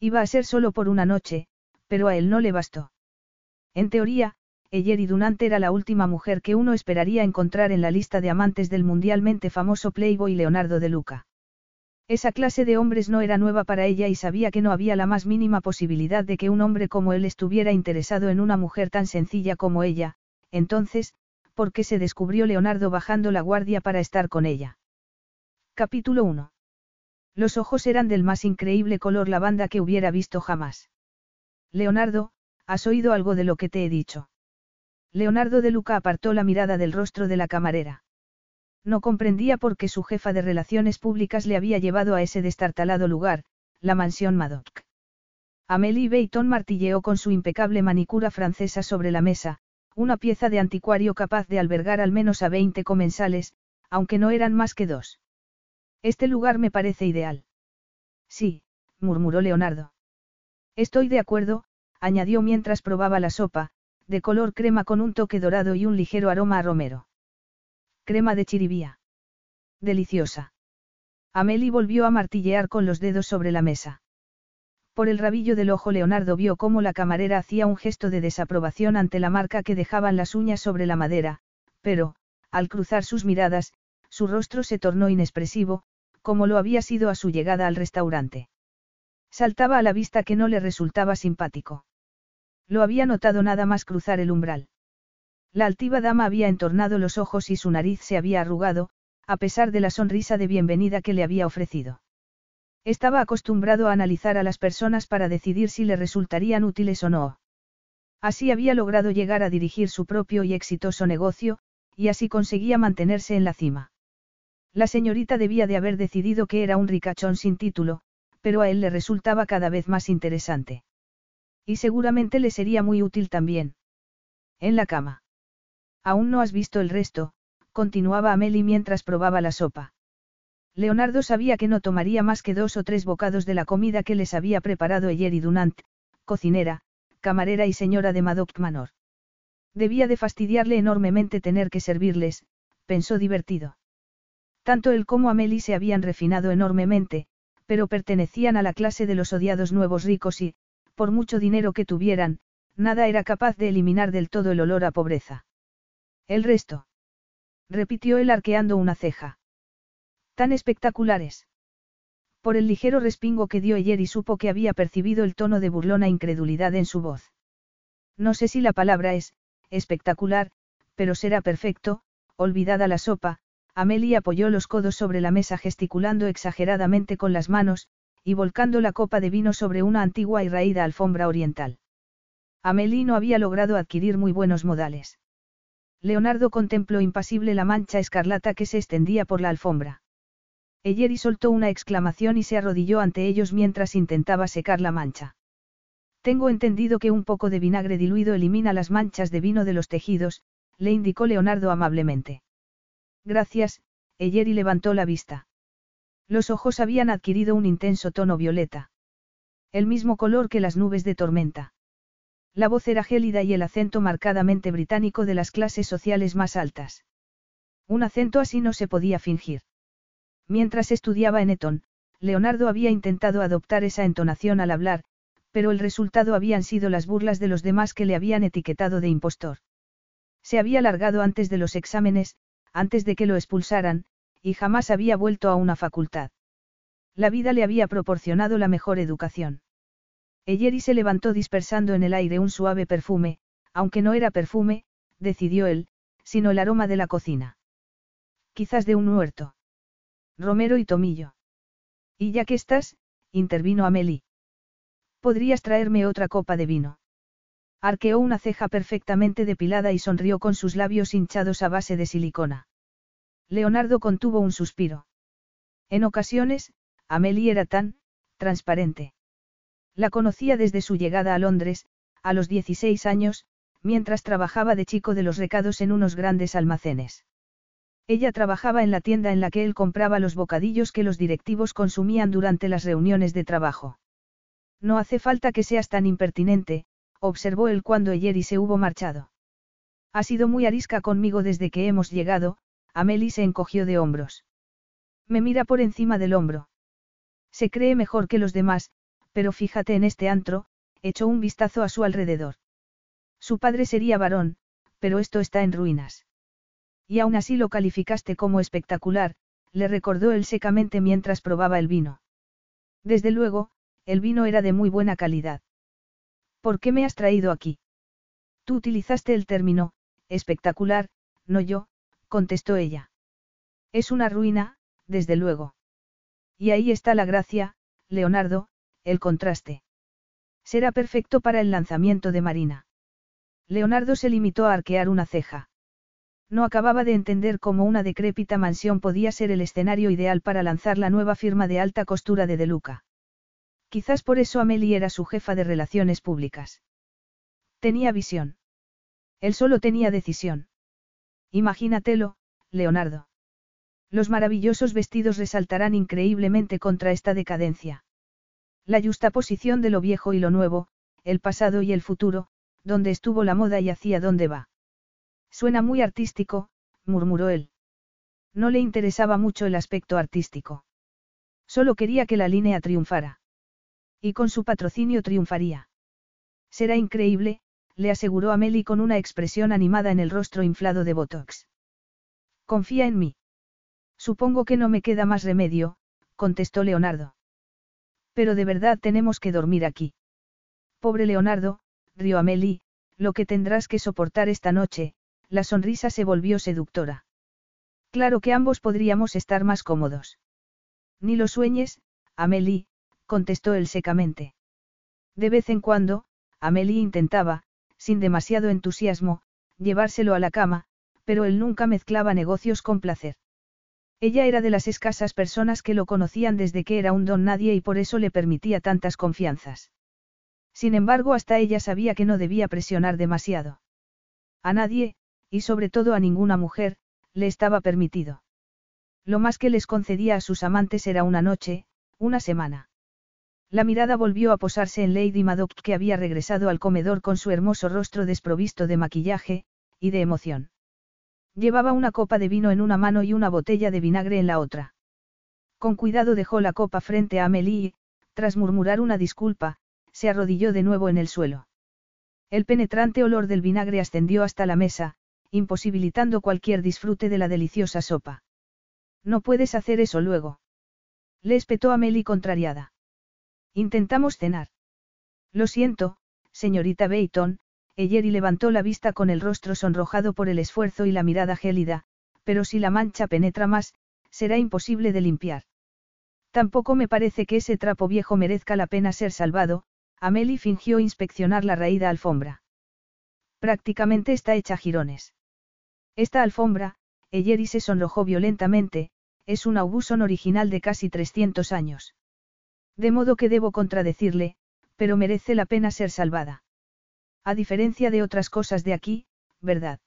Iba a ser solo por una noche, pero a él no le bastó. En teoría, Eyeri Dunant era la última mujer que uno esperaría encontrar en la lista de amantes del mundialmente famoso Playboy Leonardo de Luca. Esa clase de hombres no era nueva para ella y sabía que no había la más mínima posibilidad de que un hombre como él estuviera interesado en una mujer tan sencilla como ella, entonces, ¿por qué se descubrió Leonardo bajando la guardia para estar con ella? Capítulo 1. Los ojos eran del más increíble color lavanda que hubiera visto jamás. Leonardo, ¿has oído algo de lo que te he dicho? Leonardo de Luca apartó la mirada del rostro de la camarera. No comprendía por qué su jefa de relaciones públicas le había llevado a ese destartalado lugar, la mansión Madoc. Amélie Beyton martilleó con su impecable manicura francesa sobre la mesa, una pieza de anticuario capaz de albergar al menos a 20 comensales, aunque no eran más que dos. Este lugar me parece ideal. Sí, murmuró Leonardo. Estoy de acuerdo, añadió mientras probaba la sopa, de color crema con un toque dorado y un ligero aroma a romero. Crema de chiribía. Deliciosa. Amelie volvió a martillear con los dedos sobre la mesa. Por el rabillo del ojo Leonardo vio cómo la camarera hacía un gesto de desaprobación ante la marca que dejaban las uñas sobre la madera, pero, al cruzar sus miradas, su rostro se tornó inexpresivo, como lo había sido a su llegada al restaurante. Saltaba a la vista que no le resultaba simpático. Lo había notado nada más cruzar el umbral. La altiva dama había entornado los ojos y su nariz se había arrugado, a pesar de la sonrisa de bienvenida que le había ofrecido. Estaba acostumbrado a analizar a las personas para decidir si le resultarían útiles o no. Así había logrado llegar a dirigir su propio y exitoso negocio, y así conseguía mantenerse en la cima. La señorita debía de haber decidido que era un ricachón sin título, pero a él le resultaba cada vez más interesante. Y seguramente le sería muy útil también. En la cama. Aún no has visto el resto, continuaba Amelie mientras probaba la sopa. Leonardo sabía que no tomaría más que dos o tres bocados de la comida que les había preparado y Dunant, cocinera, camarera y señora de Madoc Manor. Debía de fastidiarle enormemente tener que servirles, pensó divertido. Tanto él como Amelie se habían refinado enormemente, pero pertenecían a la clase de los odiados nuevos ricos y, por mucho dinero que tuvieran, nada era capaz de eliminar del todo el olor a pobreza. El resto. Repitió él arqueando una ceja. Tan espectaculares. Por el ligero respingo que dio ayer y supo que había percibido el tono de burlona incredulidad en su voz. No sé si la palabra es, espectacular, pero será perfecto, olvidada la sopa, Amelie apoyó los codos sobre la mesa gesticulando exageradamente con las manos, y volcando la copa de vino sobre una antigua y raída alfombra oriental. Amelie no había logrado adquirir muy buenos modales. Leonardo contempló impasible la mancha escarlata que se extendía por la alfombra. Eyeri soltó una exclamación y se arrodilló ante ellos mientras intentaba secar la mancha. Tengo entendido que un poco de vinagre diluido elimina las manchas de vino de los tejidos, le indicó Leonardo amablemente. Gracias, Eyeri levantó la vista. Los ojos habían adquirido un intenso tono violeta. El mismo color que las nubes de tormenta. La voz era gélida y el acento marcadamente británico de las clases sociales más altas. Un acento así no se podía fingir. Mientras estudiaba en Eton, Leonardo había intentado adoptar esa entonación al hablar, pero el resultado habían sido las burlas de los demás que le habían etiquetado de impostor. Se había largado antes de los exámenes, antes de que lo expulsaran, y jamás había vuelto a una facultad. La vida le había proporcionado la mejor educación. Eyeri se levantó dispersando en el aire un suave perfume, aunque no era perfume, decidió él, sino el aroma de la cocina. Quizás de un huerto. Romero y tomillo. Y ya que estás, intervino Amelie. ¿Podrías traerme otra copa de vino? Arqueó una ceja perfectamente depilada y sonrió con sus labios hinchados a base de silicona. Leonardo contuvo un suspiro. En ocasiones, Amelie era tan, transparente. La conocía desde su llegada a Londres, a los 16 años, mientras trabajaba de chico de los recados en unos grandes almacenes. Ella trabajaba en la tienda en la que él compraba los bocadillos que los directivos consumían durante las reuniones de trabajo. No hace falta que seas tan impertinente, observó él cuando Eyeri se hubo marchado. Ha sido muy arisca conmigo desde que hemos llegado, Amelie se encogió de hombros. Me mira por encima del hombro. Se cree mejor que los demás, pero fíjate en este antro, echó un vistazo a su alrededor. Su padre sería varón, pero esto está en ruinas. Y aún así lo calificaste como espectacular, le recordó él secamente mientras probaba el vino. Desde luego, el vino era de muy buena calidad. ¿Por qué me has traído aquí? Tú utilizaste el término, espectacular, no yo, contestó ella. Es una ruina, desde luego. Y ahí está la gracia, Leonardo, el contraste. Será perfecto para el lanzamiento de Marina. Leonardo se limitó a arquear una ceja. No acababa de entender cómo una decrépita mansión podía ser el escenario ideal para lanzar la nueva firma de alta costura de De Luca. Quizás por eso Amelie era su jefa de relaciones públicas. Tenía visión. Él solo tenía decisión. Imagínatelo, Leonardo. Los maravillosos vestidos resaltarán increíblemente contra esta decadencia. La justaposición de lo viejo y lo nuevo, el pasado y el futuro, donde estuvo la moda y hacia dónde va. Suena muy artístico, murmuró él. No le interesaba mucho el aspecto artístico. Solo quería que la línea triunfara. Y con su patrocinio triunfaría. Será increíble, le aseguró Amelie con una expresión animada en el rostro inflado de Botox. Confía en mí. Supongo que no me queda más remedio, contestó Leonardo. Pero de verdad tenemos que dormir aquí. Pobre Leonardo, rió Amelie, lo que tendrás que soportar esta noche, la sonrisa se volvió seductora. Claro que ambos podríamos estar más cómodos. Ni lo sueñes, Amelie, contestó él secamente. De vez en cuando, Amelie intentaba, sin demasiado entusiasmo, llevárselo a la cama, pero él nunca mezclaba negocios con placer. Ella era de las escasas personas que lo conocían desde que era un don nadie y por eso le permitía tantas confianzas. Sin embargo, hasta ella sabía que no debía presionar demasiado. A nadie, y sobre todo a ninguna mujer, le estaba permitido. Lo más que les concedía a sus amantes era una noche, una semana. La mirada volvió a posarse en Lady Madoc que había regresado al comedor con su hermoso rostro desprovisto de maquillaje, y de emoción. Llevaba una copa de vino en una mano y una botella de vinagre en la otra. Con cuidado dejó la copa frente a Amelie y, tras murmurar una disculpa, se arrodilló de nuevo en el suelo. El penetrante olor del vinagre ascendió hasta la mesa, imposibilitando cualquier disfrute de la deliciosa sopa. No puedes hacer eso luego. Le espetó Amelie contrariada. Intentamos cenar. Lo siento, señorita Bayton, Eyeri levantó la vista con el rostro sonrojado por el esfuerzo y la mirada gélida, pero si la mancha penetra más, será imposible de limpiar. Tampoco me parece que ese trapo viejo merezca la pena ser salvado, Amelie fingió inspeccionar la raída alfombra. Prácticamente está hecha jirones. Esta alfombra, Eyeri se sonrojó violentamente, es un aubuson original de casi 300 años. De modo que debo contradecirle, pero merece la pena ser salvada. A diferencia de otras cosas de aquí, ¿verdad?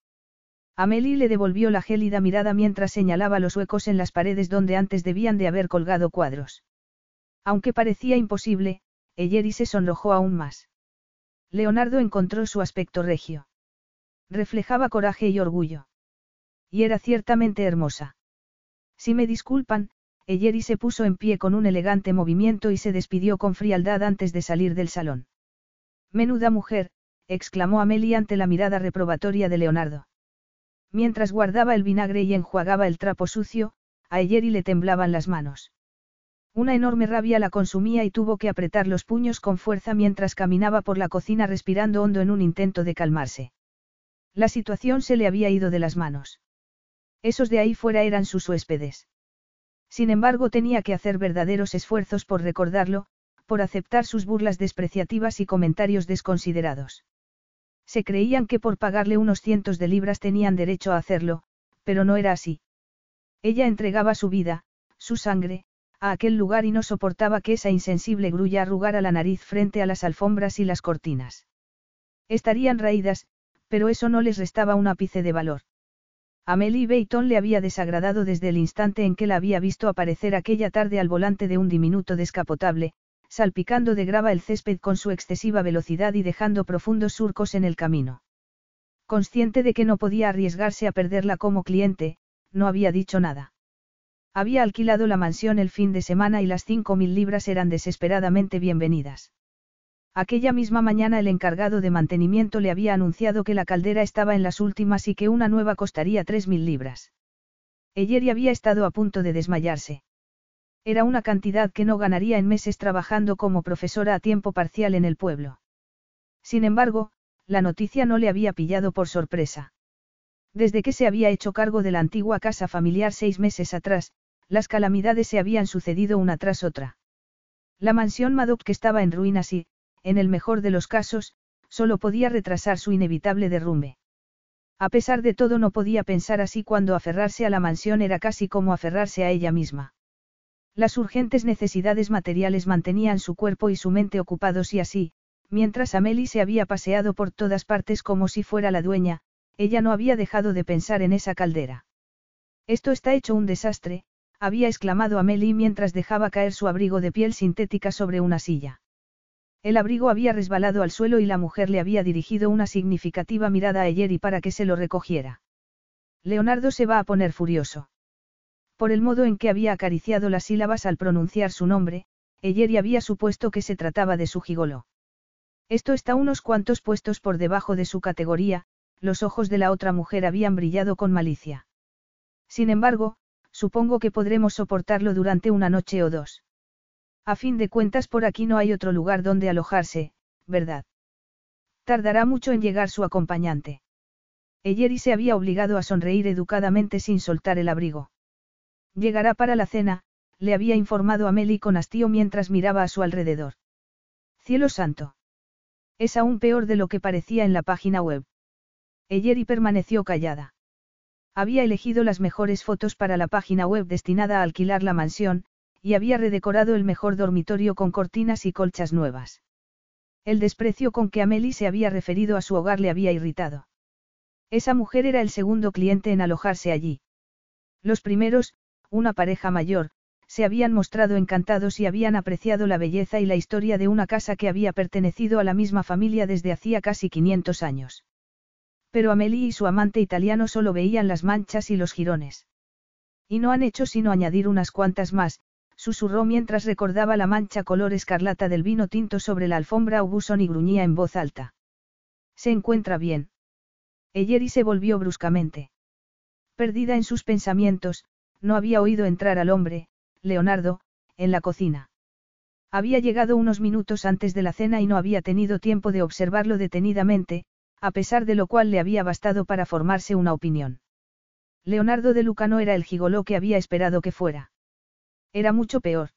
Amelie le devolvió la gélida mirada mientras señalaba los huecos en las paredes donde antes debían de haber colgado cuadros. Aunque parecía imposible, Eyeri se sonrojó aún más. Leonardo encontró su aspecto regio. Reflejaba coraje y orgullo. Y era ciertamente hermosa. Si me disculpan, Eyeri se puso en pie con un elegante movimiento y se despidió con frialdad antes de salir del salón. Menuda mujer, exclamó Amelie ante la mirada reprobatoria de Leonardo. Mientras guardaba el vinagre y enjuagaba el trapo sucio, a Eyeri le temblaban las manos. Una enorme rabia la consumía y tuvo que apretar los puños con fuerza mientras caminaba por la cocina respirando hondo en un intento de calmarse. La situación se le había ido de las manos. Esos de ahí fuera eran sus huéspedes. Sin embargo, tenía que hacer verdaderos esfuerzos por recordarlo, por aceptar sus burlas despreciativas y comentarios desconsiderados. Se creían que por pagarle unos cientos de libras tenían derecho a hacerlo, pero no era así. Ella entregaba su vida, su sangre, a aquel lugar y no soportaba que esa insensible grulla arrugara la nariz frente a las alfombras y las cortinas. Estarían raídas, pero eso no les restaba un ápice de valor. Amelie Bayton le había desagradado desde el instante en que la había visto aparecer aquella tarde al volante de un diminuto descapotable, salpicando de grava el césped con su excesiva velocidad y dejando profundos surcos en el camino. Consciente de que no podía arriesgarse a perderla como cliente, no había dicho nada. Había alquilado la mansión el fin de semana y las cinco mil libras eran desesperadamente bienvenidas. Aquella misma mañana el encargado de mantenimiento le había anunciado que la caldera estaba en las últimas y que una nueva costaría tres mil libras. Eyeri había estado a punto de desmayarse. Era una cantidad que no ganaría en meses trabajando como profesora a tiempo parcial en el pueblo. Sin embargo, la noticia no le había pillado por sorpresa. Desde que se había hecho cargo de la antigua casa familiar seis meses atrás, las calamidades se habían sucedido una tras otra. La mansión Madoc que estaba en ruinas y, en el mejor de los casos, solo podía retrasar su inevitable derrumbe. A pesar de todo no podía pensar así cuando aferrarse a la mansión era casi como aferrarse a ella misma. Las urgentes necesidades materiales mantenían su cuerpo y su mente ocupados y así, mientras Amelie se había paseado por todas partes como si fuera la dueña, ella no había dejado de pensar en esa caldera. Esto está hecho un desastre, había exclamado Amelie mientras dejaba caer su abrigo de piel sintética sobre una silla. El abrigo había resbalado al suelo y la mujer le había dirigido una significativa mirada a Eyeri para que se lo recogiera. Leonardo se va a poner furioso. Por el modo en que había acariciado las sílabas al pronunciar su nombre, Eyeri había supuesto que se trataba de su gigolo. Esto está unos cuantos puestos por debajo de su categoría, los ojos de la otra mujer habían brillado con malicia. Sin embargo, supongo que podremos soportarlo durante una noche o dos. A fin de cuentas por aquí no hay otro lugar donde alojarse, ¿verdad? Tardará mucho en llegar su acompañante. Eyeri se había obligado a sonreír educadamente sin soltar el abrigo. Llegará para la cena, le había informado a Meli con hastío mientras miraba a su alrededor. Cielo santo. Es aún peor de lo que parecía en la página web. Eyeri permaneció callada. Había elegido las mejores fotos para la página web destinada a alquilar la mansión, y había redecorado el mejor dormitorio con cortinas y colchas nuevas. El desprecio con que Amelie se había referido a su hogar le había irritado. Esa mujer era el segundo cliente en alojarse allí. Los primeros, una pareja mayor, se habían mostrado encantados y habían apreciado la belleza y la historia de una casa que había pertenecido a la misma familia desde hacía casi 500 años. Pero Amelie y su amante italiano solo veían las manchas y los jirones. Y no han hecho sino añadir unas cuantas más, susurró mientras recordaba la mancha color escarlata del vino tinto sobre la alfombra Auguson y gruñía en voz alta. Se encuentra bien. Eyeri se volvió bruscamente. Perdida en sus pensamientos, no había oído entrar al hombre, Leonardo, en la cocina. Había llegado unos minutos antes de la cena y no había tenido tiempo de observarlo detenidamente, a pesar de lo cual le había bastado para formarse una opinión. Leonardo de Luca no era el gigoló que había esperado que fuera. Era mucho peor.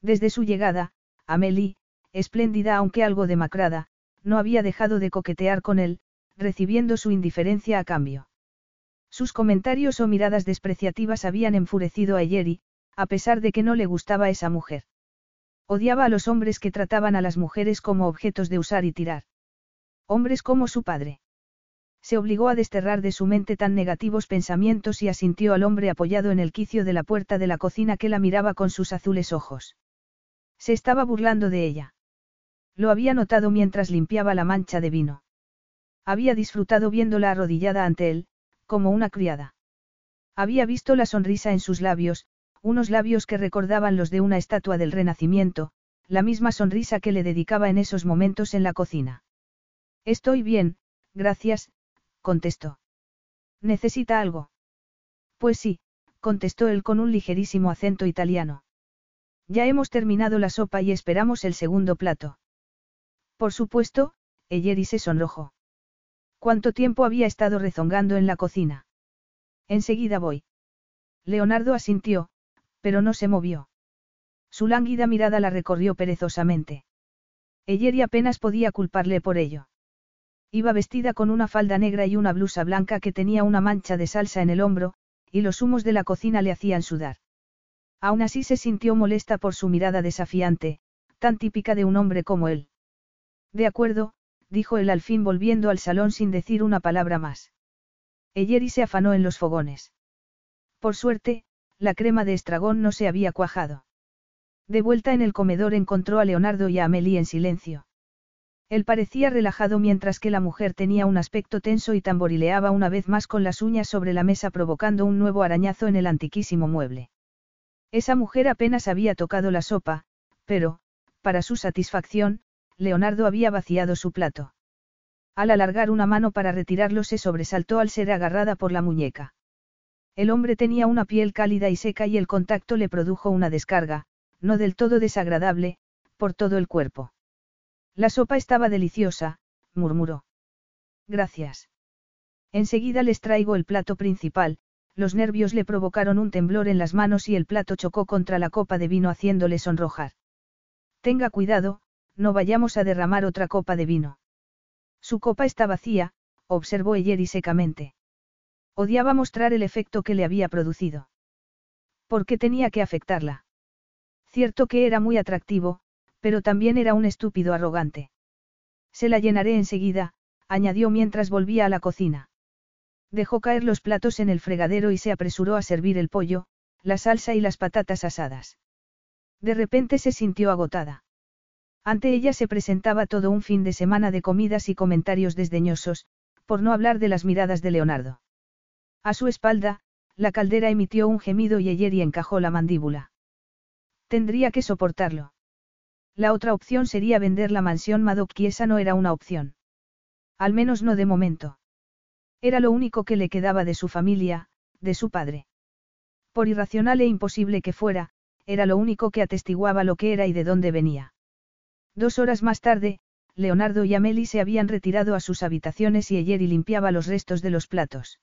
Desde su llegada, Amelie, espléndida aunque algo demacrada, no había dejado de coquetear con él, recibiendo su indiferencia a cambio. Sus comentarios o miradas despreciativas habían enfurecido a Yeri, a pesar de que no le gustaba esa mujer. Odiaba a los hombres que trataban a las mujeres como objetos de usar y tirar. Hombres como su padre. Se obligó a desterrar de su mente tan negativos pensamientos y asintió al hombre apoyado en el quicio de la puerta de la cocina que la miraba con sus azules ojos. Se estaba burlando de ella. Lo había notado mientras limpiaba la mancha de vino. Había disfrutado viéndola arrodillada ante él, como una criada. Había visto la sonrisa en sus labios, unos labios que recordaban los de una estatua del Renacimiento, la misma sonrisa que le dedicaba en esos momentos en la cocina. Estoy bien, gracias, contestó. ¿Necesita algo? Pues sí, contestó él con un ligerísimo acento italiano. Ya hemos terminado la sopa y esperamos el segundo plato. Por supuesto, Eyeri se sonrojó. ¿Cuánto tiempo había estado rezongando en la cocina? Enseguida voy. Leonardo asintió, pero no se movió. Su lánguida mirada la recorrió perezosamente. Eyeri apenas podía culparle por ello. Iba vestida con una falda negra y una blusa blanca que tenía una mancha de salsa en el hombro, y los humos de la cocina le hacían sudar. Aún así se sintió molesta por su mirada desafiante, tan típica de un hombre como él. De acuerdo, dijo él al fin volviendo al salón sin decir una palabra más. Eyeri se afanó en los fogones. Por suerte, la crema de estragón no se había cuajado. De vuelta en el comedor encontró a Leonardo y a Amelie en silencio. Él parecía relajado mientras que la mujer tenía un aspecto tenso y tamborileaba una vez más con las uñas sobre la mesa provocando un nuevo arañazo en el antiquísimo mueble. Esa mujer apenas había tocado la sopa, pero, para su satisfacción, Leonardo había vaciado su plato. Al alargar una mano para retirarlo se sobresaltó al ser agarrada por la muñeca. El hombre tenía una piel cálida y seca y el contacto le produjo una descarga, no del todo desagradable, por todo el cuerpo. La sopa estaba deliciosa, murmuró. Gracias. Enseguida les traigo el plato principal, los nervios le provocaron un temblor en las manos y el plato chocó contra la copa de vino haciéndole sonrojar. Tenga cuidado, no vayamos a derramar otra copa de vino. Su copa está vacía, observó Eyeri secamente. Odiaba mostrar el efecto que le había producido. ¿Por qué tenía que afectarla? Cierto que era muy atractivo, pero también era un estúpido arrogante. Se la llenaré enseguida, añadió mientras volvía a la cocina. Dejó caer los platos en el fregadero y se apresuró a servir el pollo, la salsa y las patatas asadas. De repente se sintió agotada. Ante ella se presentaba todo un fin de semana de comidas y comentarios desdeñosos, por no hablar de las miradas de Leonardo. A su espalda, la caldera emitió un gemido y Eyeri encajó la mandíbula. Tendría que soportarlo. La otra opción sería vender la mansión Madoc y esa no era una opción. Al menos no de momento. Era lo único que le quedaba de su familia, de su padre. Por irracional e imposible que fuera, era lo único que atestiguaba lo que era y de dónde venía. Dos horas más tarde, Leonardo y Amelie se habían retirado a sus habitaciones y Eyeri limpiaba los restos de los platos.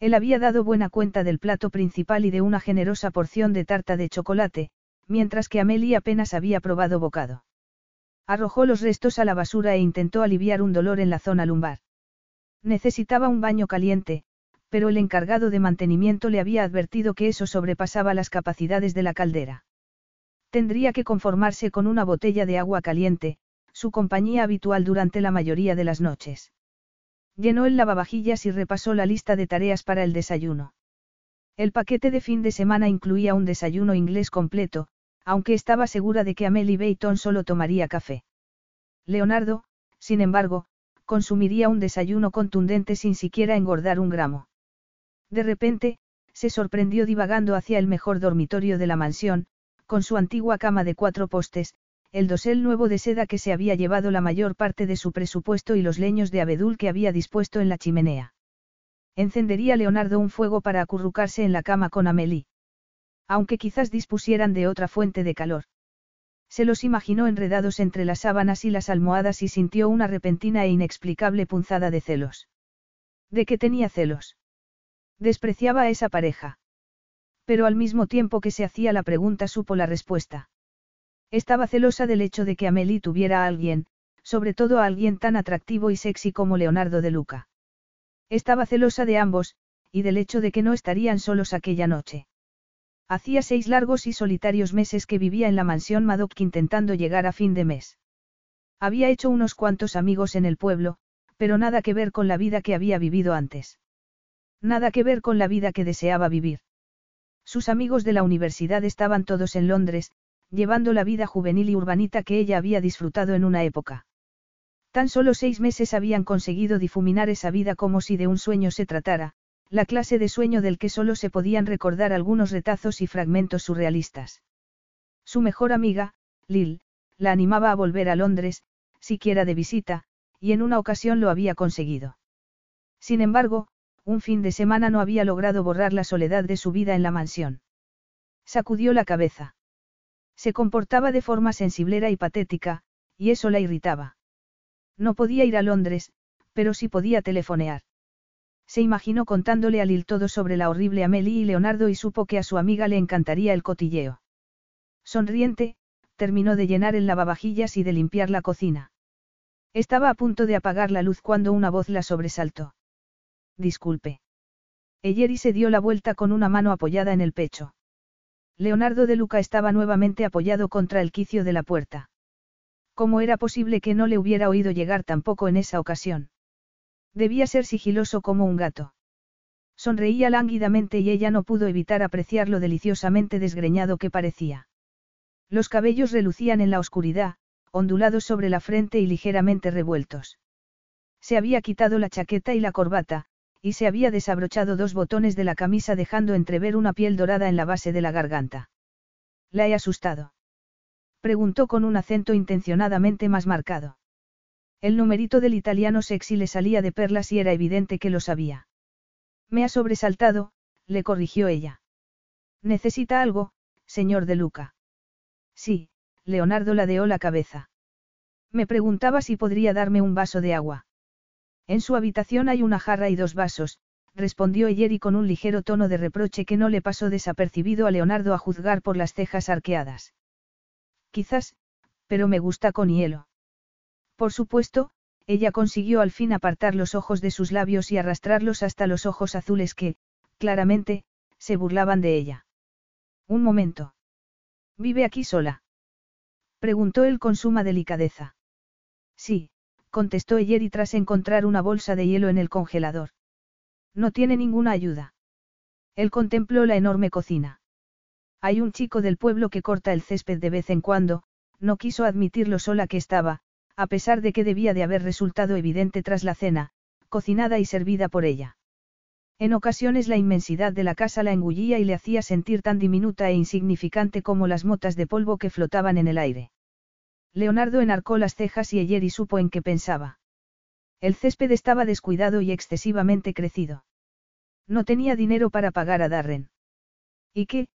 Él había dado buena cuenta del plato principal y de una generosa porción de tarta de chocolate, mientras que Amelie apenas había probado bocado. Arrojó los restos a la basura e intentó aliviar un dolor en la zona lumbar. Necesitaba un baño caliente, pero el encargado de mantenimiento le había advertido que eso sobrepasaba las capacidades de la caldera. Tendría que conformarse con una botella de agua caliente, su compañía habitual durante la mayoría de las noches. Llenó el lavavajillas y repasó la lista de tareas para el desayuno. El paquete de fin de semana incluía un desayuno inglés completo, aunque estaba segura de que Amelie Bayton solo tomaría café. Leonardo, sin embargo, consumiría un desayuno contundente sin siquiera engordar un gramo. De repente, se sorprendió divagando hacia el mejor dormitorio de la mansión, con su antigua cama de cuatro postes, el dosel nuevo de seda que se había llevado la mayor parte de su presupuesto y los leños de abedul que había dispuesto en la chimenea. Encendería Leonardo un fuego para acurrucarse en la cama con Amelie. Aunque quizás dispusieran de otra fuente de calor. Se los imaginó enredados entre las sábanas y las almohadas y sintió una repentina e inexplicable punzada de celos. ¿De qué tenía celos? Despreciaba a esa pareja. Pero al mismo tiempo que se hacía la pregunta supo la respuesta. Estaba celosa del hecho de que Amelie tuviera a alguien, sobre todo a alguien tan atractivo y sexy como Leonardo de Luca. Estaba celosa de ambos, y del hecho de que no estarían solos aquella noche. Hacía seis largos y solitarios meses que vivía en la mansión Madoc intentando llegar a fin de mes. Había hecho unos cuantos amigos en el pueblo, pero nada que ver con la vida que había vivido antes. Nada que ver con la vida que deseaba vivir. Sus amigos de la universidad estaban todos en Londres, llevando la vida juvenil y urbanita que ella había disfrutado en una época. Tan solo seis meses habían conseguido difuminar esa vida como si de un sueño se tratara, la clase de sueño del que solo se podían recordar algunos retazos y fragmentos surrealistas. Su mejor amiga, Lil, la animaba a volver a Londres, siquiera de visita, y en una ocasión lo había conseguido. Sin embargo, un fin de semana no había logrado borrar la soledad de su vida en la mansión. Sacudió la cabeza. Se comportaba de forma sensiblera y patética, y eso la irritaba. No podía ir a Londres, pero sí podía telefonear. Se imaginó contándole a Lil todo sobre la horrible Amelie y Leonardo y supo que a su amiga le encantaría el cotilleo. Sonriente, terminó de llenar el lavavajillas y de limpiar la cocina. Estaba a punto de apagar la luz cuando una voz la sobresaltó. Disculpe. Eyeri se dio la vuelta con una mano apoyada en el pecho. Leonardo de Luca estaba nuevamente apoyado contra el quicio de la puerta. ¿Cómo era posible que no le hubiera oído llegar tampoco en esa ocasión? Debía ser sigiloso como un gato. Sonreía lánguidamente y ella no pudo evitar apreciar lo deliciosamente desgreñado que parecía. Los cabellos relucían en la oscuridad, ondulados sobre la frente y ligeramente revueltos. Se había quitado la chaqueta y la corbata, y se había desabrochado dos botones de la camisa dejando entrever una piel dorada en la base de la garganta. ¿La he asustado? Preguntó con un acento intencionadamente más marcado. El numerito del italiano sexy le salía de perlas y era evidente que lo sabía. Me ha sobresaltado, le corrigió ella. ¿Necesita algo, señor de Luca? Sí, Leonardo ladeó la cabeza. Me preguntaba si podría darme un vaso de agua. En su habitación hay una jarra y dos vasos, respondió Eyeri con un ligero tono de reproche que no le pasó desapercibido a Leonardo a juzgar por las cejas arqueadas. Quizás, pero me gusta con hielo. Por supuesto, ella consiguió al fin apartar los ojos de sus labios y arrastrarlos hasta los ojos azules que, claramente, se burlaban de ella. Un momento. ¿Vive aquí sola? Preguntó él con suma delicadeza. Sí, contestó Eyeri tras encontrar una bolsa de hielo en el congelador. No tiene ninguna ayuda. Él contempló la enorme cocina. Hay un chico del pueblo que corta el césped de vez en cuando, no quiso admitir lo sola que estaba, a pesar de que debía de haber resultado evidente tras la cena, cocinada y servida por ella. En ocasiones la inmensidad de la casa la engullía y le hacía sentir tan diminuta e insignificante como las motas de polvo que flotaban en el aire. Leonardo enarcó las cejas y y supo en qué pensaba. El césped estaba descuidado y excesivamente crecido. No tenía dinero para pagar a Darren. ¿Y qué?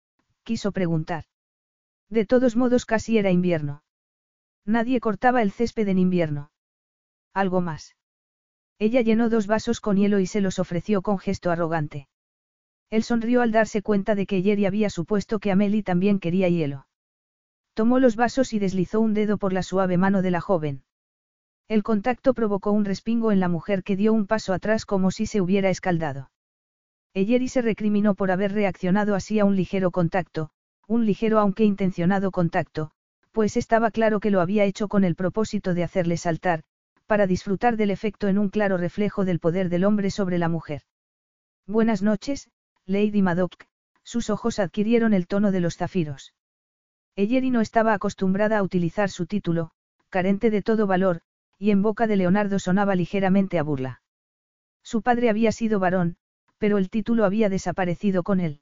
quiso preguntar. De todos modos casi era invierno. Nadie cortaba el césped en invierno. Algo más. Ella llenó dos vasos con hielo y se los ofreció con gesto arrogante. Él sonrió al darse cuenta de que Jerry había supuesto que Amelie también quería hielo. Tomó los vasos y deslizó un dedo por la suave mano de la joven. El contacto provocó un respingo en la mujer que dio un paso atrás como si se hubiera escaldado. Eyeri se recriminó por haber reaccionado así a un ligero contacto, un ligero aunque intencionado contacto, pues estaba claro que lo había hecho con el propósito de hacerle saltar, para disfrutar del efecto en un claro reflejo del poder del hombre sobre la mujer. Buenas noches, Lady Madoc, sus ojos adquirieron el tono de los zafiros. Eyeri no estaba acostumbrada a utilizar su título, carente de todo valor, y en boca de Leonardo sonaba ligeramente a burla. Su padre había sido varón, pero el título había desaparecido con él.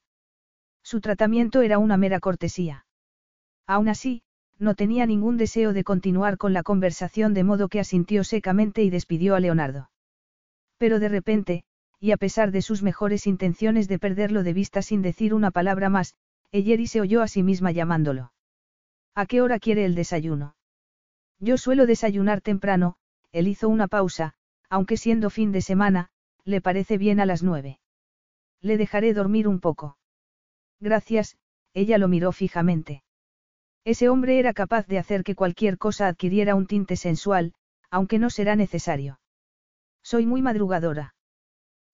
Su tratamiento era una mera cortesía. Aún así, no tenía ningún deseo de continuar con la conversación de modo que asintió secamente y despidió a Leonardo. Pero de repente, y a pesar de sus mejores intenciones de perderlo de vista sin decir una palabra más, Eyeri se oyó a sí misma llamándolo. ¿A qué hora quiere el desayuno? Yo suelo desayunar temprano, él hizo una pausa, aunque siendo fin de semana, le parece bien a las nueve. Le dejaré dormir un poco. Gracias, ella lo miró fijamente. Ese hombre era capaz de hacer que cualquier cosa adquiriera un tinte sensual, aunque no será necesario. Soy muy madrugadora.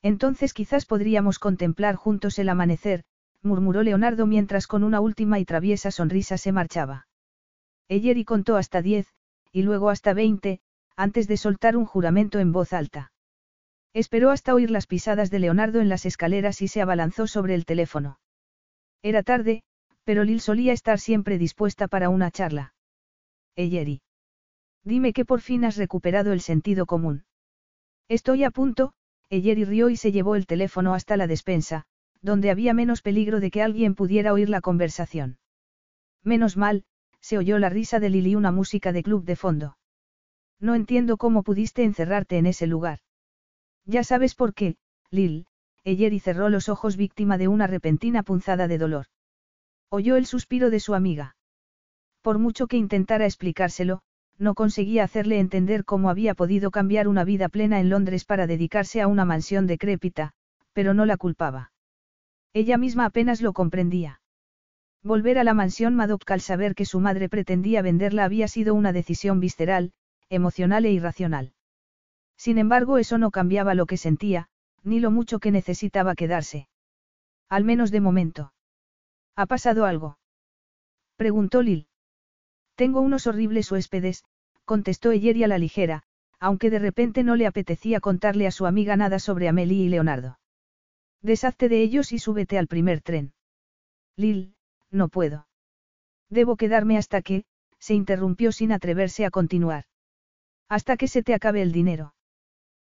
Entonces quizás podríamos contemplar juntos el amanecer, murmuró Leonardo mientras con una última y traviesa sonrisa se marchaba. Eyeri contó hasta diez, y luego hasta veinte, antes de soltar un juramento en voz alta. Esperó hasta oír las pisadas de Leonardo en las escaleras y se abalanzó sobre el teléfono. Era tarde, pero Lil solía estar siempre dispuesta para una charla. Eyeri. Dime que por fin has recuperado el sentido común. Estoy a punto, Eyeri rió y se llevó el teléfono hasta la despensa, donde había menos peligro de que alguien pudiera oír la conversación. Menos mal, se oyó la risa de Lil y una música de club de fondo. No entiendo cómo pudiste encerrarte en ese lugar. Ya sabes por qué, Lil, Eyeri cerró los ojos víctima de una repentina punzada de dolor. Oyó el suspiro de su amiga. Por mucho que intentara explicárselo, no conseguía hacerle entender cómo había podido cambiar una vida plena en Londres para dedicarse a una mansión decrépita, pero no la culpaba. Ella misma apenas lo comprendía. Volver a la mansión Madoc al saber que su madre pretendía venderla había sido una decisión visceral, emocional e irracional. Sin embargo, eso no cambiaba lo que sentía, ni lo mucho que necesitaba quedarse. Al menos de momento. ¿Ha pasado algo? Preguntó Lil. Tengo unos horribles huéspedes, contestó Eyeri a la ligera, aunque de repente no le apetecía contarle a su amiga nada sobre Amelie y Leonardo. Deshazte de ellos y súbete al primer tren. Lil, no puedo. Debo quedarme hasta que, se interrumpió sin atreverse a continuar. Hasta que se te acabe el dinero.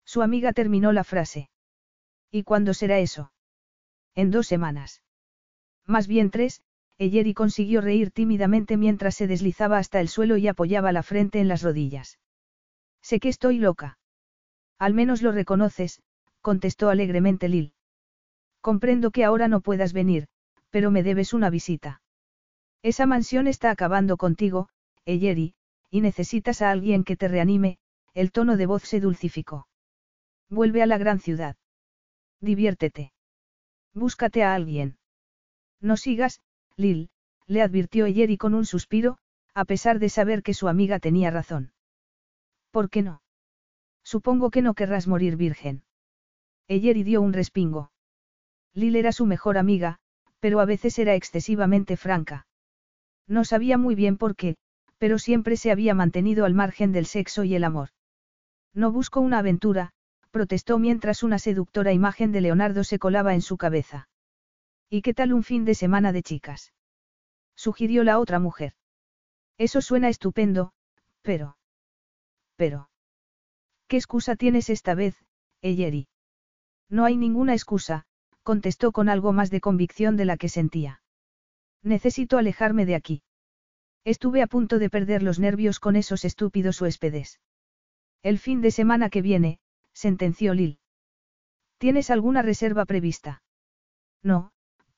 Su amiga terminó la frase. ¿Y cuándo será eso? En dos semanas. Más bien tres, Eyeri consiguió reír tímidamente mientras se deslizaba hasta el suelo y apoyaba la frente en las rodillas. Sé que estoy loca. Al menos lo reconoces, contestó alegremente Lil. Comprendo que ahora no puedas venir, pero me debes una visita. Esa mansión está acabando contigo, Eyeri, y necesitas a alguien que te reanime, el tono de voz se dulcificó. Vuelve a la gran ciudad. Diviértete. Búscate a alguien. No sigas, Lil, le advirtió Eyeri con un suspiro, a pesar de saber que su amiga tenía razón. ¿Por qué no? Supongo que no querrás morir virgen. Eyeri dio un respingo. Lil era su mejor amiga, pero a veces era excesivamente franca. No sabía muy bien por qué, pero siempre se había mantenido al margen del sexo y el amor. No busco una aventura, protestó mientras una seductora imagen de Leonardo se colaba en su cabeza. ¿Y qué tal un fin de semana de chicas? Sugirió la otra mujer. Eso suena estupendo, pero... Pero... ¿Qué excusa tienes esta vez, Eyeri? No hay ninguna excusa, contestó con algo más de convicción de la que sentía. Necesito alejarme de aquí. Estuve a punto de perder los nervios con esos estúpidos huéspedes. El fin de semana que viene, sentenció Lil. ¿Tienes alguna reserva prevista? No,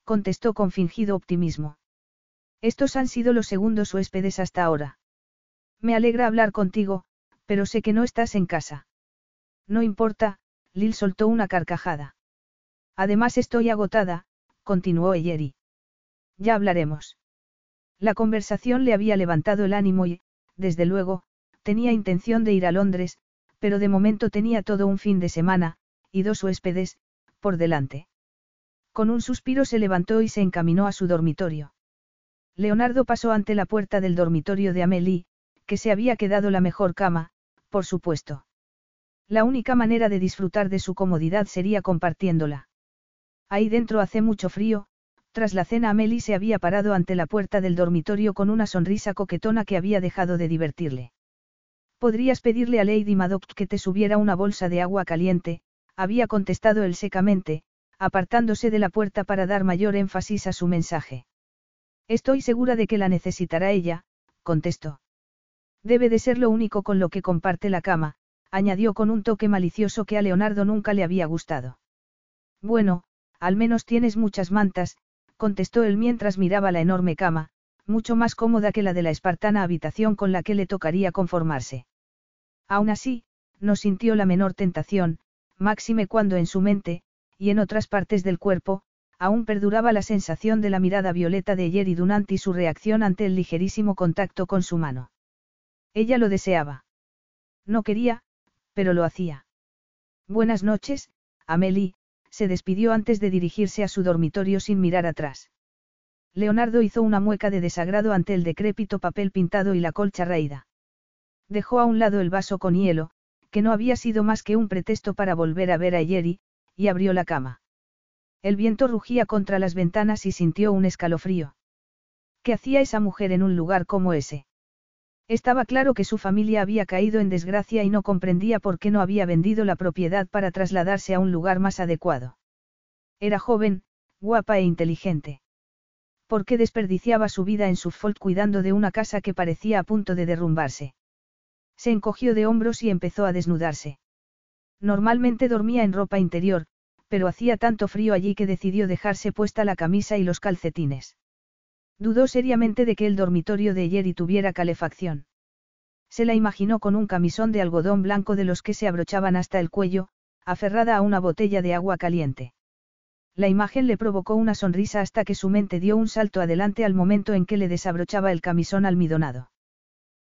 contestó con fingido optimismo. Estos han sido los segundos huéspedes hasta ahora. Me alegra hablar contigo, pero sé que no estás en casa. No importa, Lil soltó una carcajada. Además estoy agotada, continuó Eyeri. Ya hablaremos. La conversación le había levantado el ánimo y, desde luego, tenía intención de ir a Londres, pero de momento tenía todo un fin de semana, y dos huéspedes, por delante. Con un suspiro se levantó y se encaminó a su dormitorio. Leonardo pasó ante la puerta del dormitorio de Amélie, que se había quedado la mejor cama, por supuesto. La única manera de disfrutar de su comodidad sería compartiéndola. Ahí dentro hace mucho frío, tras la cena Amélie se había parado ante la puerta del dormitorio con una sonrisa coquetona que había dejado de divertirle. Podrías pedirle a Lady Madoc que te subiera una bolsa de agua caliente, había contestado él secamente, apartándose de la puerta para dar mayor énfasis a su mensaje. Estoy segura de que la necesitará ella, contestó. Debe de ser lo único con lo que comparte la cama, añadió con un toque malicioso que a Leonardo nunca le había gustado. Bueno, al menos tienes muchas mantas, contestó él mientras miraba la enorme cama, mucho más cómoda que la de la espartana habitación con la que le tocaría conformarse. Aún así, no sintió la menor tentación, máxime cuando en su mente, y en otras partes del cuerpo, aún perduraba la sensación de la mirada violeta de Jerry Dunant y su reacción ante el ligerísimo contacto con su mano. Ella lo deseaba. No quería, pero lo hacía. Buenas noches, Amelie, se despidió antes de dirigirse a su dormitorio sin mirar atrás. Leonardo hizo una mueca de desagrado ante el decrépito papel pintado y la colcha raída. Dejó a un lado el vaso con hielo, que no había sido más que un pretexto para volver a ver a Jerry, y abrió la cama. El viento rugía contra las ventanas y sintió un escalofrío. ¿Qué hacía esa mujer en un lugar como ese? Estaba claro que su familia había caído en desgracia y no comprendía por qué no había vendido la propiedad para trasladarse a un lugar más adecuado. Era joven, guapa e inteligente. ¿Por qué desperdiciaba su vida en Suffolk cuidando de una casa que parecía a punto de derrumbarse? Se encogió de hombros y empezó a desnudarse. Normalmente dormía en ropa interior, pero hacía tanto frío allí que decidió dejarse puesta la camisa y los calcetines. Dudó seriamente de que el dormitorio de Jerry tuviera calefacción. Se la imaginó con un camisón de algodón blanco de los que se abrochaban hasta el cuello, aferrada a una botella de agua caliente. La imagen le provocó una sonrisa hasta que su mente dio un salto adelante al momento en que le desabrochaba el camisón almidonado.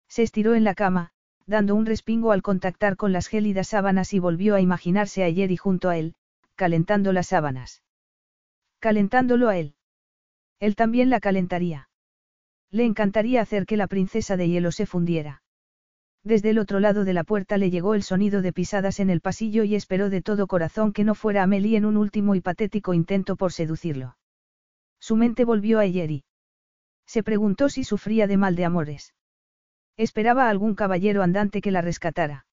Se estiró en la cama, dando un respingo al contactar con las gélidas sábanas y volvió a imaginarse a Jerry junto a él, calentando las sábanas. Calentándolo a él. Él también la calentaría. Le encantaría hacer que la princesa de hielo se fundiera. Desde el otro lado de la puerta le llegó el sonido de pisadas en el pasillo y esperó de todo corazón que no fuera Amelie en un último y patético intento por seducirlo. Su mente volvió a Jerry. Se preguntó si sufría de mal de amores. Esperaba a algún caballero andante que la rescatara.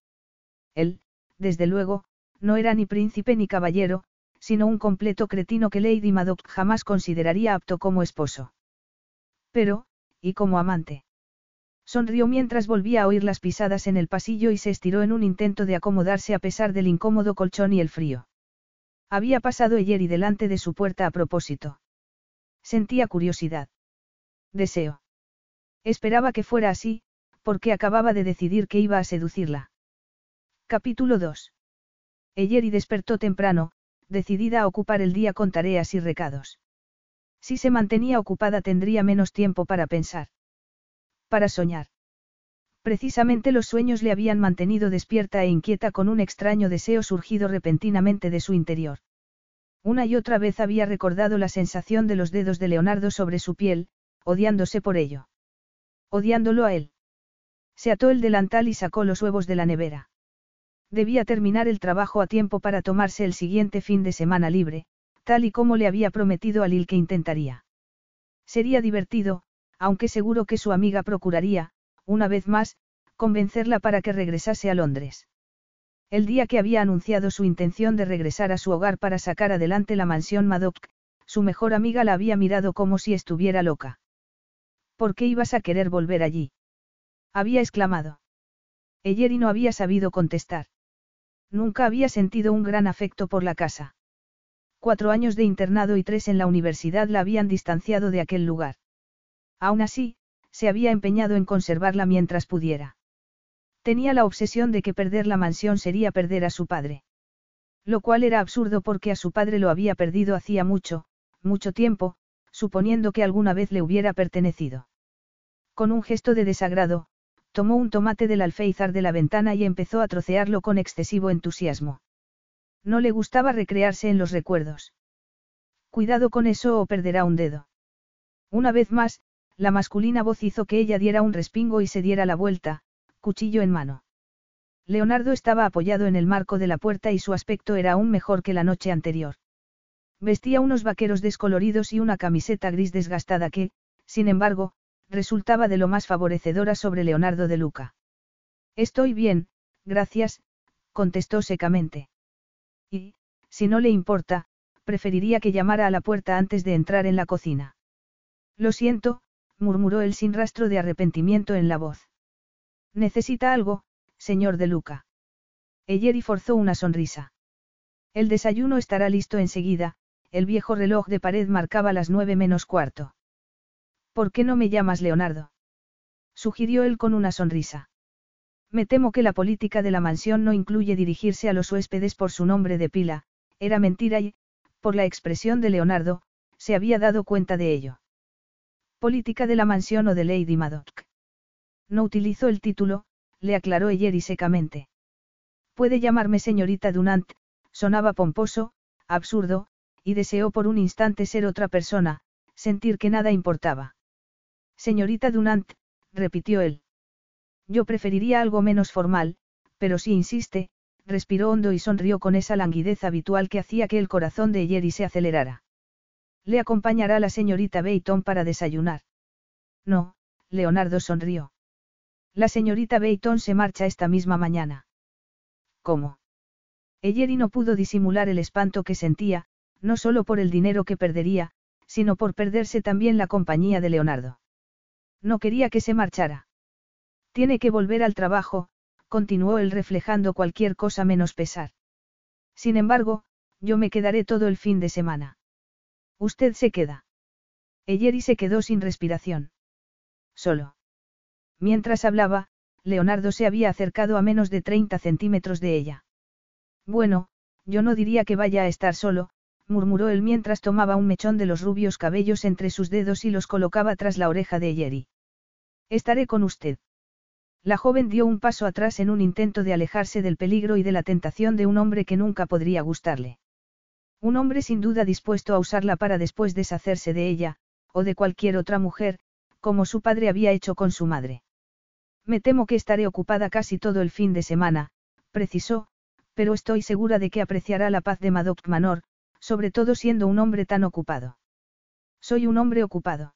Él, desde luego, no era ni príncipe ni caballero, sino un completo cretino que Lady Madoc jamás consideraría apto como esposo. Pero, ¿y como amante? Sonrió mientras volvía a oír las pisadas en el pasillo y se estiró en un intento de acomodarse a pesar del incómodo colchón y el frío. Había pasado ayer y delante de su puerta a propósito. Sentía curiosidad. Deseo. Esperaba que fuera así, porque acababa de decidir que iba a seducirla. Capítulo 2. Eyeri despertó temprano, decidida a ocupar el día con tareas y recados. Si se mantenía ocupada tendría menos tiempo para pensar. Para soñar. Precisamente los sueños le habían mantenido despierta e inquieta con un extraño deseo surgido repentinamente de su interior. Una y otra vez había recordado la sensación de los dedos de Leonardo sobre su piel, odiándose por ello. Odiándolo a él. Se ató el delantal y sacó los huevos de la nevera. Debía terminar el trabajo a tiempo para tomarse el siguiente fin de semana libre, tal y como le había prometido a Lil que intentaría. Sería divertido, aunque seguro que su amiga procuraría, una vez más, convencerla para que regresase a Londres. El día que había anunciado su intención de regresar a su hogar para sacar adelante la mansión Madoc, su mejor amiga la había mirado como si estuviera loca. ¿Por qué ibas a querer volver allí? Había exclamado. Eyeri no había sabido contestar. Nunca había sentido un gran afecto por la casa. Cuatro años de internado y tres en la universidad la habían distanciado de aquel lugar. Aún así, se había empeñado en conservarla mientras pudiera. Tenía la obsesión de que perder la mansión sería perder a su padre. Lo cual era absurdo porque a su padre lo había perdido hacía mucho, mucho tiempo, suponiendo que alguna vez le hubiera pertenecido. Con un gesto de desagrado, tomó un tomate del alféizar de la ventana y empezó a trocearlo con excesivo entusiasmo. No le gustaba recrearse en los recuerdos. Cuidado con eso o perderá un dedo. Una vez más, la masculina voz hizo que ella diera un respingo y se diera la vuelta, cuchillo en mano. Leonardo estaba apoyado en el marco de la puerta y su aspecto era aún mejor que la noche anterior. Vestía unos vaqueros descoloridos y una camiseta gris desgastada que, sin embargo, resultaba de lo más favorecedora sobre Leonardo de Luca. Estoy bien, gracias, contestó secamente. Y, si no le importa, preferiría que llamara a la puerta antes de entrar en la cocina. Lo siento, murmuró él sin rastro de arrepentimiento en la voz. ¿Necesita algo, señor de Luca? Eyeri forzó una sonrisa. El desayuno estará listo enseguida, el viejo reloj de pared marcaba las nueve menos cuarto. ¿Por qué no me llamas Leonardo? Sugirió él con una sonrisa. Me temo que la política de la mansión no incluye dirigirse a los huéspedes por su nombre de pila, era mentira y, por la expresión de Leonardo, se había dado cuenta de ello. Política de la mansión o de Lady Madoc. No utilizó el título, le aclaró Eyeri secamente. Puede llamarme señorita Dunant, sonaba pomposo, absurdo, y deseó por un instante ser otra persona, sentir que nada importaba. Señorita Dunant, repitió él. Yo preferiría algo menos formal, pero si insiste, respiró hondo y sonrió con esa languidez habitual que hacía que el corazón de Eyeri se acelerara. Le acompañará la señorita Bayton para desayunar. No, Leonardo sonrió. La señorita Bayton se marcha esta misma mañana. ¿Cómo? Eyeri no pudo disimular el espanto que sentía, no solo por el dinero que perdería, sino por perderse también la compañía de Leonardo. No quería que se marchara. Tiene que volver al trabajo, continuó él reflejando cualquier cosa menos pesar. Sin embargo, yo me quedaré todo el fin de semana. Usted se queda. Eyeri se quedó sin respiración. Solo. Mientras hablaba, Leonardo se había acercado a menos de 30 centímetros de ella. Bueno, yo no diría que vaya a estar solo, murmuró él mientras tomaba un mechón de los rubios cabellos entre sus dedos y los colocaba tras la oreja de Eyeri. Estaré con usted. La joven dio un paso atrás en un intento de alejarse del peligro y de la tentación de un hombre que nunca podría gustarle. Un hombre sin duda dispuesto a usarla para después deshacerse de ella, o de cualquier otra mujer, como su padre había hecho con su madre. Me temo que estaré ocupada casi todo el fin de semana, precisó, pero estoy segura de que apreciará la paz de Madoc Manor, sobre todo siendo un hombre tan ocupado. Soy un hombre ocupado.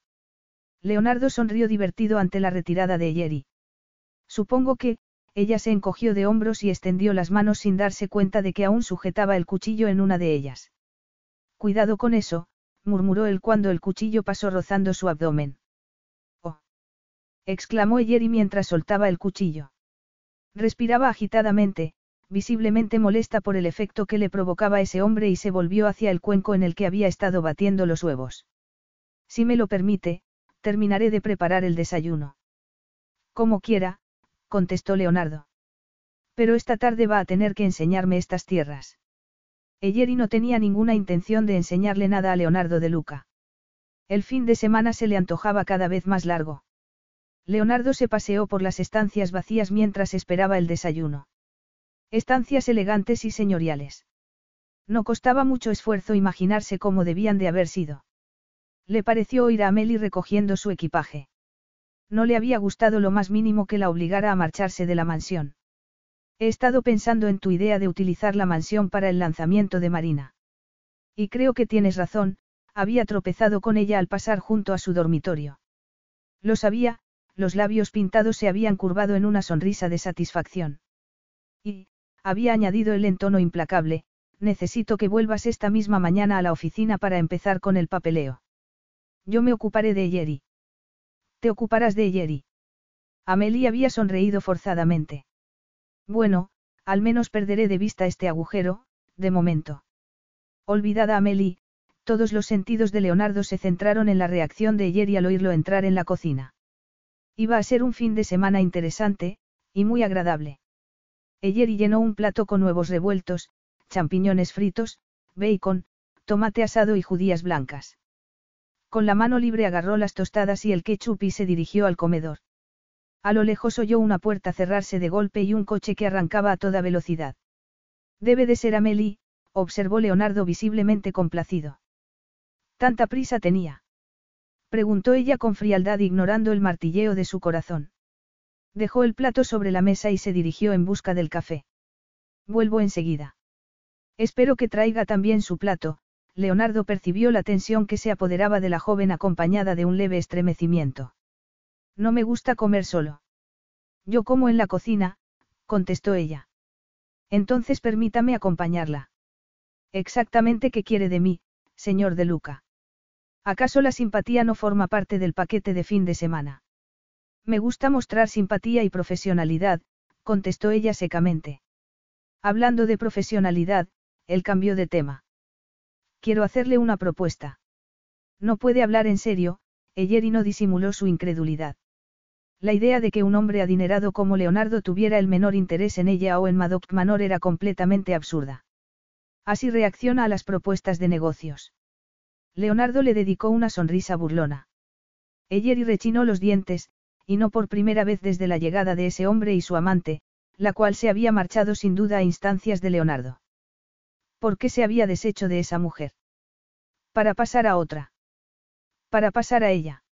Leonardo sonrió divertido ante la retirada de Yeri. Supongo que, ella se encogió de hombros y extendió las manos sin darse cuenta de que aún sujetaba el cuchillo en una de ellas. Cuidado con eso, murmuró él cuando el cuchillo pasó rozando su abdomen. Oh. exclamó Yeri mientras soltaba el cuchillo. Respiraba agitadamente, visiblemente molesta por el efecto que le provocaba ese hombre y se volvió hacia el cuenco en el que había estado batiendo los huevos. Si me lo permite, terminaré de preparar el desayuno. Como quiera, contestó Leonardo. Pero esta tarde va a tener que enseñarme estas tierras. Eyeri no tenía ninguna intención de enseñarle nada a Leonardo de Luca. El fin de semana se le antojaba cada vez más largo. Leonardo se paseó por las estancias vacías mientras esperaba el desayuno. Estancias elegantes y señoriales. No costaba mucho esfuerzo imaginarse cómo debían de haber sido. Le pareció oír a Amelie recogiendo su equipaje. No le había gustado lo más mínimo que la obligara a marcharse de la mansión. He estado pensando en tu idea de utilizar la mansión para el lanzamiento de Marina. Y creo que tienes razón, había tropezado con ella al pasar junto a su dormitorio. Lo sabía, los labios pintados se habían curvado en una sonrisa de satisfacción. Y, había añadido el en tono implacable, necesito que vuelvas esta misma mañana a la oficina para empezar con el papeleo. Yo me ocuparé de Yeri. Te ocuparás de Yeri. Amelie había sonreído forzadamente. Bueno, al menos perderé de vista este agujero, de momento. Olvidada Amelie, todos los sentidos de Leonardo se centraron en la reacción de Yeri al oírlo entrar en la cocina. Iba a ser un fin de semana interesante, y muy agradable. Eyeri llenó un plato con huevos revueltos, champiñones fritos, bacon, tomate asado y judías blancas. Con la mano libre agarró las tostadas y el ketchup y se dirigió al comedor. A lo lejos oyó una puerta cerrarse de golpe y un coche que arrancaba a toda velocidad. Debe de ser Amelie, observó Leonardo visiblemente complacido. ¿Tanta prisa tenía? Preguntó ella con frialdad ignorando el martilleo de su corazón. Dejó el plato sobre la mesa y se dirigió en busca del café. Vuelvo enseguida. Espero que traiga también su plato, Leonardo percibió la tensión que se apoderaba de la joven acompañada de un leve estremecimiento. No me gusta comer solo. Yo como en la cocina, contestó ella. Entonces permítame acompañarla. Exactamente qué quiere de mí, señor de Luca. ¿Acaso la simpatía no forma parte del paquete de fin de semana? Me gusta mostrar simpatía y profesionalidad, contestó ella secamente. Hablando de profesionalidad, él cambió de tema. Quiero hacerle una propuesta. No puede hablar en serio, Eyeri no disimuló su incredulidad. La idea de que un hombre adinerado como Leonardo tuviera el menor interés en ella o en Madoc Manor era completamente absurda. Así reacciona a las propuestas de negocios. Leonardo le dedicó una sonrisa burlona. Eyeri rechinó los dientes, y no por primera vez desde la llegada de ese hombre y su amante, la cual se había marchado sin duda a instancias de Leonardo. ¿Por qué se había deshecho de esa mujer? Para pasar a otra. Para pasar a ella.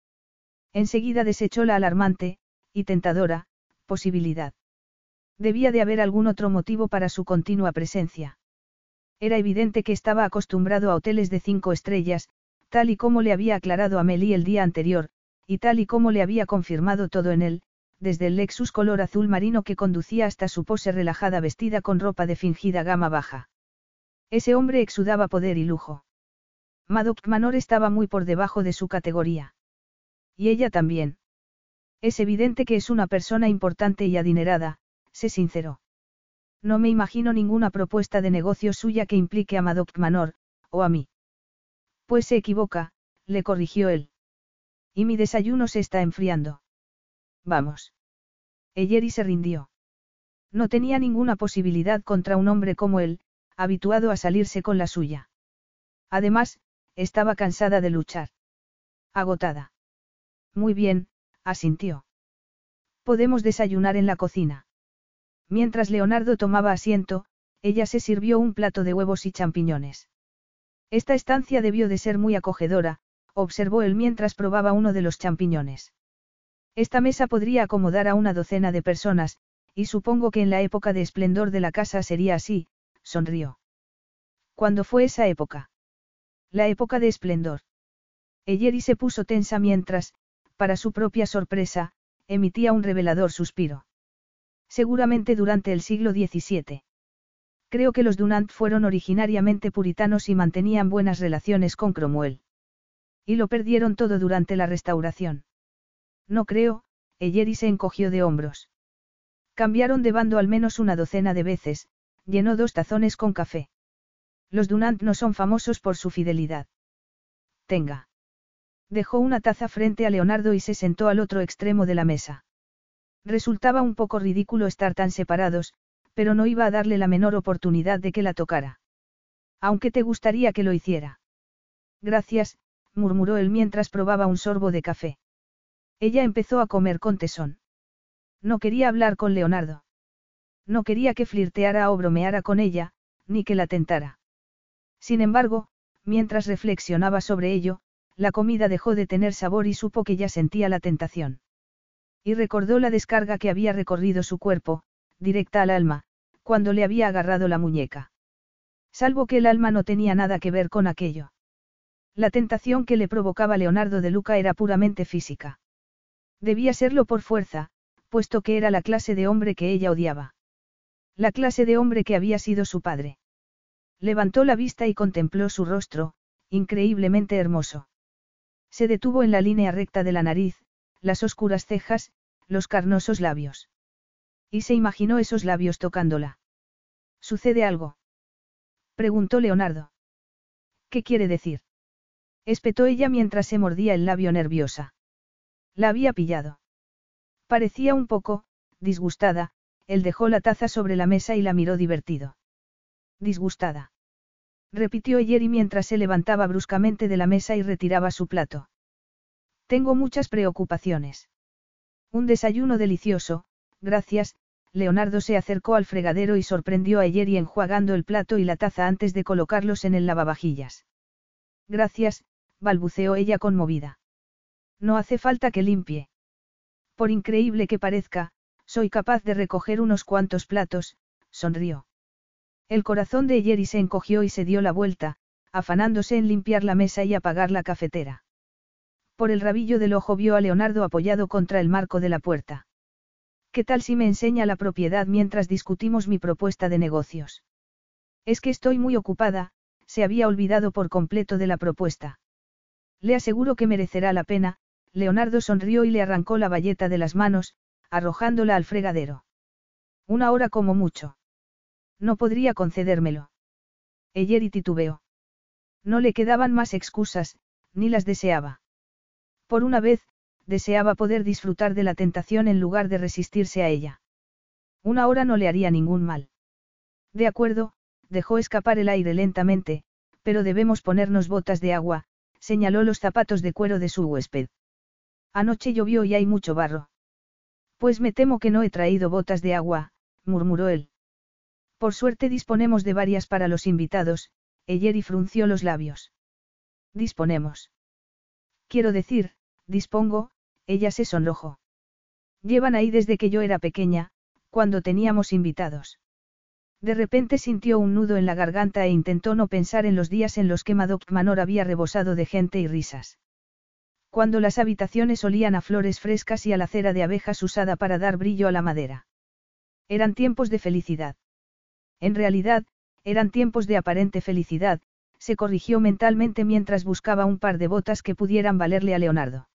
Enseguida desechó la alarmante, y tentadora, posibilidad. Debía de haber algún otro motivo para su continua presencia. Era evidente que estaba acostumbrado a hoteles de cinco estrellas, tal y como le había aclarado a Meli el día anterior, y tal y como le había confirmado todo en él, desde el Lexus color azul marino que conducía hasta su pose relajada vestida con ropa de fingida gama baja. Ese hombre exudaba poder y lujo. Madok Manor estaba muy por debajo de su categoría. Y ella también. Es evidente que es una persona importante y adinerada, se sinceró. No me imagino ninguna propuesta de negocio suya que implique a Madoc Manor, o a mí. Pues se equivoca, le corrigió él. Y mi desayuno se está enfriando. Vamos. Eyeri se rindió. No tenía ninguna posibilidad contra un hombre como él, habituado a salirse con la suya. Además, estaba cansada de luchar. Agotada. Muy bien, asintió. Podemos desayunar en la cocina. Mientras Leonardo tomaba asiento, ella se sirvió un plato de huevos y champiñones. Esta estancia debió de ser muy acogedora, observó él mientras probaba uno de los champiñones. Esta mesa podría acomodar a una docena de personas, y supongo que en la época de esplendor de la casa sería así, sonrió. ¿Cuándo fue esa época? La época de esplendor. Eyeri se puso tensa mientras, para su propia sorpresa, emitía un revelador suspiro. Seguramente durante el siglo XVII. Creo que los Dunant fueron originariamente puritanos y mantenían buenas relaciones con Cromwell. Y lo perdieron todo durante la restauración. No creo, Eyeri se encogió de hombros. Cambiaron de bando al menos una docena de veces, llenó dos tazones con café. Los Dunant no son famosos por su fidelidad. Tenga. Dejó una taza frente a Leonardo y se sentó al otro extremo de la mesa. Resultaba un poco ridículo estar tan separados, pero no iba a darle la menor oportunidad de que la tocara. Aunque te gustaría que lo hiciera. Gracias, murmuró él mientras probaba un sorbo de café. Ella empezó a comer con tesón. No quería hablar con Leonardo. No quería que flirteara o bromeara con ella, ni que la tentara. Sin embargo, mientras reflexionaba sobre ello, la comida dejó de tener sabor y supo que ya sentía la tentación. Y recordó la descarga que había recorrido su cuerpo, directa al alma, cuando le había agarrado la muñeca. Salvo que el alma no tenía nada que ver con aquello. La tentación que le provocaba Leonardo de Luca era puramente física. Debía serlo por fuerza, puesto que era la clase de hombre que ella odiaba. La clase de hombre que había sido su padre. Levantó la vista y contempló su rostro, increíblemente hermoso. Se detuvo en la línea recta de la nariz, las oscuras cejas, los carnosos labios. Y se imaginó esos labios tocándola. ¿Sucede algo? Preguntó Leonardo. ¿Qué quiere decir? Espetó ella mientras se mordía el labio nerviosa. La había pillado. Parecía un poco, disgustada, él dejó la taza sobre la mesa y la miró divertido. Disgustada. Repitió y mientras se levantaba bruscamente de la mesa y retiraba su plato. Tengo muchas preocupaciones. Un desayuno delicioso, gracias, Leonardo se acercó al fregadero y sorprendió a Yeri enjuagando el plato y la taza antes de colocarlos en el lavavajillas. Gracias, balbuceó ella conmovida. No hace falta que limpie. Por increíble que parezca, soy capaz de recoger unos cuantos platos, sonrió. El corazón de Yeri se encogió y se dio la vuelta, afanándose en limpiar la mesa y apagar la cafetera. Por el rabillo del ojo vio a Leonardo apoyado contra el marco de la puerta. ¿Qué tal si me enseña la propiedad mientras discutimos mi propuesta de negocios? Es que estoy muy ocupada, se había olvidado por completo de la propuesta. Le aseguro que merecerá la pena, Leonardo sonrió y le arrancó la bayeta de las manos, arrojándola al fregadero. Una hora como mucho. No podría concedérmelo. y titubeó. No le quedaban más excusas, ni las deseaba. Por una vez, deseaba poder disfrutar de la tentación en lugar de resistirse a ella. Una hora no le haría ningún mal. De acuerdo, dejó escapar el aire lentamente, pero debemos ponernos botas de agua, señaló los zapatos de cuero de su huésped. Anoche llovió y hay mucho barro. Pues me temo que no he traído botas de agua, murmuró él. Por suerte disponemos de varias para los invitados, y frunció los labios. Disponemos. Quiero decir, dispongo, ella se sonrojó. Llevan ahí desde que yo era pequeña, cuando teníamos invitados. De repente sintió un nudo en la garganta e intentó no pensar en los días en los que Madoc Manor había rebosado de gente y risas. Cuando las habitaciones olían a flores frescas y a la cera de abejas usada para dar brillo a la madera. Eran tiempos de felicidad. En realidad, eran tiempos de aparente felicidad, se corrigió mentalmente mientras buscaba un par de botas que pudieran valerle a Leonardo.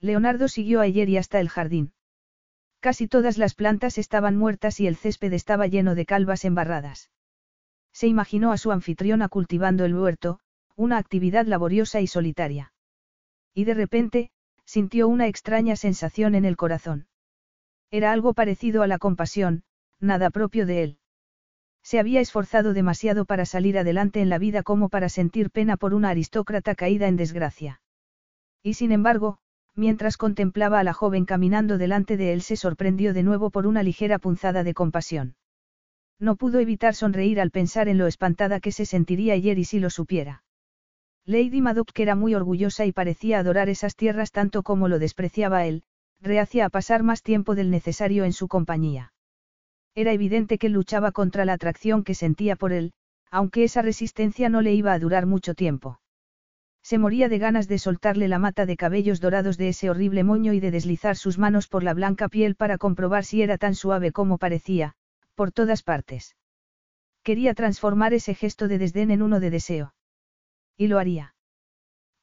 Leonardo siguió a y hasta el jardín. Casi todas las plantas estaban muertas y el césped estaba lleno de calvas embarradas. Se imaginó a su anfitriona cultivando el huerto, una actividad laboriosa y solitaria. Y de repente, sintió una extraña sensación en el corazón. Era algo parecido a la compasión, nada propio de él. Se había esforzado demasiado para salir adelante en la vida como para sentir pena por una aristócrata caída en desgracia. Y sin embargo, mientras contemplaba a la joven caminando delante de él se sorprendió de nuevo por una ligera punzada de compasión. No pudo evitar sonreír al pensar en lo espantada que se sentiría ayer y si lo supiera. Lady Madoc que era muy orgullosa y parecía adorar esas tierras tanto como lo despreciaba él, reacia a pasar más tiempo del necesario en su compañía. Era evidente que luchaba contra la atracción que sentía por él, aunque esa resistencia no le iba a durar mucho tiempo. Se moría de ganas de soltarle la mata de cabellos dorados de ese horrible moño y de deslizar sus manos por la blanca piel para comprobar si era tan suave como parecía, por todas partes. Quería transformar ese gesto de desdén en uno de deseo. Y lo haría.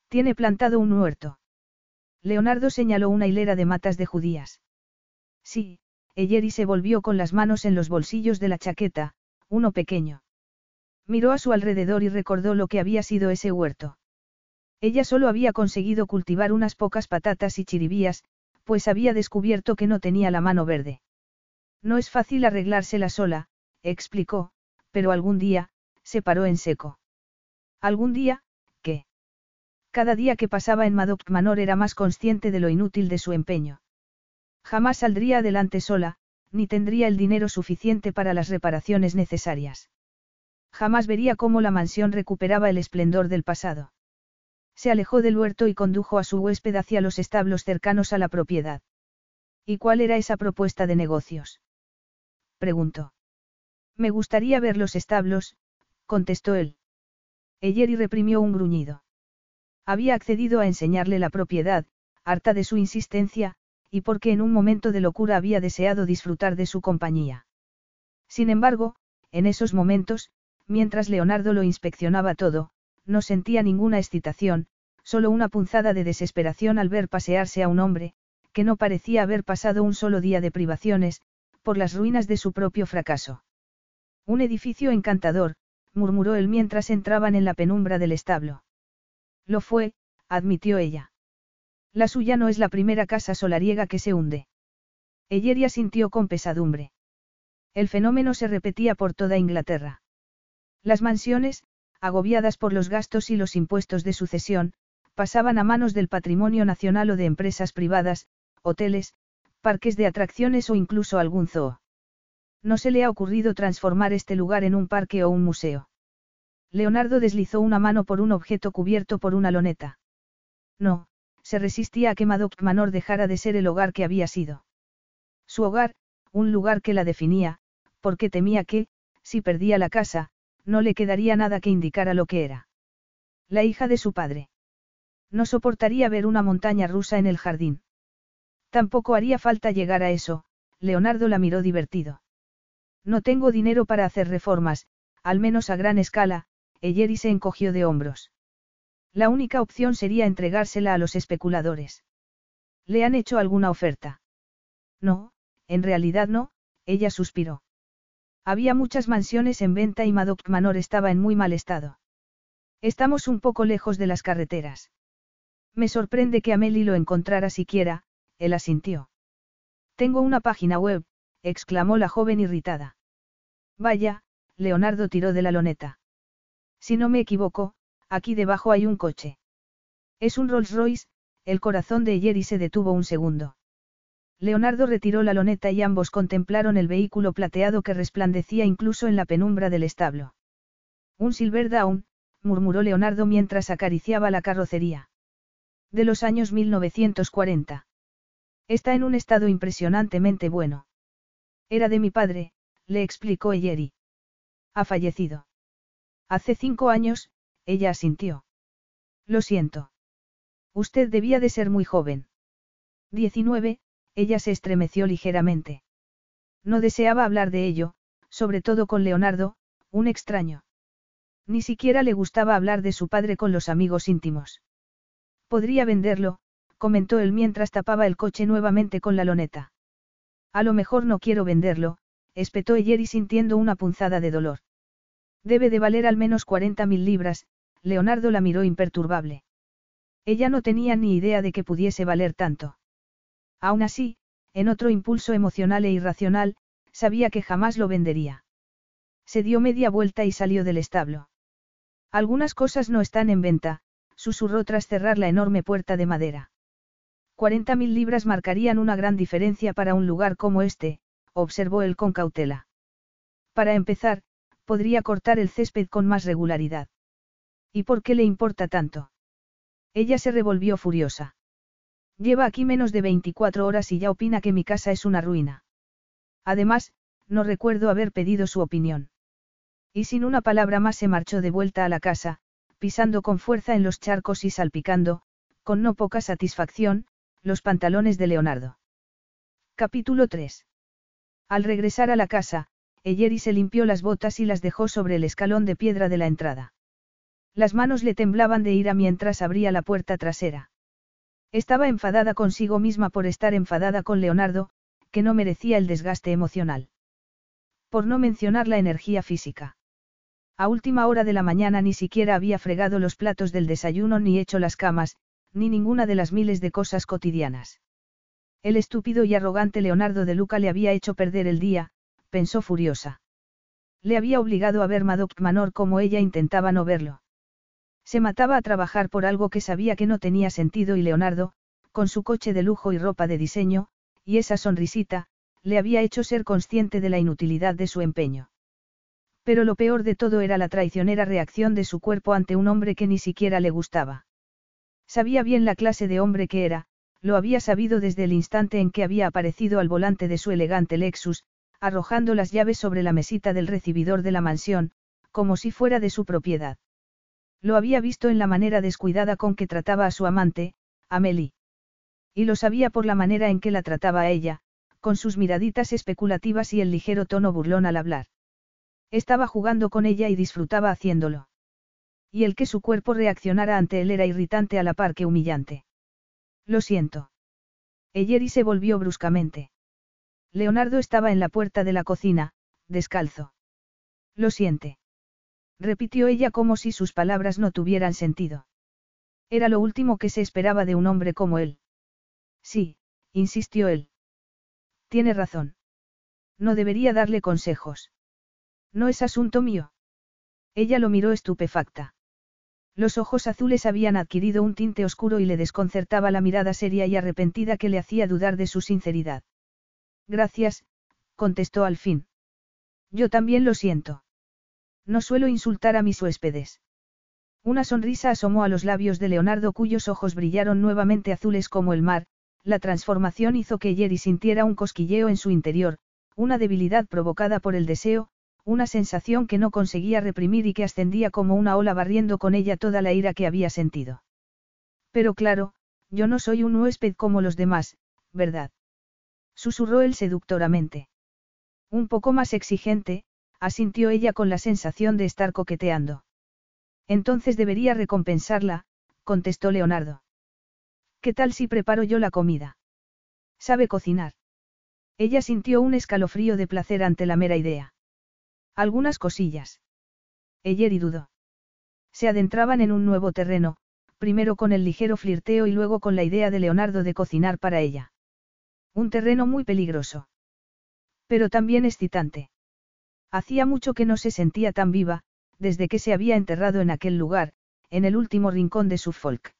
Tiene plantado un huerto. Leonardo señaló una hilera de matas de judías. Sí, Eyeri se volvió con las manos en los bolsillos de la chaqueta, uno pequeño. Miró a su alrededor y recordó lo que había sido ese huerto. Ella solo había conseguido cultivar unas pocas patatas y chiribías, pues había descubierto que no tenía la mano verde. No es fácil arreglársela sola, explicó, pero algún día, se paró en seco. Algún día, ¿qué? Cada día que pasaba en Madoc Manor era más consciente de lo inútil de su empeño. Jamás saldría adelante sola, ni tendría el dinero suficiente para las reparaciones necesarias. Jamás vería cómo la mansión recuperaba el esplendor del pasado. Se alejó del huerto y condujo a su huésped hacia los establos cercanos a la propiedad. ¿Y cuál era esa propuesta de negocios? preguntó. Me gustaría ver los establos, contestó él. Eyeri reprimió un gruñido. Había accedido a enseñarle la propiedad, harta de su insistencia, y porque en un momento de locura había deseado disfrutar de su compañía. Sin embargo, en esos momentos, mientras Leonardo lo inspeccionaba todo, no sentía ninguna excitación, solo una punzada de desesperación al ver pasearse a un hombre, que no parecía haber pasado un solo día de privaciones, por las ruinas de su propio fracaso. Un edificio encantador, murmuró él mientras entraban en la penumbra del establo. Lo fue, admitió ella. La suya no es la primera casa solariega que se hunde. Elleria sintió con pesadumbre. El fenómeno se repetía por toda Inglaterra. Las mansiones, agobiadas por los gastos y los impuestos de sucesión, pasaban a manos del patrimonio nacional o de empresas privadas, hoteles, parques de atracciones o incluso algún zoo. No se le ha ocurrido transformar este lugar en un parque o un museo. Leonardo deslizó una mano por un objeto cubierto por una loneta. No, se resistía a que Madoc Manor dejara de ser el hogar que había sido. Su hogar, un lugar que la definía, porque temía que, si perdía la casa, no le quedaría nada que indicara lo que era. La hija de su padre. No soportaría ver una montaña rusa en el jardín. Tampoco haría falta llegar a eso, Leonardo la miró divertido. No tengo dinero para hacer reformas, al menos a gran escala, Eyeri se encogió de hombros. La única opción sería entregársela a los especuladores. ¿Le han hecho alguna oferta? No, en realidad no, ella suspiró. Había muchas mansiones en venta y Madoc Manor estaba en muy mal estado. Estamos un poco lejos de las carreteras. Me sorprende que Amelie lo encontrara siquiera, él asintió. Tengo una página web, exclamó la joven irritada. Vaya, Leonardo tiró de la loneta. Si no me equivoco, aquí debajo hay un coche. Es un Rolls Royce, el corazón de Jerry se detuvo un segundo. Leonardo retiró la loneta y ambos contemplaron el vehículo plateado que resplandecía incluso en la penumbra del establo. Un Silver Dawn, murmuró Leonardo mientras acariciaba la carrocería. De los años 1940. Está en un estado impresionantemente bueno. Era de mi padre, le explicó Eyeri. Ha fallecido. Hace cinco años, ella asintió. Lo siento. Usted debía de ser muy joven. Diecinueve, ella se estremeció ligeramente. No deseaba hablar de ello, sobre todo con Leonardo, un extraño. Ni siquiera le gustaba hablar de su padre con los amigos íntimos. Podría venderlo, comentó él mientras tapaba el coche nuevamente con la loneta. A lo mejor no quiero venderlo, espetó Jerry sintiendo una punzada de dolor. Debe de valer al menos 40 mil libras, Leonardo la miró imperturbable. Ella no tenía ni idea de que pudiese valer tanto. Aún así, en otro impulso emocional e irracional, sabía que jamás lo vendería. Se dio media vuelta y salió del establo. Algunas cosas no están en venta, susurró tras cerrar la enorme puerta de madera. Cuarenta mil libras marcarían una gran diferencia para un lugar como este, observó él con cautela. Para empezar, podría cortar el césped con más regularidad. ¿Y por qué le importa tanto? Ella se revolvió furiosa. Lleva aquí menos de 24 horas y ya opina que mi casa es una ruina. Además, no recuerdo haber pedido su opinión. Y sin una palabra más se marchó de vuelta a la casa, pisando con fuerza en los charcos y salpicando, con no poca satisfacción, los pantalones de Leonardo. Capítulo 3. Al regresar a la casa, Eyeri se limpió las botas y las dejó sobre el escalón de piedra de la entrada. Las manos le temblaban de ira mientras abría la puerta trasera. Estaba enfadada consigo misma por estar enfadada con Leonardo, que no merecía el desgaste emocional. Por no mencionar la energía física. A última hora de la mañana ni siquiera había fregado los platos del desayuno ni hecho las camas, ni ninguna de las miles de cosas cotidianas. El estúpido y arrogante Leonardo de Luca le había hecho perder el día, pensó furiosa. Le había obligado a ver Madoc Manor como ella intentaba no verlo. Se mataba a trabajar por algo que sabía que no tenía sentido y Leonardo, con su coche de lujo y ropa de diseño, y esa sonrisita, le había hecho ser consciente de la inutilidad de su empeño. Pero lo peor de todo era la traicionera reacción de su cuerpo ante un hombre que ni siquiera le gustaba. Sabía bien la clase de hombre que era, lo había sabido desde el instante en que había aparecido al volante de su elegante Lexus, arrojando las llaves sobre la mesita del recibidor de la mansión, como si fuera de su propiedad. Lo había visto en la manera descuidada con que trataba a su amante, Amelie. Y lo sabía por la manera en que la trataba a ella, con sus miraditas especulativas y el ligero tono burlón al hablar. Estaba jugando con ella y disfrutaba haciéndolo. Y el que su cuerpo reaccionara ante él era irritante a la par que humillante. Lo siento. Eyeri se volvió bruscamente. Leonardo estaba en la puerta de la cocina, descalzo. Lo siente repitió ella como si sus palabras no tuvieran sentido. Era lo último que se esperaba de un hombre como él. Sí, insistió él. Tiene razón. No debería darle consejos. No es asunto mío. Ella lo miró estupefacta. Los ojos azules habían adquirido un tinte oscuro y le desconcertaba la mirada seria y arrepentida que le hacía dudar de su sinceridad. Gracias, contestó al fin. Yo también lo siento. No suelo insultar a mis huéspedes. Una sonrisa asomó a los labios de Leonardo cuyos ojos brillaron nuevamente azules como el mar, la transformación hizo que Jerry sintiera un cosquilleo en su interior, una debilidad provocada por el deseo, una sensación que no conseguía reprimir y que ascendía como una ola barriendo con ella toda la ira que había sentido. Pero claro, yo no soy un huésped como los demás, ¿verdad? Susurró él seductoramente. Un poco más exigente, asintió ella con la sensación de estar coqueteando. Entonces debería recompensarla, contestó Leonardo. ¿Qué tal si preparo yo la comida? ¿Sabe cocinar? Ella sintió un escalofrío de placer ante la mera idea. Algunas cosillas. Ella dudó. Se adentraban en un nuevo terreno, primero con el ligero flirteo y luego con la idea de Leonardo de cocinar para ella. Un terreno muy peligroso. Pero también excitante. Hacía mucho que no se sentía tan viva, desde que se había enterrado en aquel lugar, en el último rincón de su folk.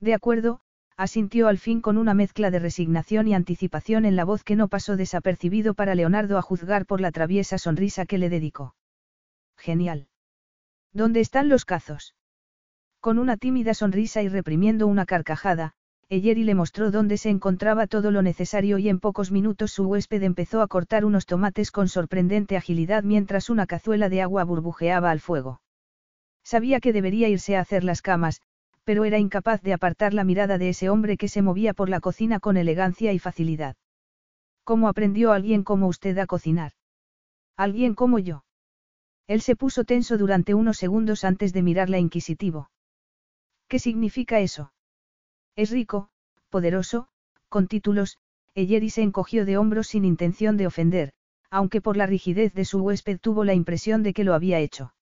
De acuerdo, asintió al fin con una mezcla de resignación y anticipación en la voz que no pasó desapercibido para Leonardo a juzgar por la traviesa sonrisa que le dedicó. Genial. ¿Dónde están los cazos? Con una tímida sonrisa y reprimiendo una carcajada, Eyeri le mostró dónde se encontraba todo lo necesario y en pocos minutos su huésped empezó a cortar unos tomates con sorprendente agilidad mientras una cazuela de agua burbujeaba al fuego. Sabía que debería irse a hacer las camas, pero era incapaz de apartar la mirada de ese hombre que se movía por la cocina con elegancia y facilidad. ¿Cómo aprendió alguien como usted a cocinar? Alguien como yo. Él se puso tenso durante unos segundos antes de mirarla inquisitivo. ¿Qué significa eso? Es rico, poderoso, con títulos, Eyeri se encogió de hombros sin intención de ofender, aunque por la rigidez de su huésped tuvo la impresión de que lo había hecho.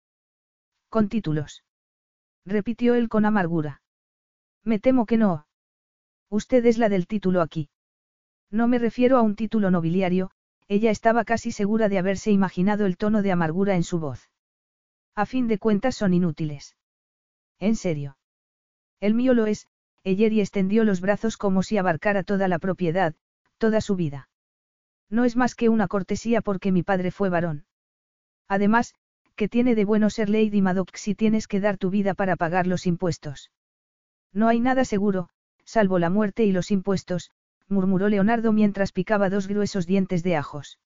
Con títulos. Repitió él con amargura. Me temo que no. Usted es la del título aquí. No me refiero a un título nobiliario, ella estaba casi segura de haberse imaginado el tono de amargura en su voz. A fin de cuentas son inútiles. En serio. El mío lo es, Eyeri extendió los brazos como si abarcara toda la propiedad, toda su vida. No es más que una cortesía porque mi padre fue varón. Además, ¿qué tiene de bueno ser Lady Maddox si tienes que dar tu vida para pagar los impuestos? No hay nada seguro, salvo la muerte y los impuestos, murmuró Leonardo mientras picaba dos gruesos dientes de ajos.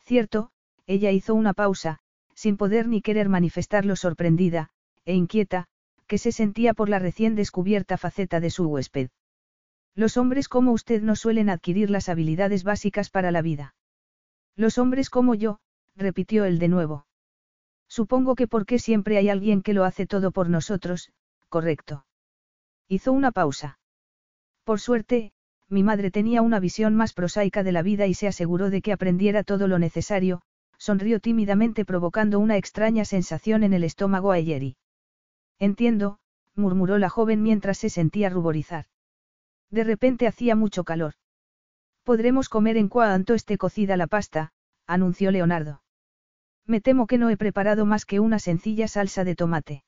Cierto, ella hizo una pausa, sin poder ni querer manifestarlo sorprendida, e inquieta, que se sentía por la recién descubierta faceta de su huésped. Los hombres como usted no suelen adquirir las habilidades básicas para la vida. Los hombres como yo, repitió él de nuevo. Supongo que porque siempre hay alguien que lo hace todo por nosotros, correcto. Hizo una pausa. Por suerte, mi madre tenía una visión más prosaica de la vida y se aseguró de que aprendiera todo lo necesario, sonrió tímidamente provocando una extraña sensación en el estómago a Yeri. Entiendo, murmuró la joven mientras se sentía ruborizar. De repente hacía mucho calor. Podremos comer en cuanto esté cocida la pasta, anunció Leonardo. Me temo que no he preparado más que una sencilla salsa de tomate.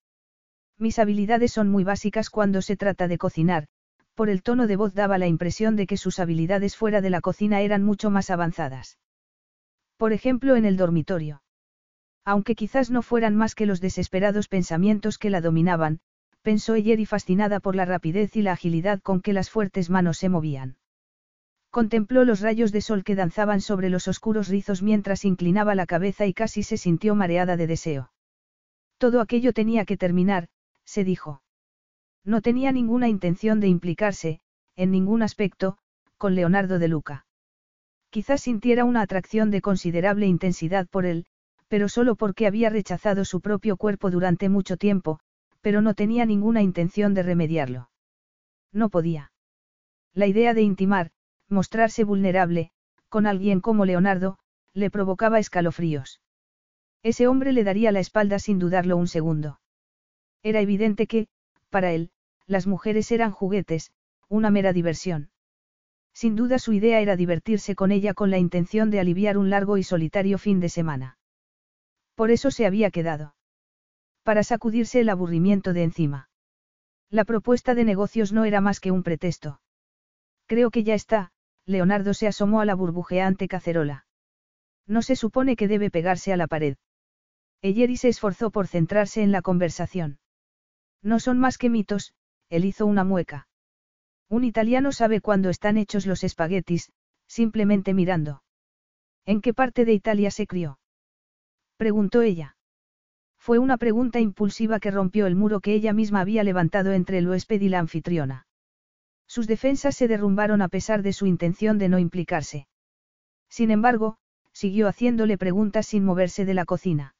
Mis habilidades son muy básicas cuando se trata de cocinar, por el tono de voz daba la impresión de que sus habilidades fuera de la cocina eran mucho más avanzadas. Por ejemplo, en el dormitorio. Aunque quizás no fueran más que los desesperados pensamientos que la dominaban, pensó Eyeri fascinada por la rapidez y la agilidad con que las fuertes manos se movían. Contempló los rayos de sol que danzaban sobre los oscuros rizos mientras inclinaba la cabeza y casi se sintió mareada de deseo. Todo aquello tenía que terminar, se dijo. No tenía ninguna intención de implicarse, en ningún aspecto, con Leonardo de Luca. Quizás sintiera una atracción de considerable intensidad por él, pero solo porque había rechazado su propio cuerpo durante mucho tiempo, pero no tenía ninguna intención de remediarlo. No podía. La idea de intimar, mostrarse vulnerable, con alguien como Leonardo, le provocaba escalofríos. Ese hombre le daría la espalda sin dudarlo un segundo. Era evidente que, para él, las mujeres eran juguetes, una mera diversión. Sin duda su idea era divertirse con ella con la intención de aliviar un largo y solitario fin de semana. Por eso se había quedado. Para sacudirse el aburrimiento de encima. La propuesta de negocios no era más que un pretexto. Creo que ya está, Leonardo se asomó a la burbujeante cacerola. No se supone que debe pegarse a la pared. Eyeri se esforzó por centrarse en la conversación. No son más que mitos, él hizo una mueca. Un italiano sabe cuándo están hechos los espaguetis, simplemente mirando. ¿En qué parte de Italia se crió? Preguntó ella. Fue una pregunta impulsiva que rompió el muro que ella misma había levantado entre el huésped y la anfitriona. Sus defensas se derrumbaron a pesar de su intención de no implicarse. Sin embargo, siguió haciéndole preguntas sin moverse de la cocina.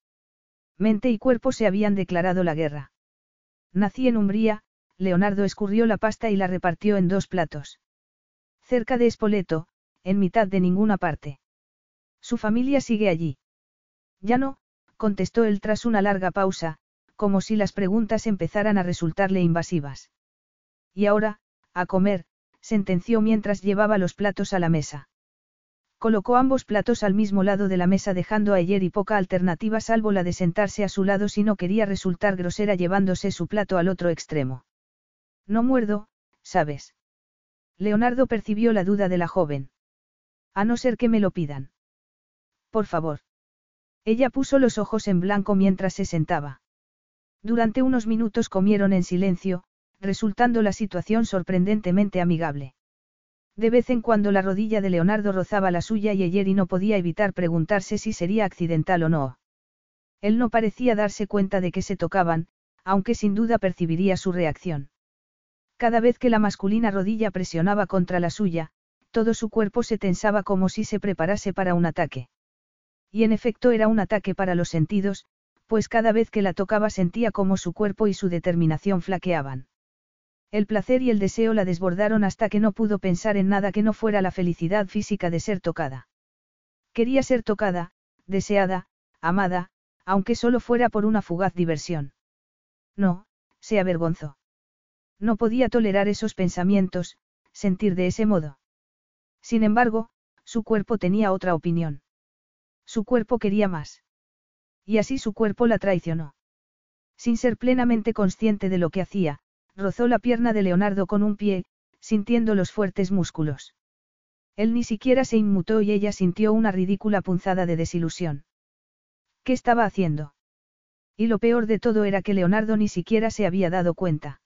Mente y cuerpo se habían declarado la guerra. Nací en Umbría, Leonardo escurrió la pasta y la repartió en dos platos. Cerca de Espoleto, en mitad de ninguna parte. Su familia sigue allí. Ya no, contestó él tras una larga pausa, como si las preguntas empezaran a resultarle invasivas. Y ahora, a comer, sentenció mientras llevaba los platos a la mesa. Colocó ambos platos al mismo lado de la mesa dejando a y poca alternativa salvo la de sentarse a su lado si no quería resultar grosera llevándose su plato al otro extremo. No muerdo, ¿sabes? Leonardo percibió la duda de la joven. A no ser que me lo pidan. Por favor. Ella puso los ojos en blanco mientras se sentaba. Durante unos minutos comieron en silencio, resultando la situación sorprendentemente amigable. De vez en cuando la rodilla de Leonardo rozaba la suya y Eyeri no podía evitar preguntarse si sería accidental o no. Él no parecía darse cuenta de que se tocaban, aunque sin duda percibiría su reacción. Cada vez que la masculina rodilla presionaba contra la suya, todo su cuerpo se tensaba como si se preparase para un ataque. Y en efecto era un ataque para los sentidos, pues cada vez que la tocaba sentía como su cuerpo y su determinación flaqueaban. El placer y el deseo la desbordaron hasta que no pudo pensar en nada que no fuera la felicidad física de ser tocada. Quería ser tocada, deseada, amada, aunque solo fuera por una fugaz diversión. No, se avergonzó. No podía tolerar esos pensamientos, sentir de ese modo. Sin embargo, su cuerpo tenía otra opinión. Su cuerpo quería más. Y así su cuerpo la traicionó. Sin ser plenamente consciente de lo que hacía, rozó la pierna de Leonardo con un pie, sintiendo los fuertes músculos. Él ni siquiera se inmutó y ella sintió una ridícula punzada de desilusión. ¿Qué estaba haciendo? Y lo peor de todo era que Leonardo ni siquiera se había dado cuenta.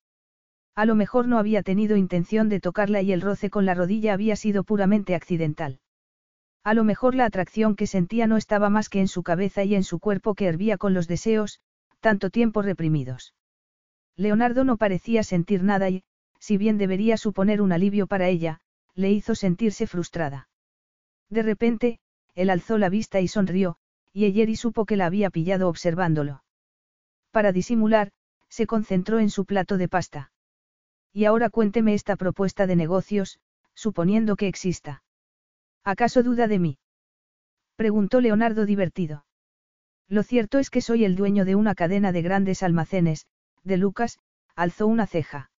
A lo mejor no había tenido intención de tocarla y el roce con la rodilla había sido puramente accidental. A lo mejor la atracción que sentía no estaba más que en su cabeza y en su cuerpo que hervía con los deseos, tanto tiempo reprimidos. Leonardo no parecía sentir nada y, si bien debería suponer un alivio para ella, le hizo sentirse frustrada. De repente, él alzó la vista y sonrió, y Eyeri supo que la había pillado observándolo. Para disimular, se concentró en su plato de pasta. Y ahora cuénteme esta propuesta de negocios, suponiendo que exista. ¿Acaso duda de mí? Preguntó Leonardo divertido. Lo cierto es que soy el dueño de una cadena de grandes almacenes, de Lucas, alzó una ceja.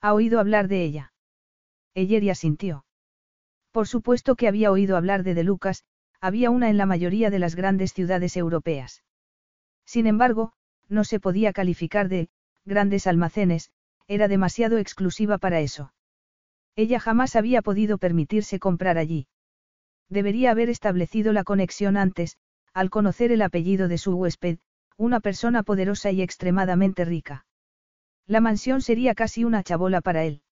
¿Ha oído hablar de ella? Eyeria asintió. Por supuesto que había oído hablar de De Lucas, había una en la mayoría de las grandes ciudades europeas. Sin embargo, no se podía calificar de, grandes almacenes, era demasiado exclusiva para eso. Ella jamás había podido permitirse comprar allí. Debería haber establecido la conexión antes, al conocer el apellido de su huésped, una persona poderosa y extremadamente rica. La mansión sería casi una chabola para él.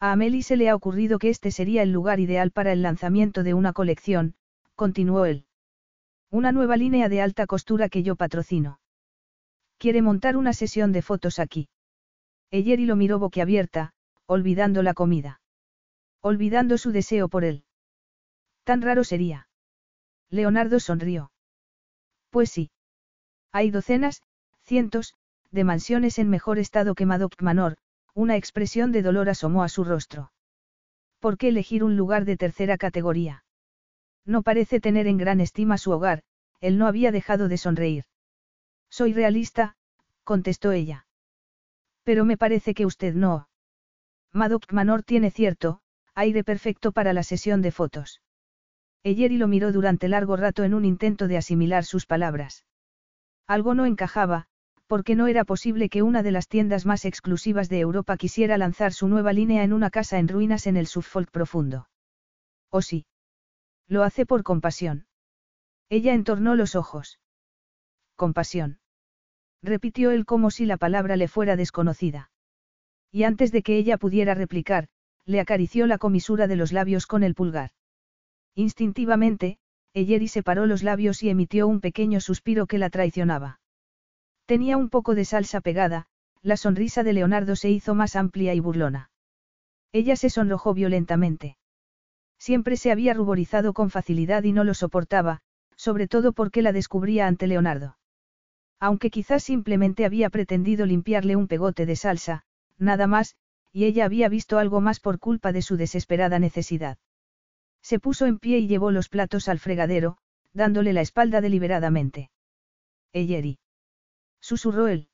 A Amelie se le ha ocurrido que este sería el lugar ideal para el lanzamiento de una colección, continuó él. Una nueva línea de alta costura que yo patrocino. Quiere montar una sesión de fotos aquí. Eyeri lo miró boquiabierta, olvidando la comida. Olvidando su deseo por él. Tan raro sería. Leonardo sonrió. Pues sí. Hay docenas, cientos, de mansiones en mejor estado que Madoc Manor, una expresión de dolor asomó a su rostro. ¿Por qué elegir un lugar de tercera categoría? No parece tener en gran estima su hogar, él no había dejado de sonreír. Soy realista, contestó ella. Pero me parece que usted no. Madoc Manor tiene cierto, aire perfecto para la sesión de fotos. Eyeri lo miró durante largo rato en un intento de asimilar sus palabras. Algo no encajaba, porque no era posible que una de las tiendas más exclusivas de Europa quisiera lanzar su nueva línea en una casa en ruinas en el Suffolk profundo. ¿O sí? Lo hace por compasión. Ella entornó los ojos. Compasión. Repitió él como si la palabra le fuera desconocida. Y antes de que ella pudiera replicar, le acarició la comisura de los labios con el pulgar. Instintivamente, Eyeri separó los labios y emitió un pequeño suspiro que la traicionaba. Tenía un poco de salsa pegada, la sonrisa de Leonardo se hizo más amplia y burlona. Ella se sonrojó violentamente. Siempre se había ruborizado con facilidad y no lo soportaba, sobre todo porque la descubría ante Leonardo. Aunque quizás simplemente había pretendido limpiarle un pegote de salsa, nada más, y ella había visto algo más por culpa de su desesperada necesidad. Se puso en pie y llevó los platos al fregadero, dándole la espalda deliberadamente. Eyeri. Susurró él.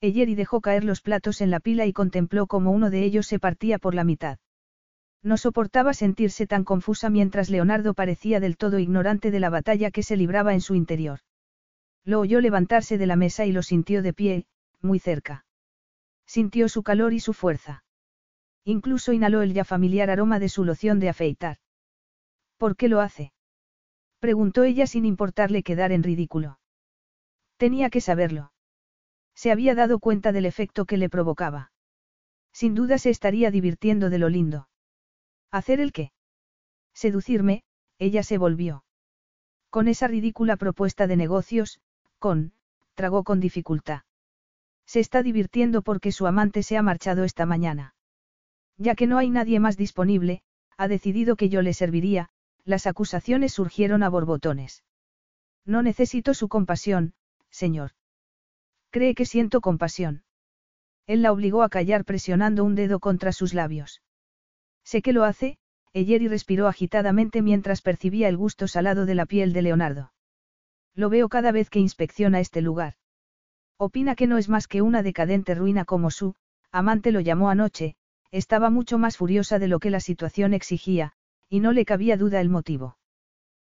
Eyeri dejó caer los platos en la pila y contempló cómo uno de ellos se partía por la mitad. No soportaba sentirse tan confusa mientras Leonardo parecía del todo ignorante de la batalla que se libraba en su interior. Lo oyó levantarse de la mesa y lo sintió de pie, muy cerca. Sintió su calor y su fuerza. Incluso inhaló el ya familiar aroma de su loción de afeitar. ¿Por qué lo hace? Preguntó ella sin importarle quedar en ridículo. Tenía que saberlo. Se había dado cuenta del efecto que le provocaba. Sin duda se estaría divirtiendo de lo lindo. ¿Hacer el qué? Seducirme, ella se volvió. Con esa ridícula propuesta de negocios, con, tragó con dificultad. Se está divirtiendo porque su amante se ha marchado esta mañana. Ya que no hay nadie más disponible, ha decidido que yo le serviría, las acusaciones surgieron a borbotones. No necesito su compasión, señor. ¿Cree que siento compasión? Él la obligó a callar presionando un dedo contra sus labios. Sé que lo hace, Eyeri respiró agitadamente mientras percibía el gusto salado de la piel de Leonardo. Lo veo cada vez que inspecciona este lugar. Opina que no es más que una decadente ruina como su, amante lo llamó anoche, estaba mucho más furiosa de lo que la situación exigía, y no le cabía duda el motivo.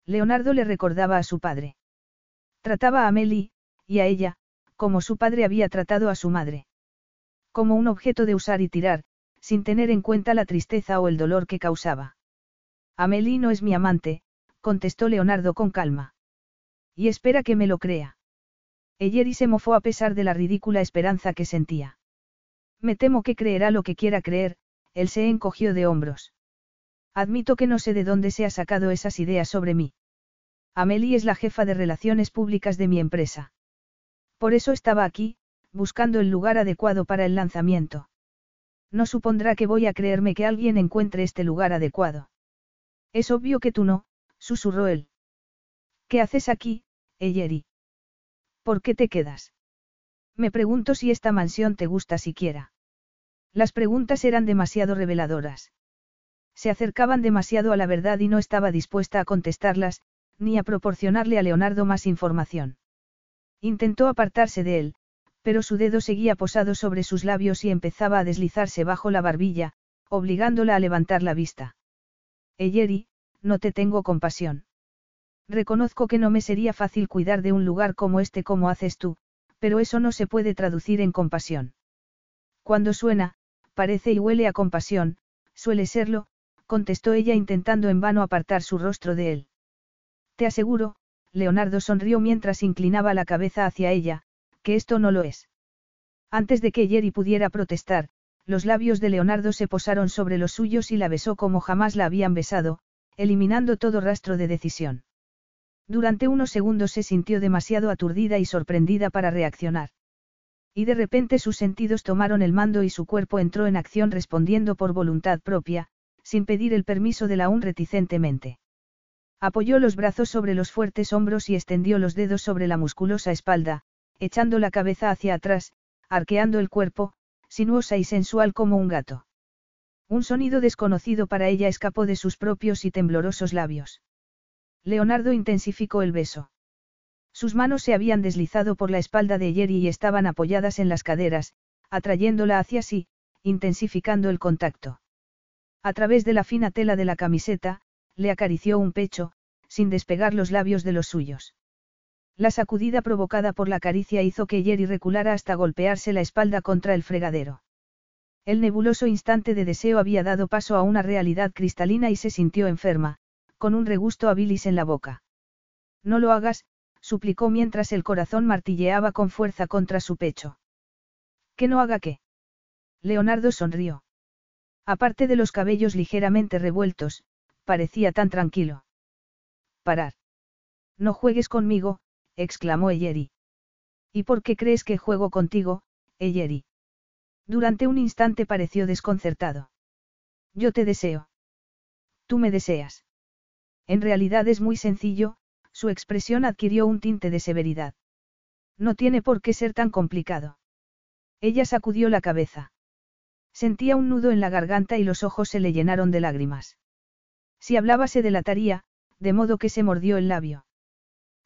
Leonardo le recordaba a su padre. Trataba a Amelie, y a ella, como su padre había tratado a su madre. Como un objeto de usar y tirar, sin tener en cuenta la tristeza o el dolor que causaba. Amelie no es mi amante, contestó Leonardo con calma. Y espera que me lo crea. Eyeri se mofó a pesar de la ridícula esperanza que sentía. Me temo que creerá lo que quiera creer, él se encogió de hombros. Admito que no sé de dónde se ha sacado esas ideas sobre mí. Amelie es la jefa de relaciones públicas de mi empresa. Por eso estaba aquí, buscando el lugar adecuado para el lanzamiento. No supondrá que voy a creerme que alguien encuentre este lugar adecuado. Es obvio que tú no, susurró él. ¿Qué haces aquí, Eyeri? ¿Por qué te quedas? Me pregunto si esta mansión te gusta siquiera. Las preguntas eran demasiado reveladoras. Se acercaban demasiado a la verdad y no estaba dispuesta a contestarlas, ni a proporcionarle a Leonardo más información. Intentó apartarse de él, pero su dedo seguía posado sobre sus labios y empezaba a deslizarse bajo la barbilla, obligándola a levantar la vista. Eyeri, no te tengo compasión. Reconozco que no me sería fácil cuidar de un lugar como este como haces tú, pero eso no se puede traducir en compasión. Cuando suena, parece y huele a compasión, suele serlo, contestó ella intentando en vano apartar su rostro de él. Te aseguro, Leonardo sonrió mientras inclinaba la cabeza hacia ella, que esto no lo es. Antes de que Jerry pudiera protestar, los labios de Leonardo se posaron sobre los suyos y la besó como jamás la habían besado, eliminando todo rastro de decisión. Durante unos segundos se sintió demasiado aturdida y sorprendida para reaccionar. Y de repente sus sentidos tomaron el mando y su cuerpo entró en acción respondiendo por voluntad propia, sin pedir el permiso de la aún reticentemente. Apoyó los brazos sobre los fuertes hombros y extendió los dedos sobre la musculosa espalda, echando la cabeza hacia atrás, arqueando el cuerpo, sinuosa y sensual como un gato. Un sonido desconocido para ella escapó de sus propios y temblorosos labios. Leonardo intensificó el beso. Sus manos se habían deslizado por la espalda de Jerry y estaban apoyadas en las caderas, atrayéndola hacia sí, intensificando el contacto. A través de la fina tela de la camiseta, le acarició un pecho, sin despegar los labios de los suyos. La sacudida provocada por la caricia hizo que Jerry reculara hasta golpearse la espalda contra el fregadero. El nebuloso instante de deseo había dado paso a una realidad cristalina y se sintió enferma, con un regusto a bilis en la boca. No lo hagas, suplicó mientras el corazón martilleaba con fuerza contra su pecho. ¿Que no haga qué? Leonardo sonrió. Aparte de los cabellos ligeramente revueltos, parecía tan tranquilo. Parar. No juegues conmigo, exclamó Eyeri. ¿Y por qué crees que juego contigo, Eyeri? Durante un instante pareció desconcertado. Yo te deseo. Tú me deseas. En realidad es muy sencillo, su expresión adquirió un tinte de severidad. No tiene por qué ser tan complicado. Ella sacudió la cabeza. Sentía un nudo en la garganta y los ojos se le llenaron de lágrimas. Si hablaba se delataría, de modo que se mordió el labio.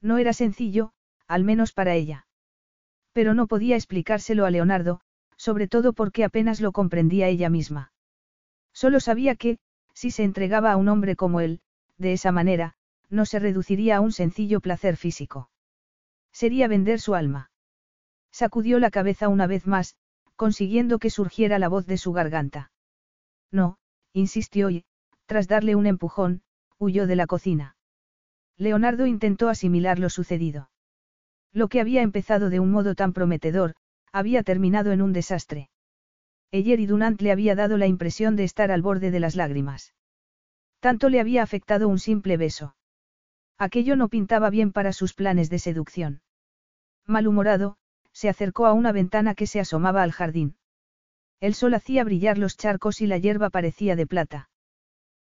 No era sencillo, al menos para ella. Pero no podía explicárselo a Leonardo, sobre todo porque apenas lo comprendía ella misma. Solo sabía que, si se entregaba a un hombre como él, de esa manera, no se reduciría a un sencillo placer físico. Sería vender su alma. Sacudió la cabeza una vez más, consiguiendo que surgiera la voz de su garganta. No, insistió y, tras darle un empujón, huyó de la cocina. Leonardo intentó asimilar lo sucedido. Lo que había empezado de un modo tan prometedor, había terminado en un desastre. Ayer y Dunant le había dado la impresión de estar al borde de las lágrimas. Tanto le había afectado un simple beso. Aquello no pintaba bien para sus planes de seducción. Malhumorado, se acercó a una ventana que se asomaba al jardín. El sol hacía brillar los charcos y la hierba parecía de plata.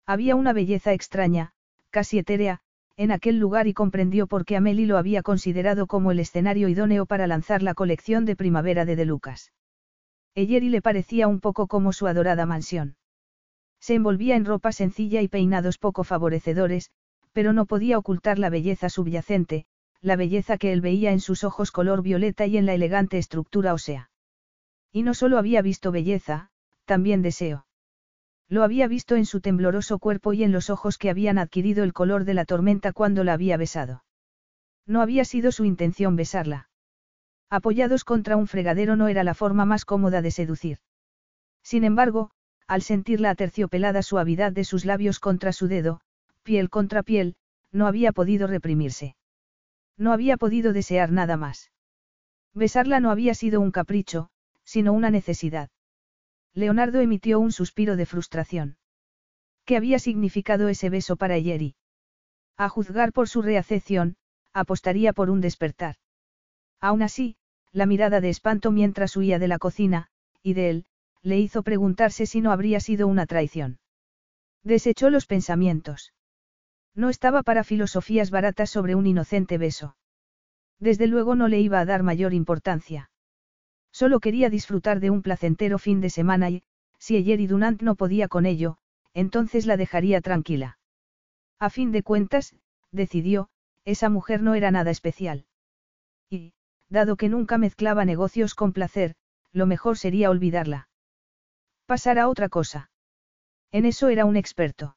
Había una belleza extraña, casi etérea, en aquel lugar y comprendió por qué Amelie lo había considerado como el escenario idóneo para lanzar la colección de primavera de De Lucas. Eyeri le parecía un poco como su adorada mansión. Se envolvía en ropa sencilla y peinados poco favorecedores, pero no podía ocultar la belleza subyacente, la belleza que él veía en sus ojos color violeta y en la elegante estructura ósea. Y no solo había visto belleza, también deseo. Lo había visto en su tembloroso cuerpo y en los ojos que habían adquirido el color de la tormenta cuando la había besado. No había sido su intención besarla. Apoyados contra un fregadero no era la forma más cómoda de seducir. Sin embargo, al sentir la aterciopelada suavidad de sus labios contra su dedo, piel contra piel, no había podido reprimirse. No había podido desear nada más. Besarla no había sido un capricho, sino una necesidad. Leonardo emitió un suspiro de frustración. ¿Qué había significado ese beso para Yeri? A juzgar por su reacepción, apostaría por un despertar. Aún así, la mirada de espanto mientras huía de la cocina, y de él, le hizo preguntarse si no habría sido una traición. Desechó los pensamientos. No estaba para filosofías baratas sobre un inocente beso. Desde luego no le iba a dar mayor importancia. Solo quería disfrutar de un placentero fin de semana y, si ayer y Dunant no podía con ello, entonces la dejaría tranquila. A fin de cuentas, decidió, esa mujer no era nada especial. Y, dado que nunca mezclaba negocios con placer, lo mejor sería olvidarla. Pasar a otra cosa. En eso era un experto.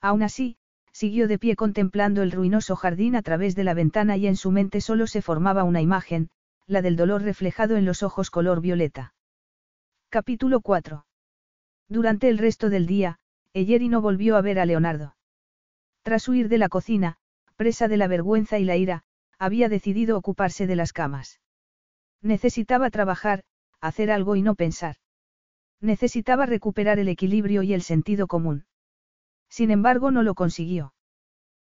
Aún así, siguió de pie contemplando el ruinoso jardín a través de la ventana y en su mente solo se formaba una imagen, la del dolor reflejado en los ojos color violeta. Capítulo 4. Durante el resto del día, Eyeri no volvió a ver a Leonardo. Tras huir de la cocina, presa de la vergüenza y la ira, había decidido ocuparse de las camas. Necesitaba trabajar, hacer algo y no pensar. Necesitaba recuperar el equilibrio y el sentido común. Sin embargo, no lo consiguió.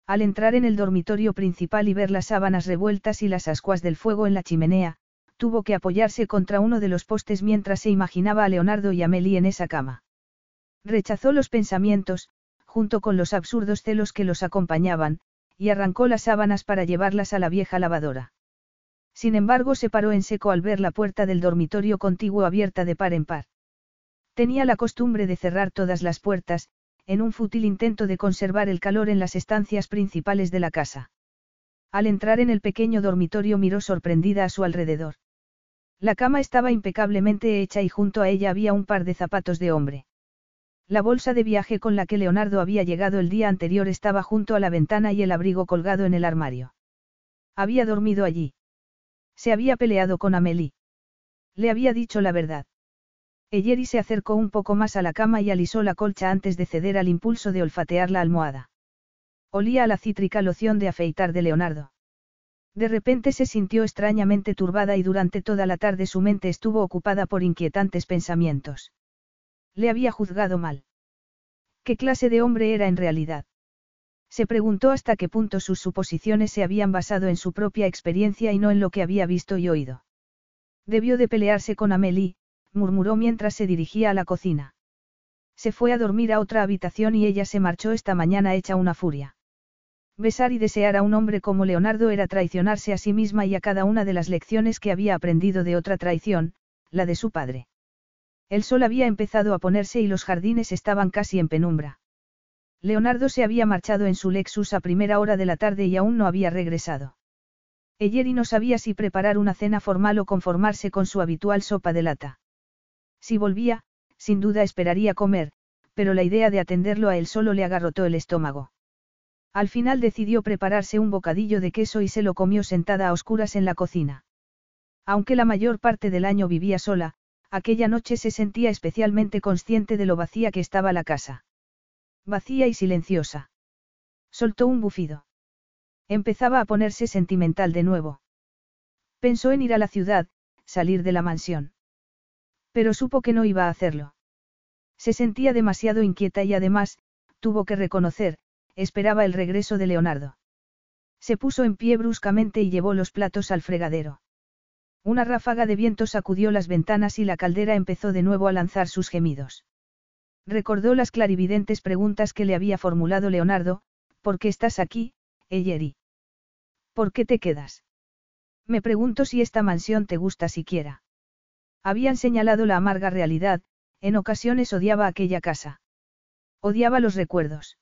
Al entrar en el dormitorio principal y ver las sábanas revueltas y las ascuas del fuego en la chimenea, tuvo que apoyarse contra uno de los postes mientras se imaginaba a Leonardo y Amelie en esa cama. Rechazó los pensamientos, junto con los absurdos celos que los acompañaban, y arrancó las sábanas para llevarlas a la vieja lavadora. Sin embargo, se paró en seco al ver la puerta del dormitorio contiguo abierta de par en par. Tenía la costumbre de cerrar todas las puertas, en un fútil intento de conservar el calor en las estancias principales de la casa. Al entrar en el pequeño dormitorio miró sorprendida a su alrededor. La cama estaba impecablemente hecha y junto a ella había un par de zapatos de hombre. La bolsa de viaje con la que Leonardo había llegado el día anterior estaba junto a la ventana y el abrigo colgado en el armario. Había dormido allí. Se había peleado con Amelie. Le había dicho la verdad. Eyeri se acercó un poco más a la cama y alisó la colcha antes de ceder al impulso de olfatear la almohada. Olía a la cítrica loción de afeitar de Leonardo. De repente se sintió extrañamente turbada y durante toda la tarde su mente estuvo ocupada por inquietantes pensamientos. Le había juzgado mal. ¿Qué clase de hombre era en realidad? Se preguntó hasta qué punto sus suposiciones se habían basado en su propia experiencia y no en lo que había visto y oído. Debió de pelearse con Amelie, murmuró mientras se dirigía a la cocina. Se fue a dormir a otra habitación y ella se marchó esta mañana hecha una furia. Besar y desear a un hombre como Leonardo era traicionarse a sí misma y a cada una de las lecciones que había aprendido de otra traición, la de su padre. El sol había empezado a ponerse y los jardines estaban casi en penumbra. Leonardo se había marchado en su Lexus a primera hora de la tarde y aún no había regresado. Eyeri no sabía si preparar una cena formal o conformarse con su habitual sopa de lata. Si volvía, sin duda esperaría comer, pero la idea de atenderlo a él solo le agarrotó el estómago. Al final decidió prepararse un bocadillo de queso y se lo comió sentada a oscuras en la cocina. Aunque la mayor parte del año vivía sola, aquella noche se sentía especialmente consciente de lo vacía que estaba la casa. Vacía y silenciosa. Soltó un bufido. Empezaba a ponerse sentimental de nuevo. Pensó en ir a la ciudad, salir de la mansión. Pero supo que no iba a hacerlo. Se sentía demasiado inquieta y además, tuvo que reconocer, esperaba el regreso de Leonardo. Se puso en pie bruscamente y llevó los platos al fregadero. Una ráfaga de viento sacudió las ventanas y la caldera empezó de nuevo a lanzar sus gemidos. Recordó las clarividentes preguntas que le había formulado Leonardo, ¿por qué estás aquí, Eyeri? ¿Por qué te quedas? Me pregunto si esta mansión te gusta siquiera. Habían señalado la amarga realidad, en ocasiones odiaba aquella casa. Odiaba los recuerdos.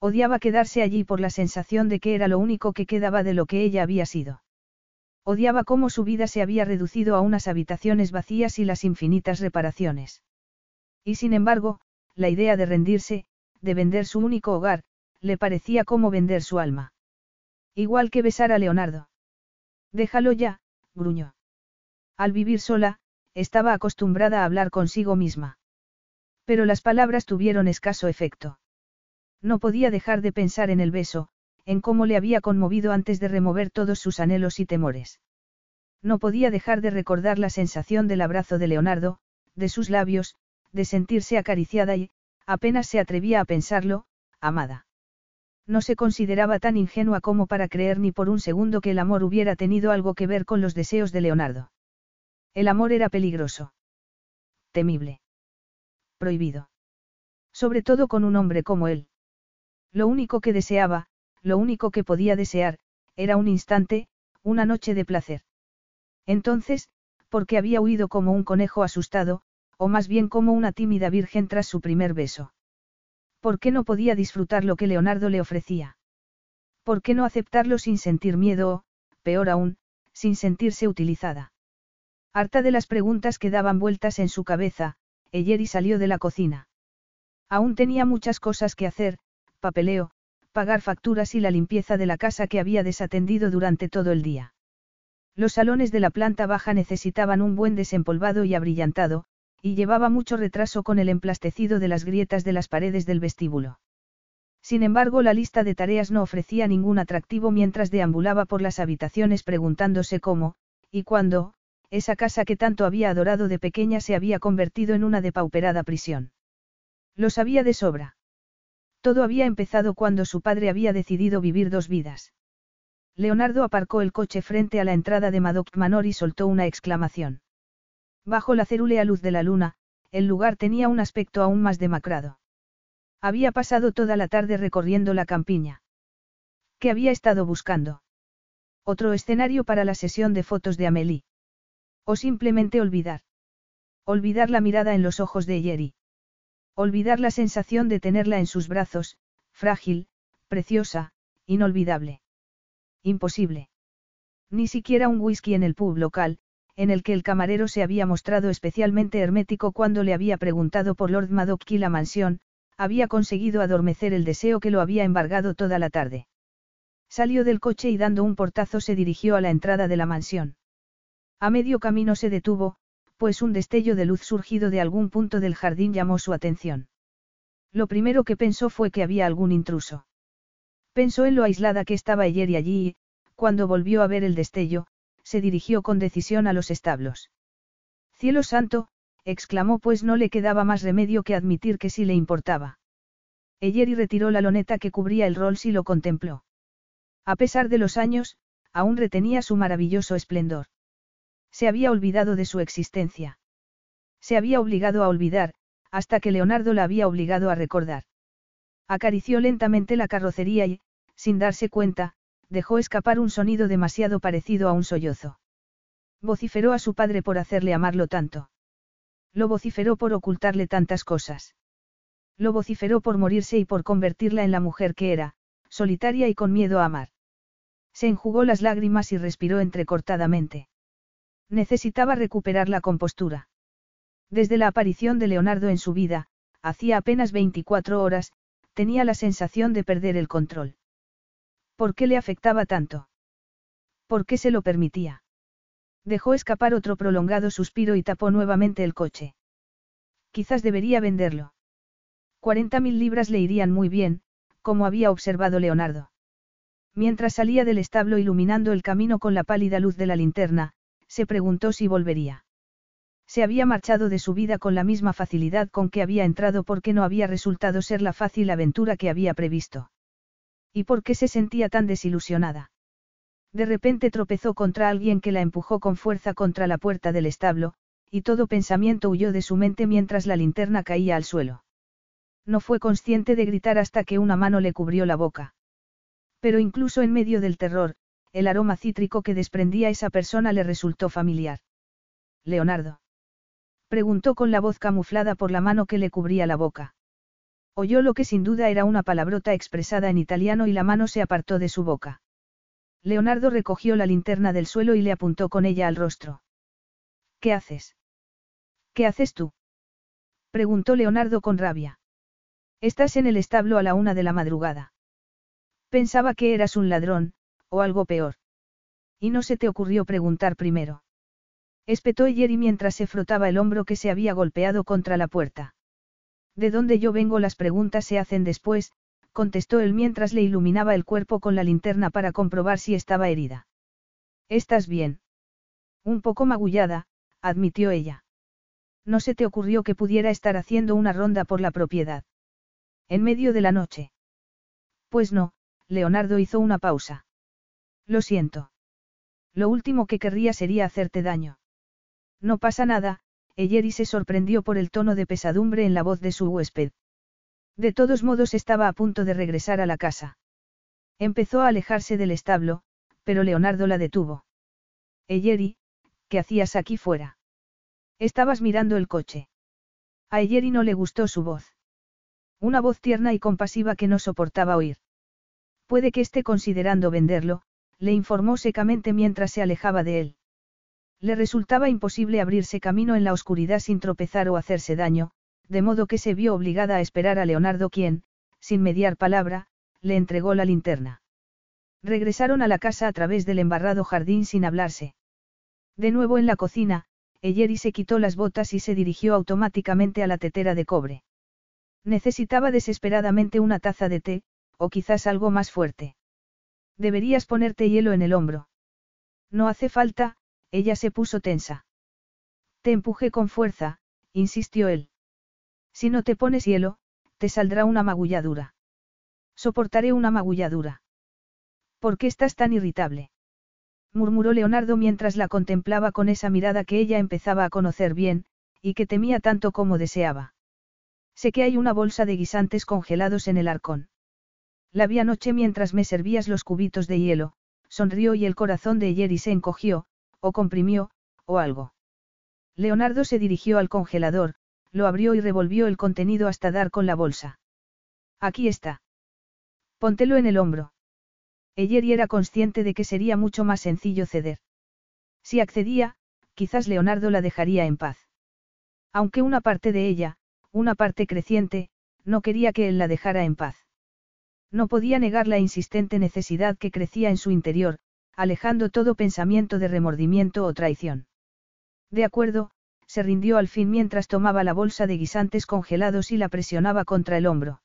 Odiaba quedarse allí por la sensación de que era lo único que quedaba de lo que ella había sido. Odiaba cómo su vida se había reducido a unas habitaciones vacías y las infinitas reparaciones. Y sin embargo, la idea de rendirse, de vender su único hogar, le parecía como vender su alma. Igual que besar a Leonardo. Déjalo ya, gruñó. Al vivir sola, estaba acostumbrada a hablar consigo misma. Pero las palabras tuvieron escaso efecto. No podía dejar de pensar en el beso, en cómo le había conmovido antes de remover todos sus anhelos y temores. No podía dejar de recordar la sensación del abrazo de Leonardo, de sus labios, de sentirse acariciada y, apenas se atrevía a pensarlo, amada. No se consideraba tan ingenua como para creer ni por un segundo que el amor hubiera tenido algo que ver con los deseos de Leonardo. El amor era peligroso. Temible. Prohibido. Sobre todo con un hombre como él. Lo único que deseaba, lo único que podía desear, era un instante, una noche de placer. Entonces, porque había huido como un conejo asustado, o más bien como una tímida virgen tras su primer beso. ¿Por qué no podía disfrutar lo que Leonardo le ofrecía? ¿Por qué no aceptarlo sin sentir miedo o, peor aún, sin sentirse utilizada? Harta de las preguntas que daban vueltas en su cabeza, Eyeri salió de la cocina. Aún tenía muchas cosas que hacer, papeleo, pagar facturas y la limpieza de la casa que había desatendido durante todo el día. Los salones de la planta baja necesitaban un buen desempolvado y abrillantado, y llevaba mucho retraso con el emplastecido de las grietas de las paredes del vestíbulo. Sin embargo, la lista de tareas no ofrecía ningún atractivo mientras deambulaba por las habitaciones preguntándose cómo, y cuándo, esa casa que tanto había adorado de pequeña se había convertido en una depauperada prisión. Lo sabía de sobra. Todo había empezado cuando su padre había decidido vivir dos vidas. Leonardo aparcó el coche frente a la entrada de Madoc Manor y soltó una exclamación. Bajo la cerúlea luz de la luna, el lugar tenía un aspecto aún más demacrado. Había pasado toda la tarde recorriendo la campiña. ¿Qué había estado buscando? Otro escenario para la sesión de fotos de Amélie. O simplemente olvidar. Olvidar la mirada en los ojos de Yeri. Olvidar la sensación de tenerla en sus brazos, frágil, preciosa, inolvidable. Imposible. Ni siquiera un whisky en el pub local, en el que el camarero se había mostrado especialmente hermético cuando le había preguntado por Lord Madoc y la mansión, había conseguido adormecer el deseo que lo había embargado toda la tarde. Salió del coche y dando un portazo se dirigió a la entrada de la mansión. A medio camino se detuvo, pues un destello de luz surgido de algún punto del jardín llamó su atención. Lo primero que pensó fue que había algún intruso. Pensó en lo aislada que estaba ayer y allí y, cuando volvió a ver el destello, se dirigió con decisión a los establos. Cielo santo, exclamó pues no le quedaba más remedio que admitir que sí le importaba. Eyeri retiró la loneta que cubría el Rolls y lo contempló. A pesar de los años, aún retenía su maravilloso esplendor. Se había olvidado de su existencia. Se había obligado a olvidar, hasta que Leonardo la había obligado a recordar. Acarició lentamente la carrocería y, sin darse cuenta, dejó escapar un sonido demasiado parecido a un sollozo. Vociferó a su padre por hacerle amarlo tanto. Lo vociferó por ocultarle tantas cosas. Lo vociferó por morirse y por convertirla en la mujer que era, solitaria y con miedo a amar. Se enjugó las lágrimas y respiró entrecortadamente. Necesitaba recuperar la compostura. Desde la aparición de Leonardo en su vida, hacía apenas 24 horas, tenía la sensación de perder el control. ¿Por qué le afectaba tanto? ¿Por qué se lo permitía? Dejó escapar otro prolongado suspiro y tapó nuevamente el coche. Quizás debería venderlo. Cuarenta mil libras le irían muy bien, como había observado Leonardo. Mientras salía del establo iluminando el camino con la pálida luz de la linterna, se preguntó si volvería. Se había marchado de su vida con la misma facilidad con que había entrado porque no había resultado ser la fácil aventura que había previsto. ¿Y por qué se sentía tan desilusionada? De repente tropezó contra alguien que la empujó con fuerza contra la puerta del establo, y todo pensamiento huyó de su mente mientras la linterna caía al suelo. No fue consciente de gritar hasta que una mano le cubrió la boca. Pero incluso en medio del terror, el aroma cítrico que desprendía esa persona le resultó familiar. Leonardo. Preguntó con la voz camuflada por la mano que le cubría la boca. Oyó lo que sin duda era una palabrota expresada en italiano y la mano se apartó de su boca. Leonardo recogió la linterna del suelo y le apuntó con ella al rostro. ¿Qué haces? ¿Qué haces tú? preguntó Leonardo con rabia. Estás en el establo a la una de la madrugada. Pensaba que eras un ladrón, o algo peor. Y no se te ocurrió preguntar primero. Espetó Yeri mientras se frotaba el hombro que se había golpeado contra la puerta. De dónde yo vengo las preguntas se hacen después, contestó él mientras le iluminaba el cuerpo con la linterna para comprobar si estaba herida. ¿Estás bien? Un poco magullada, admitió ella. No se te ocurrió que pudiera estar haciendo una ronda por la propiedad. En medio de la noche. Pues no, Leonardo hizo una pausa. Lo siento. Lo último que querría sería hacerte daño. No pasa nada, Eyeri se sorprendió por el tono de pesadumbre en la voz de su huésped. De todos modos estaba a punto de regresar a la casa. Empezó a alejarse del establo, pero Leonardo la detuvo. Eyeri, ¿qué hacías aquí fuera? Estabas mirando el coche. A Eyeri no le gustó su voz. Una voz tierna y compasiva que no soportaba oír. Puede que esté considerando venderlo, le informó secamente mientras se alejaba de él. Le resultaba imposible abrirse camino en la oscuridad sin tropezar o hacerse daño, de modo que se vio obligada a esperar a Leonardo quien, sin mediar palabra, le entregó la linterna. Regresaron a la casa a través del embarrado jardín sin hablarse. De nuevo en la cocina, Eyeri se quitó las botas y se dirigió automáticamente a la tetera de cobre. Necesitaba desesperadamente una taza de té, o quizás algo más fuerte. Deberías ponerte hielo en el hombro. No hace falta, ella se puso tensa. Te empujé con fuerza, insistió él. Si no te pones hielo, te saldrá una magulladura. Soportaré una magulladura. ¿Por qué estás tan irritable? murmuró Leonardo mientras la contemplaba con esa mirada que ella empezaba a conocer bien, y que temía tanto como deseaba. Sé que hay una bolsa de guisantes congelados en el arcón. La vi anoche mientras me servías los cubitos de hielo, sonrió y el corazón de Jerry se encogió, o comprimió, o algo. Leonardo se dirigió al congelador, lo abrió y revolvió el contenido hasta dar con la bolsa. Aquí está. Póntelo en el hombro. Eyeri era consciente de que sería mucho más sencillo ceder. Si accedía, quizás Leonardo la dejaría en paz. Aunque una parte de ella, una parte creciente, no quería que él la dejara en paz. No podía negar la insistente necesidad que crecía en su interior, alejando todo pensamiento de remordimiento o traición. De acuerdo, se rindió al fin mientras tomaba la bolsa de guisantes congelados y la presionaba contra el hombro.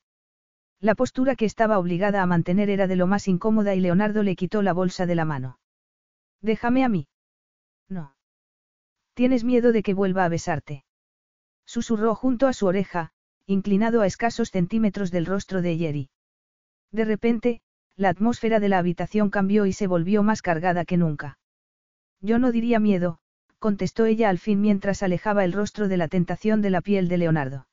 La postura que estaba obligada a mantener era de lo más incómoda y Leonardo le quitó la bolsa de la mano. Déjame a mí. No. ¿Tienes miedo de que vuelva a besarte? Susurró junto a su oreja, inclinado a escasos centímetros del rostro de Jerry. De repente, la atmósfera de la habitación cambió y se volvió más cargada que nunca. Yo no diría miedo, contestó ella al fin mientras alejaba el rostro de la tentación de la piel de Leonardo.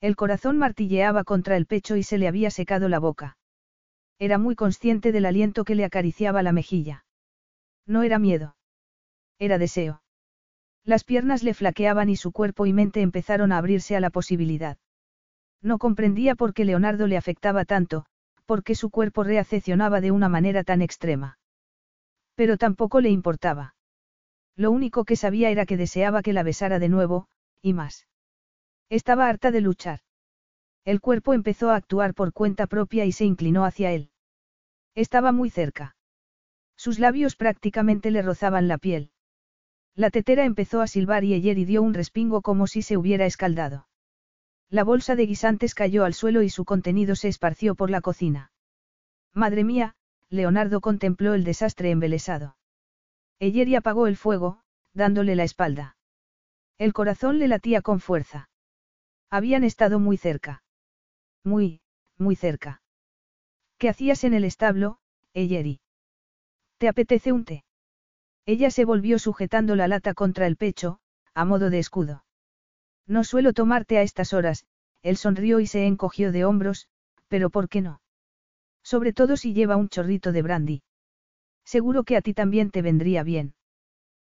El corazón martilleaba contra el pecho y se le había secado la boca. Era muy consciente del aliento que le acariciaba la mejilla. No era miedo. Era deseo. Las piernas le flaqueaban y su cuerpo y mente empezaron a abrirse a la posibilidad. No comprendía por qué Leonardo le afectaba tanto, por qué su cuerpo reaccionaba de una manera tan extrema. Pero tampoco le importaba. Lo único que sabía era que deseaba que la besara de nuevo, y más. Estaba harta de luchar. El cuerpo empezó a actuar por cuenta propia y se inclinó hacia él. Estaba muy cerca. Sus labios prácticamente le rozaban la piel. La tetera empezó a silbar y Eyeri dio un respingo como si se hubiera escaldado. La bolsa de guisantes cayó al suelo y su contenido se esparció por la cocina. Madre mía, Leonardo contempló el desastre embelesado. Eyeri apagó el fuego, dándole la espalda. El corazón le latía con fuerza. Habían estado muy cerca. Muy, muy cerca. ¿Qué hacías en el establo, Eyeri? ¿Te apetece un té? Ella se volvió sujetando la lata contra el pecho, a modo de escudo. No suelo tomarte a estas horas, él sonrió y se encogió de hombros, pero ¿por qué no? Sobre todo si lleva un chorrito de brandy. Seguro que a ti también te vendría bien.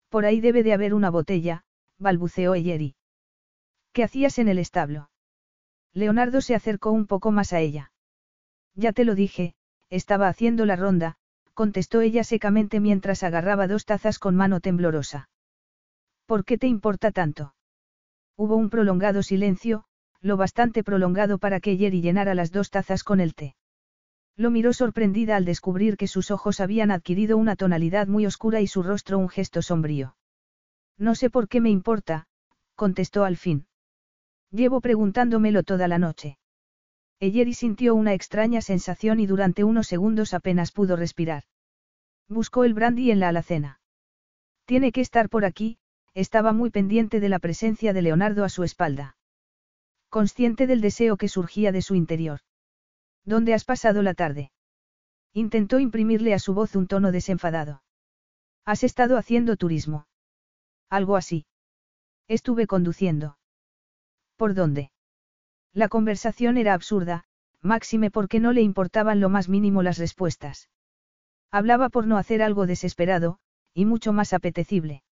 Por ahí debe de haber una botella, balbuceó Eyeri. ¿Qué hacías en el establo? Leonardo se acercó un poco más a ella. Ya te lo dije, estaba haciendo la ronda, contestó ella secamente mientras agarraba dos tazas con mano temblorosa. ¿Por qué te importa tanto? Hubo un prolongado silencio, lo bastante prolongado para que Yeri llenara las dos tazas con el té. Lo miró sorprendida al descubrir que sus ojos habían adquirido una tonalidad muy oscura y su rostro un gesto sombrío. No sé por qué me importa, contestó al fin. Llevo preguntándomelo toda la noche. Eyeri sintió una extraña sensación y durante unos segundos apenas pudo respirar. Buscó el brandy en la alacena. Tiene que estar por aquí, estaba muy pendiente de la presencia de Leonardo a su espalda. Consciente del deseo que surgía de su interior. ¿Dónde has pasado la tarde? Intentó imprimirle a su voz un tono desenfadado. ¿Has estado haciendo turismo? Algo así. Estuve conduciendo. ¿Por dónde? La conversación era absurda, máxime porque no le importaban lo más mínimo las respuestas. Hablaba por no hacer algo desesperado, y mucho más apetecible.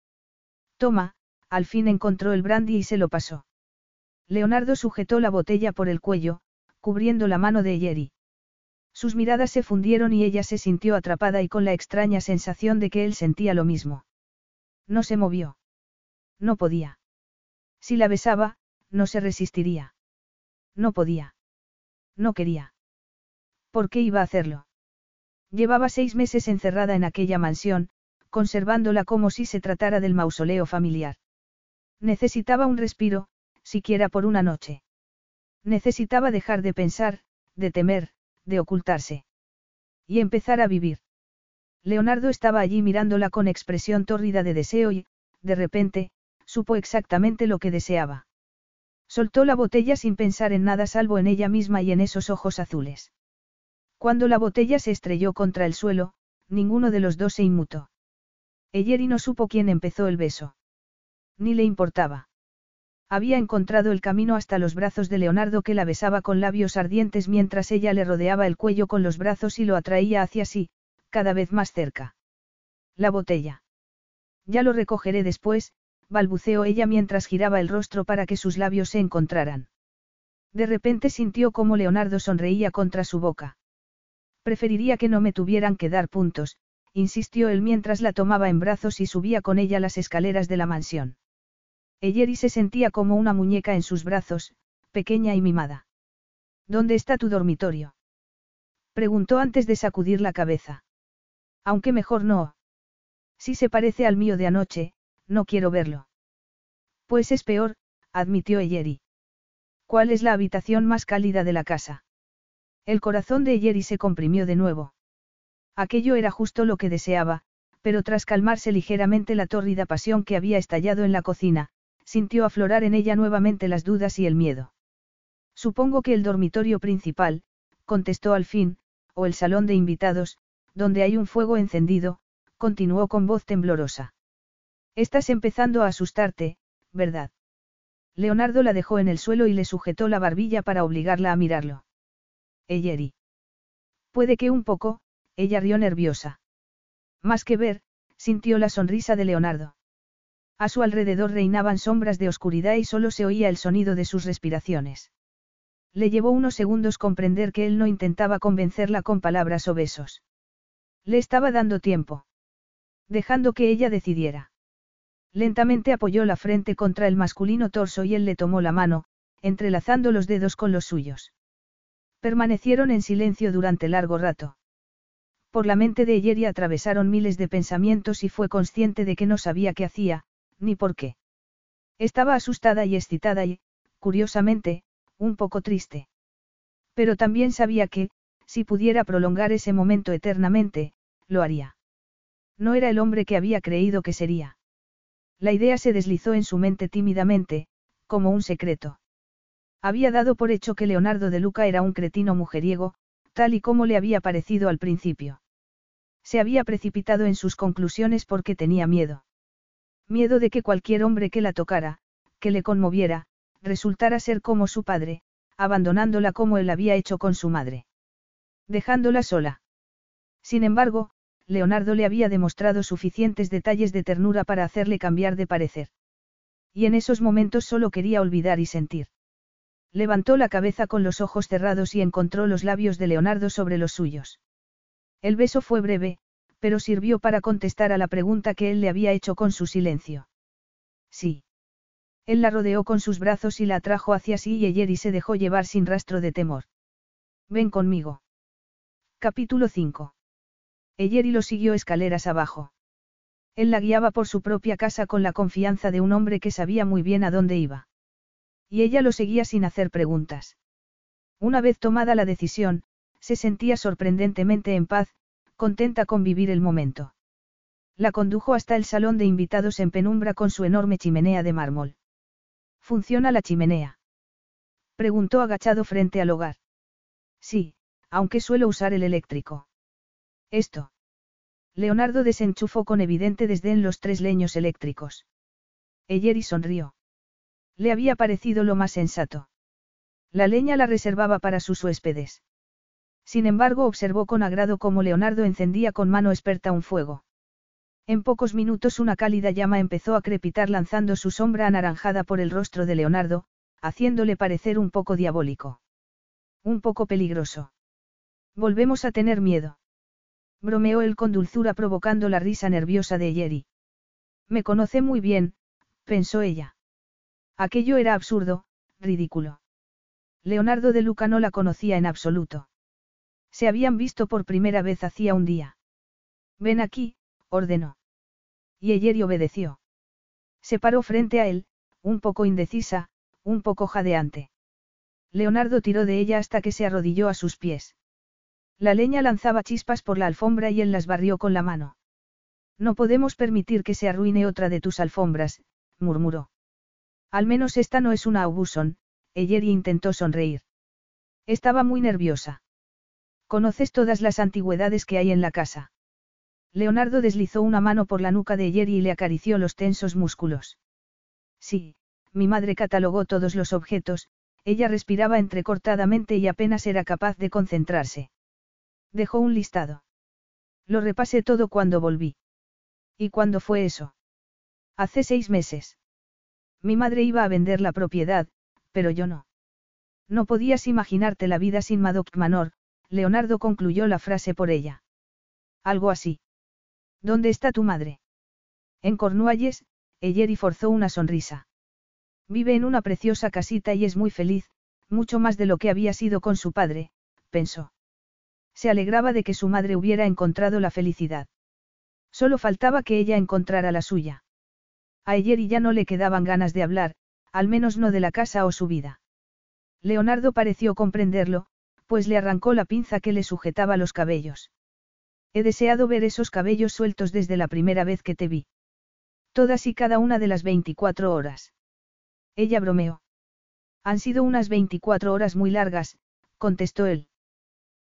Toma, al fin encontró el brandy y se lo pasó. Leonardo sujetó la botella por el cuello, cubriendo la mano de Yeri. Sus miradas se fundieron y ella se sintió atrapada y con la extraña sensación de que él sentía lo mismo. No se movió. No podía. Si la besaba, no se resistiría. No podía. No quería. ¿Por qué iba a hacerlo? Llevaba seis meses encerrada en aquella mansión, conservándola como si se tratara del mausoleo familiar. Necesitaba un respiro, siquiera por una noche. Necesitaba dejar de pensar, de temer, de ocultarse. Y empezar a vivir. Leonardo estaba allí mirándola con expresión tórrida de deseo y, de repente, supo exactamente lo que deseaba. Soltó la botella sin pensar en nada salvo en ella misma y en esos ojos azules. Cuando la botella se estrelló contra el suelo, ninguno de los dos se inmutó. Eyeri no supo quién empezó el beso. Ni le importaba. Había encontrado el camino hasta los brazos de Leonardo que la besaba con labios ardientes mientras ella le rodeaba el cuello con los brazos y lo atraía hacia sí, cada vez más cerca. La botella. Ya lo recogeré después, balbuceó ella mientras giraba el rostro para que sus labios se encontraran. De repente sintió cómo Leonardo sonreía contra su boca. Preferiría que no me tuvieran que dar puntos, insistió él mientras la tomaba en brazos y subía con ella las escaleras de la mansión. Eyeri se sentía como una muñeca en sus brazos, pequeña y mimada. ¿Dónde está tu dormitorio? Preguntó antes de sacudir la cabeza. Aunque mejor no. Si se parece al mío de anoche, no quiero verlo. Pues es peor, admitió Eyeri. ¿Cuál es la habitación más cálida de la casa? El corazón de Eyeri se comprimió de nuevo. Aquello era justo lo que deseaba, pero tras calmarse ligeramente la tórrida pasión que había estallado en la cocina, sintió aflorar en ella nuevamente las dudas y el miedo. Supongo que el dormitorio principal, contestó al fin, o el salón de invitados, donde hay un fuego encendido, continuó con voz temblorosa. Estás empezando a asustarte, ¿verdad? Leonardo la dejó en el suelo y le sujetó la barbilla para obligarla a mirarlo. Eyeri. Puede que un poco, ella rió nerviosa. Más que ver, sintió la sonrisa de Leonardo. A su alrededor reinaban sombras de oscuridad y solo se oía el sonido de sus respiraciones. Le llevó unos segundos comprender que él no intentaba convencerla con palabras o besos. Le estaba dando tiempo. Dejando que ella decidiera. Lentamente apoyó la frente contra el masculino torso y él le tomó la mano, entrelazando los dedos con los suyos. Permanecieron en silencio durante largo rato. Por la mente de Yeri atravesaron miles de pensamientos y fue consciente de que no sabía qué hacía, ni por qué. Estaba asustada y excitada y, curiosamente, un poco triste. Pero también sabía que, si pudiera prolongar ese momento eternamente, lo haría. No era el hombre que había creído que sería. La idea se deslizó en su mente tímidamente, como un secreto. Había dado por hecho que Leonardo de Luca era un cretino mujeriego, tal y como le había parecido al principio. Se había precipitado en sus conclusiones porque tenía miedo. Miedo de que cualquier hombre que la tocara, que le conmoviera, resultara ser como su padre, abandonándola como él había hecho con su madre. Dejándola sola. Sin embargo, Leonardo le había demostrado suficientes detalles de ternura para hacerle cambiar de parecer. Y en esos momentos solo quería olvidar y sentir. Levantó la cabeza con los ojos cerrados y encontró los labios de Leonardo sobre los suyos. El beso fue breve, pero sirvió para contestar a la pregunta que él le había hecho con su silencio. Sí. Él la rodeó con sus brazos y la atrajo hacia sí y Eyeri se dejó llevar sin rastro de temor. Ven conmigo. Capítulo 5. Eyeri lo siguió escaleras abajo. Él la guiaba por su propia casa con la confianza de un hombre que sabía muy bien a dónde iba. Y ella lo seguía sin hacer preguntas. Una vez tomada la decisión, se sentía sorprendentemente en paz, contenta con vivir el momento. La condujo hasta el salón de invitados en penumbra con su enorme chimenea de mármol. ¿Funciona la chimenea? Preguntó agachado frente al hogar. Sí, aunque suelo usar el eléctrico. Esto. Leonardo desenchufó con evidente desdén los tres leños eléctricos. Eyeri sonrió. Le había parecido lo más sensato. La leña la reservaba para sus huéspedes. Sin embargo, observó con agrado cómo Leonardo encendía con mano experta un fuego. En pocos minutos una cálida llama empezó a crepitar lanzando su sombra anaranjada por el rostro de Leonardo, haciéndole parecer un poco diabólico. Un poco peligroso. Volvemos a tener miedo. Bromeó él con dulzura provocando la risa nerviosa de Yeri. Me conoce muy bien, pensó ella. Aquello era absurdo, ridículo. Leonardo de Luca no la conocía en absoluto. Se habían visto por primera vez hacía un día. Ven aquí, ordenó. Y Eyeri obedeció. Se paró frente a él, un poco indecisa, un poco jadeante. Leonardo tiró de ella hasta que se arrodilló a sus pies. La leña lanzaba chispas por la alfombra y él las barrió con la mano. No podemos permitir que se arruine otra de tus alfombras, murmuró. Al menos esta no es una Aubuson, Eyeri intentó sonreír. Estaba muy nerviosa. Conoces todas las antigüedades que hay en la casa. Leonardo deslizó una mano por la nuca de Yeri y le acarició los tensos músculos. Sí, mi madre catalogó todos los objetos, ella respiraba entrecortadamente y apenas era capaz de concentrarse. Dejó un listado. Lo repasé todo cuando volví. ¿Y cuándo fue eso? Hace seis meses. Mi madre iba a vender la propiedad, pero yo no. No podías imaginarte la vida sin Madoc Manor, Leonardo concluyó la frase por ella. Algo así. ¿Dónde está tu madre? En Cornualles, Eyeri forzó una sonrisa. Vive en una preciosa casita y es muy feliz, mucho más de lo que había sido con su padre, pensó. Se alegraba de que su madre hubiera encontrado la felicidad. Solo faltaba que ella encontrara la suya. A Eyeri ya no le quedaban ganas de hablar, al menos no de la casa o su vida. Leonardo pareció comprenderlo, pues le arrancó la pinza que le sujetaba los cabellos. He deseado ver esos cabellos sueltos desde la primera vez que te vi. Todas y cada una de las 24 horas. Ella bromeó. Han sido unas 24 horas muy largas, contestó él.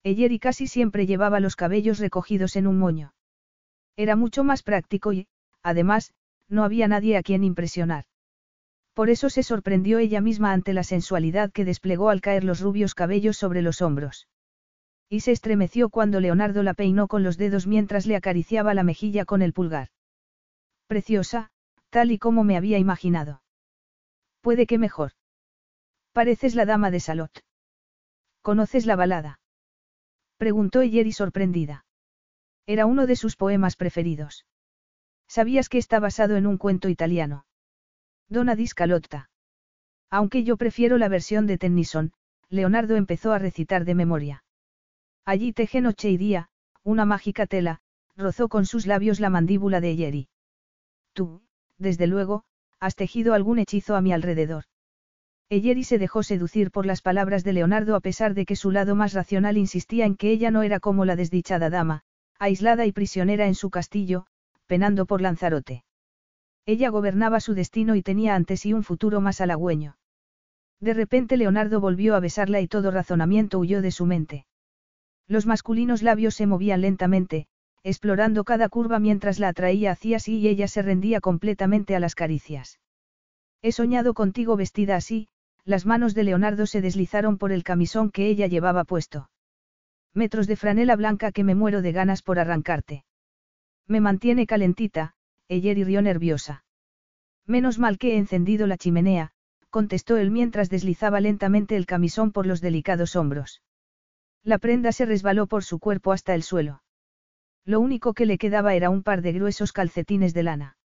y casi siempre llevaba los cabellos recogidos en un moño. Era mucho más práctico y, además, no había nadie a quien impresionar. Por eso se sorprendió ella misma ante la sensualidad que desplegó al caer los rubios cabellos sobre los hombros. Y se estremeció cuando Leonardo la peinó con los dedos mientras le acariciaba la mejilla con el pulgar. Preciosa, tal y como me había imaginado. Puede que mejor. Pareces la dama de Salot. ¿Conoces la balada? Preguntó Yeri sorprendida. Era uno de sus poemas preferidos. ¿Sabías que está basado en un cuento italiano? Donna di Scalotta. Aunque yo prefiero la versión de Tennyson, Leonardo empezó a recitar de memoria. Allí teje noche y día, una mágica tela, rozó con sus labios la mandíbula de Yeri. Tú, desde luego, has tejido algún hechizo a mi alrededor. Eyeri se dejó seducir por las palabras de Leonardo a pesar de que su lado más racional insistía en que ella no era como la desdichada dama, aislada y prisionera en su castillo, penando por Lanzarote. Ella gobernaba su destino y tenía ante sí un futuro más halagüeño. De repente Leonardo volvió a besarla y todo razonamiento huyó de su mente. Los masculinos labios se movían lentamente, explorando cada curva mientras la atraía hacia sí y ella se rendía completamente a las caricias. He soñado contigo vestida así, las manos de Leonardo se deslizaron por el camisón que ella llevaba puesto. Metros de franela blanca que me muero de ganas por arrancarte. Me mantiene calentita, ella rió nerviosa. Menos mal que he encendido la chimenea, contestó él mientras deslizaba lentamente el camisón por los delicados hombros. La prenda se resbaló por su cuerpo hasta el suelo. Lo único que le quedaba era un par de gruesos calcetines de lana.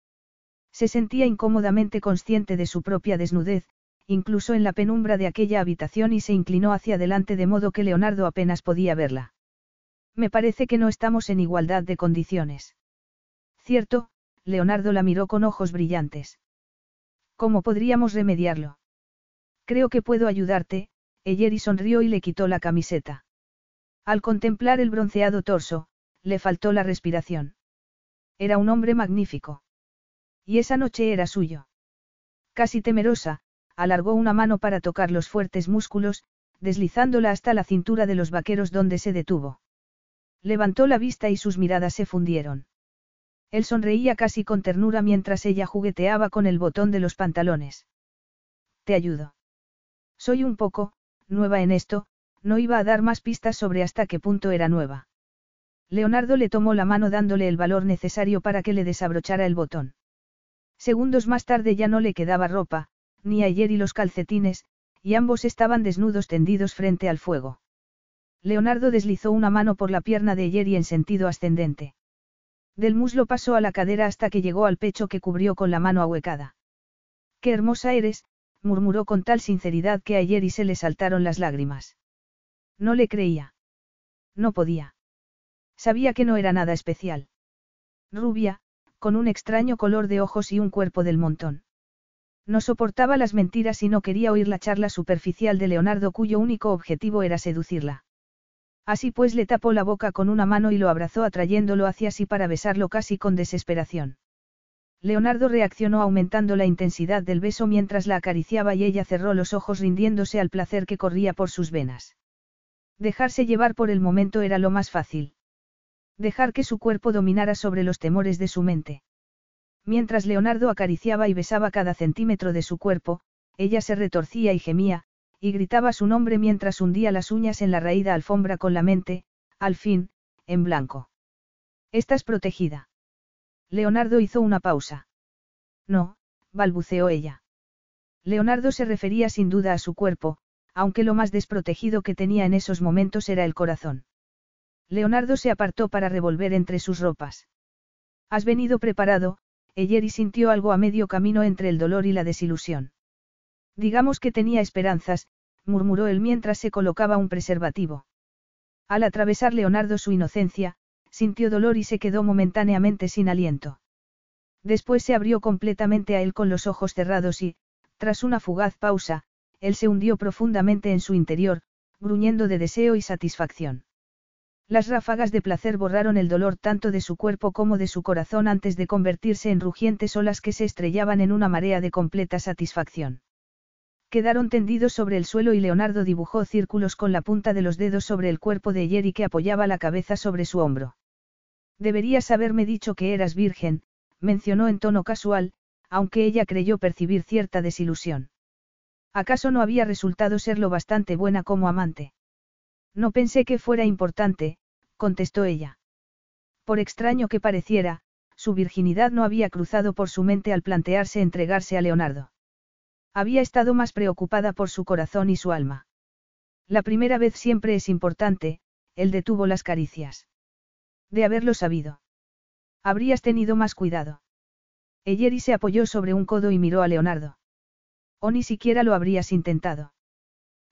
Se sentía incómodamente consciente de su propia desnudez, incluso en la penumbra de aquella habitación y se inclinó hacia adelante de modo que Leonardo apenas podía verla. Me parece que no estamos en igualdad de condiciones. Cierto, Leonardo la miró con ojos brillantes. ¿Cómo podríamos remediarlo? Creo que puedo ayudarte, Eyeri sonrió y le quitó la camiseta. Al contemplar el bronceado torso, le faltó la respiración. Era un hombre magnífico. Y esa noche era suyo. Casi temerosa, alargó una mano para tocar los fuertes músculos, deslizándola hasta la cintura de los vaqueros donde se detuvo. Levantó la vista y sus miradas se fundieron. Él sonreía casi con ternura mientras ella jugueteaba con el botón de los pantalones. Te ayudo. Soy un poco, nueva en esto, no iba a dar más pistas sobre hasta qué punto era nueva. Leonardo le tomó la mano dándole el valor necesario para que le desabrochara el botón. Segundos más tarde ya no le quedaba ropa, ni ayer y los calcetines, y ambos estaban desnudos tendidos frente al fuego. Leonardo deslizó una mano por la pierna de Yeri en sentido ascendente. Del muslo pasó a la cadera hasta que llegó al pecho que cubrió con la mano ahuecada. Qué hermosa eres, murmuró con tal sinceridad que a Yeri se le saltaron las lágrimas. No le creía. No podía. Sabía que no era nada especial. Rubia, con un extraño color de ojos y un cuerpo del montón. No soportaba las mentiras y no quería oír la charla superficial de Leonardo cuyo único objetivo era seducirla. Así pues le tapó la boca con una mano y lo abrazó atrayéndolo hacia sí para besarlo casi con desesperación. Leonardo reaccionó aumentando la intensidad del beso mientras la acariciaba y ella cerró los ojos rindiéndose al placer que corría por sus venas. Dejarse llevar por el momento era lo más fácil. Dejar que su cuerpo dominara sobre los temores de su mente. Mientras Leonardo acariciaba y besaba cada centímetro de su cuerpo, ella se retorcía y gemía, y gritaba su nombre mientras hundía las uñas en la raída alfombra con la mente, al fin, en blanco. Estás protegida. Leonardo hizo una pausa. No, balbuceó ella. Leonardo se refería sin duda a su cuerpo, aunque lo más desprotegido que tenía en esos momentos era el corazón. Leonardo se apartó para revolver entre sus ropas. Has venido preparado, Eyeri sintió algo a medio camino entre el dolor y la desilusión. Digamos que tenía esperanzas, murmuró él mientras se colocaba un preservativo. Al atravesar Leonardo su inocencia, sintió dolor y se quedó momentáneamente sin aliento. Después se abrió completamente a él con los ojos cerrados y, tras una fugaz pausa, él se hundió profundamente en su interior, gruñendo de deseo y satisfacción. Las ráfagas de placer borraron el dolor tanto de su cuerpo como de su corazón antes de convertirse en rugientes olas que se estrellaban en una marea de completa satisfacción. Quedaron tendidos sobre el suelo y Leonardo dibujó círculos con la punta de los dedos sobre el cuerpo de Jerry que apoyaba la cabeza sobre su hombro. Deberías haberme dicho que eras virgen, mencionó en tono casual, aunque ella creyó percibir cierta desilusión. ¿Acaso no había resultado ser lo bastante buena como amante? No pensé que fuera importante, contestó ella. Por extraño que pareciera, su virginidad no había cruzado por su mente al plantearse entregarse a Leonardo. Había estado más preocupada por su corazón y su alma. La primera vez siempre es importante, él detuvo las caricias. De haberlo sabido. Habrías tenido más cuidado. Eyeri se apoyó sobre un codo y miró a Leonardo. O ni siquiera lo habrías intentado.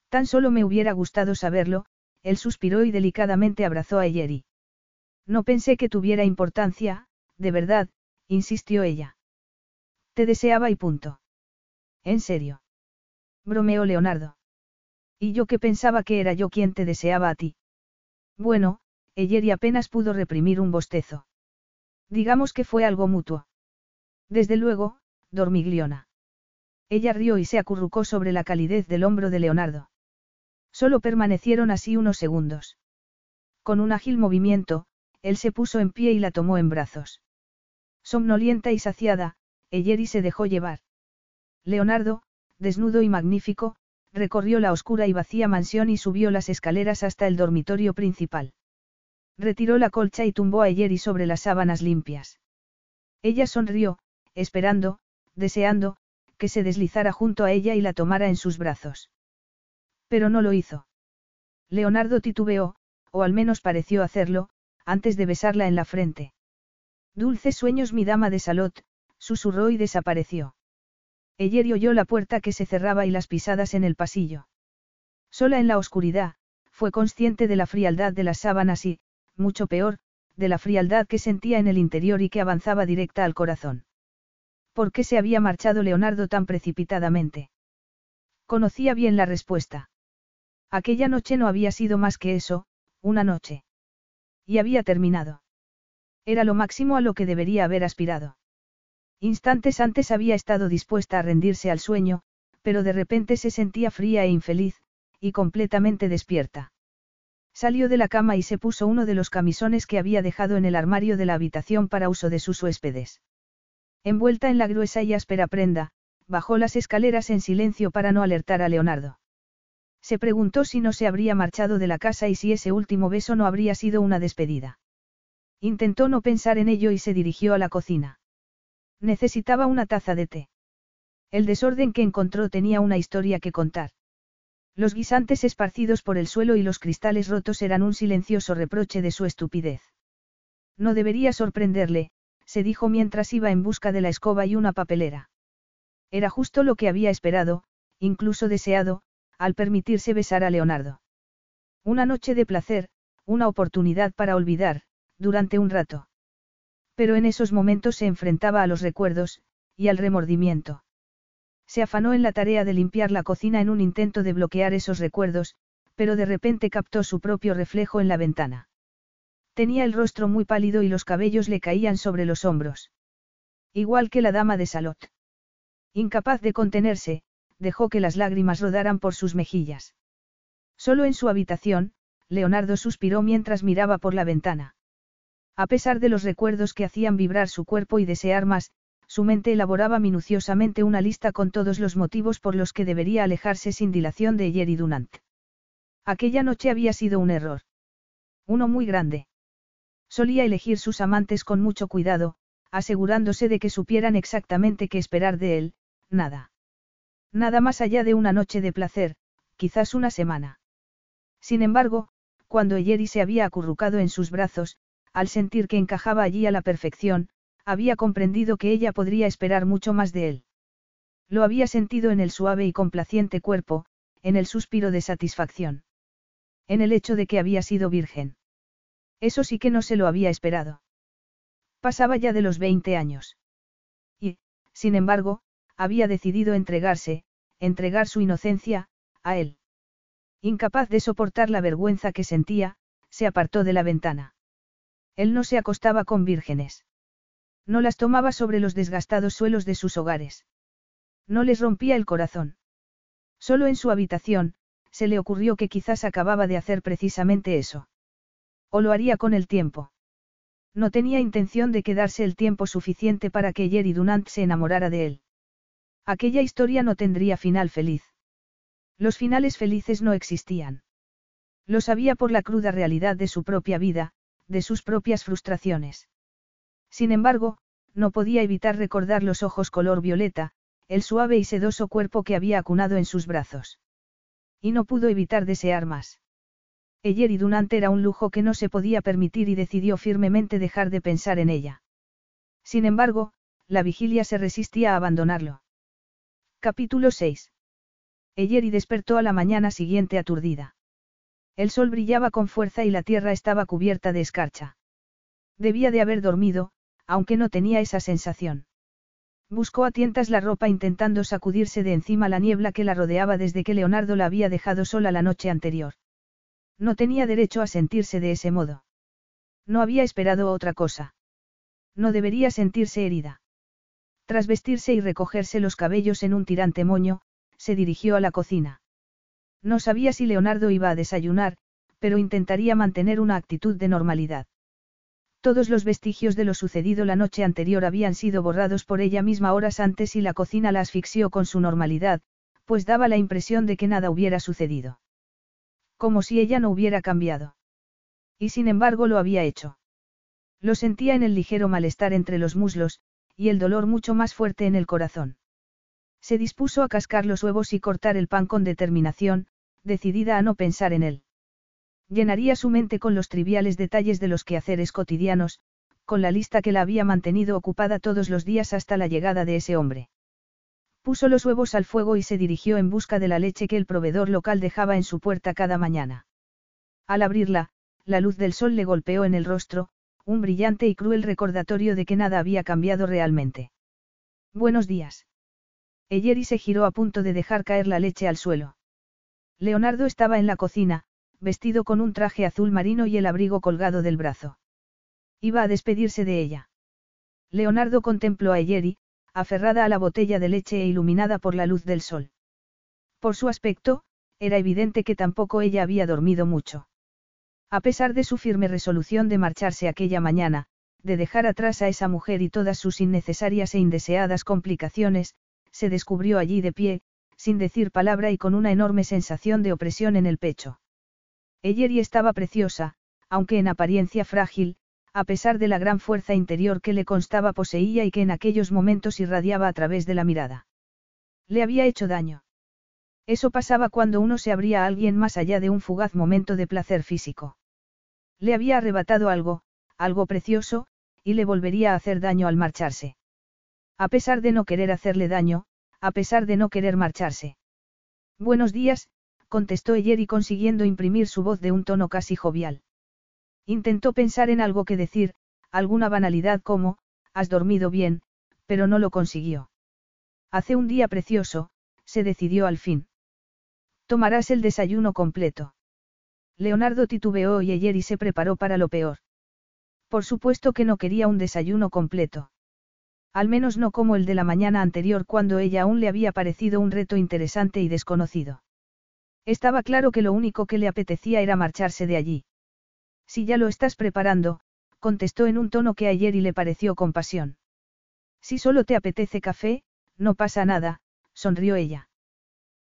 Tan solo me hubiera gustado saberlo, él suspiró y delicadamente abrazó a Eyeri. No pensé que tuviera importancia, de verdad, insistió ella. Te deseaba y punto. ¿En serio? Bromeó Leonardo. Y yo que pensaba que era yo quien te deseaba a ti. Bueno, y apenas pudo reprimir un bostezo. Digamos que fue algo mutuo. Desde luego, dormigliona. Ella rió y se acurrucó sobre la calidez del hombro de Leonardo. Solo permanecieron así unos segundos. Con un ágil movimiento, él se puso en pie y la tomó en brazos. Somnolienta y saciada, Eyeri se dejó llevar. Leonardo, desnudo y magnífico, recorrió la oscura y vacía mansión y subió las escaleras hasta el dormitorio principal. Retiró la colcha y tumbó a Eyeri sobre las sábanas limpias. Ella sonrió, esperando, deseando, que se deslizara junto a ella y la tomara en sus brazos. Pero no lo hizo. Leonardo titubeó, o al menos pareció hacerlo, antes de besarla en la frente. Dulces sueños mi dama de Salot, susurró y desapareció. Eyer oyó la puerta que se cerraba y las pisadas en el pasillo. Sola en la oscuridad, fue consciente de la frialdad de las sábanas y, mucho peor, de la frialdad que sentía en el interior y que avanzaba directa al corazón. ¿Por qué se había marchado Leonardo tan precipitadamente? Conocía bien la respuesta. Aquella noche no había sido más que eso, una noche. Y había terminado. Era lo máximo a lo que debería haber aspirado. Instantes antes había estado dispuesta a rendirse al sueño, pero de repente se sentía fría e infeliz, y completamente despierta. Salió de la cama y se puso uno de los camisones que había dejado en el armario de la habitación para uso de sus huéspedes. Envuelta en la gruesa y áspera prenda, bajó las escaleras en silencio para no alertar a Leonardo. Se preguntó si no se habría marchado de la casa y si ese último beso no habría sido una despedida. Intentó no pensar en ello y se dirigió a la cocina. Necesitaba una taza de té. El desorden que encontró tenía una historia que contar. Los guisantes esparcidos por el suelo y los cristales rotos eran un silencioso reproche de su estupidez. No debería sorprenderle, se dijo mientras iba en busca de la escoba y una papelera. Era justo lo que había esperado, incluso deseado, al permitirse besar a Leonardo. Una noche de placer, una oportunidad para olvidar, durante un rato. Pero en esos momentos se enfrentaba a los recuerdos, y al remordimiento. Se afanó en la tarea de limpiar la cocina en un intento de bloquear esos recuerdos, pero de repente captó su propio reflejo en la ventana. Tenía el rostro muy pálido y los cabellos le caían sobre los hombros. Igual que la dama de Salot. Incapaz de contenerse, dejó que las lágrimas rodaran por sus mejillas. Solo en su habitación, Leonardo suspiró mientras miraba por la ventana. A pesar de los recuerdos que hacían vibrar su cuerpo y desear más, su mente elaboraba minuciosamente una lista con todos los motivos por los que debería alejarse sin dilación de Jerry Dunant. Aquella noche había sido un error. Uno muy grande. Solía elegir sus amantes con mucho cuidado, asegurándose de que supieran exactamente qué esperar de él, nada. Nada más allá de una noche de placer, quizás una semana. Sin embargo, cuando Jerry se había acurrucado en sus brazos, al sentir que encajaba allí a la perfección, había comprendido que ella podría esperar mucho más de él. Lo había sentido en el suave y complaciente cuerpo, en el suspiro de satisfacción. En el hecho de que había sido virgen. Eso sí que no se lo había esperado. Pasaba ya de los 20 años. Y, sin embargo, había decidido entregarse, entregar su inocencia, a él. Incapaz de soportar la vergüenza que sentía, se apartó de la ventana. Él no se acostaba con vírgenes. No las tomaba sobre los desgastados suelos de sus hogares. No les rompía el corazón. Solo en su habitación, se le ocurrió que quizás acababa de hacer precisamente eso. O lo haría con el tiempo. No tenía intención de quedarse el tiempo suficiente para que Jerry Dunant se enamorara de él. Aquella historia no tendría final feliz. Los finales felices no existían. Lo sabía por la cruda realidad de su propia vida, de sus propias frustraciones. Sin embargo, no podía evitar recordar los ojos color violeta, el suave y sedoso cuerpo que había acunado en sus brazos. Y no pudo evitar desear más. Eyer y Dunant era un lujo que no se podía permitir y decidió firmemente dejar de pensar en ella. Sin embargo, la vigilia se resistía a abandonarlo. Capítulo 6. Eyeri despertó a la mañana siguiente aturdida. El sol brillaba con fuerza y la tierra estaba cubierta de escarcha. Debía de haber dormido, aunque no tenía esa sensación. Buscó a tientas la ropa intentando sacudirse de encima la niebla que la rodeaba desde que Leonardo la había dejado sola la noche anterior. No tenía derecho a sentirse de ese modo. No había esperado otra cosa. No debería sentirse herida. Tras vestirse y recogerse los cabellos en un tirante moño, se dirigió a la cocina. No sabía si Leonardo iba a desayunar, pero intentaría mantener una actitud de normalidad. Todos los vestigios de lo sucedido la noche anterior habían sido borrados por ella misma horas antes y la cocina la asfixió con su normalidad, pues daba la impresión de que nada hubiera sucedido. Como si ella no hubiera cambiado. Y sin embargo lo había hecho. Lo sentía en el ligero malestar entre los muslos, y el dolor mucho más fuerte en el corazón. Se dispuso a cascar los huevos y cortar el pan con determinación, decidida a no pensar en él. Llenaría su mente con los triviales detalles de los quehaceres cotidianos, con la lista que la había mantenido ocupada todos los días hasta la llegada de ese hombre. Puso los huevos al fuego y se dirigió en busca de la leche que el proveedor local dejaba en su puerta cada mañana. Al abrirla, la luz del sol le golpeó en el rostro, un brillante y cruel recordatorio de que nada había cambiado realmente. Buenos días. Eyeri se giró a punto de dejar caer la leche al suelo. Leonardo estaba en la cocina, vestido con un traje azul marino y el abrigo colgado del brazo. Iba a despedirse de ella. Leonardo contempló a Eyeri, aferrada a la botella de leche e iluminada por la luz del sol. Por su aspecto, era evidente que tampoco ella había dormido mucho. A pesar de su firme resolución de marcharse aquella mañana, de dejar atrás a esa mujer y todas sus innecesarias e indeseadas complicaciones, se descubrió allí de pie, sin decir palabra y con una enorme sensación de opresión en el pecho. Eyeri estaba preciosa, aunque en apariencia frágil, a pesar de la gran fuerza interior que le constaba poseía y que en aquellos momentos irradiaba a través de la mirada. Le había hecho daño. Eso pasaba cuando uno se abría a alguien más allá de un fugaz momento de placer físico. Le había arrebatado algo, algo precioso, y le volvería a hacer daño al marcharse. A pesar de no querer hacerle daño, a pesar de no querer marcharse. Buenos días, contestó Eyeri consiguiendo imprimir su voz de un tono casi jovial. Intentó pensar en algo que decir, alguna banalidad como, has dormido bien, pero no lo consiguió. Hace un día precioso, se decidió al fin. Tomarás el desayuno completo. Leonardo titubeó y Eyeri se preparó para lo peor. Por supuesto que no quería un desayuno completo. Al menos no como el de la mañana anterior cuando ella aún le había parecido un reto interesante y desconocido. Estaba claro que lo único que le apetecía era marcharse de allí. Si ya lo estás preparando, contestó en un tono que ayer y le pareció compasión. Si solo te apetece café, no pasa nada, sonrió ella.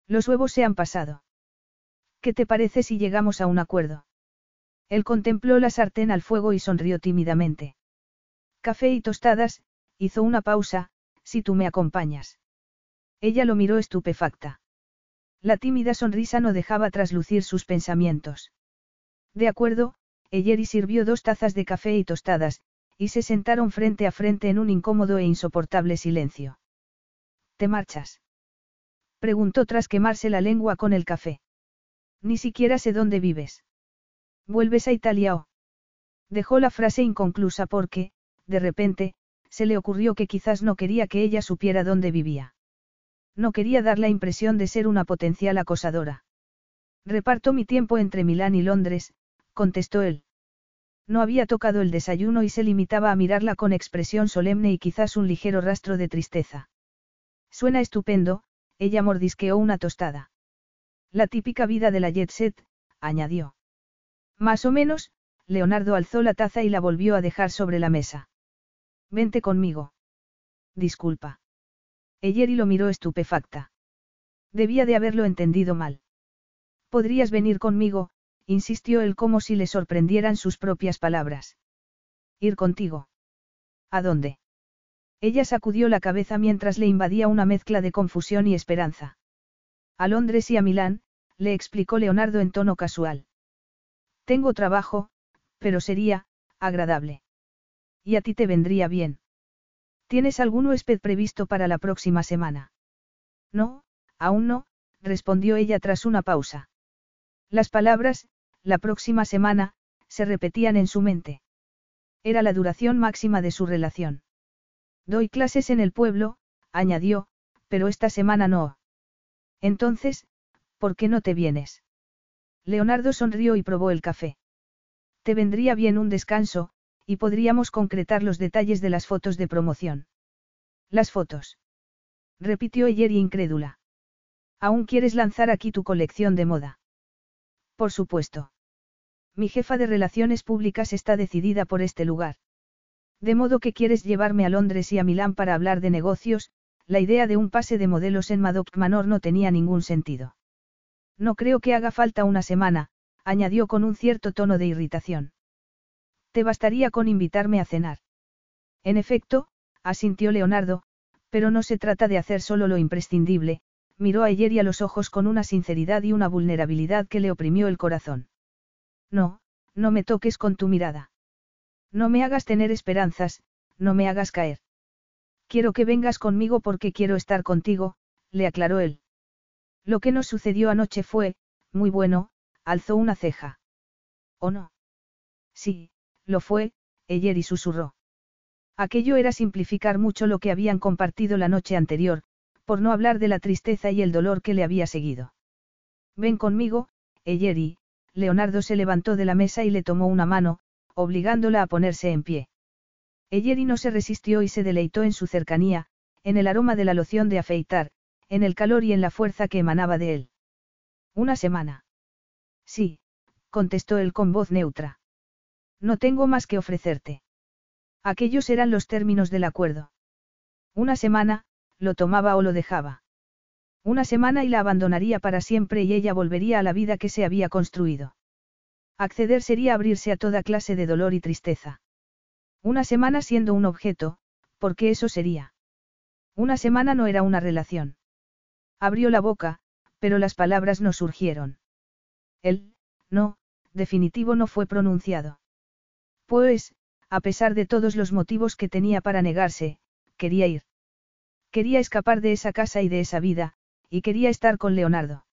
Los huevos se han pasado. ¿Qué te parece si llegamos a un acuerdo? Él contempló la sartén al fuego y sonrió tímidamente. Café y tostadas, hizo una pausa, si tú me acompañas. Ella lo miró estupefacta. La tímida sonrisa no dejaba traslucir sus pensamientos. De acuerdo, Eyeri sirvió dos tazas de café y tostadas, y se sentaron frente a frente en un incómodo e insoportable silencio. ¿Te marchas? Preguntó tras quemarse la lengua con el café. Ni siquiera sé dónde vives. ¿Vuelves a Italia o? Dejó la frase inconclusa porque, de repente, se le ocurrió que quizás no quería que ella supiera dónde vivía. No quería dar la impresión de ser una potencial acosadora. Reparto mi tiempo entre Milán y Londres, contestó él. No había tocado el desayuno y se limitaba a mirarla con expresión solemne y quizás un ligero rastro de tristeza. Suena estupendo, ella mordisqueó una tostada. La típica vida de la jet set, añadió. Más o menos, Leonardo alzó la taza y la volvió a dejar sobre la mesa. Vente conmigo. Disculpa. Eyeri lo miró estupefacta. Debía de haberlo entendido mal. Podrías venir conmigo, insistió él como si le sorprendieran sus propias palabras. Ir contigo. ¿A dónde? Ella sacudió la cabeza mientras le invadía una mezcla de confusión y esperanza. A Londres y a Milán, le explicó Leonardo en tono casual. Tengo trabajo, pero sería, agradable. Y a ti te vendría bien. ¿Tienes algún huésped previsto para la próxima semana? No, aún no, respondió ella tras una pausa. Las palabras, la próxima semana, se repetían en su mente. Era la duración máxima de su relación. Doy clases en el pueblo, añadió, pero esta semana no. Entonces, ¿por qué no te vienes? Leonardo sonrió y probó el café. Te vendría bien un descanso, y podríamos concretar los detalles de las fotos de promoción. Las fotos. Repitió y incrédula. ¿Aún quieres lanzar aquí tu colección de moda? Por supuesto. Mi jefa de relaciones públicas está decidida por este lugar. De modo que quieres llevarme a Londres y a Milán para hablar de negocios, la idea de un pase de modelos en Madoc Manor no tenía ningún sentido. No creo que haga falta una semana, añadió con un cierto tono de irritación. Te bastaría con invitarme a cenar. En efecto, asintió Leonardo, pero no se trata de hacer solo lo imprescindible, miró a Yeri a los ojos con una sinceridad y una vulnerabilidad que le oprimió el corazón. No, no me toques con tu mirada. No me hagas tener esperanzas, no me hagas caer. Quiero que vengas conmigo porque quiero estar contigo, le aclaró él. Lo que nos sucedió anoche fue, muy bueno, alzó una ceja. ¿O no? Sí, lo fue, y susurró. Aquello era simplificar mucho lo que habían compartido la noche anterior, por no hablar de la tristeza y el dolor que le había seguido. Ven conmigo, Eyeri, Leonardo se levantó de la mesa y le tomó una mano, obligándola a ponerse en pie. Eyeri no se resistió y se deleitó en su cercanía, en el aroma de la loción de afeitar, en el calor y en la fuerza que emanaba de él. Una semana. Sí, contestó él con voz neutra. No tengo más que ofrecerte. Aquellos eran los términos del acuerdo. Una semana, lo tomaba o lo dejaba. Una semana y la abandonaría para siempre y ella volvería a la vida que se había construido. Acceder sería abrirse a toda clase de dolor y tristeza. Una semana siendo un objeto, porque eso sería. Una semana no era una relación. Abrió la boca, pero las palabras no surgieron. El, no, definitivo no fue pronunciado. Pues, a pesar de todos los motivos que tenía para negarse, quería ir. Quería escapar de esa casa y de esa vida, y quería estar con Leonardo.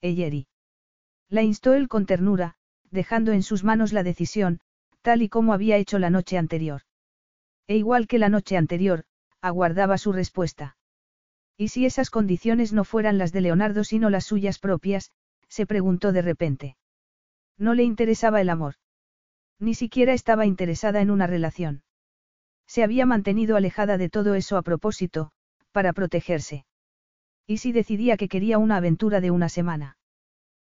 Eyeri. La instó él con ternura, dejando en sus manos la decisión, tal y como había hecho la noche anterior. E igual que la noche anterior, aguardaba su respuesta. ¿Y si esas condiciones no fueran las de Leonardo sino las suyas propias? se preguntó de repente. No le interesaba el amor. Ni siquiera estaba interesada en una relación. Se había mantenido alejada de todo eso a propósito, para protegerse. ¿Y si decidía que quería una aventura de una semana?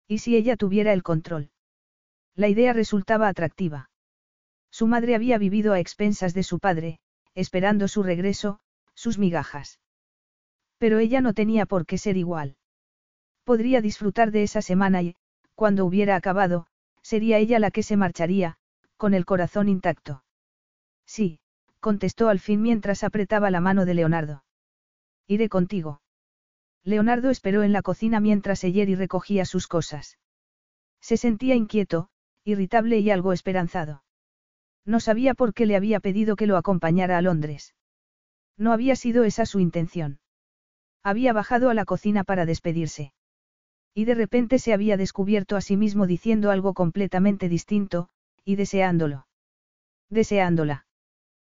¿Y si ella tuviera el control? La idea resultaba atractiva. Su madre había vivido a expensas de su padre, esperando su regreso, sus migajas. Pero ella no tenía por qué ser igual. Podría disfrutar de esa semana y, cuando hubiera acabado, sería ella la que se marcharía, con el corazón intacto. Sí, contestó al fin mientras apretaba la mano de Leonardo. Iré contigo. Leonardo esperó en la cocina mientras Eyeri recogía sus cosas. Se sentía inquieto, irritable y algo esperanzado. No sabía por qué le había pedido que lo acompañara a Londres. No había sido esa su intención. Había bajado a la cocina para despedirse. Y de repente se había descubierto a sí mismo diciendo algo completamente distinto, y deseándolo. Deseándola.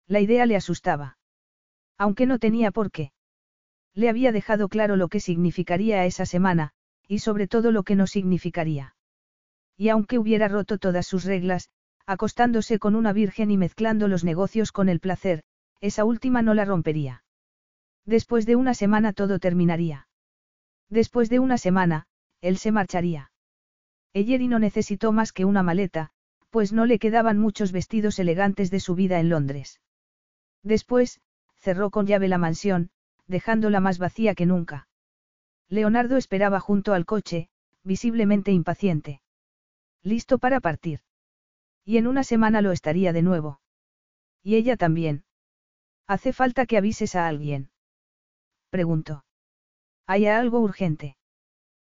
La idea le asustaba. Aunque no tenía por qué. Le había dejado claro lo que significaría esa semana, y sobre todo lo que no significaría. Y aunque hubiera roto todas sus reglas, acostándose con una virgen y mezclando los negocios con el placer, esa última no la rompería. Después de una semana todo terminaría. Después de una semana, él se marcharía. Eyeri no necesitó más que una maleta, pues no le quedaban muchos vestidos elegantes de su vida en Londres. Después, cerró con llave la mansión, dejándola más vacía que nunca. Leonardo esperaba junto al coche, visiblemente impaciente. Listo para partir. Y en una semana lo estaría de nuevo. Y ella también. ¿Hace falta que avises a alguien? Preguntó. ¿Hay algo urgente?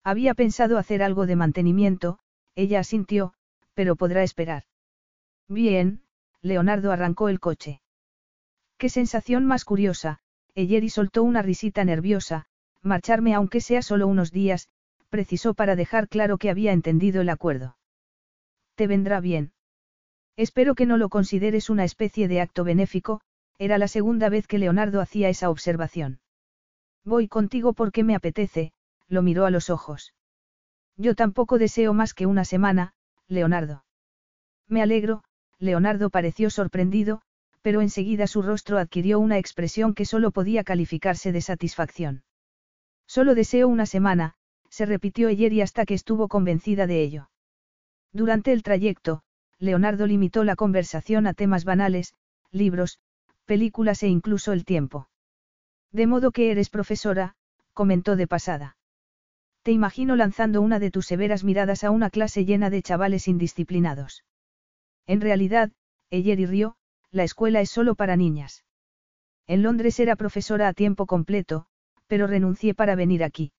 Había pensado hacer algo de mantenimiento, ella asintió, pero podrá esperar. Bien, Leonardo arrancó el coche. Qué sensación más curiosa, Eyeri soltó una risita nerviosa, marcharme aunque sea solo unos días, precisó para dejar claro que había entendido el acuerdo. Te vendrá bien. Espero que no lo consideres una especie de acto benéfico, era la segunda vez que Leonardo hacía esa observación. Voy contigo porque me apetece, lo miró a los ojos. Yo tampoco deseo más que una semana, Leonardo. Me alegro, Leonardo pareció sorprendido, pero enseguida su rostro adquirió una expresión que solo podía calificarse de satisfacción. Solo deseo una semana, se repitió y hasta que estuvo convencida de ello. Durante el trayecto, Leonardo limitó la conversación a temas banales, libros, películas e incluso el tiempo. De modo que eres profesora, comentó de pasada. Te imagino lanzando una de tus severas miradas a una clase llena de chavales indisciplinados. En realidad, y rió, la escuela es solo para niñas. En Londres era profesora a tiempo completo, pero renuncié para venir aquí.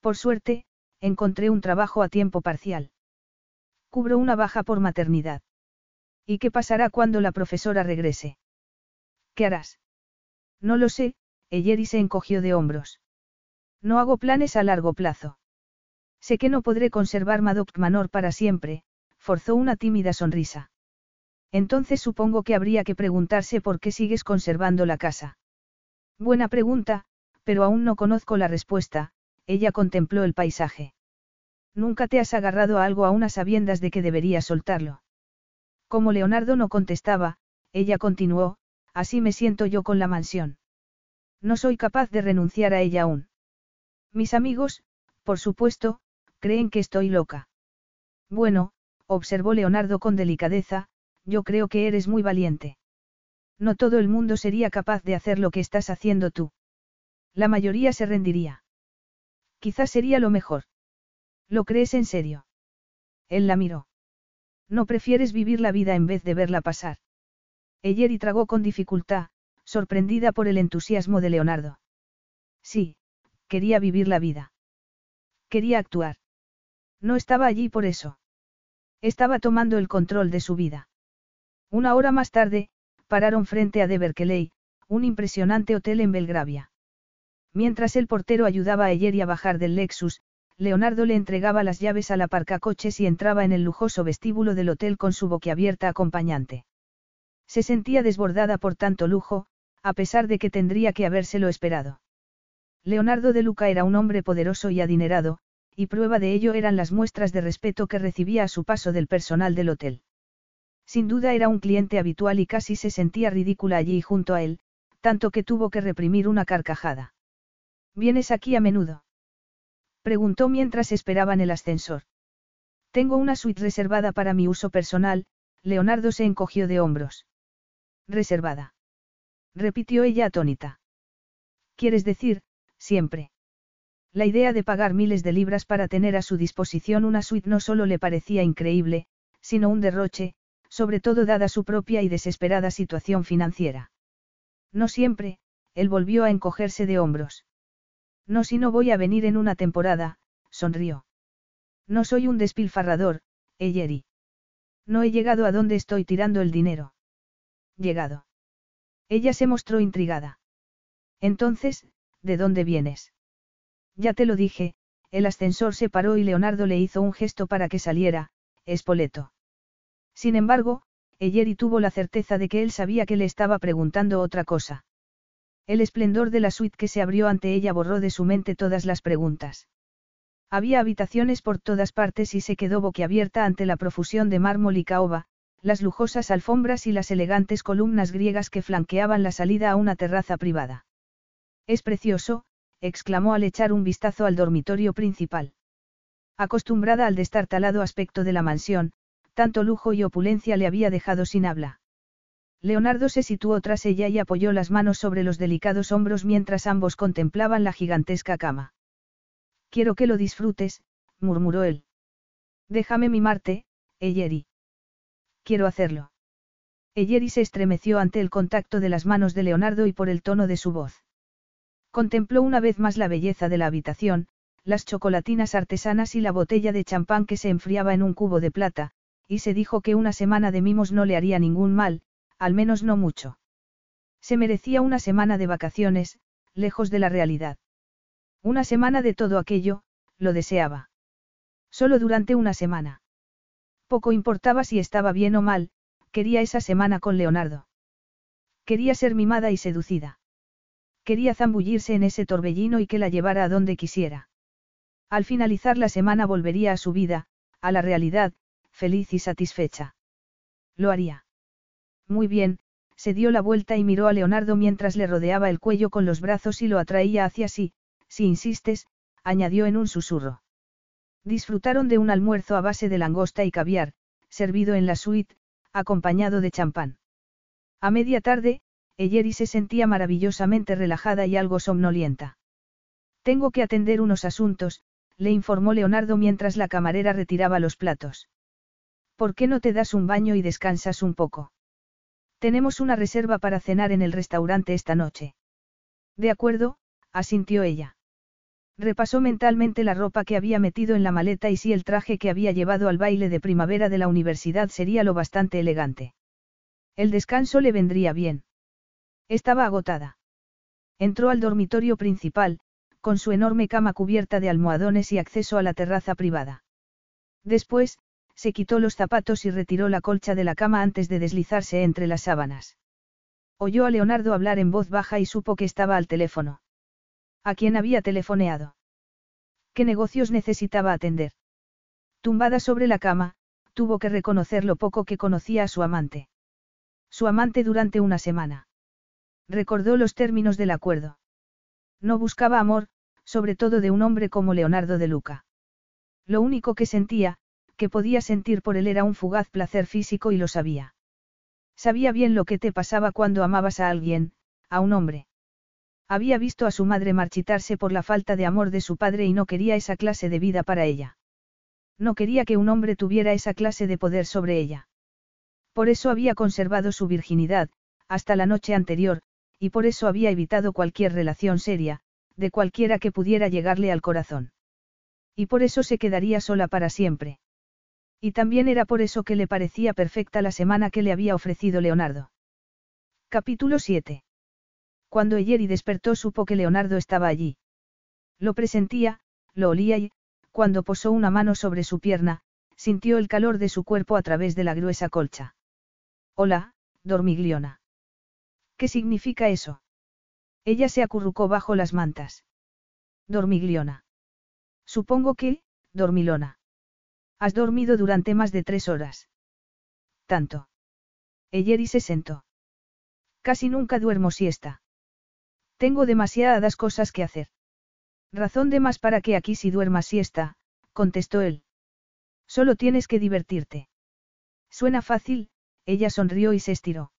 Por suerte, encontré un trabajo a tiempo parcial. Cubro una baja por maternidad. ¿Y qué pasará cuando la profesora regrese? ¿Qué harás? No lo sé, Eyeri se encogió de hombros. No hago planes a largo plazo. Sé que no podré conservar Madoc Manor para siempre, forzó una tímida sonrisa. Entonces supongo que habría que preguntarse por qué sigues conservando la casa. Buena pregunta, pero aún no conozco la respuesta, ella contempló el paisaje. Nunca te has agarrado algo a unas sabiendas de que deberías soltarlo. Como Leonardo no contestaba, ella continuó, así me siento yo con la mansión. No soy capaz de renunciar a ella aún. Mis amigos, por supuesto, creen que estoy loca. Bueno, observó Leonardo con delicadeza, yo creo que eres muy valiente. No todo el mundo sería capaz de hacer lo que estás haciendo tú. La mayoría se rendiría. Quizás sería lo mejor. ¿Lo crees en serio? Él la miró. ¿No prefieres vivir la vida en vez de verla pasar? y tragó con dificultad, sorprendida por el entusiasmo de Leonardo. Sí, quería vivir la vida. Quería actuar. No estaba allí por eso. Estaba tomando el control de su vida. Una hora más tarde, pararon frente a De Berkeley, un impresionante hotel en Belgravia. Mientras el portero ayudaba a Eyeri a bajar del Lexus, Leonardo le entregaba las llaves al aparcacoches y entraba en el lujoso vestíbulo del hotel con su boquiabierta acompañante. Se sentía desbordada por tanto lujo, a pesar de que tendría que habérselo esperado. Leonardo de Luca era un hombre poderoso y adinerado, y prueba de ello eran las muestras de respeto que recibía a su paso del personal del hotel. Sin duda era un cliente habitual y casi se sentía ridícula allí junto a él, tanto que tuvo que reprimir una carcajada. ¿Vienes aquí a menudo? Preguntó mientras esperaban el ascensor. Tengo una suite reservada para mi uso personal, Leonardo se encogió de hombros. Reservada. Repitió ella atónita. ¿Quieres decir, siempre? La idea de pagar miles de libras para tener a su disposición una suite no solo le parecía increíble, sino un derroche, sobre todo dada su propia y desesperada situación financiera. No siempre, él volvió a encogerse de hombros. No si no voy a venir en una temporada, sonrió. No soy un despilfarrador, Eyeri. No he llegado a donde estoy tirando el dinero. Llegado. Ella se mostró intrigada. Entonces, ¿de dónde vienes? Ya te lo dije, el ascensor se paró y Leonardo le hizo un gesto para que saliera, Espoleto. Sin embargo, Eyeri tuvo la certeza de que él sabía que le estaba preguntando otra cosa. El esplendor de la suite que se abrió ante ella borró de su mente todas las preguntas. Había habitaciones por todas partes y se quedó boquiabierta ante la profusión de mármol y caoba, las lujosas alfombras y las elegantes columnas griegas que flanqueaban la salida a una terraza privada. Es precioso, exclamó al echar un vistazo al dormitorio principal. Acostumbrada al destartalado aspecto de la mansión, tanto lujo y opulencia le había dejado sin habla. Leonardo se situó tras ella y apoyó las manos sobre los delicados hombros mientras ambos contemplaban la gigantesca cama. Quiero que lo disfrutes, murmuró él. Déjame mimarte, Eyeri. Quiero hacerlo. Eyeri se estremeció ante el contacto de las manos de Leonardo y por el tono de su voz. Contempló una vez más la belleza de la habitación, las chocolatinas artesanas y la botella de champán que se enfriaba en un cubo de plata, y se dijo que una semana de mimos no le haría ningún mal, al menos no mucho. Se merecía una semana de vacaciones, lejos de la realidad. Una semana de todo aquello, lo deseaba. Solo durante una semana. Poco importaba si estaba bien o mal, quería esa semana con Leonardo. Quería ser mimada y seducida. Quería zambullirse en ese torbellino y que la llevara a donde quisiera. Al finalizar la semana volvería a su vida, a la realidad, feliz y satisfecha. Lo haría. Muy bien, se dio la vuelta y miró a Leonardo mientras le rodeaba el cuello con los brazos y lo atraía hacia sí, si insistes, añadió en un susurro. Disfrutaron de un almuerzo a base de langosta y caviar, servido en la suite, acompañado de champán. A media tarde, Eyeri se sentía maravillosamente relajada y algo somnolienta. Tengo que atender unos asuntos, le informó Leonardo mientras la camarera retiraba los platos. ¿Por qué no te das un baño y descansas un poco? Tenemos una reserva para cenar en el restaurante esta noche. De acuerdo, asintió ella. Repasó mentalmente la ropa que había metido en la maleta y si el traje que había llevado al baile de primavera de la universidad sería lo bastante elegante. El descanso le vendría bien. Estaba agotada. Entró al dormitorio principal, con su enorme cama cubierta de almohadones y acceso a la terraza privada. Después, se quitó los zapatos y retiró la colcha de la cama antes de deslizarse entre las sábanas. Oyó a Leonardo hablar en voz baja y supo que estaba al teléfono. ¿A quién había telefoneado? ¿Qué negocios necesitaba atender? Tumbada sobre la cama, tuvo que reconocer lo poco que conocía a su amante. Su amante durante una semana. Recordó los términos del acuerdo. No buscaba amor, sobre todo de un hombre como Leonardo de Luca. Lo único que sentía, que podía sentir por él era un fugaz placer físico y lo sabía. Sabía bien lo que te pasaba cuando amabas a alguien, a un hombre. Había visto a su madre marchitarse por la falta de amor de su padre y no quería esa clase de vida para ella. No quería que un hombre tuviera esa clase de poder sobre ella. Por eso había conservado su virginidad, hasta la noche anterior, y por eso había evitado cualquier relación seria, de cualquiera que pudiera llegarle al corazón. Y por eso se quedaría sola para siempre. Y también era por eso que le parecía perfecta la semana que le había ofrecido Leonardo. Capítulo 7. Cuando Eyeri despertó supo que Leonardo estaba allí. Lo presentía, lo olía y, cuando posó una mano sobre su pierna, sintió el calor de su cuerpo a través de la gruesa colcha. Hola, dormigliona. ¿Qué significa eso? Ella se acurrucó bajo las mantas. Dormigliona. Supongo que, dormilona. Has dormido durante más de tres horas. Tanto. Eyeri se sentó. Casi nunca duermo siesta. Tengo demasiadas cosas que hacer. Razón de más para que aquí si duermas siesta, contestó él. Solo tienes que divertirte. Suena fácil, ella sonrió y se estiró.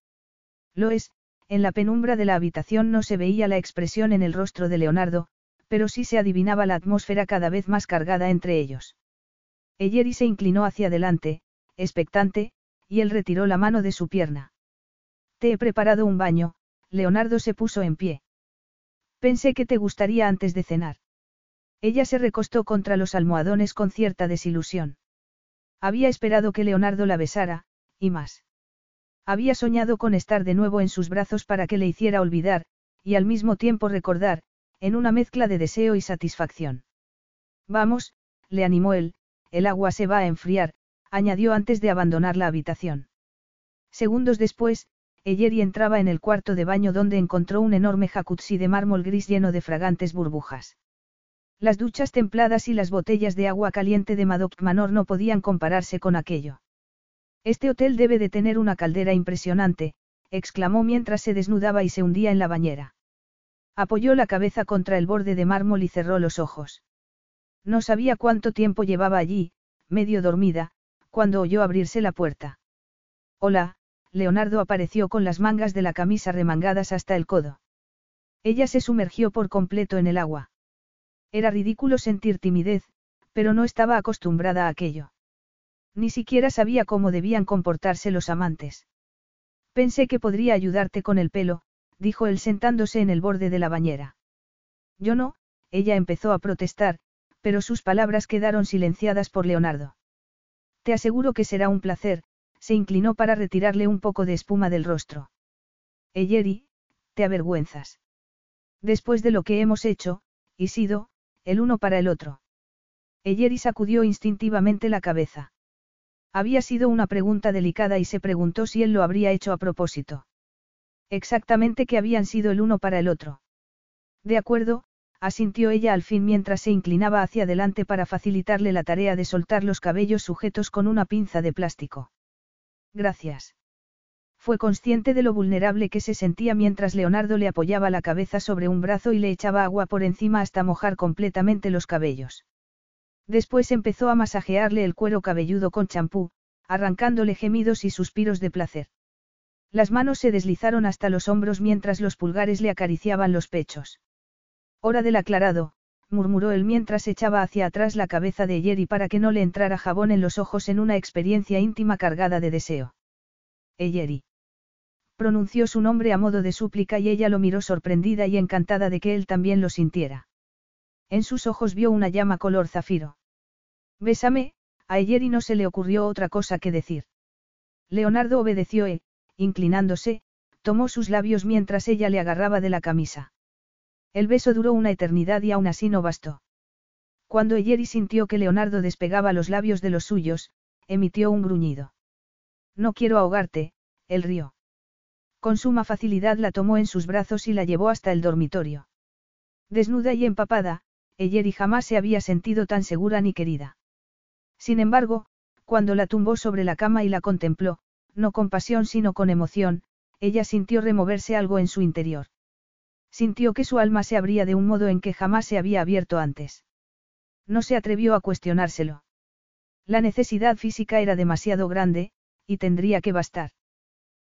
Lo es, en la penumbra de la habitación no se veía la expresión en el rostro de Leonardo, pero sí se adivinaba la atmósfera cada vez más cargada entre ellos. Eyeri se inclinó hacia adelante, expectante, y él retiró la mano de su pierna. Te he preparado un baño, Leonardo se puso en pie. Pensé que te gustaría antes de cenar. Ella se recostó contra los almohadones con cierta desilusión. Había esperado que Leonardo la besara, y más. Había soñado con estar de nuevo en sus brazos para que le hiciera olvidar, y al mismo tiempo recordar, en una mezcla de deseo y satisfacción. Vamos, le animó él, el agua se va a enfriar, añadió antes de abandonar la habitación. Segundos después, Eyeri entraba en el cuarto de baño donde encontró un enorme jacuzzi de mármol gris lleno de fragantes burbujas. Las duchas templadas y las botellas de agua caliente de Madoc Manor no podían compararse con aquello. Este hotel debe de tener una caldera impresionante, exclamó mientras se desnudaba y se hundía en la bañera. Apoyó la cabeza contra el borde de mármol y cerró los ojos. No sabía cuánto tiempo llevaba allí, medio dormida, cuando oyó abrirse la puerta. Hola, Leonardo apareció con las mangas de la camisa remangadas hasta el codo. Ella se sumergió por completo en el agua. Era ridículo sentir timidez, pero no estaba acostumbrada a aquello. Ni siquiera sabía cómo debían comportarse los amantes. Pensé que podría ayudarte con el pelo, dijo él sentándose en el borde de la bañera. Yo no, ella empezó a protestar, pero sus palabras quedaron silenciadas por Leonardo. Te aseguro que será un placer, se inclinó para retirarle un poco de espuma del rostro. Eyeri, te avergüenzas. Después de lo que hemos hecho, y sido, el uno para el otro. Eyeri sacudió instintivamente la cabeza. Había sido una pregunta delicada y se preguntó si él lo habría hecho a propósito. Exactamente que habían sido el uno para el otro. De acuerdo, asintió ella al fin mientras se inclinaba hacia adelante para facilitarle la tarea de soltar los cabellos sujetos con una pinza de plástico. Gracias. Fue consciente de lo vulnerable que se sentía mientras Leonardo le apoyaba la cabeza sobre un brazo y le echaba agua por encima hasta mojar completamente los cabellos. Después empezó a masajearle el cuero cabelludo con champú, arrancándole gemidos y suspiros de placer. Las manos se deslizaron hasta los hombros mientras los pulgares le acariciaban los pechos. Hora del aclarado, murmuró él mientras echaba hacia atrás la cabeza de Jerry para que no le entrara jabón en los ojos en una experiencia íntima cargada de deseo. Eyeri. Pronunció su nombre a modo de súplica y ella lo miró sorprendida y encantada de que él también lo sintiera. En sus ojos vio una llama color zafiro. Bésame, a Eyeri no se le ocurrió otra cosa que decir. Leonardo obedeció e, inclinándose, tomó sus labios mientras ella le agarraba de la camisa. El beso duró una eternidad y aún así no bastó. Cuando Eyeri sintió que Leonardo despegaba los labios de los suyos, emitió un gruñido. No quiero ahogarte, él rió. Con suma facilidad la tomó en sus brazos y la llevó hasta el dormitorio. Desnuda y empapada, Eyeri jamás se había sentido tan segura ni querida. Sin embargo, cuando la tumbó sobre la cama y la contempló, no con pasión sino con emoción, ella sintió removerse algo en su interior. Sintió que su alma se abría de un modo en que jamás se había abierto antes. No se atrevió a cuestionárselo. La necesidad física era demasiado grande, y tendría que bastar.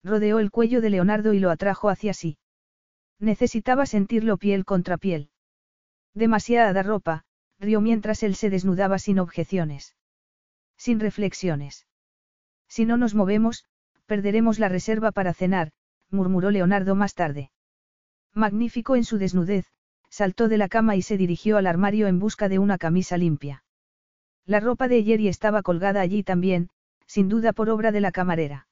Rodeó el cuello de Leonardo y lo atrajo hacia sí. Necesitaba sentirlo piel contra piel. Demasiada ropa, rió mientras él se desnudaba sin objeciones. Sin reflexiones. Si no nos movemos, perderemos la reserva para cenar, murmuró Leonardo más tarde. Magnífico en su desnudez, saltó de la cama y se dirigió al armario en busca de una camisa limpia. La ropa de Yeri estaba colgada allí también, sin duda por obra de la camarera.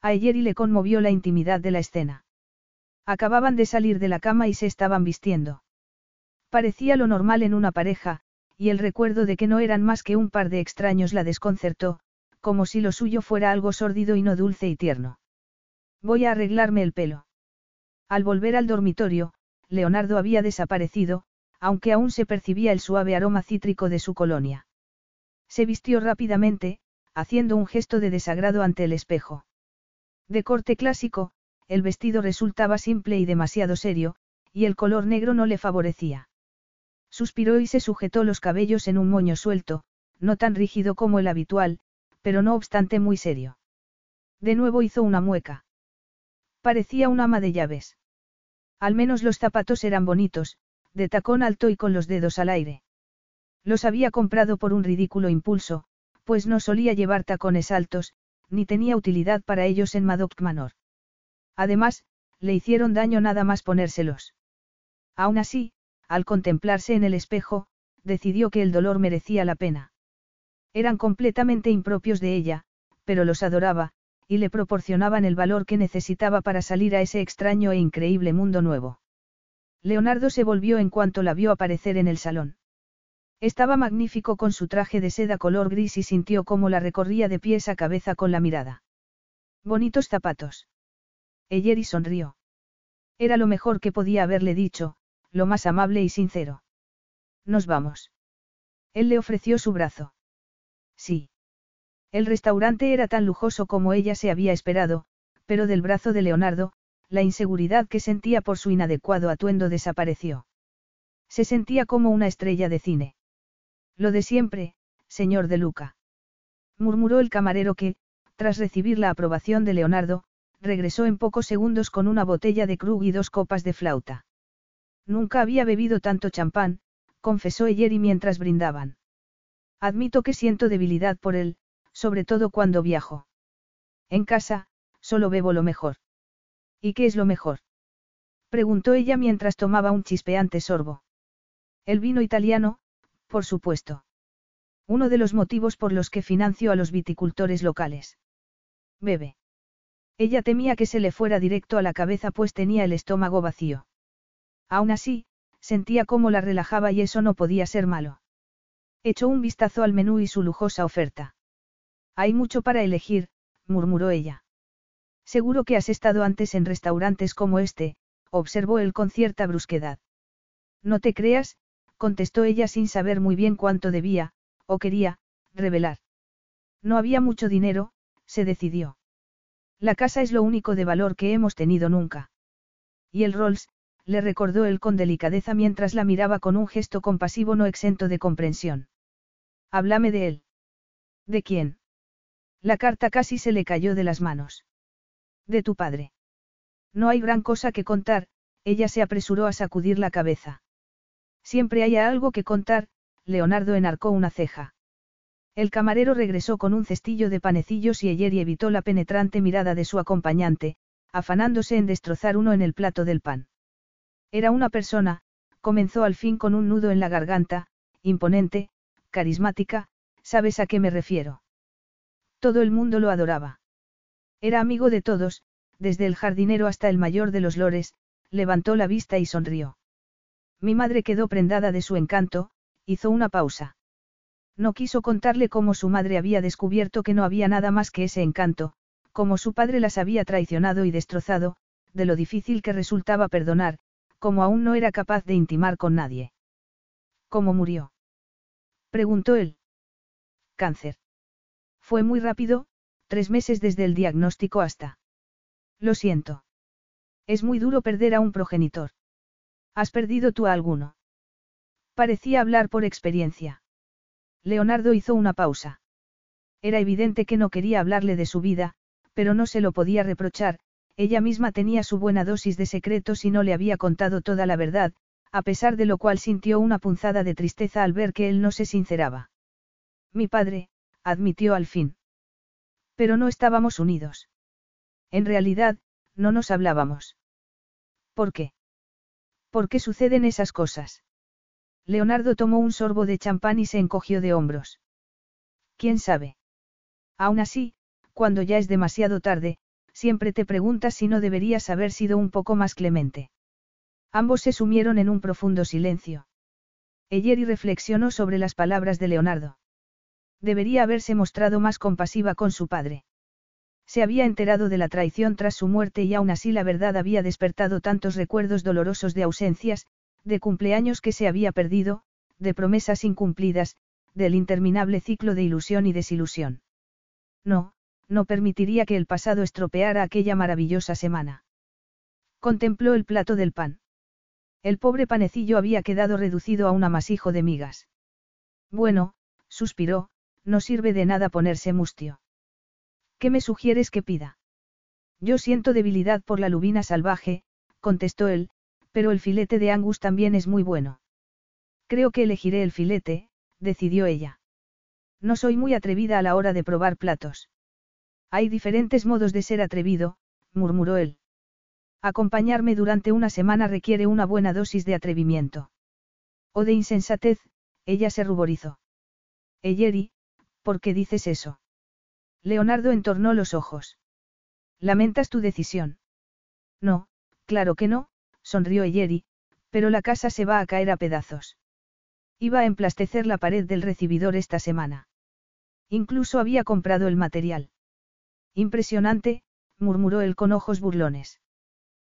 A Yeri le conmovió la intimidad de la escena. Acababan de salir de la cama y se estaban vistiendo. Parecía lo normal en una pareja, y el recuerdo de que no eran más que un par de extraños la desconcertó, como si lo suyo fuera algo sórdido y no dulce y tierno. Voy a arreglarme el pelo. Al volver al dormitorio, Leonardo había desaparecido, aunque aún se percibía el suave aroma cítrico de su colonia. Se vistió rápidamente, haciendo un gesto de desagrado ante el espejo. De corte clásico, el vestido resultaba simple y demasiado serio, y el color negro no le favorecía. Suspiró y se sujetó los cabellos en un moño suelto, no tan rígido como el habitual, pero no obstante muy serio. De nuevo hizo una mueca. Parecía un ama de llaves. Al menos los zapatos eran bonitos, de tacón alto y con los dedos al aire. Los había comprado por un ridículo impulso, pues no solía llevar tacones altos, ni tenía utilidad para ellos en Madoc Manor. Además, le hicieron daño nada más ponérselos. Aún así, al contemplarse en el espejo, decidió que el dolor merecía la pena. Eran completamente impropios de ella, pero los adoraba, y le proporcionaban el valor que necesitaba para salir a ese extraño e increíble mundo nuevo. Leonardo se volvió en cuanto la vio aparecer en el salón. Estaba magnífico con su traje de seda color gris y sintió cómo la recorría de pies a cabeza con la mirada. Bonitos zapatos. Eyeri sonrió. Era lo mejor que podía haberle dicho, lo más amable y sincero. Nos vamos. Él le ofreció su brazo. Sí. El restaurante era tan lujoso como ella se había esperado, pero del brazo de Leonardo, la inseguridad que sentía por su inadecuado atuendo desapareció. Se sentía como una estrella de cine. Lo de siempre, señor de Luca. Murmuró el camarero que, tras recibir la aprobación de Leonardo, regresó en pocos segundos con una botella de Krug y dos copas de flauta. Nunca había bebido tanto champán, confesó Eyeri mientras brindaban. Admito que siento debilidad por él, sobre todo cuando viajo. En casa, solo bebo lo mejor. ¿Y qué es lo mejor? Preguntó ella mientras tomaba un chispeante sorbo. El vino italiano, por supuesto. Uno de los motivos por los que financio a los viticultores locales. Bebe. Ella temía que se le fuera directo a la cabeza pues tenía el estómago vacío. Aún así, sentía cómo la relajaba y eso no podía ser malo. Echó un vistazo al menú y su lujosa oferta. Hay mucho para elegir, murmuró ella. Seguro que has estado antes en restaurantes como este, observó él con cierta brusquedad. No te creas, contestó ella sin saber muy bien cuánto debía, o quería, revelar. No había mucho dinero, se decidió. La casa es lo único de valor que hemos tenido nunca. Y el Rolls, le recordó él con delicadeza mientras la miraba con un gesto compasivo no exento de comprensión. Háblame de él. ¿De quién? La carta casi se le cayó de las manos. De tu padre. No hay gran cosa que contar, ella se apresuró a sacudir la cabeza. Siempre hay algo que contar, Leonardo enarcó una ceja. El camarero regresó con un cestillo de panecillos y ayer evitó la penetrante mirada de su acompañante, afanándose en destrozar uno en el plato del pan. Era una persona, comenzó al fin con un nudo en la garganta, imponente, carismática, ¿sabes a qué me refiero? Todo el mundo lo adoraba. Era amigo de todos, desde el jardinero hasta el mayor de los lores, levantó la vista y sonrió. Mi madre quedó prendada de su encanto, hizo una pausa. No quiso contarle cómo su madre había descubierto que no había nada más que ese encanto, cómo su padre las había traicionado y destrozado, de lo difícil que resultaba perdonar, como aún no era capaz de intimar con nadie. ¿Cómo murió? preguntó él. Cáncer. Fue muy rápido, tres meses desde el diagnóstico hasta. Lo siento. Es muy duro perder a un progenitor. ¿Has perdido tú a alguno? Parecía hablar por experiencia. Leonardo hizo una pausa. Era evidente que no quería hablarle de su vida, pero no se lo podía reprochar, ella misma tenía su buena dosis de secretos y no le había contado toda la verdad, a pesar de lo cual sintió una punzada de tristeza al ver que él no se sinceraba. Mi padre, admitió al fin. Pero no estábamos unidos. En realidad, no nos hablábamos. ¿Por qué? ¿Por qué suceden esas cosas? Leonardo tomó un sorbo de champán y se encogió de hombros. ¿Quién sabe? Aún así, cuando ya es demasiado tarde, siempre te preguntas si no deberías haber sido un poco más clemente. Ambos se sumieron en un profundo silencio. Eyeri reflexionó sobre las palabras de Leonardo. Debería haberse mostrado más compasiva con su padre. Se había enterado de la traición tras su muerte y aún así la verdad había despertado tantos recuerdos dolorosos de ausencias, de cumpleaños que se había perdido, de promesas incumplidas, del interminable ciclo de ilusión y desilusión. No, no permitiría que el pasado estropeara aquella maravillosa semana. Contempló el plato del pan. El pobre panecillo había quedado reducido a un amasijo de migas. Bueno, suspiró, no sirve de nada ponerse mustio. ¿Qué me sugieres que pida? Yo siento debilidad por la lubina salvaje, contestó él, pero el filete de Angus también es muy bueno. Creo que elegiré el filete, decidió ella. No soy muy atrevida a la hora de probar platos. Hay diferentes modos de ser atrevido, murmuró él. Acompañarme durante una semana requiere una buena dosis de atrevimiento. O de insensatez, ella se ruborizó. Eyeri, ¿por qué dices eso? Leonardo entornó los ojos. ¿Lamentas tu decisión? No, claro que no, sonrió Eyeri, pero la casa se va a caer a pedazos. Iba a emplastecer la pared del recibidor esta semana. Incluso había comprado el material. Impresionante, murmuró él con ojos burlones.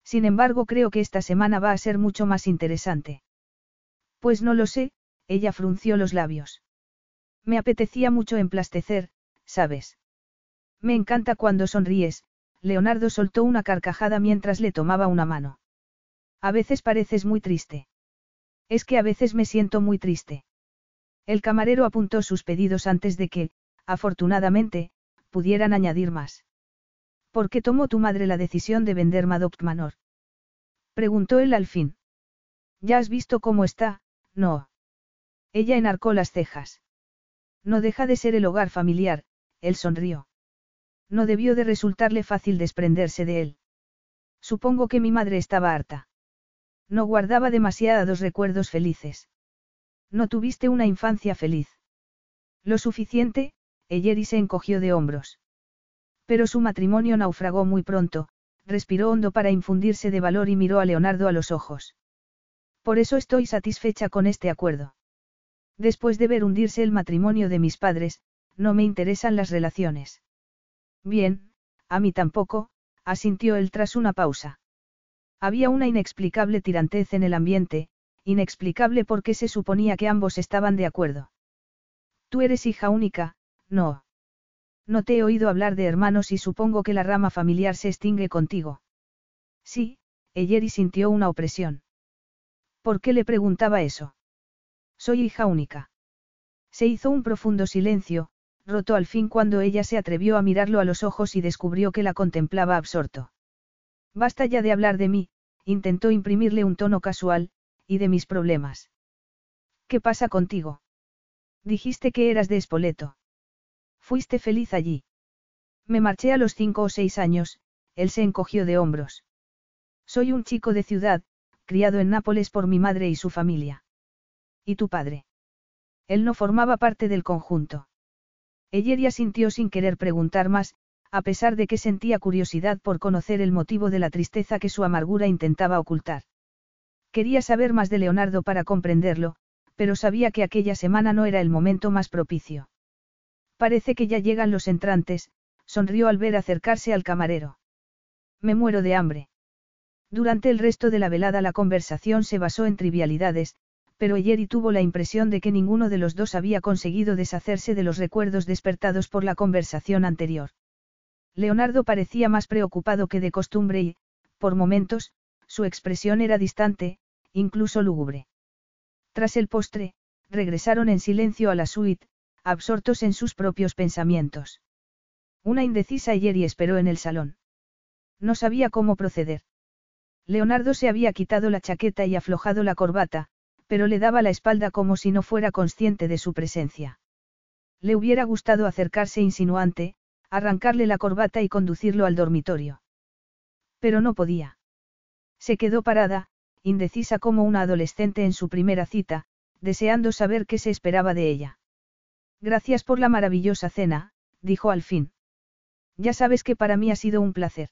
Sin embargo, creo que esta semana va a ser mucho más interesante. Pues no lo sé, ella frunció los labios. Me apetecía mucho emplastecer, ¿sabes? Me encanta cuando sonríes, Leonardo soltó una carcajada mientras le tomaba una mano. A veces pareces muy triste. Es que a veces me siento muy triste. El camarero apuntó sus pedidos antes de que, afortunadamente, pudieran añadir más. ¿Por qué tomó tu madre la decisión de vender Madoc Manor? Preguntó él al fin. Ya has visto cómo está, no. Ella enarcó las cejas. No deja de ser el hogar familiar, él sonrió. No debió de resultarle fácil desprenderse de él. Supongo que mi madre estaba harta. No guardaba demasiados recuerdos felices. No tuviste una infancia feliz. Lo suficiente, Eyeri se encogió de hombros. Pero su matrimonio naufragó muy pronto, respiró hondo para infundirse de valor y miró a Leonardo a los ojos. Por eso estoy satisfecha con este acuerdo. Después de ver hundirse el matrimonio de mis padres, no me interesan las relaciones. Bien, a mí tampoco, asintió él tras una pausa. Había una inexplicable tirantez en el ambiente, inexplicable porque se suponía que ambos estaban de acuerdo. Tú eres hija única, no. No te he oído hablar de hermanos y supongo que la rama familiar se extingue contigo. Sí, Eyeri sintió una opresión. ¿Por qué le preguntaba eso? Soy hija única. Se hizo un profundo silencio, roto al fin cuando ella se atrevió a mirarlo a los ojos y descubrió que la contemplaba absorto. Basta ya de hablar de mí, intentó imprimirle un tono casual, y de mis problemas. ¿Qué pasa contigo? Dijiste que eras de Espoleto. Fuiste feliz allí. Me marché a los cinco o seis años, él se encogió de hombros. Soy un chico de ciudad, criado en Nápoles por mi madre y su familia. ¿Y tu padre? Él no formaba parte del conjunto. Eyeria sintió sin querer preguntar más, a pesar de que sentía curiosidad por conocer el motivo de la tristeza que su amargura intentaba ocultar. Quería saber más de Leonardo para comprenderlo, pero sabía que aquella semana no era el momento más propicio. Parece que ya llegan los entrantes, sonrió al ver acercarse al camarero. Me muero de hambre. Durante el resto de la velada la conversación se basó en trivialidades, pero Jerry tuvo la impresión de que ninguno de los dos había conseguido deshacerse de los recuerdos despertados por la conversación anterior. Leonardo parecía más preocupado que de costumbre y, por momentos, su expresión era distante, incluso lúgubre. Tras el postre, regresaron en silencio a la suite, absortos en sus propios pensamientos. Una indecisa Yeri esperó en el salón. No sabía cómo proceder. Leonardo se había quitado la chaqueta y aflojado la corbata, pero le daba la espalda como si no fuera consciente de su presencia. Le hubiera gustado acercarse insinuante, arrancarle la corbata y conducirlo al dormitorio. Pero no podía. Se quedó parada, indecisa como una adolescente en su primera cita, deseando saber qué se esperaba de ella. Gracias por la maravillosa cena, dijo al fin. Ya sabes que para mí ha sido un placer.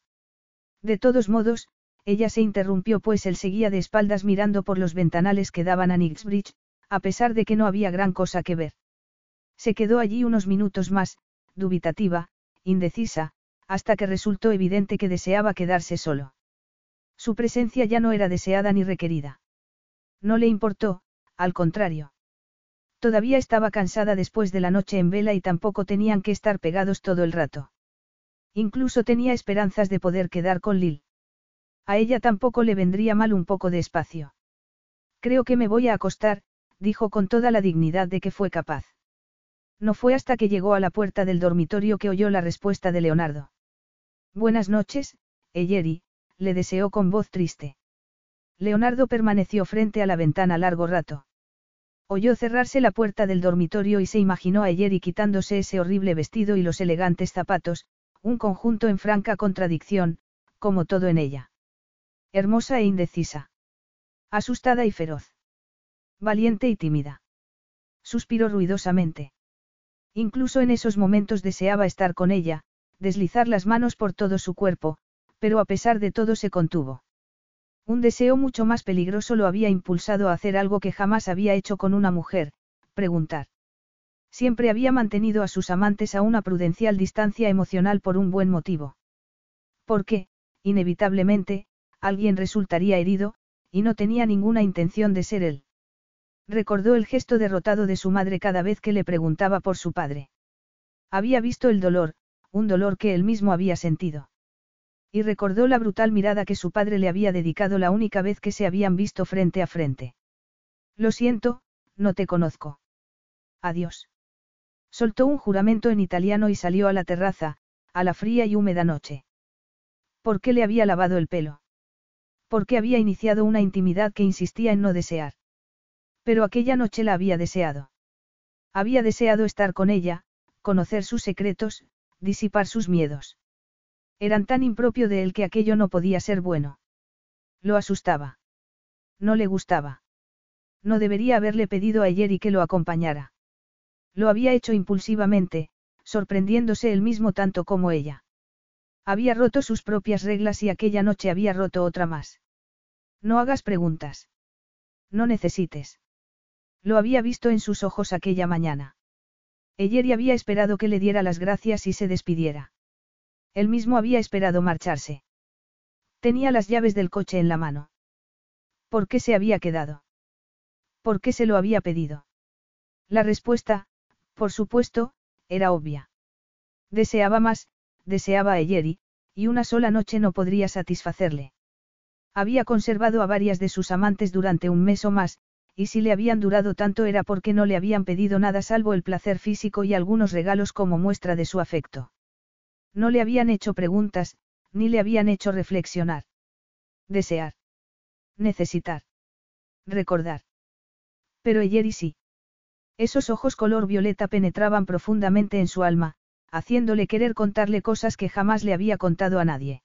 De todos modos, ella se interrumpió pues él seguía de espaldas mirando por los ventanales que daban a Nixbridge, a pesar de que no había gran cosa que ver. Se quedó allí unos minutos más, dubitativa, indecisa, hasta que resultó evidente que deseaba quedarse solo. Su presencia ya no era deseada ni requerida. No le importó, al contrario. Todavía estaba cansada después de la noche en vela y tampoco tenían que estar pegados todo el rato. Incluso tenía esperanzas de poder quedar con Lil. A ella tampoco le vendría mal un poco de espacio. Creo que me voy a acostar, dijo con toda la dignidad de que fue capaz. No fue hasta que llegó a la puerta del dormitorio que oyó la respuesta de Leonardo. Buenas noches, Eyeri, le deseó con voz triste. Leonardo permaneció frente a la ventana largo rato. Oyó cerrarse la puerta del dormitorio y se imaginó a Yeri quitándose ese horrible vestido y los elegantes zapatos, un conjunto en franca contradicción, como todo en ella. Hermosa e indecisa. Asustada y feroz. Valiente y tímida. Suspiró ruidosamente. Incluso en esos momentos deseaba estar con ella, deslizar las manos por todo su cuerpo, pero a pesar de todo se contuvo. Un deseo mucho más peligroso lo había impulsado a hacer algo que jamás había hecho con una mujer, preguntar. Siempre había mantenido a sus amantes a una prudencial distancia emocional por un buen motivo. Porque, inevitablemente, alguien resultaría herido, y no tenía ninguna intención de ser él. Recordó el gesto derrotado de su madre cada vez que le preguntaba por su padre. Había visto el dolor, un dolor que él mismo había sentido. Y recordó la brutal mirada que su padre le había dedicado la única vez que se habían visto frente a frente. Lo siento, no te conozco. Adiós. Soltó un juramento en italiano y salió a la terraza, a la fría y húmeda noche. ¿Por qué le había lavado el pelo? ¿Por qué había iniciado una intimidad que insistía en no desear? Pero aquella noche la había deseado. Había deseado estar con ella, conocer sus secretos, disipar sus miedos. Eran tan impropio de él que aquello no podía ser bueno. Lo asustaba. No le gustaba. No debería haberle pedido a y que lo acompañara. Lo había hecho impulsivamente, sorprendiéndose él mismo tanto como ella. Había roto sus propias reglas y aquella noche había roto otra más. No hagas preguntas. No necesites. Lo había visto en sus ojos aquella mañana. Eyeri había esperado que le diera las gracias y se despidiera. Él mismo había esperado marcharse. Tenía las llaves del coche en la mano. ¿Por qué se había quedado? ¿Por qué se lo había pedido? La respuesta, por supuesto, era obvia. Deseaba más, deseaba a Eyeri, y una sola noche no podría satisfacerle. Había conservado a varias de sus amantes durante un mes o más, y si le habían durado tanto era porque no le habían pedido nada salvo el placer físico y algunos regalos como muestra de su afecto. No le habían hecho preguntas, ni le habían hecho reflexionar. Desear. Necesitar. Recordar. Pero Eyeri sí. Esos ojos color violeta penetraban profundamente en su alma, haciéndole querer contarle cosas que jamás le había contado a nadie.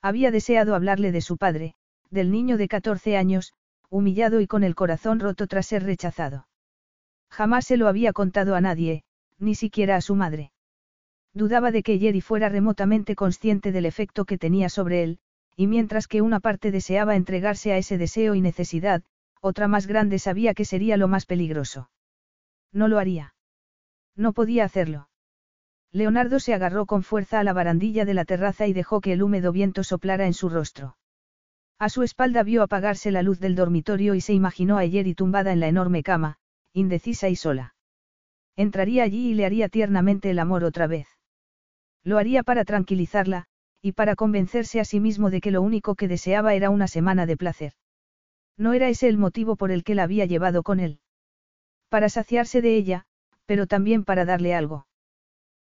Había deseado hablarle de su padre, del niño de 14 años, humillado y con el corazón roto tras ser rechazado. Jamás se lo había contado a nadie, ni siquiera a su madre. Dudaba de que Jerry fuera remotamente consciente del efecto que tenía sobre él, y mientras que una parte deseaba entregarse a ese deseo y necesidad, otra más grande sabía que sería lo más peligroso. No lo haría. No podía hacerlo. Leonardo se agarró con fuerza a la barandilla de la terraza y dejó que el húmedo viento soplara en su rostro. A su espalda vio apagarse la luz del dormitorio y se imaginó a Eyeri tumbada en la enorme cama, indecisa y sola. Entraría allí y le haría tiernamente el amor otra vez. Lo haría para tranquilizarla, y para convencerse a sí mismo de que lo único que deseaba era una semana de placer. No era ese el motivo por el que la había llevado con él. Para saciarse de ella, pero también para darle algo.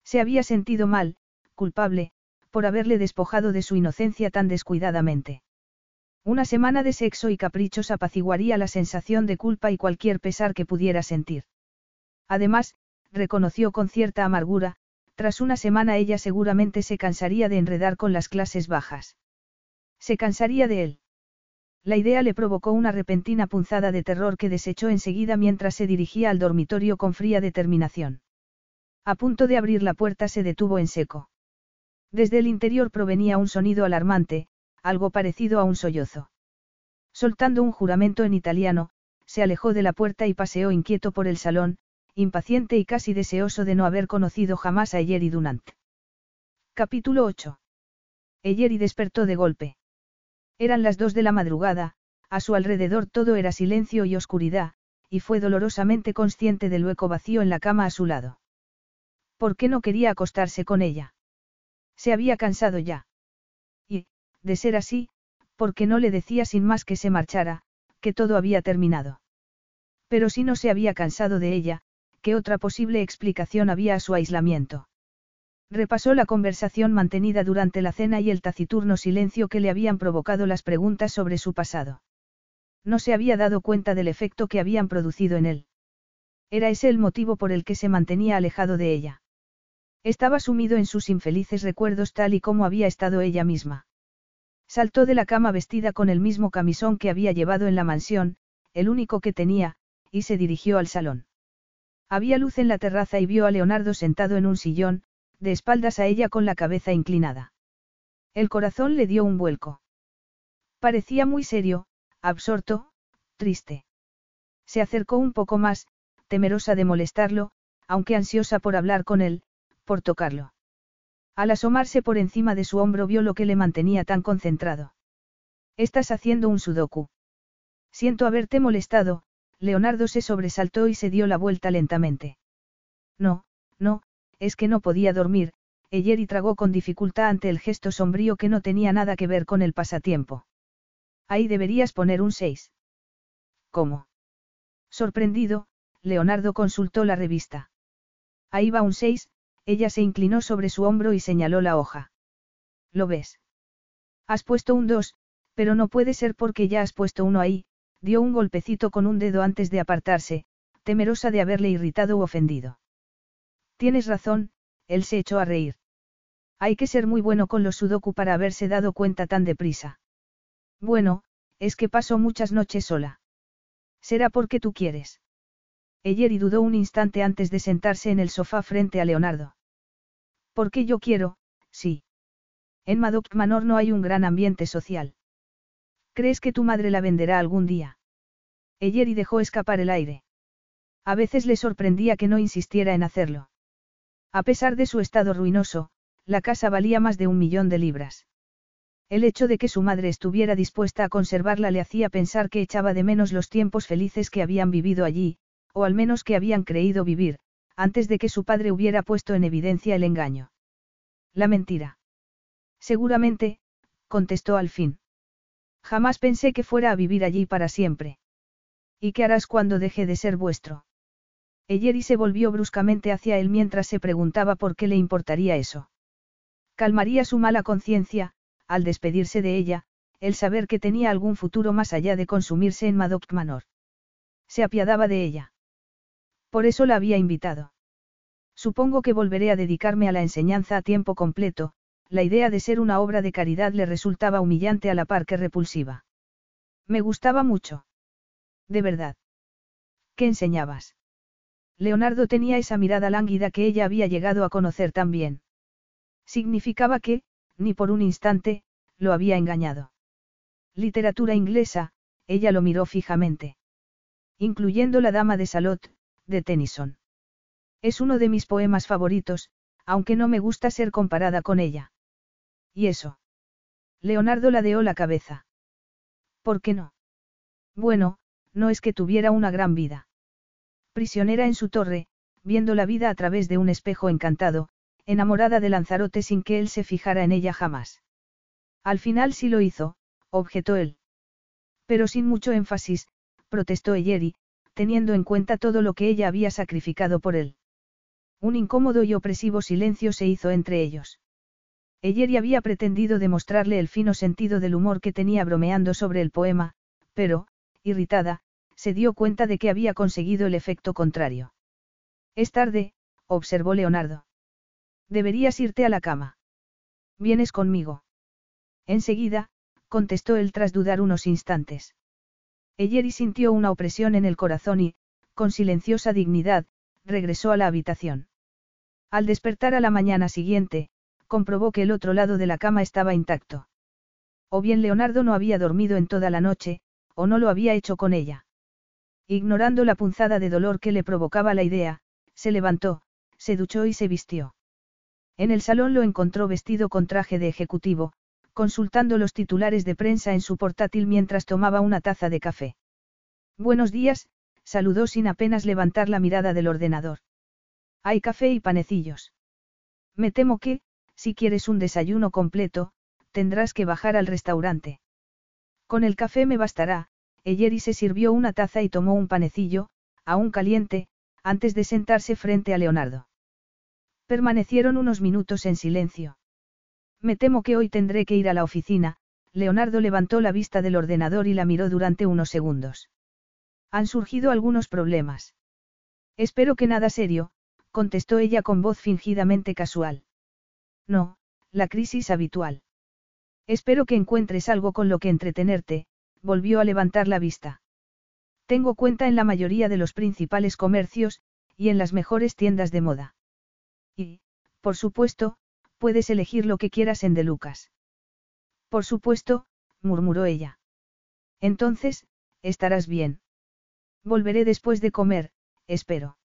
Se había sentido mal, culpable, por haberle despojado de su inocencia tan descuidadamente. Una semana de sexo y caprichos apaciguaría la sensación de culpa y cualquier pesar que pudiera sentir. Además, reconoció con cierta amargura, tras una semana ella seguramente se cansaría de enredar con las clases bajas. Se cansaría de él. La idea le provocó una repentina punzada de terror que desechó enseguida mientras se dirigía al dormitorio con fría determinación. A punto de abrir la puerta se detuvo en seco. Desde el interior provenía un sonido alarmante, algo parecido a un sollozo. Soltando un juramento en italiano, se alejó de la puerta y paseó inquieto por el salón, impaciente y casi deseoso de no haber conocido jamás a Eyeri Dunant. Capítulo 8. Eyeri despertó de golpe. Eran las dos de la madrugada, a su alrededor todo era silencio y oscuridad, y fue dolorosamente consciente del hueco vacío en la cama a su lado. ¿Por qué no quería acostarse con ella? Se había cansado ya. Y, de ser así, ¿por qué no le decía sin más que se marchara, que todo había terminado? Pero si no se había cansado de ella, ¿qué otra posible explicación había a su aislamiento? Repasó la conversación mantenida durante la cena y el taciturno silencio que le habían provocado las preguntas sobre su pasado. No se había dado cuenta del efecto que habían producido en él. Era ese el motivo por el que se mantenía alejado de ella. Estaba sumido en sus infelices recuerdos tal y como había estado ella misma. Saltó de la cama vestida con el mismo camisón que había llevado en la mansión, el único que tenía, y se dirigió al salón. Había luz en la terraza y vio a Leonardo sentado en un sillón, de espaldas a ella con la cabeza inclinada. El corazón le dio un vuelco. Parecía muy serio, absorto, triste. Se acercó un poco más, temerosa de molestarlo, aunque ansiosa por hablar con él, por tocarlo. Al asomarse por encima de su hombro vio lo que le mantenía tan concentrado. Estás haciendo un sudoku. Siento haberte molestado, Leonardo se sobresaltó y se dio la vuelta lentamente. No, no, es que no podía dormir, y tragó con dificultad ante el gesto sombrío que no tenía nada que ver con el pasatiempo. Ahí deberías poner un 6. ¿Cómo? Sorprendido, Leonardo consultó la revista. Ahí va un 6, ella se inclinó sobre su hombro y señaló la hoja. ¿Lo ves? Has puesto un 2, pero no puede ser porque ya has puesto uno ahí, dio un golpecito con un dedo antes de apartarse, temerosa de haberle irritado u ofendido. Tienes razón, él se echó a reír. Hay que ser muy bueno con los sudoku para haberse dado cuenta tan deprisa. Bueno, es que paso muchas noches sola. Será porque tú quieres. Eyeri dudó un instante antes de sentarse en el sofá frente a Leonardo. Porque yo quiero, sí. En Madoc Manor no hay un gran ambiente social. ¿Crees que tu madre la venderá algún día? Eyeri dejó escapar el aire. A veces le sorprendía que no insistiera en hacerlo. A pesar de su estado ruinoso, la casa valía más de un millón de libras. El hecho de que su madre estuviera dispuesta a conservarla le hacía pensar que echaba de menos los tiempos felices que habían vivido allí, o al menos que habían creído vivir, antes de que su padre hubiera puesto en evidencia el engaño. La mentira. Seguramente, contestó al fin. Jamás pensé que fuera a vivir allí para siempre. ¿Y qué harás cuando deje de ser vuestro? Eyeri se volvió bruscamente hacia él mientras se preguntaba por qué le importaría eso. Calmaría su mala conciencia, al despedirse de ella, el saber que tenía algún futuro más allá de consumirse en Madoc Manor. Se apiadaba de ella. Por eso la había invitado. Supongo que volveré a dedicarme a la enseñanza a tiempo completo, la idea de ser una obra de caridad le resultaba humillante a la par que repulsiva. Me gustaba mucho. De verdad. ¿Qué enseñabas? Leonardo tenía esa mirada lánguida que ella había llegado a conocer tan bien. Significaba que, ni por un instante, lo había engañado. Literatura inglesa, ella lo miró fijamente. Incluyendo La Dama de Salot, de Tennyson. Es uno de mis poemas favoritos, aunque no me gusta ser comparada con ella. ¿Y eso? Leonardo ladeó la cabeza. ¿Por qué no? Bueno, no es que tuviera una gran vida. Prisionera en su torre, viendo la vida a través de un espejo encantado, enamorada de Lanzarote sin que él se fijara en ella jamás. Al final sí lo hizo, objetó él. Pero sin mucho énfasis, protestó Eyeri, teniendo en cuenta todo lo que ella había sacrificado por él. Un incómodo y opresivo silencio se hizo entre ellos. Eyeri había pretendido demostrarle el fino sentido del humor que tenía bromeando sobre el poema, pero, irritada, se dio cuenta de que había conseguido el efecto contrario. Es tarde, observó Leonardo. Deberías irte a la cama. ¿Vienes conmigo? Enseguida, contestó él tras dudar unos instantes. Eyeri sintió una opresión en el corazón y, con silenciosa dignidad, regresó a la habitación. Al despertar a la mañana siguiente, comprobó que el otro lado de la cama estaba intacto. O bien Leonardo no había dormido en toda la noche, o no lo había hecho con ella. Ignorando la punzada de dolor que le provocaba la idea, se levantó, se duchó y se vistió. En el salón lo encontró vestido con traje de ejecutivo, consultando los titulares de prensa en su portátil mientras tomaba una taza de café. Buenos días, saludó sin apenas levantar la mirada del ordenador. Hay café y panecillos. Me temo que, si quieres un desayuno completo, tendrás que bajar al restaurante. Con el café me bastará, Eyeri se sirvió una taza y tomó un panecillo, aún caliente, antes de sentarse frente a Leonardo. Permanecieron unos minutos en silencio. Me temo que hoy tendré que ir a la oficina, Leonardo levantó la vista del ordenador y la miró durante unos segundos. Han surgido algunos problemas. Espero que nada serio, contestó ella con voz fingidamente casual. No, la crisis habitual. Espero que encuentres algo con lo que entretenerte, volvió a levantar la vista. Tengo cuenta en la mayoría de los principales comercios, y en las mejores tiendas de moda. Y, por supuesto, puedes elegir lo que quieras en De Lucas. Por supuesto, murmuró ella. Entonces, estarás bien. Volveré después de comer, espero.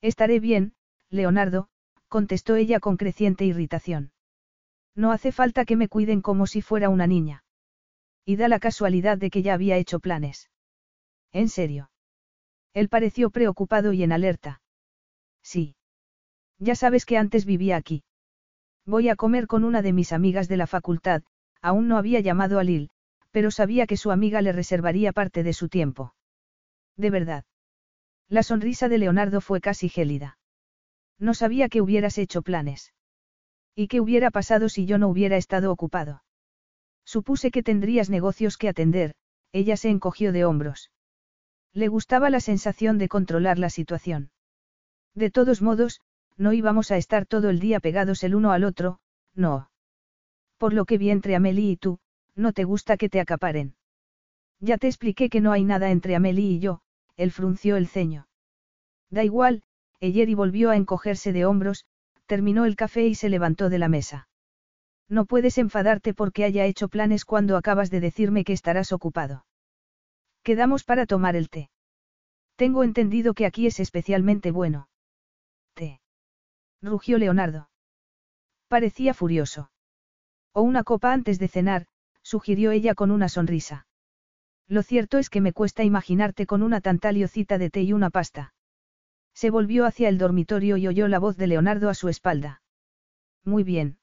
Estaré bien, Leonardo, contestó ella con creciente irritación. No hace falta que me cuiden como si fuera una niña. Y da la casualidad de que ya había hecho planes. ¿En serio? Él pareció preocupado y en alerta. Sí. Ya sabes que antes vivía aquí. Voy a comer con una de mis amigas de la facultad, aún no había llamado a Lil, pero sabía que su amiga le reservaría parte de su tiempo. De verdad. La sonrisa de Leonardo fue casi gélida. No sabía que hubieras hecho planes. ¿Y qué hubiera pasado si yo no hubiera estado ocupado? Supuse que tendrías negocios que atender, ella se encogió de hombros. Le gustaba la sensación de controlar la situación. De todos modos, no íbamos a estar todo el día pegados el uno al otro, no. Por lo que vi entre Amelie y tú, no te gusta que te acaparen. Ya te expliqué que no hay nada entre Amelie y yo, él frunció el ceño. Da igual, Eyeri volvió a encogerse de hombros, terminó el café y se levantó de la mesa. No puedes enfadarte porque haya hecho planes cuando acabas de decirme que estarás ocupado. Quedamos para tomar el té. Tengo entendido que aquí es especialmente bueno. Té rugió Leonardo. Parecía furioso. O una copa antes de cenar, sugirió ella con una sonrisa. Lo cierto es que me cuesta imaginarte con una tan taliocita de té y una pasta. Se volvió hacia el dormitorio y oyó la voz de Leonardo a su espalda. Muy bien.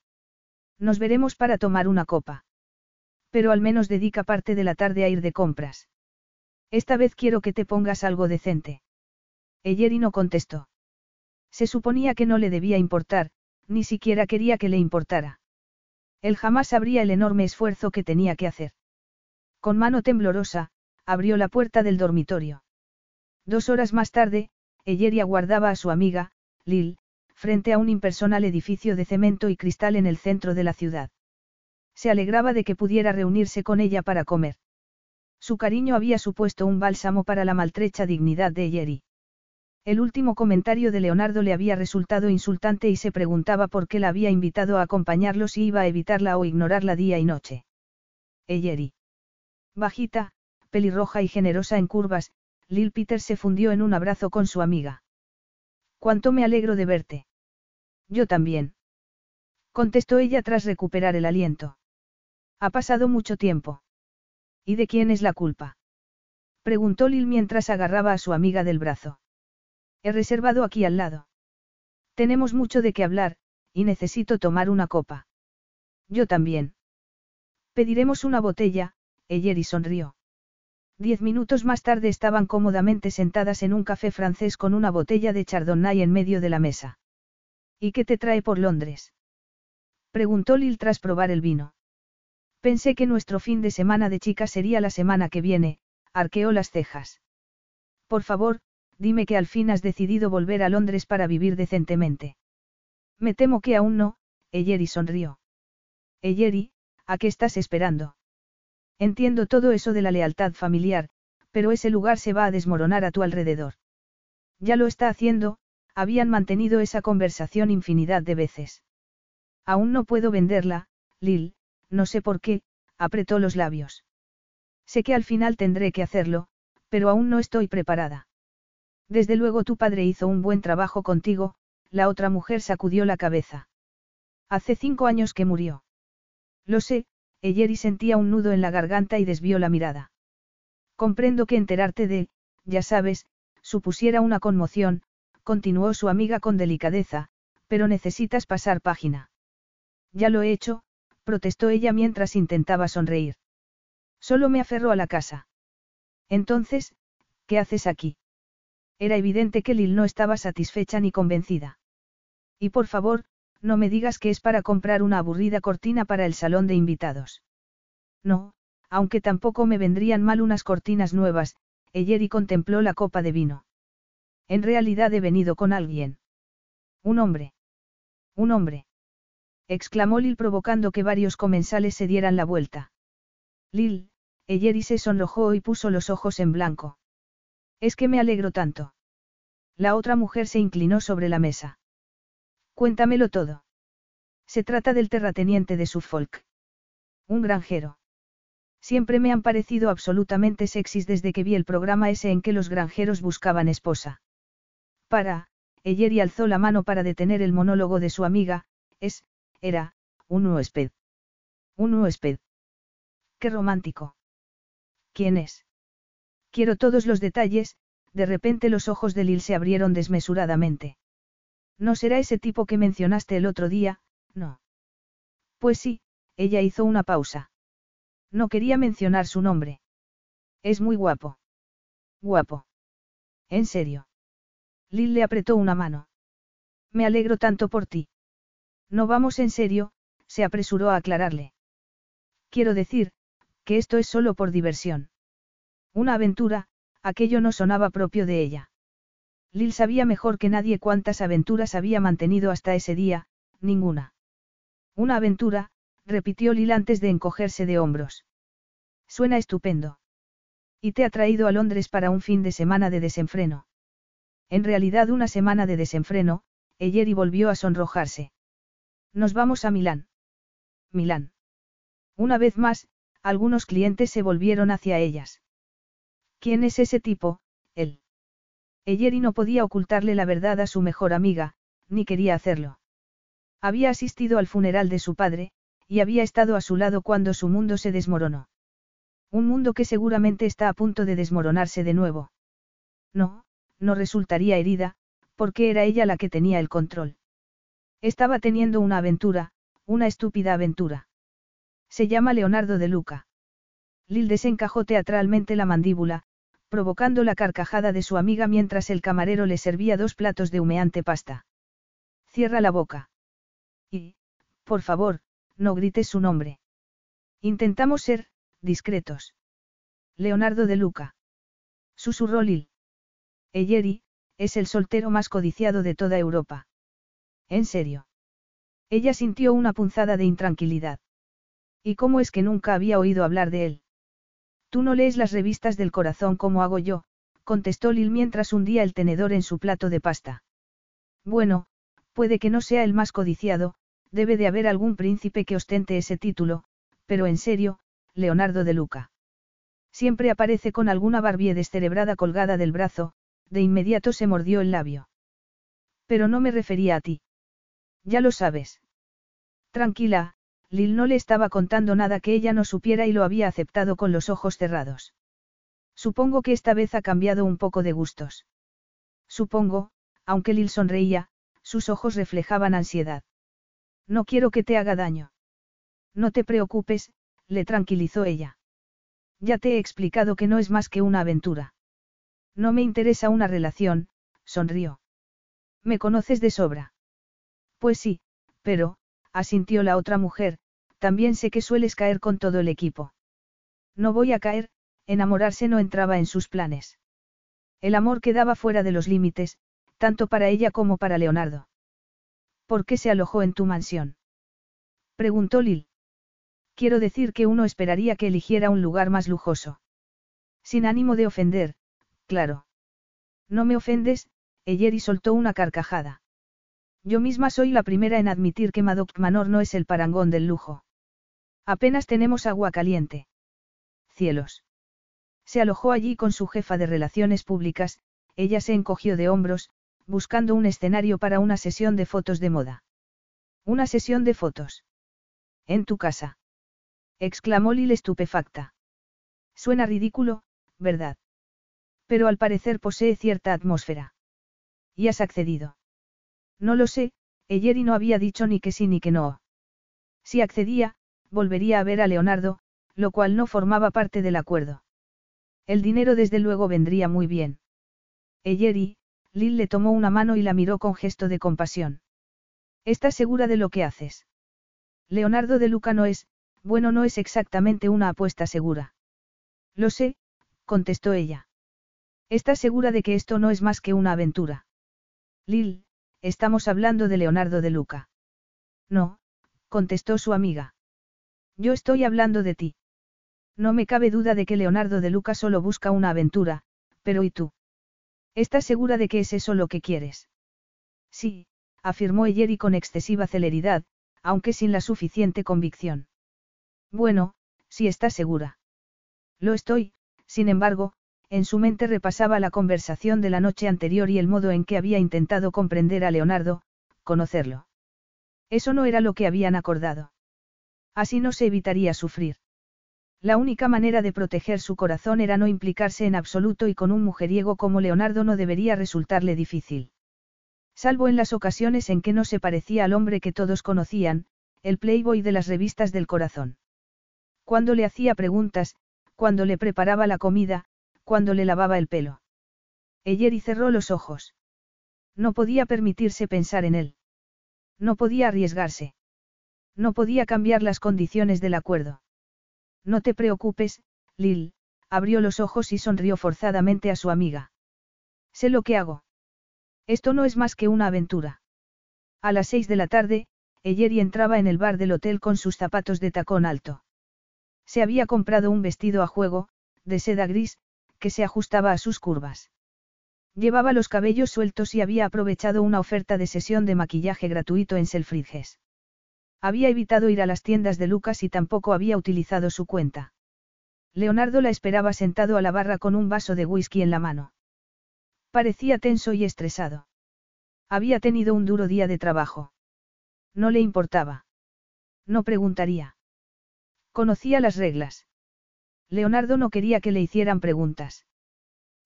Nos veremos para tomar una copa. Pero al menos dedica parte de la tarde a ir de compras. Esta vez quiero que te pongas algo decente. Eyeri no contestó. Se suponía que no le debía importar, ni siquiera quería que le importara. Él jamás sabría el enorme esfuerzo que tenía que hacer. Con mano temblorosa, abrió la puerta del dormitorio. Dos horas más tarde, Eyeri aguardaba a su amiga, Lil, frente a un impersonal edificio de cemento y cristal en el centro de la ciudad. Se alegraba de que pudiera reunirse con ella para comer. Su cariño había supuesto un bálsamo para la maltrecha dignidad de Eyeri. El último comentario de Leonardo le había resultado insultante y se preguntaba por qué la había invitado a acompañarlos y iba a evitarla o ignorarla día y noche. Eyeri. Bajita, pelirroja y generosa en curvas, Lil Peter se fundió en un abrazo con su amiga. Cuánto me alegro de verte. Yo también. Contestó ella tras recuperar el aliento. Ha pasado mucho tiempo. ¿Y de quién es la culpa? Preguntó Lil mientras agarraba a su amiga del brazo. He reservado aquí al lado. Tenemos mucho de qué hablar, y necesito tomar una copa. Yo también. Pediremos una botella, Eyeri sonrió. Diez minutos más tarde estaban cómodamente sentadas en un café francés con una botella de chardonnay en medio de la mesa. ¿Y qué te trae por Londres? Preguntó Lil tras probar el vino. Pensé que nuestro fin de semana de chicas sería la semana que viene, arqueó las cejas. Por favor, dime que al fin has decidido volver a Londres para vivir decentemente. Me temo que aún no, Eyeri sonrió. Eyeri, ¿a qué estás esperando? Entiendo todo eso de la lealtad familiar, pero ese lugar se va a desmoronar a tu alrededor. Ya lo está haciendo, habían mantenido esa conversación infinidad de veces. Aún no puedo venderla, Lil, no sé por qué, apretó los labios. Sé que al final tendré que hacerlo, pero aún no estoy preparada. Desde luego tu padre hizo un buen trabajo contigo, la otra mujer sacudió la cabeza. Hace cinco años que murió. Lo sé, Eyeri sentía un nudo en la garganta y desvió la mirada. Comprendo que enterarte de, ya sabes, supusiera una conmoción, continuó su amiga con delicadeza, pero necesitas pasar página. Ya lo he hecho, protestó ella mientras intentaba sonreír. Solo me aferro a la casa. Entonces, ¿qué haces aquí? Era evidente que Lil no estaba satisfecha ni convencida. Y por favor, no me digas que es para comprar una aburrida cortina para el salón de invitados. No, aunque tampoco me vendrían mal unas cortinas nuevas, Eyeri contempló la copa de vino. En realidad he venido con alguien. Un hombre. Un hombre. exclamó Lil provocando que varios comensales se dieran la vuelta. Lil, Eyeri se sonrojó y puso los ojos en blanco. Es que me alegro tanto. La otra mujer se inclinó sobre la mesa. Cuéntamelo todo. Se trata del terrateniente de Suffolk. Un granjero. Siempre me han parecido absolutamente sexys desde que vi el programa ese en que los granjeros buscaban esposa. Para, Eyeri alzó la mano para detener el monólogo de su amiga, es, era, un huésped. Un huésped. Qué romántico. ¿Quién es? Quiero todos los detalles, de repente los ojos de Lil se abrieron desmesuradamente. No será ese tipo que mencionaste el otro día, no. Pues sí, ella hizo una pausa. No quería mencionar su nombre. Es muy guapo. Guapo. En serio. Lil le apretó una mano. Me alegro tanto por ti. No vamos en serio, se apresuró a aclararle. Quiero decir, que esto es solo por diversión. Una aventura, aquello no sonaba propio de ella. Lil sabía mejor que nadie cuántas aventuras había mantenido hasta ese día, ninguna. Una aventura, repitió Lil antes de encogerse de hombros. Suena estupendo. Y te ha traído a Londres para un fin de semana de desenfreno. En realidad una semana de desenfreno, Eyeri volvió a sonrojarse. Nos vamos a Milán. Milán. Una vez más, algunos clientes se volvieron hacia ellas. ¿Quién es ese tipo, él? Eyeri no podía ocultarle la verdad a su mejor amiga, ni quería hacerlo. Había asistido al funeral de su padre, y había estado a su lado cuando su mundo se desmoronó. Un mundo que seguramente está a punto de desmoronarse de nuevo. No, no resultaría herida, porque era ella la que tenía el control. Estaba teniendo una aventura, una estúpida aventura. Se llama Leonardo de Luca. Lil desencajó teatralmente la mandíbula, provocando la carcajada de su amiga mientras el camarero le servía dos platos de humeante pasta. Cierra la boca. Y, por favor, no grites su nombre. Intentamos ser, discretos. Leonardo de Luca. Susurró Lil. Eyeri, es el soltero más codiciado de toda Europa. ¿En serio? Ella sintió una punzada de intranquilidad. ¿Y cómo es que nunca había oído hablar de él? Tú no lees las revistas del corazón como hago yo, contestó Lil mientras hundía el tenedor en su plato de pasta. Bueno, puede que no sea el más codiciado, debe de haber algún príncipe que ostente ese título, pero en serio, Leonardo de Luca. Siempre aparece con alguna barbie descerebrada colgada del brazo, de inmediato se mordió el labio. Pero no me refería a ti. Ya lo sabes. Tranquila, Lil no le estaba contando nada que ella no supiera y lo había aceptado con los ojos cerrados. Supongo que esta vez ha cambiado un poco de gustos. Supongo, aunque Lil sonreía, sus ojos reflejaban ansiedad. No quiero que te haga daño. No te preocupes, le tranquilizó ella. Ya te he explicado que no es más que una aventura. No me interesa una relación, sonrió. Me conoces de sobra. Pues sí, pero, asintió la otra mujer, también sé que sueles caer con todo el equipo. No voy a caer, enamorarse no entraba en sus planes. El amor quedaba fuera de los límites, tanto para ella como para Leonardo. ¿Por qué se alojó en tu mansión? Preguntó Lil. Quiero decir que uno esperaría que eligiera un lugar más lujoso. Sin ánimo de ofender, claro. No me ofendes, Eyeri soltó una carcajada. Yo misma soy la primera en admitir que Madoc Manor no es el parangón del lujo. Apenas tenemos agua caliente. Cielos. Se alojó allí con su jefa de relaciones públicas, ella se encogió de hombros, buscando un escenario para una sesión de fotos de moda. Una sesión de fotos. En tu casa. exclamó Lil estupefacta. Suena ridículo, ¿verdad? Pero al parecer posee cierta atmósfera. ¿Y has accedido? No lo sé, Eyeri no había dicho ni que sí ni que no. Si accedía, volvería a ver a Leonardo, lo cual no formaba parte del acuerdo. El dinero desde luego vendría muy bien. Eyeri, Lil le tomó una mano y la miró con gesto de compasión. ¿Estás segura de lo que haces? Leonardo de Luca no es, bueno, no es exactamente una apuesta segura. Lo sé, contestó ella. ¿Estás segura de que esto no es más que una aventura? Lil, Estamos hablando de Leonardo de Luca. No, contestó su amiga. Yo estoy hablando de ti. No me cabe duda de que Leonardo de Luca solo busca una aventura, pero ¿y tú? ¿Estás segura de que es eso lo que quieres? Sí, afirmó Eyeri con excesiva celeridad, aunque sin la suficiente convicción. Bueno, si estás segura. Lo estoy, sin embargo, en su mente repasaba la conversación de la noche anterior y el modo en que había intentado comprender a Leonardo, conocerlo. Eso no era lo que habían acordado. Así no se evitaría sufrir. La única manera de proteger su corazón era no implicarse en absoluto y con un mujeriego como Leonardo no debería resultarle difícil. Salvo en las ocasiones en que no se parecía al hombre que todos conocían, el playboy de las revistas del corazón. Cuando le hacía preguntas, cuando le preparaba la comida, cuando le lavaba el pelo. Eyeri cerró los ojos. No podía permitirse pensar en él. No podía arriesgarse. No podía cambiar las condiciones del acuerdo. No te preocupes, Lil, abrió los ojos y sonrió forzadamente a su amiga. Sé lo que hago. Esto no es más que una aventura. A las seis de la tarde, Eyeri entraba en el bar del hotel con sus zapatos de tacón alto. Se había comprado un vestido a juego, de seda gris, que se ajustaba a sus curvas. Llevaba los cabellos sueltos y había aprovechado una oferta de sesión de maquillaje gratuito en Selfridges. Había evitado ir a las tiendas de Lucas y tampoco había utilizado su cuenta. Leonardo la esperaba sentado a la barra con un vaso de whisky en la mano. Parecía tenso y estresado. Había tenido un duro día de trabajo. No le importaba. No preguntaría. Conocía las reglas. Leonardo no quería que le hicieran preguntas.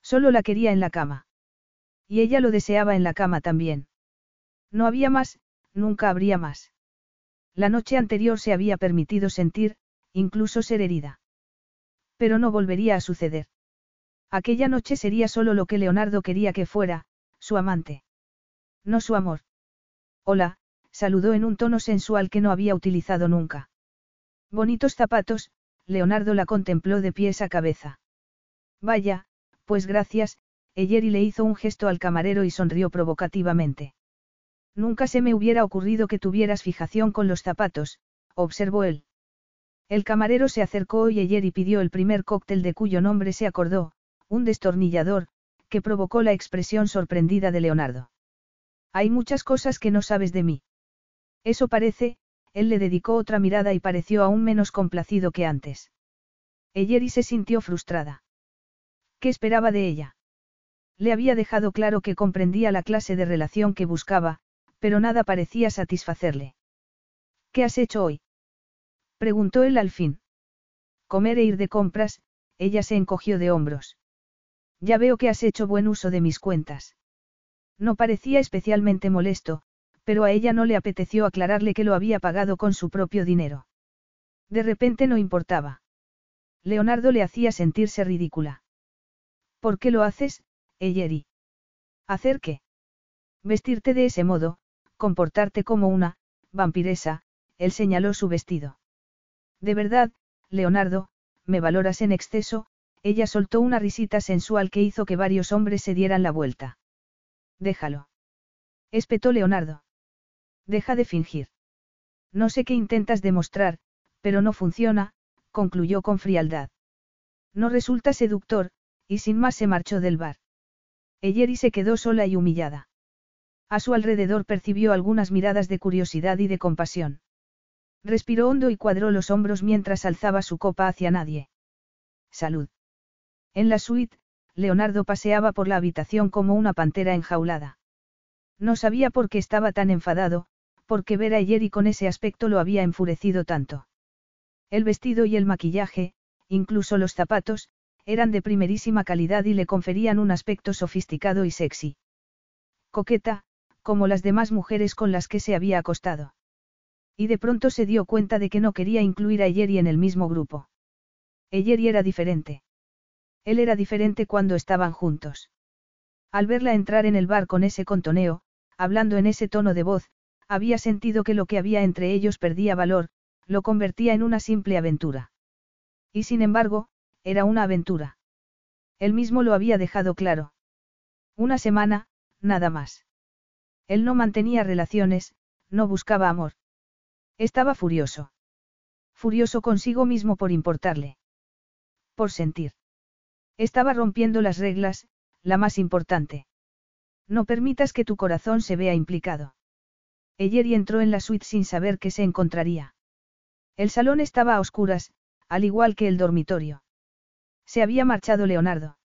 Solo la quería en la cama. Y ella lo deseaba en la cama también. No había más, nunca habría más. La noche anterior se había permitido sentir, incluso ser herida. Pero no volvería a suceder. Aquella noche sería solo lo que Leonardo quería que fuera, su amante. No su amor. Hola, saludó en un tono sensual que no había utilizado nunca. Bonitos zapatos, Leonardo la contempló de pies a cabeza. Vaya, pues gracias, Eyeri le hizo un gesto al camarero y sonrió provocativamente. Nunca se me hubiera ocurrido que tuvieras fijación con los zapatos, observó él. El camarero se acercó y Eyeri pidió el primer cóctel de cuyo nombre se acordó, un destornillador, que provocó la expresión sorprendida de Leonardo. Hay muchas cosas que no sabes de mí. Eso parece, él le dedicó otra mirada y pareció aún menos complacido que antes. Eyeri se sintió frustrada. ¿Qué esperaba de ella? Le había dejado claro que comprendía la clase de relación que buscaba, pero nada parecía satisfacerle. ¿Qué has hecho hoy? preguntó él al fin. Comer e ir de compras, ella se encogió de hombros. Ya veo que has hecho buen uso de mis cuentas. No parecía especialmente molesto, pero a ella no le apeteció aclararle que lo había pagado con su propio dinero. De repente no importaba. Leonardo le hacía sentirse ridícula. ¿Por qué lo haces, Eyeri? ¿Hacer qué? Vestirte de ese modo, comportarte como una, vampiresa, él señaló su vestido. De verdad, Leonardo, me valoras en exceso, ella soltó una risita sensual que hizo que varios hombres se dieran la vuelta. Déjalo. Espetó Leonardo. Deja de fingir. No sé qué intentas demostrar, pero no funciona, concluyó con frialdad. No resulta seductor, y sin más se marchó del bar. Eyeri se quedó sola y humillada. A su alrededor percibió algunas miradas de curiosidad y de compasión. Respiró hondo y cuadró los hombros mientras alzaba su copa hacia nadie. Salud. En la suite, Leonardo paseaba por la habitación como una pantera enjaulada. No sabía por qué estaba tan enfadado, porque ver a Yeri con ese aspecto lo había enfurecido tanto. El vestido y el maquillaje, incluso los zapatos, eran de primerísima calidad y le conferían un aspecto sofisticado y sexy. Coqueta, como las demás mujeres con las que se había acostado. Y de pronto se dio cuenta de que no quería incluir a Yeri en el mismo grupo. Yeri era diferente. Él era diferente cuando estaban juntos. Al verla entrar en el bar con ese contoneo, hablando en ese tono de voz, había sentido que lo que había entre ellos perdía valor, lo convertía en una simple aventura. Y sin embargo, era una aventura. Él mismo lo había dejado claro. Una semana, nada más. Él no mantenía relaciones, no buscaba amor. Estaba furioso. Furioso consigo mismo por importarle. Por sentir. Estaba rompiendo las reglas, la más importante. No permitas que tu corazón se vea implicado. Eyeri entró en la suite sin saber qué se encontraría. El salón estaba a oscuras, al igual que el dormitorio. Se había marchado Leonardo.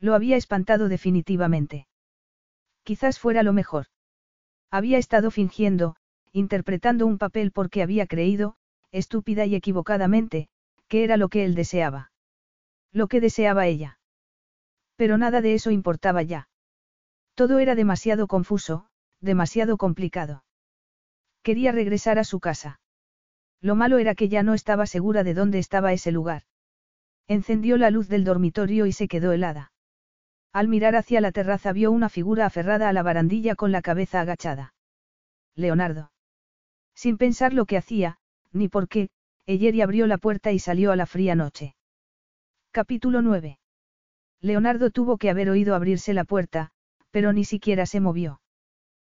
Lo había espantado definitivamente. Quizás fuera lo mejor. Había estado fingiendo, interpretando un papel porque había creído, estúpida y equivocadamente, que era lo que él deseaba. Lo que deseaba ella. Pero nada de eso importaba ya. Todo era demasiado confuso, demasiado complicado. Quería regresar a su casa. Lo malo era que ya no estaba segura de dónde estaba ese lugar. Encendió la luz del dormitorio y se quedó helada. Al mirar hacia la terraza vio una figura aferrada a la barandilla con la cabeza agachada. Leonardo. Sin pensar lo que hacía, ni por qué, Eyeri abrió la puerta y salió a la fría noche. Capítulo 9. Leonardo tuvo que haber oído abrirse la puerta, pero ni siquiera se movió.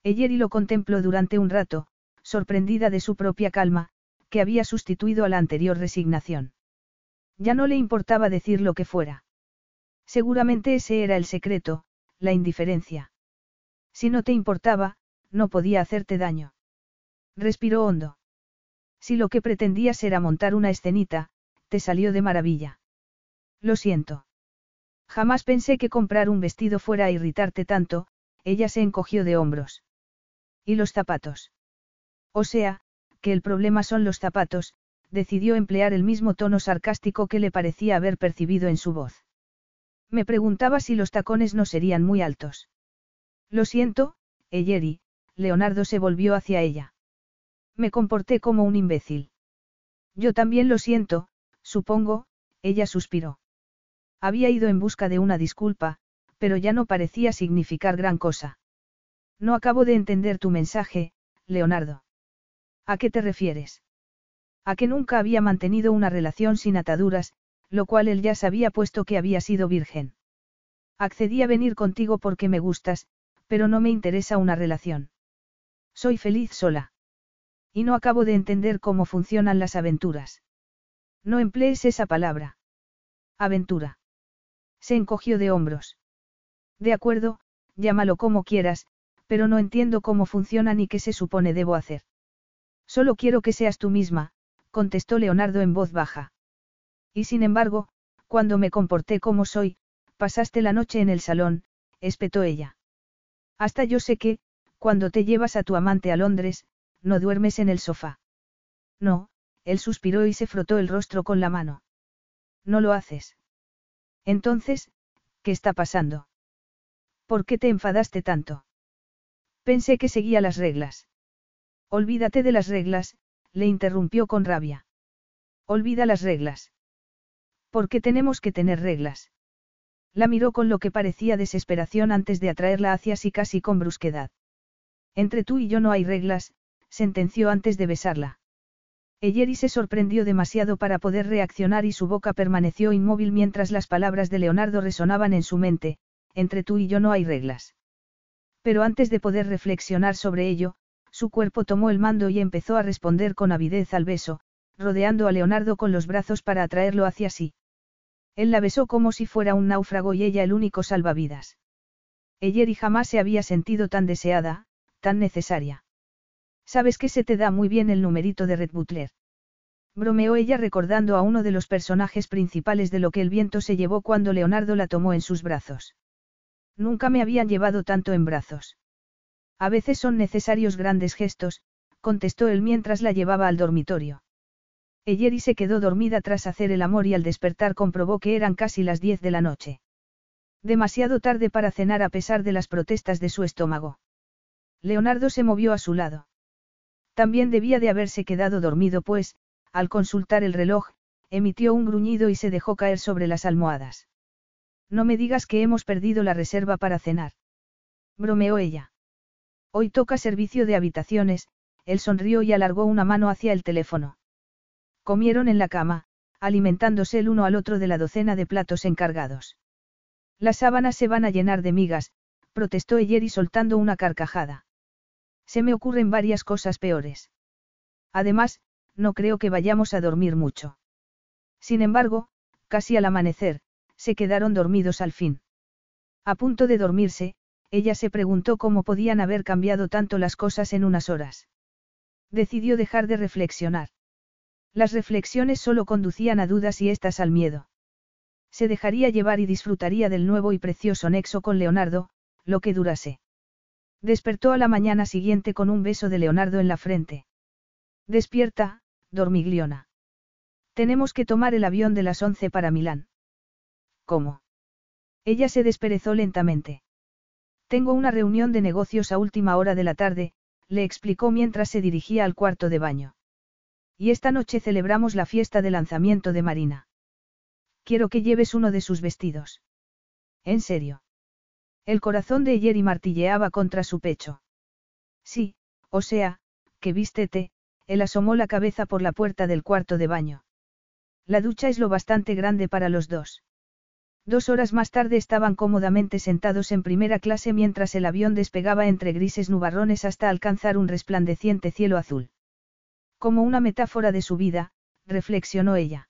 Eyeri lo contempló durante un rato, sorprendida de su propia calma, que había sustituido a la anterior resignación. Ya no le importaba decir lo que fuera. Seguramente ese era el secreto, la indiferencia. Si no te importaba, no podía hacerte daño. Respiró hondo. Si lo que pretendías era montar una escenita, te salió de maravilla. Lo siento. Jamás pensé que comprar un vestido fuera a irritarte tanto, ella se encogió de hombros. ¿Y los zapatos? O sea, que el problema son los zapatos, decidió emplear el mismo tono sarcástico que le parecía haber percibido en su voz. Me preguntaba si los tacones no serían muy altos. Lo siento, Eyeri, Leonardo se volvió hacia ella. Me comporté como un imbécil. Yo también lo siento, supongo, ella suspiró. Había ido en busca de una disculpa, pero ya no parecía significar gran cosa. No acabo de entender tu mensaje, Leonardo. ¿A qué te refieres? A que nunca había mantenido una relación sin ataduras, lo cual él ya sabía puesto que había sido virgen. Accedí a venir contigo porque me gustas, pero no me interesa una relación. Soy feliz sola. Y no acabo de entender cómo funcionan las aventuras. No emplees esa palabra. Aventura. Se encogió de hombros. De acuerdo, llámalo como quieras, pero no entiendo cómo funciona ni qué se supone debo hacer. Solo quiero que seas tú misma, contestó Leonardo en voz baja. Y sin embargo, cuando me comporté como soy, pasaste la noche en el salón, espetó ella. Hasta yo sé que, cuando te llevas a tu amante a Londres, no duermes en el sofá. No, él suspiró y se frotó el rostro con la mano. No lo haces. Entonces, ¿qué está pasando? ¿Por qué te enfadaste tanto? Pensé que seguía las reglas. Olvídate de las reglas, le interrumpió con rabia. Olvida las reglas. ¿Por qué tenemos que tener reglas? La miró con lo que parecía desesperación antes de atraerla hacia sí casi con brusquedad. Entre tú y yo no hay reglas, sentenció antes de besarla. Eyeri se sorprendió demasiado para poder reaccionar y su boca permaneció inmóvil mientras las palabras de Leonardo resonaban en su mente, entre tú y yo no hay reglas. Pero antes de poder reflexionar sobre ello, su cuerpo tomó el mando y empezó a responder con avidez al beso, rodeando a Leonardo con los brazos para atraerlo hacia sí. Él la besó como si fuera un náufrago y ella el único salvavidas. Eyeri jamás se había sentido tan deseada, tan necesaria. Sabes que se te da muy bien el numerito de Red Butler. Bromeó ella recordando a uno de los personajes principales de lo que el viento se llevó cuando Leonardo la tomó en sus brazos. Nunca me habían llevado tanto en brazos. A veces son necesarios grandes gestos, contestó él mientras la llevaba al dormitorio. Eyeri se quedó dormida tras hacer el amor y al despertar comprobó que eran casi las diez de la noche. Demasiado tarde para cenar a pesar de las protestas de su estómago. Leonardo se movió a su lado. También debía de haberse quedado dormido pues, al consultar el reloj, emitió un gruñido y se dejó caer sobre las almohadas. No me digas que hemos perdido la reserva para cenar. Bromeó ella. Hoy toca servicio de habitaciones, él sonrió y alargó una mano hacia el teléfono. Comieron en la cama, alimentándose el uno al otro de la docena de platos encargados. Las sábanas se van a llenar de migas, protestó Eyeri soltando una carcajada. Se me ocurren varias cosas peores. Además, no creo que vayamos a dormir mucho. Sin embargo, casi al amanecer, se quedaron dormidos al fin. A punto de dormirse, ella se preguntó cómo podían haber cambiado tanto las cosas en unas horas. Decidió dejar de reflexionar. Las reflexiones solo conducían a dudas y estas al miedo. Se dejaría llevar y disfrutaría del nuevo y precioso nexo con Leonardo, lo que durase. Despertó a la mañana siguiente con un beso de Leonardo en la frente. Despierta, dormigliona. Tenemos que tomar el avión de las once para Milán. ¿Cómo? Ella se desperezó lentamente. Tengo una reunión de negocios a última hora de la tarde, le explicó mientras se dirigía al cuarto de baño. Y esta noche celebramos la fiesta de lanzamiento de Marina. Quiero que lleves uno de sus vestidos. ¿En serio? El corazón de Jerry martilleaba contra su pecho. Sí, o sea, que vístete, él asomó la cabeza por la puerta del cuarto de baño. La ducha es lo bastante grande para los dos. Dos horas más tarde estaban cómodamente sentados en primera clase mientras el avión despegaba entre grises nubarrones hasta alcanzar un resplandeciente cielo azul. Como una metáfora de su vida, reflexionó ella.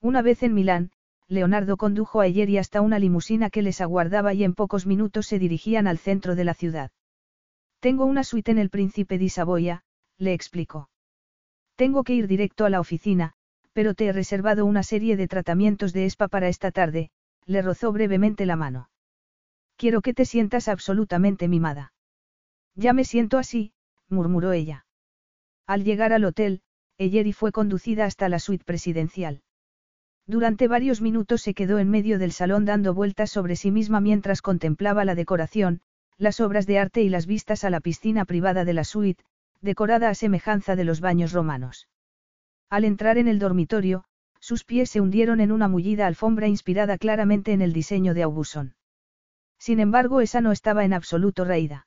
Una vez en Milán, Leonardo condujo a Eyeri hasta una limusina que les aguardaba y en pocos minutos se dirigían al centro de la ciudad. Tengo una suite en el Príncipe de Saboya, le explicó. Tengo que ir directo a la oficina, pero te he reservado una serie de tratamientos de ESPA para esta tarde, le rozó brevemente la mano. Quiero que te sientas absolutamente mimada. Ya me siento así, murmuró ella. Al llegar al hotel, Eyeri fue conducida hasta la suite presidencial. Durante varios minutos se quedó en medio del salón dando vueltas sobre sí misma mientras contemplaba la decoración, las obras de arte y las vistas a la piscina privada de la suite, decorada a semejanza de los baños romanos. Al entrar en el dormitorio, sus pies se hundieron en una mullida alfombra inspirada claramente en el diseño de Aubusson. Sin embargo, esa no estaba en absoluto raída.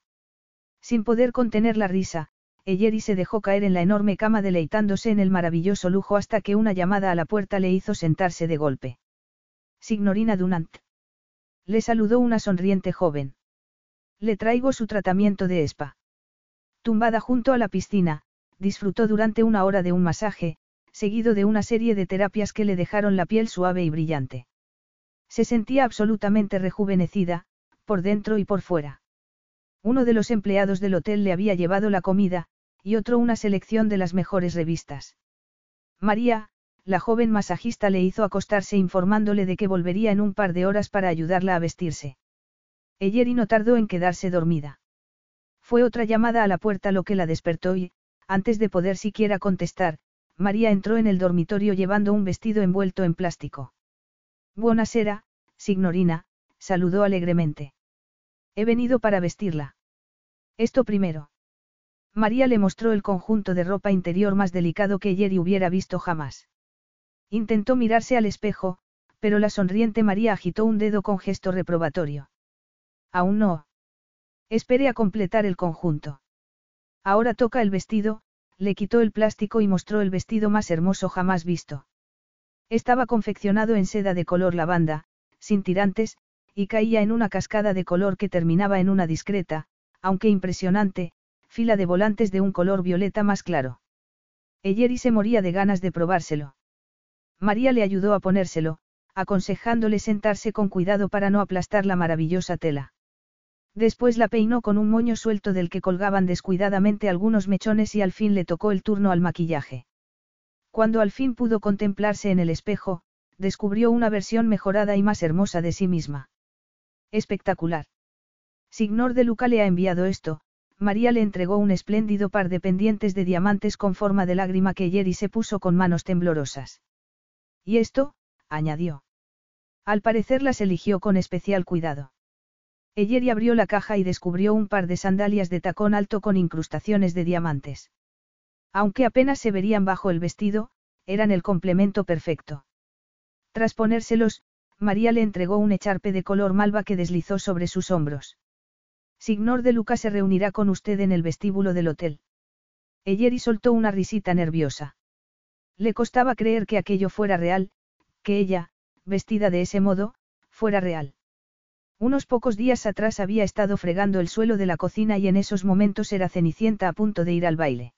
Sin poder contener la risa, Eyeri se dejó caer en la enorme cama deleitándose en el maravilloso lujo hasta que una llamada a la puerta le hizo sentarse de golpe. Signorina Dunant. Le saludó una sonriente joven. Le traigo su tratamiento de spa. Tumbada junto a la piscina, disfrutó durante una hora de un masaje, seguido de una serie de terapias que le dejaron la piel suave y brillante. Se sentía absolutamente rejuvenecida, por dentro y por fuera. Uno de los empleados del hotel le había llevado la comida, y otro una selección de las mejores revistas. María, la joven masajista le hizo acostarse informándole de que volvería en un par de horas para ayudarla a vestirse. Eyeri no tardó en quedarse dormida. Fue otra llamada a la puerta lo que la despertó y, antes de poder siquiera contestar, María entró en el dormitorio llevando un vestido envuelto en plástico. Buonasera, signorina, saludó alegremente. He venido para vestirla. Esto primero. María le mostró el conjunto de ropa interior más delicado que Jerry hubiera visto jamás. Intentó mirarse al espejo, pero la sonriente María agitó un dedo con gesto reprobatorio. Aún no. Espere a completar el conjunto. Ahora toca el vestido, le quitó el plástico y mostró el vestido más hermoso jamás visto. Estaba confeccionado en seda de color lavanda, sin tirantes, y caía en una cascada de color que terminaba en una discreta, aunque impresionante, fila de volantes de un color violeta más claro. Eyeri se moría de ganas de probárselo. María le ayudó a ponérselo, aconsejándole sentarse con cuidado para no aplastar la maravillosa tela. Después la peinó con un moño suelto del que colgaban descuidadamente algunos mechones y al fin le tocó el turno al maquillaje. Cuando al fin pudo contemplarse en el espejo, descubrió una versión mejorada y más hermosa de sí misma. Espectacular. Signor de Luca le ha enviado esto, María le entregó un espléndido par de pendientes de diamantes con forma de lágrima que Jerry se puso con manos temblorosas. Y esto, añadió. Al parecer las eligió con especial cuidado. Jerry abrió la caja y descubrió un par de sandalias de tacón alto con incrustaciones de diamantes. Aunque apenas se verían bajo el vestido, eran el complemento perfecto. Tras ponérselos, María le entregó un echarpe de color malva que deslizó sobre sus hombros. Signor de Luca se reunirá con usted en el vestíbulo del hotel. Eyeri soltó una risita nerviosa. Le costaba creer que aquello fuera real, que ella, vestida de ese modo, fuera real. Unos pocos días atrás había estado fregando el suelo de la cocina y en esos momentos era Cenicienta a punto de ir al baile.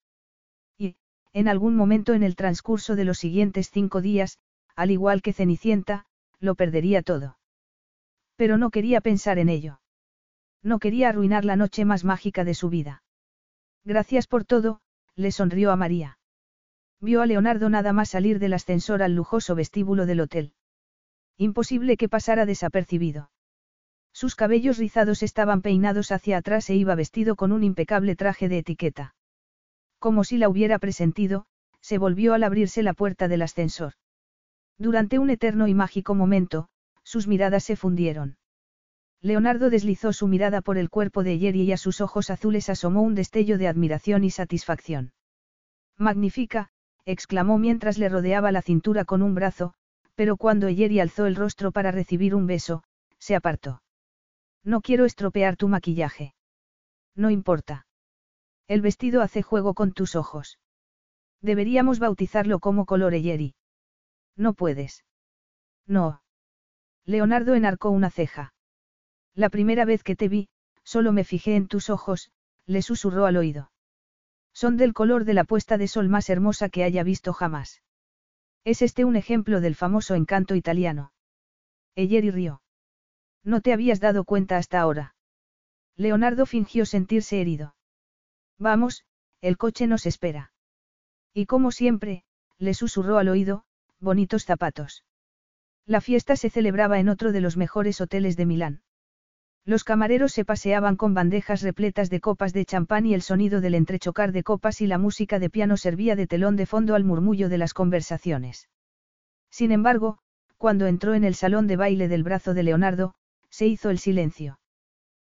Y, en algún momento en el transcurso de los siguientes cinco días, al igual que Cenicienta, lo perdería todo. Pero no quería pensar en ello. No quería arruinar la noche más mágica de su vida. Gracias por todo, le sonrió a María. Vio a Leonardo nada más salir del ascensor al lujoso vestíbulo del hotel. Imposible que pasara desapercibido. Sus cabellos rizados estaban peinados hacia atrás e iba vestido con un impecable traje de etiqueta. Como si la hubiera presentido, se volvió al abrirse la puerta del ascensor. Durante un eterno y mágico momento, sus miradas se fundieron. Leonardo deslizó su mirada por el cuerpo de Jerry y a sus ojos azules asomó un destello de admiración y satisfacción. Magnífica, exclamó mientras le rodeaba la cintura con un brazo, pero cuando Jerry alzó el rostro para recibir un beso, se apartó. No quiero estropear tu maquillaje. No importa. El vestido hace juego con tus ojos. Deberíamos bautizarlo como color Jerry. No puedes. No. Leonardo enarcó una ceja. La primera vez que te vi, solo me fijé en tus ojos, le susurró al oído. Son del color de la puesta de sol más hermosa que haya visto jamás. Es este un ejemplo del famoso encanto italiano. Eyeri rió. No te habías dado cuenta hasta ahora. Leonardo fingió sentirse herido. Vamos, el coche nos espera. Y como siempre, le susurró al oído, bonitos zapatos. La fiesta se celebraba en otro de los mejores hoteles de Milán. Los camareros se paseaban con bandejas repletas de copas de champán y el sonido del entrechocar de copas y la música de piano servía de telón de fondo al murmullo de las conversaciones. Sin embargo, cuando entró en el salón de baile del brazo de Leonardo, se hizo el silencio.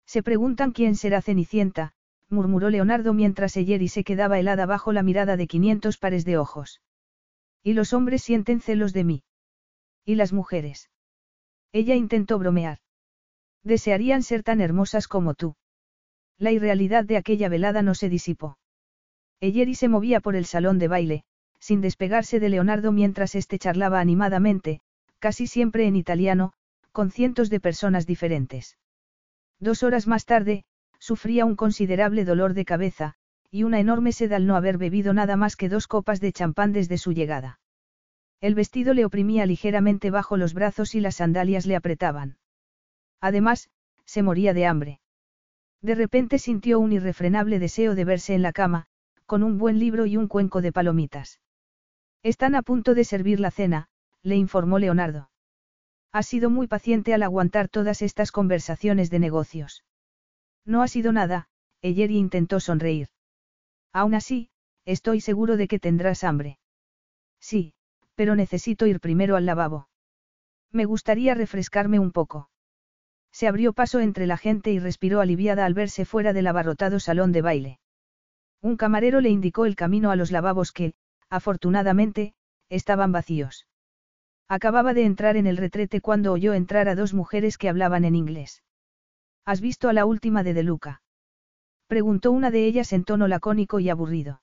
Se preguntan quién será Cenicienta, murmuró Leonardo mientras Eyeri se quedaba helada bajo la mirada de 500 pares de ojos. Y los hombres sienten celos de mí. ¿Y las mujeres? Ella intentó bromear. Desearían ser tan hermosas como tú. La irrealidad de aquella velada no se disipó. Eyeri se movía por el salón de baile, sin despegarse de Leonardo mientras éste charlaba animadamente, casi siempre en italiano, con cientos de personas diferentes. Dos horas más tarde, sufría un considerable dolor de cabeza, y una enorme sed al no haber bebido nada más que dos copas de champán desde su llegada. El vestido le oprimía ligeramente bajo los brazos y las sandalias le apretaban. Además, se moría de hambre. De repente sintió un irrefrenable deseo de verse en la cama, con un buen libro y un cuenco de palomitas. Están a punto de servir la cena, le informó Leonardo. Ha sido muy paciente al aguantar todas estas conversaciones de negocios. No ha sido nada, Eyeri intentó sonreír. Aún así, estoy seguro de que tendrás hambre. Sí, pero necesito ir primero al lavabo. Me gustaría refrescarme un poco. Se abrió paso entre la gente y respiró aliviada al verse fuera del abarrotado salón de baile. Un camarero le indicó el camino a los lavabos que, afortunadamente, estaban vacíos. Acababa de entrar en el retrete cuando oyó entrar a dos mujeres que hablaban en inglés. ¿Has visto a la última de De Luca? Preguntó una de ellas en tono lacónico y aburrido.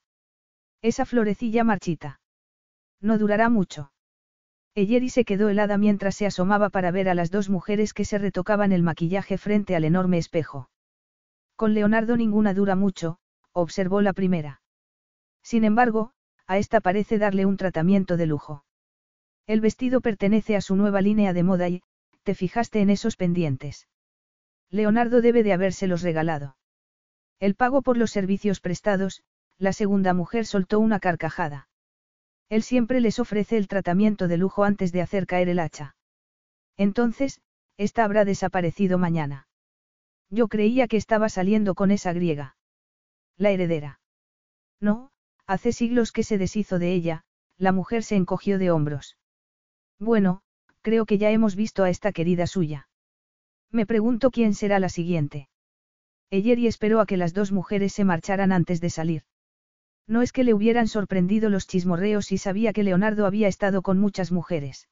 Esa florecilla marchita. No durará mucho. Eyeri se quedó helada mientras se asomaba para ver a las dos mujeres que se retocaban el maquillaje frente al enorme espejo. Con Leonardo ninguna dura mucho, observó la primera. Sin embargo, a esta parece darle un tratamiento de lujo. El vestido pertenece a su nueva línea de moda y, ¿te fijaste en esos pendientes? Leonardo debe de habérselos regalado. El pago por los servicios prestados, la segunda mujer soltó una carcajada. Él siempre les ofrece el tratamiento de lujo antes de hacer caer el hacha. Entonces, esta habrá desaparecido mañana. Yo creía que estaba saliendo con esa griega. La heredera. No, hace siglos que se deshizo de ella, la mujer se encogió de hombros. Bueno, creo que ya hemos visto a esta querida suya. Me pregunto quién será la siguiente. Y esperó a que las dos mujeres se marcharan antes de salir. No es que le hubieran sorprendido los chismorreos y sabía que Leonardo había estado con muchas mujeres.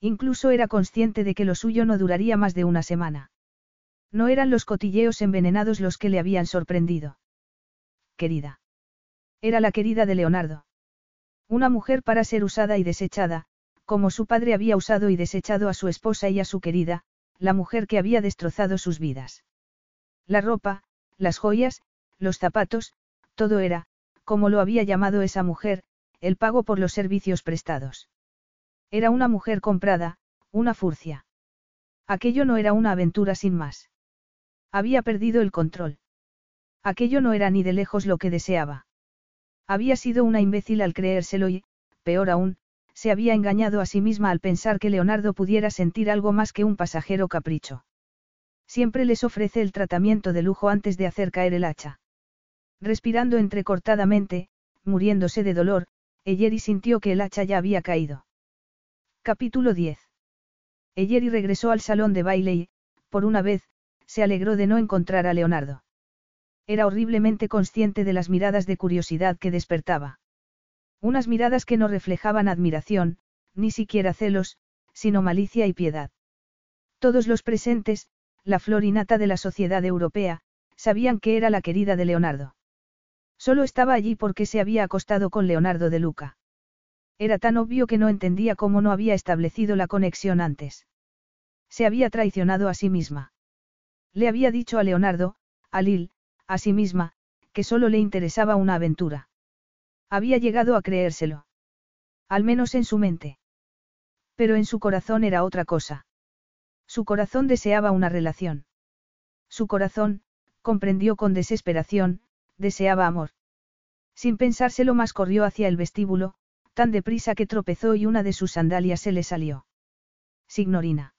Incluso era consciente de que lo suyo no duraría más de una semana. No eran los cotilleos envenenados los que le habían sorprendido. Querida. Era la querida de Leonardo. Una mujer para ser usada y desechada, como su padre había usado y desechado a su esposa y a su querida, la mujer que había destrozado sus vidas. La ropa, las joyas, los zapatos, todo era, como lo había llamado esa mujer, el pago por los servicios prestados. Era una mujer comprada, una furcia. Aquello no era una aventura sin más. Había perdido el control. Aquello no era ni de lejos lo que deseaba. Había sido una imbécil al creérselo y, peor aún, se había engañado a sí misma al pensar que Leonardo pudiera sentir algo más que un pasajero capricho. Siempre les ofrece el tratamiento de lujo antes de hacer caer el hacha. Respirando entrecortadamente, muriéndose de dolor, Eyeri sintió que el hacha ya había caído. Capítulo 10. Eyeri regresó al salón de baile y, por una vez, se alegró de no encontrar a Leonardo. Era horriblemente consciente de las miradas de curiosidad que despertaba. Unas miradas que no reflejaban admiración, ni siquiera celos, sino malicia y piedad. Todos los presentes, la flor innata de la sociedad europea, sabían que era la querida de Leonardo. Solo estaba allí porque se había acostado con Leonardo de Luca. Era tan obvio que no entendía cómo no había establecido la conexión antes. Se había traicionado a sí misma. Le había dicho a Leonardo, a Lil, a sí misma, que solo le interesaba una aventura. Había llegado a creérselo. Al menos en su mente. Pero en su corazón era otra cosa. Su corazón deseaba una relación. Su corazón, comprendió con desesperación, deseaba amor. Sin pensárselo más corrió hacia el vestíbulo, tan deprisa que tropezó y una de sus sandalias se le salió. Signorina.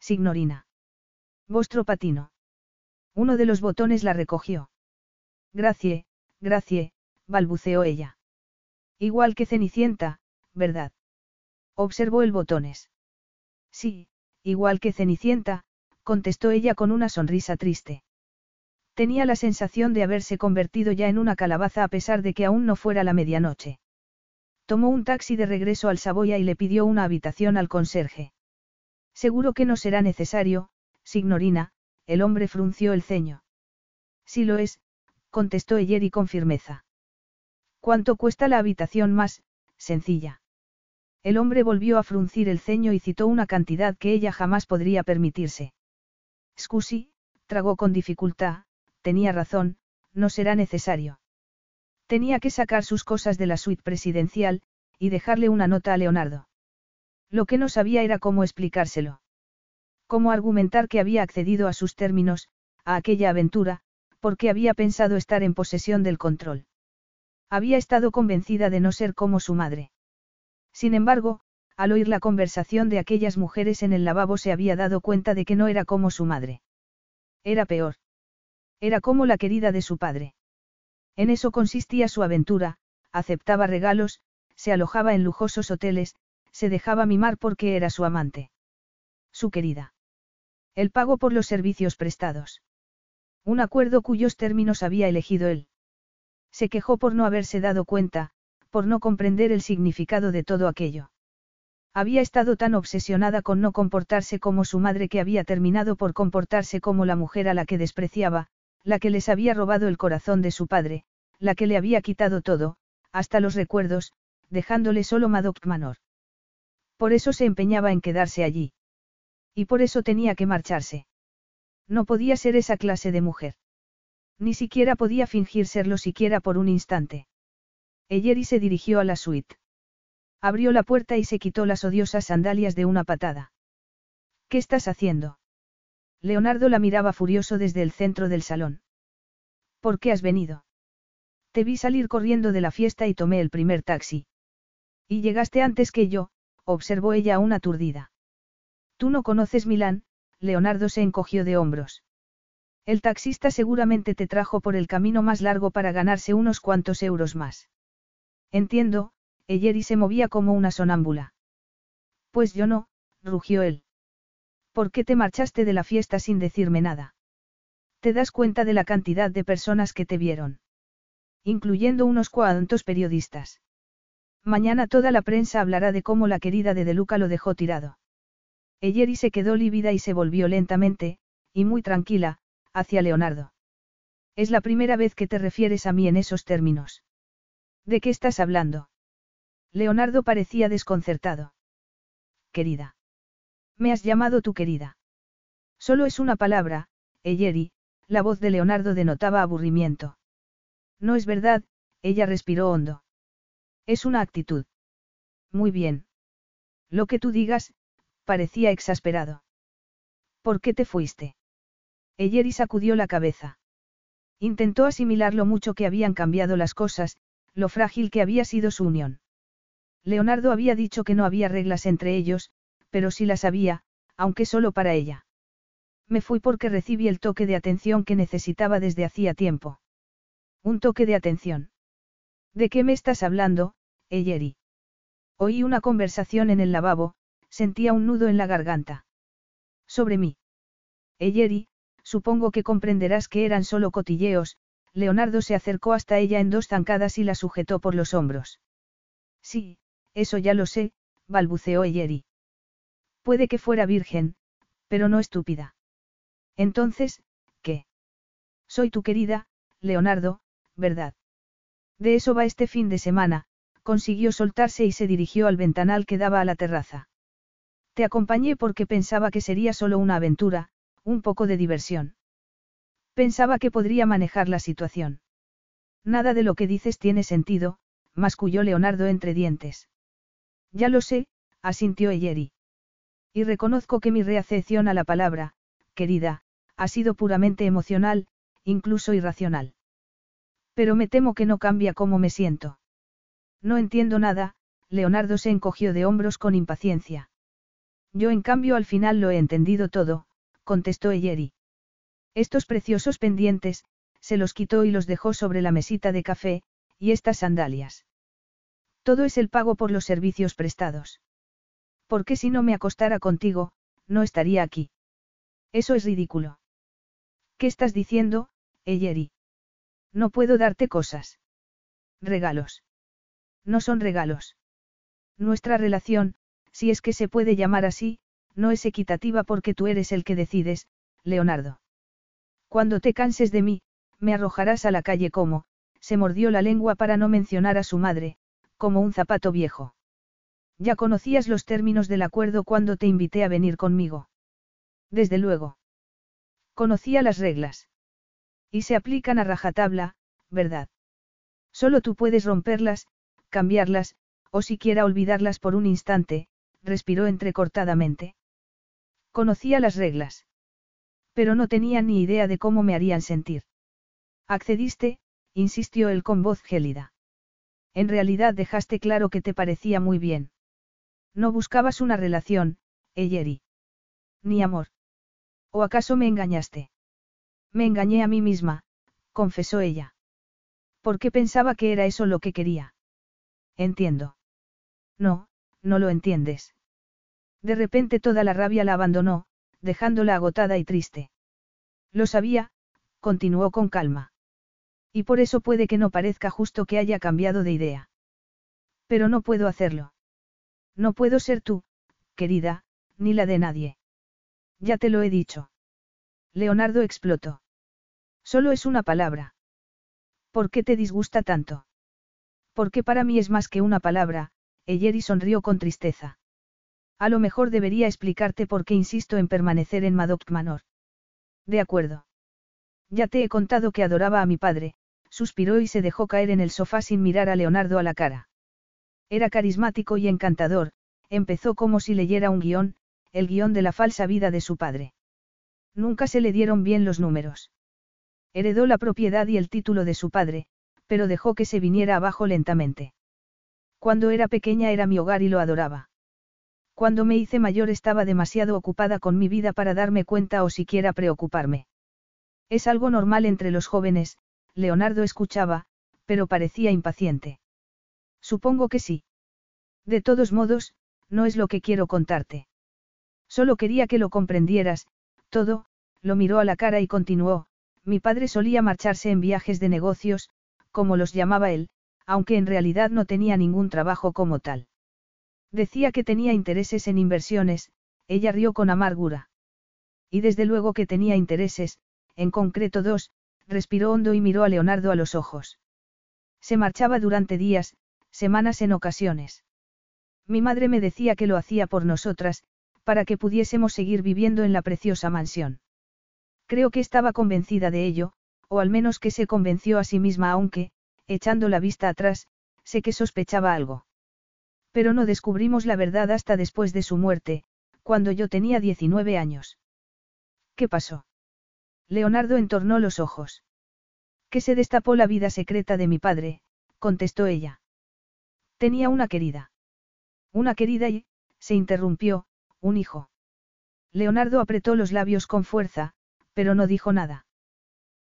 Signorina. Vostro patino. Uno de los botones la recogió. Gracie, gracie, balbuceó ella. Igual que Cenicienta, ¿verdad? Observó el botones. Sí, igual que Cenicienta, contestó ella con una sonrisa triste. Tenía la sensación de haberse convertido ya en una calabaza a pesar de que aún no fuera la medianoche. Tomó un taxi de regreso al Saboya y le pidió una habitación al conserje. Seguro que no será necesario, signorina, el hombre frunció el ceño. Si lo es, contestó Eyeri con firmeza. ¿Cuánto cuesta la habitación más, sencilla? El hombre volvió a fruncir el ceño y citó una cantidad que ella jamás podría permitirse. Scusi, tragó con dificultad, tenía razón, no será necesario. Tenía que sacar sus cosas de la suite presidencial, y dejarle una nota a Leonardo. Lo que no sabía era cómo explicárselo. Cómo argumentar que había accedido a sus términos, a aquella aventura, porque había pensado estar en posesión del control. Había estado convencida de no ser como su madre. Sin embargo, al oír la conversación de aquellas mujeres en el lavabo se había dado cuenta de que no era como su madre. Era peor. Era como la querida de su padre. En eso consistía su aventura, aceptaba regalos, se alojaba en lujosos hoteles, se dejaba mimar porque era su amante. Su querida. El pago por los servicios prestados. Un acuerdo cuyos términos había elegido él. Se quejó por no haberse dado cuenta, por no comprender el significado de todo aquello. Había estado tan obsesionada con no comportarse como su madre que había terminado por comportarse como la mujer a la que despreciaba, la que les había robado el corazón de su padre, la que le había quitado todo, hasta los recuerdos, dejándole solo Madoc Manor. Por eso se empeñaba en quedarse allí. Y por eso tenía que marcharse. No podía ser esa clase de mujer. Ni siquiera podía fingir serlo siquiera por un instante. Eyeri se dirigió a la suite. Abrió la puerta y se quitó las odiosas sandalias de una patada. ¿Qué estás haciendo? Leonardo la miraba furioso desde el centro del salón. ¿Por qué has venido? Te vi salir corriendo de la fiesta y tomé el primer taxi. Y llegaste antes que yo, observó ella aún aturdida. Tú no conoces Milán, Leonardo se encogió de hombros. El taxista seguramente te trajo por el camino más largo para ganarse unos cuantos euros más. Entiendo, Eyeri se movía como una sonámbula. Pues yo no, rugió él. ¿Por qué te marchaste de la fiesta sin decirme nada? ¿Te das cuenta de la cantidad de personas que te vieron? Incluyendo unos cuantos periodistas. Mañana toda la prensa hablará de cómo la querida de De Luca lo dejó tirado. Eyeri se quedó lívida y se volvió lentamente, y muy tranquila, hacia Leonardo. Es la primera vez que te refieres a mí en esos términos. ¿De qué estás hablando? Leonardo parecía desconcertado. Querida. Me has llamado tu querida. Solo es una palabra, Eyeri, la voz de Leonardo denotaba aburrimiento. No es verdad, ella respiró hondo. Es una actitud. Muy bien. Lo que tú digas, parecía exasperado. ¿Por qué te fuiste? Eyeri sacudió la cabeza. Intentó asimilar lo mucho que habían cambiado las cosas, lo frágil que había sido su unión. Leonardo había dicho que no había reglas entre ellos, pero sí las había, aunque solo para ella. Me fui porque recibí el toque de atención que necesitaba desde hacía tiempo. Un toque de atención. ¿De qué me estás hablando, Eyeri? Oí una conversación en el lavabo, Sentía un nudo en la garganta. Sobre mí. Eyeri, supongo que comprenderás que eran solo cotilleos, Leonardo se acercó hasta ella en dos zancadas y la sujetó por los hombros. Sí, eso ya lo sé, balbuceó Eyeri. Puede que fuera virgen, pero no estúpida. Entonces, ¿qué? Soy tu querida, Leonardo, ¿verdad? De eso va este fin de semana, consiguió soltarse y se dirigió al ventanal que daba a la terraza. Te acompañé porque pensaba que sería solo una aventura, un poco de diversión. Pensaba que podría manejar la situación. Nada de lo que dices tiene sentido, masculló Leonardo entre dientes. Ya lo sé, asintió Eyeri. Y reconozco que mi reacepción a la palabra, querida, ha sido puramente emocional, incluso irracional. Pero me temo que no cambia cómo me siento. No entiendo nada, Leonardo se encogió de hombros con impaciencia. Yo en cambio al final lo he entendido todo, contestó Eyeri. Estos preciosos pendientes, se los quitó y los dejó sobre la mesita de café, y estas sandalias. Todo es el pago por los servicios prestados. Porque si no me acostara contigo, no estaría aquí. Eso es ridículo. ¿Qué estás diciendo, Eyeri? No puedo darte cosas. Regalos. No son regalos. Nuestra relación, si es que se puede llamar así, no es equitativa porque tú eres el que decides, Leonardo. Cuando te canses de mí, me arrojarás a la calle como, se mordió la lengua para no mencionar a su madre, como un zapato viejo. Ya conocías los términos del acuerdo cuando te invité a venir conmigo. Desde luego. Conocía las reglas. Y se aplican a rajatabla, ¿verdad? Solo tú puedes romperlas, cambiarlas, o siquiera olvidarlas por un instante, respiró entrecortadamente. Conocía las reglas. Pero no tenía ni idea de cómo me harían sentir. Accediste, insistió él con voz gélida. En realidad dejaste claro que te parecía muy bien. No buscabas una relación, Eyeri. Ni amor. ¿O acaso me engañaste? Me engañé a mí misma, confesó ella. Porque pensaba que era eso lo que quería. Entiendo. No, no lo entiendes. De repente toda la rabia la abandonó, dejándola agotada y triste. Lo sabía, continuó con calma. Y por eso puede que no parezca justo que haya cambiado de idea. Pero no puedo hacerlo. No puedo ser tú, querida, ni la de nadie. Ya te lo he dicho. Leonardo explotó. Solo es una palabra. ¿Por qué te disgusta tanto? Porque para mí es más que una palabra, Eyeri sonrió con tristeza. A lo mejor debería explicarte por qué insisto en permanecer en Madoc Manor. De acuerdo. Ya te he contado que adoraba a mi padre, suspiró y se dejó caer en el sofá sin mirar a Leonardo a la cara. Era carismático y encantador, empezó como si leyera un guion, el guion de la falsa vida de su padre. Nunca se le dieron bien los números. Heredó la propiedad y el título de su padre, pero dejó que se viniera abajo lentamente. Cuando era pequeña era mi hogar y lo adoraba. Cuando me hice mayor estaba demasiado ocupada con mi vida para darme cuenta o siquiera preocuparme. Es algo normal entre los jóvenes, Leonardo escuchaba, pero parecía impaciente. Supongo que sí. De todos modos, no es lo que quiero contarte. Solo quería que lo comprendieras, todo, lo miró a la cara y continuó, mi padre solía marcharse en viajes de negocios, como los llamaba él, aunque en realidad no tenía ningún trabajo como tal. Decía que tenía intereses en inversiones, ella rió con amargura. Y desde luego que tenía intereses, en concreto dos, respiró hondo y miró a Leonardo a los ojos. Se marchaba durante días, semanas en ocasiones. Mi madre me decía que lo hacía por nosotras, para que pudiésemos seguir viviendo en la preciosa mansión. Creo que estaba convencida de ello, o al menos que se convenció a sí misma aunque, echando la vista atrás, sé que sospechaba algo. Pero no descubrimos la verdad hasta después de su muerte, cuando yo tenía 19 años. ¿Qué pasó? Leonardo entornó los ojos. Que se destapó la vida secreta de mi padre, contestó ella. Tenía una querida. Una querida y, se interrumpió, un hijo. Leonardo apretó los labios con fuerza, pero no dijo nada.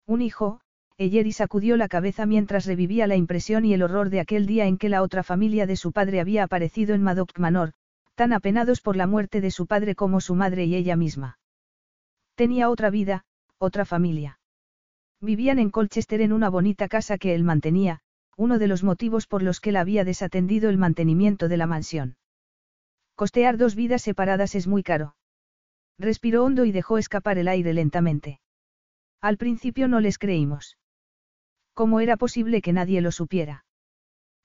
Un hijo, Eyeri sacudió la cabeza mientras revivía la impresión y el horror de aquel día en que la otra familia de su padre había aparecido en Madoc Manor, tan apenados por la muerte de su padre como su madre y ella misma. Tenía otra vida, otra familia. Vivían en Colchester en una bonita casa que él mantenía, uno de los motivos por los que él había desatendido el mantenimiento de la mansión. Costear dos vidas separadas es muy caro. Respiró hondo y dejó escapar el aire lentamente. Al principio no les creímos. ¿Cómo era posible que nadie lo supiera?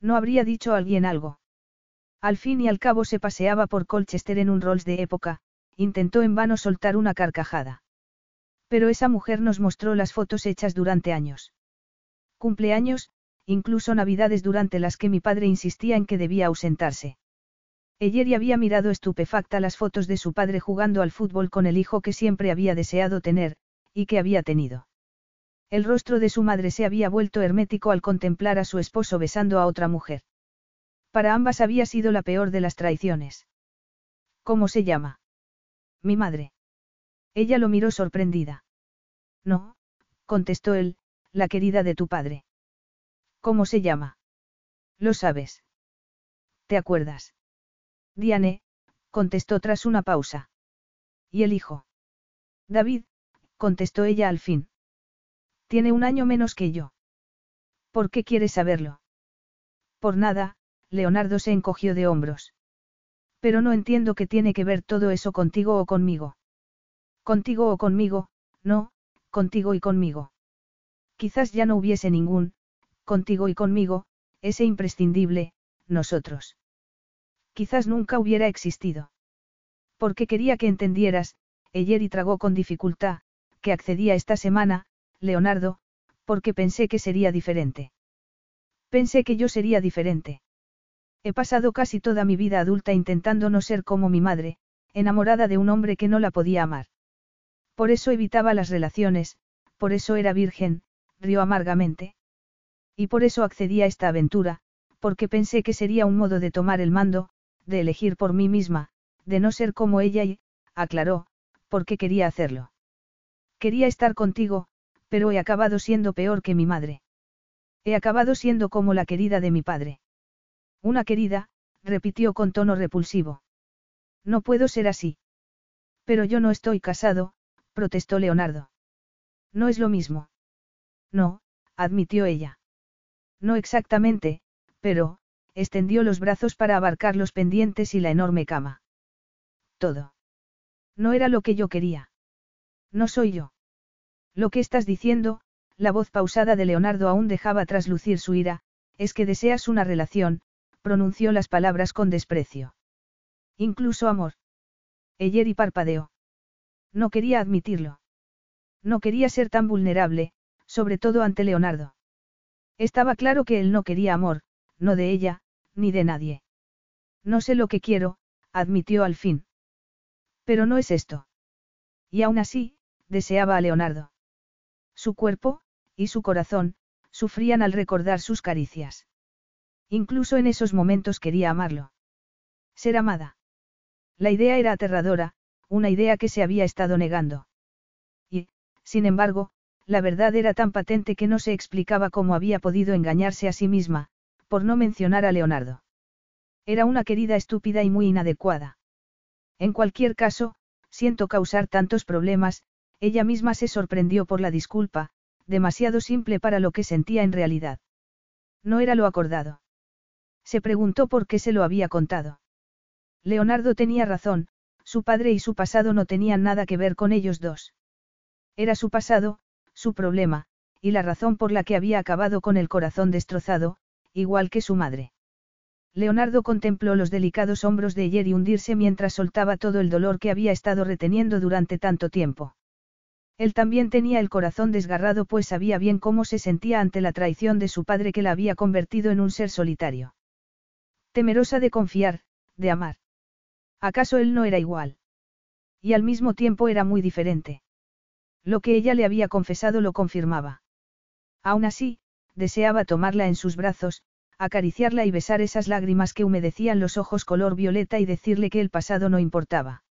No habría dicho alguien algo. Al fin y al cabo se paseaba por Colchester en un Rolls de época, intentó en vano soltar una carcajada. Pero esa mujer nos mostró las fotos hechas durante años. Cumpleaños, incluso navidades durante las que mi padre insistía en que debía ausentarse. y había mirado estupefacta las fotos de su padre jugando al fútbol con el hijo que siempre había deseado tener, y que había tenido. El rostro de su madre se había vuelto hermético al contemplar a su esposo besando a otra mujer. Para ambas había sido la peor de las traiciones. ¿Cómo se llama? Mi madre. Ella lo miró sorprendida. No, contestó él, la querida de tu padre. ¿Cómo se llama? Lo sabes. ¿Te acuerdas? Diane, contestó tras una pausa. ¿Y el hijo? David, contestó ella al fin. Tiene un año menos que yo. ¿Por qué quieres saberlo? Por nada, Leonardo se encogió de hombros. Pero no entiendo qué tiene que ver todo eso contigo o conmigo. Contigo o conmigo, no, contigo y conmigo. Quizás ya no hubiese ningún, contigo y conmigo, ese imprescindible, nosotros. Quizás nunca hubiera existido. Porque quería que entendieras, y tragó con dificultad, que accedía esta semana, Leonardo, porque pensé que sería diferente. Pensé que yo sería diferente. He pasado casi toda mi vida adulta intentando no ser como mi madre, enamorada de un hombre que no la podía amar. Por eso evitaba las relaciones, por eso era virgen, rió amargamente. Y por eso accedí a esta aventura, porque pensé que sería un modo de tomar el mando, de elegir por mí misma, de no ser como ella y, aclaró, porque quería hacerlo. Quería estar contigo, pero he acabado siendo peor que mi madre. He acabado siendo como la querida de mi padre. Una querida, repitió con tono repulsivo. No puedo ser así. Pero yo no estoy casado, protestó Leonardo. No es lo mismo. No, admitió ella. No exactamente, pero, extendió los brazos para abarcar los pendientes y la enorme cama. Todo. No era lo que yo quería. No soy yo. Lo que estás diciendo, la voz pausada de Leonardo aún dejaba traslucir su ira, es que deseas una relación, pronunció las palabras con desprecio. Incluso amor. y parpadeó. No quería admitirlo. No quería ser tan vulnerable, sobre todo ante Leonardo. Estaba claro que él no quería amor, no de ella, ni de nadie. No sé lo que quiero, admitió al fin. Pero no es esto. Y aún así, deseaba a Leonardo. Su cuerpo, y su corazón, sufrían al recordar sus caricias. Incluso en esos momentos quería amarlo. Ser amada. La idea era aterradora, una idea que se había estado negando. Y, sin embargo, la verdad era tan patente que no se explicaba cómo había podido engañarse a sí misma, por no mencionar a Leonardo. Era una querida estúpida y muy inadecuada. En cualquier caso, siento causar tantos problemas, ella misma se sorprendió por la disculpa, demasiado simple para lo que sentía en realidad. No era lo acordado. Se preguntó por qué se lo había contado. Leonardo tenía razón, su padre y su pasado no tenían nada que ver con ellos dos. Era su pasado, su problema, y la razón por la que había acabado con el corazón destrozado, igual que su madre. Leonardo contempló los delicados hombros de Jerry hundirse mientras soltaba todo el dolor que había estado reteniendo durante tanto tiempo. Él también tenía el corazón desgarrado pues sabía bien cómo se sentía ante la traición de su padre que la había convertido en un ser solitario. Temerosa de confiar, de amar. ¿Acaso él no era igual? Y al mismo tiempo era muy diferente. Lo que ella le había confesado lo confirmaba. Aún así, deseaba tomarla en sus brazos, acariciarla y besar esas lágrimas que humedecían los ojos color violeta y decirle que el pasado no importaba.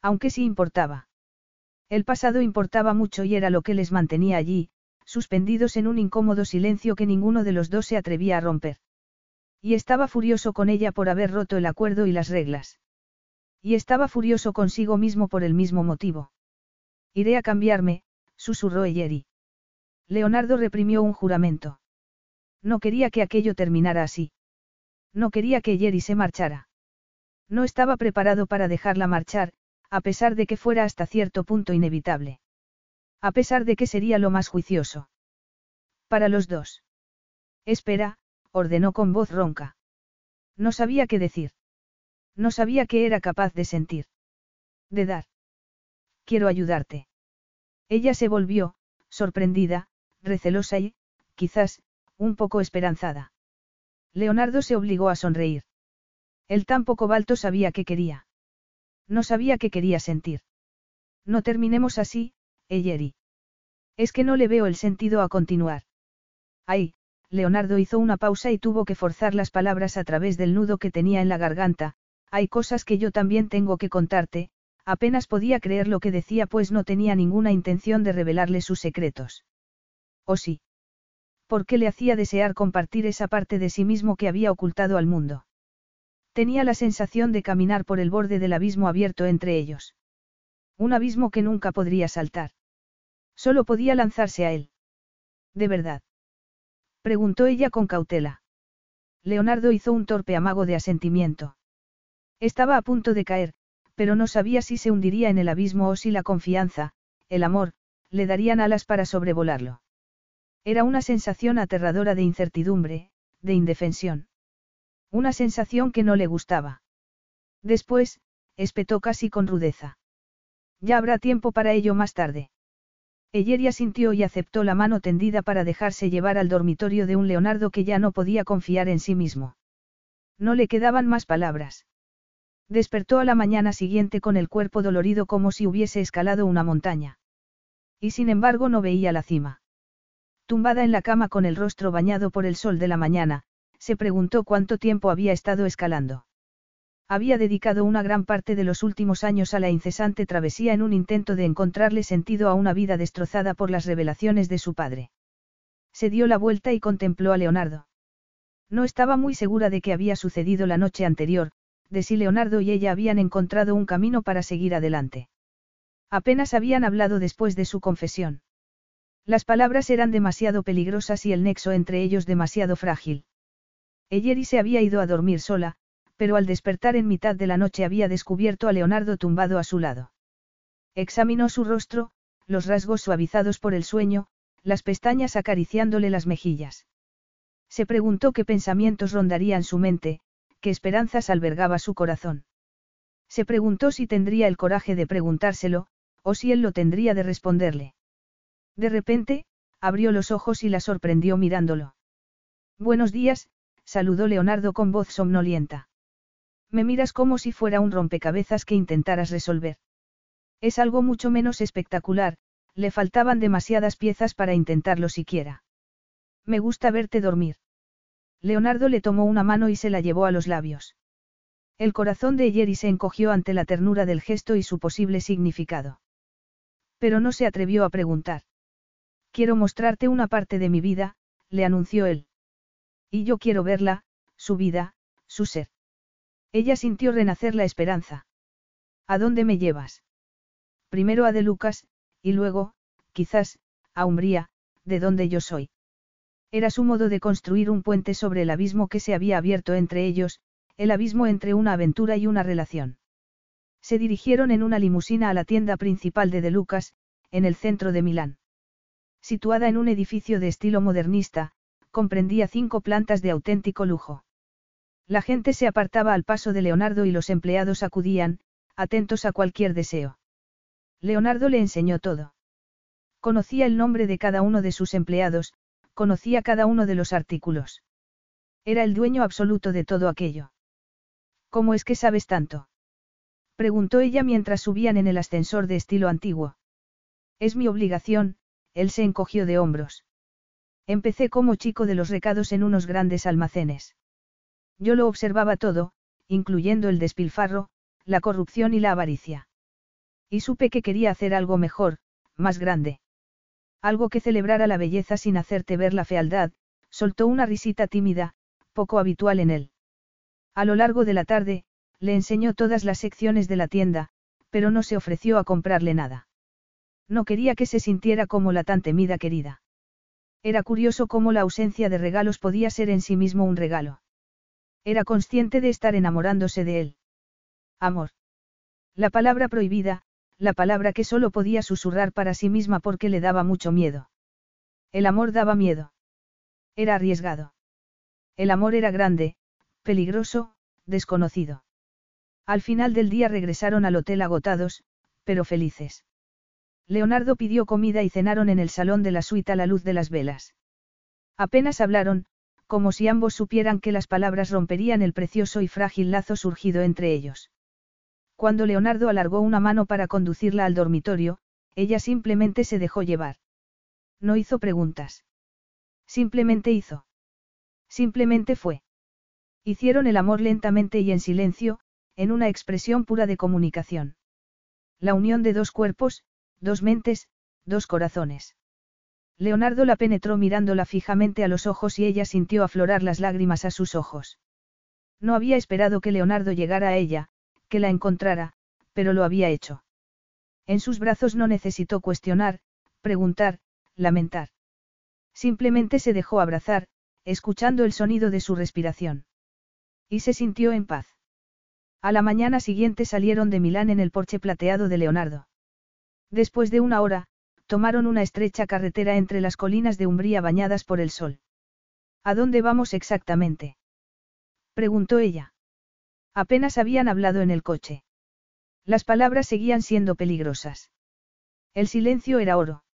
Aunque sí importaba. El pasado importaba mucho y era lo que les mantenía allí, suspendidos en un incómodo silencio que ninguno de los dos se atrevía a romper. Y estaba furioso con ella por haber roto el acuerdo y las reglas. Y estaba furioso consigo mismo por el mismo motivo. Iré a cambiarme, susurró Eyeri. Leonardo reprimió un juramento. No quería que aquello terminara así. No quería que Eyeri se marchara. No estaba preparado para dejarla marchar, a pesar de que fuera hasta cierto punto inevitable. A pesar de que sería lo más juicioso. Para los dos. Espera, ordenó con voz ronca. No sabía qué decir. No sabía qué era capaz de sentir. De dar. Quiero ayudarte. Ella se volvió, sorprendida, recelosa y, quizás, un poco esperanzada. Leonardo se obligó a sonreír. Él tampoco Balto sabía qué quería. No sabía qué quería sentir. No terminemos así, Eyeri. Es que no le veo el sentido a continuar. Ay, Leonardo hizo una pausa y tuvo que forzar las palabras a través del nudo que tenía en la garganta, hay cosas que yo también tengo que contarte, Apenas podía creer lo que decía pues no tenía ninguna intención de revelarle sus secretos. ¿O sí? ¿Por qué le hacía desear compartir esa parte de sí mismo que había ocultado al mundo? Tenía la sensación de caminar por el borde del abismo abierto entre ellos. Un abismo que nunca podría saltar. Solo podía lanzarse a él. ¿De verdad? Preguntó ella con cautela. Leonardo hizo un torpe amago de asentimiento. Estaba a punto de caer, pero no sabía si se hundiría en el abismo o si la confianza, el amor, le darían alas para sobrevolarlo. Era una sensación aterradora de incertidumbre, de indefensión. Una sensación que no le gustaba. Después, espetó casi con rudeza. Ya habrá tiempo para ello más tarde. Elleria sintió y aceptó la mano tendida para dejarse llevar al dormitorio de un Leonardo que ya no podía confiar en sí mismo. No le quedaban más palabras. Despertó a la mañana siguiente con el cuerpo dolorido como si hubiese escalado una montaña. Y sin embargo no veía la cima. Tumbada en la cama con el rostro bañado por el sol de la mañana, se preguntó cuánto tiempo había estado escalando. Había dedicado una gran parte de los últimos años a la incesante travesía en un intento de encontrarle sentido a una vida destrozada por las revelaciones de su padre. Se dio la vuelta y contempló a Leonardo. No estaba muy segura de qué había sucedido la noche anterior, de si Leonardo y ella habían encontrado un camino para seguir adelante. Apenas habían hablado después de su confesión. Las palabras eran demasiado peligrosas y el nexo entre ellos demasiado frágil. Eyeri se había ido a dormir sola, pero al despertar en mitad de la noche había descubierto a Leonardo tumbado a su lado. Examinó su rostro, los rasgos suavizados por el sueño, las pestañas acariciándole las mejillas. Se preguntó qué pensamientos rondarían su mente, qué esperanzas albergaba su corazón. Se preguntó si tendría el coraje de preguntárselo, o si él lo tendría de responderle. De repente, abrió los ojos y la sorprendió mirándolo. Buenos días, saludó Leonardo con voz somnolienta. Me miras como si fuera un rompecabezas que intentaras resolver. Es algo mucho menos espectacular, le faltaban demasiadas piezas para intentarlo siquiera. Me gusta verte dormir. Leonardo le tomó una mano y se la llevó a los labios. El corazón de Jerry se encogió ante la ternura del gesto y su posible significado. Pero no se atrevió a preguntar. Quiero mostrarte una parte de mi vida, le anunció él. Y yo quiero verla, su vida, su ser. Ella sintió renacer la esperanza. ¿A dónde me llevas? Primero a De Lucas, y luego, quizás, a Umbría, de donde yo soy. Era su modo de construir un puente sobre el abismo que se había abierto entre ellos, el abismo entre una aventura y una relación. Se dirigieron en una limusina a la tienda principal de De Lucas, en el centro de Milán. Situada en un edificio de estilo modernista, comprendía cinco plantas de auténtico lujo. La gente se apartaba al paso de Leonardo y los empleados acudían, atentos a cualquier deseo. Leonardo le enseñó todo. Conocía el nombre de cada uno de sus empleados, conocía cada uno de los artículos. Era el dueño absoluto de todo aquello. ¿Cómo es que sabes tanto? preguntó ella mientras subían en el ascensor de estilo antiguo. Es mi obligación, él se encogió de hombros. Empecé como chico de los recados en unos grandes almacenes. Yo lo observaba todo, incluyendo el despilfarro, la corrupción y la avaricia. Y supe que quería hacer algo mejor, más grande. Algo que celebrara la belleza sin hacerte ver la fealdad, soltó una risita tímida, poco habitual en él. A lo largo de la tarde, le enseñó todas las secciones de la tienda, pero no se ofreció a comprarle nada. No quería que se sintiera como la tan temida querida. Era curioso cómo la ausencia de regalos podía ser en sí mismo un regalo. Era consciente de estar enamorándose de él. Amor. La palabra prohibida, la palabra que solo podía susurrar para sí misma porque le daba mucho miedo. El amor daba miedo. Era arriesgado. El amor era grande, peligroso, desconocido. Al final del día regresaron al hotel agotados, pero felices. Leonardo pidió comida y cenaron en el salón de la suite a la luz de las velas. Apenas hablaron, como si ambos supieran que las palabras romperían el precioso y frágil lazo surgido entre ellos. Cuando Leonardo alargó una mano para conducirla al dormitorio, ella simplemente se dejó llevar. No hizo preguntas. Simplemente hizo. Simplemente fue. Hicieron el amor lentamente y en silencio, en una expresión pura de comunicación. La unión de dos cuerpos, dos mentes, dos corazones. Leonardo la penetró mirándola fijamente a los ojos y ella sintió aflorar las lágrimas a sus ojos. No había esperado que Leonardo llegara a ella, que la encontrara, pero lo había hecho. En sus brazos no necesitó cuestionar, preguntar, lamentar. Simplemente se dejó abrazar, escuchando el sonido de su respiración. Y se sintió en paz. A la mañana siguiente salieron de Milán en el porche plateado de Leonardo. Después de una hora, tomaron una estrecha carretera entre las colinas de Umbría bañadas por el sol. ¿A dónde vamos exactamente? preguntó ella. Apenas habían hablado en el coche. Las palabras seguían siendo peligrosas. El silencio era oro.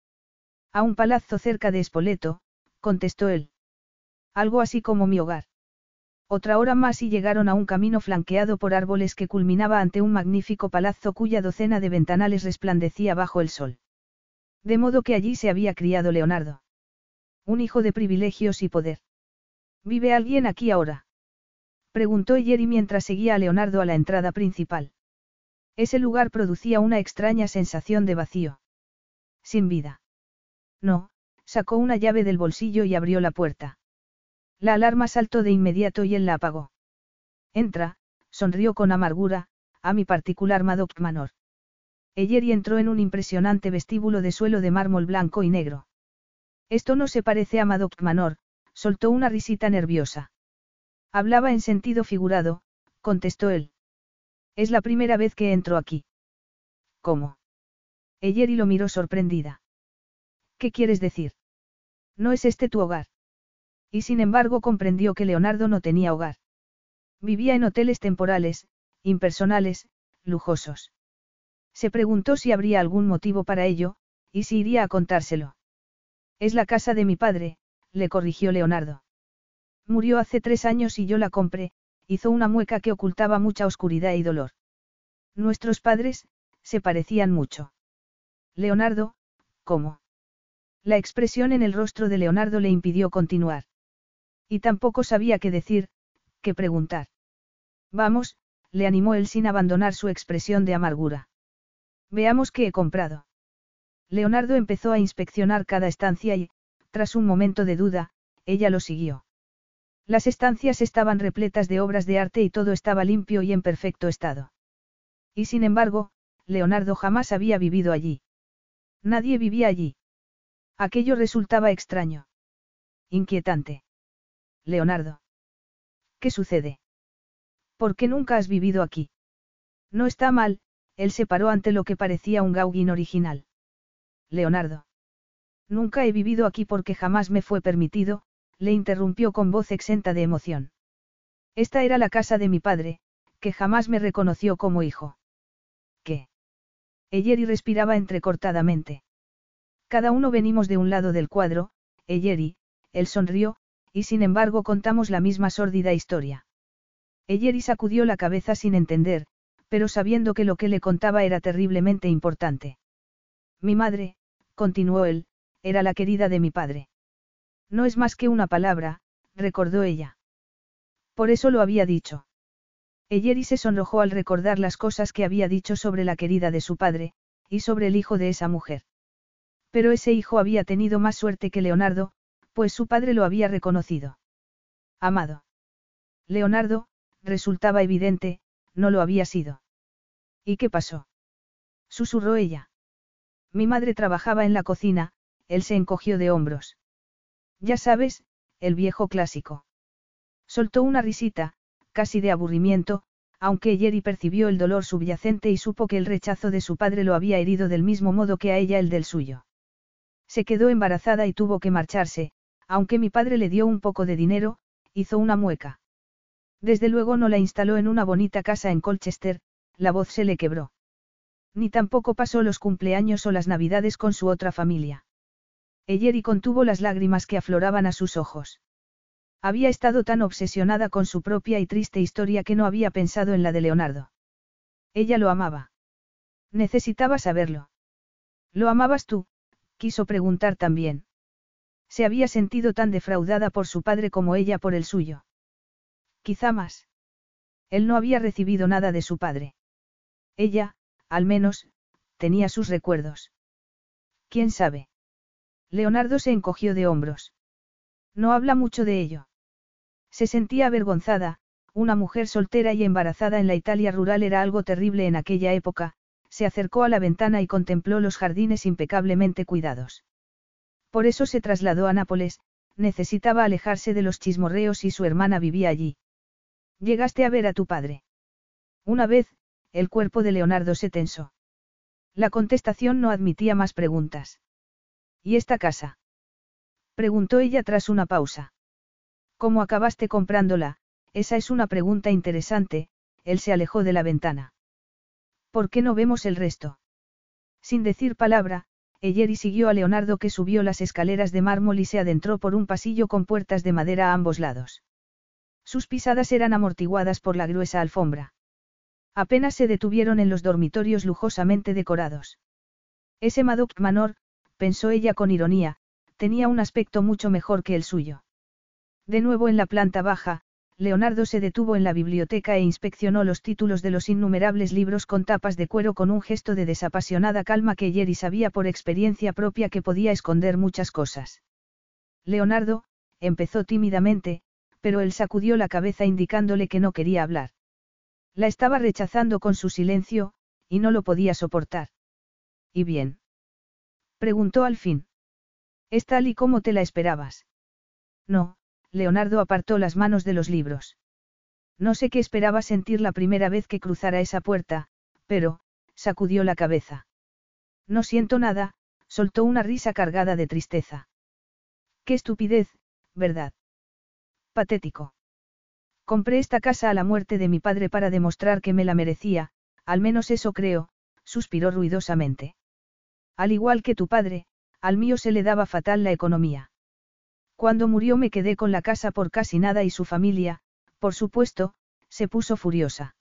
A un palazzo cerca de Espoleto, contestó él. Algo así como mi hogar. Otra hora más y llegaron a un camino flanqueado por árboles que culminaba ante un magnífico palazzo cuya docena de ventanales resplandecía bajo el sol. De modo que allí se había criado Leonardo. Un hijo de privilegios y poder. ¿Vive alguien aquí ahora? Preguntó Jerry mientras seguía a Leonardo a la entrada principal. Ese lugar producía una extraña sensación de vacío. Sin vida. No, sacó una llave del bolsillo y abrió la puerta. La alarma saltó de inmediato y él la apagó. Entra, sonrió con amargura, a mi particular Madoc Manor. Eyeri entró en un impresionante vestíbulo de suelo de mármol blanco y negro. Esto no se parece a Madoc Manor, soltó una risita nerviosa. Hablaba en sentido figurado, contestó él. Es la primera vez que entro aquí. ¿Cómo? Eyeri lo miró sorprendida. ¿Qué quieres decir? No es este tu hogar. Y sin embargo comprendió que Leonardo no tenía hogar. Vivía en hoteles temporales, impersonales, lujosos. Se preguntó si habría algún motivo para ello, y si iría a contárselo. Es la casa de mi padre, le corrigió Leonardo. Murió hace tres años y yo la compré, hizo una mueca que ocultaba mucha oscuridad y dolor. Nuestros padres, se parecían mucho. Leonardo, ¿cómo? La expresión en el rostro de Leonardo le impidió continuar. Y tampoco sabía qué decir, qué preguntar. Vamos, le animó él sin abandonar su expresión de amargura. Veamos qué he comprado. Leonardo empezó a inspeccionar cada estancia y, tras un momento de duda, ella lo siguió. Las estancias estaban repletas de obras de arte y todo estaba limpio y en perfecto estado. Y sin embargo, Leonardo jamás había vivido allí. Nadie vivía allí. Aquello resultaba extraño. Inquietante. Leonardo. ¿Qué sucede? ¿Por qué nunca has vivido aquí? No está mal, él se paró ante lo que parecía un Gauguin original. Leonardo. Nunca he vivido aquí porque jamás me fue permitido, le interrumpió con voz exenta de emoción. Esta era la casa de mi padre, que jamás me reconoció como hijo. ¿Qué? Eyeri respiraba entrecortadamente. Cada uno venimos de un lado del cuadro, Eyeri, él sonrió, y sin embargo contamos la misma sórdida historia. Eyeri sacudió la cabeza sin entender, pero sabiendo que lo que le contaba era terriblemente importante. Mi madre, continuó él, era la querida de mi padre. No es más que una palabra, recordó ella. Por eso lo había dicho. Eyeri se sonrojó al recordar las cosas que había dicho sobre la querida de su padre, y sobre el hijo de esa mujer. Pero ese hijo había tenido más suerte que Leonardo, pues su padre lo había reconocido. Amado. Leonardo, resultaba evidente, no lo había sido. ¿Y qué pasó? Susurró ella. Mi madre trabajaba en la cocina, él se encogió de hombros. Ya sabes, el viejo clásico. Soltó una risita, casi de aburrimiento, aunque Jerry percibió el dolor subyacente y supo que el rechazo de su padre lo había herido del mismo modo que a ella el del suyo. Se quedó embarazada y tuvo que marcharse, aunque mi padre le dio un poco de dinero, hizo una mueca. Desde luego no la instaló en una bonita casa en Colchester, la voz se le quebró. Ni tampoco pasó los cumpleaños o las navidades con su otra familia. Eyeri contuvo las lágrimas que afloraban a sus ojos. Había estado tan obsesionada con su propia y triste historia que no había pensado en la de Leonardo. Ella lo amaba. Necesitaba saberlo. ¿Lo amabas tú? quiso preguntar también. Se había sentido tan defraudada por su padre como ella por el suyo. Quizá más. Él no había recibido nada de su padre. Ella, al menos, tenía sus recuerdos. ¿Quién sabe? Leonardo se encogió de hombros. No habla mucho de ello. Se sentía avergonzada, una mujer soltera y embarazada en la Italia rural era algo terrible en aquella época, se acercó a la ventana y contempló los jardines impecablemente cuidados. Por eso se trasladó a Nápoles, necesitaba alejarse de los chismorreos y su hermana vivía allí. ¿Llegaste a ver a tu padre? Una vez, el cuerpo de Leonardo se tensó. La contestación no admitía más preguntas. ¿Y esta casa? Preguntó ella tras una pausa. ¿Cómo acabaste comprándola? Esa es una pregunta interesante, él se alejó de la ventana. ¿Por qué no vemos el resto? Sin decir palabra, Eyeri siguió a Leonardo que subió las escaleras de mármol y se adentró por un pasillo con puertas de madera a ambos lados. Sus pisadas eran amortiguadas por la gruesa alfombra. Apenas se detuvieron en los dormitorios lujosamente decorados. Ese Madoc Manor, pensó ella con ironía, tenía un aspecto mucho mejor que el suyo. De nuevo en la planta baja, Leonardo se detuvo en la biblioteca e inspeccionó los títulos de los innumerables libros con tapas de cuero con un gesto de desapasionada calma que Jerry sabía por experiencia propia que podía esconder muchas cosas. Leonardo, empezó tímidamente, pero él sacudió la cabeza indicándole que no quería hablar. La estaba rechazando con su silencio, y no lo podía soportar. ¿Y bien? Preguntó al fin. ¿Es tal y como te la esperabas? No, Leonardo apartó las manos de los libros. No sé qué esperaba sentir la primera vez que cruzara esa puerta, pero, sacudió la cabeza. No siento nada, soltó una risa cargada de tristeza. Qué estupidez, ¿verdad? Patético. Compré esta casa a la muerte de mi padre para demostrar que me la merecía, al menos eso creo, suspiró ruidosamente. Al igual que tu padre, al mío se le daba fatal la economía. Cuando murió me quedé con la casa por casi nada y su familia, por supuesto, se puso furiosa.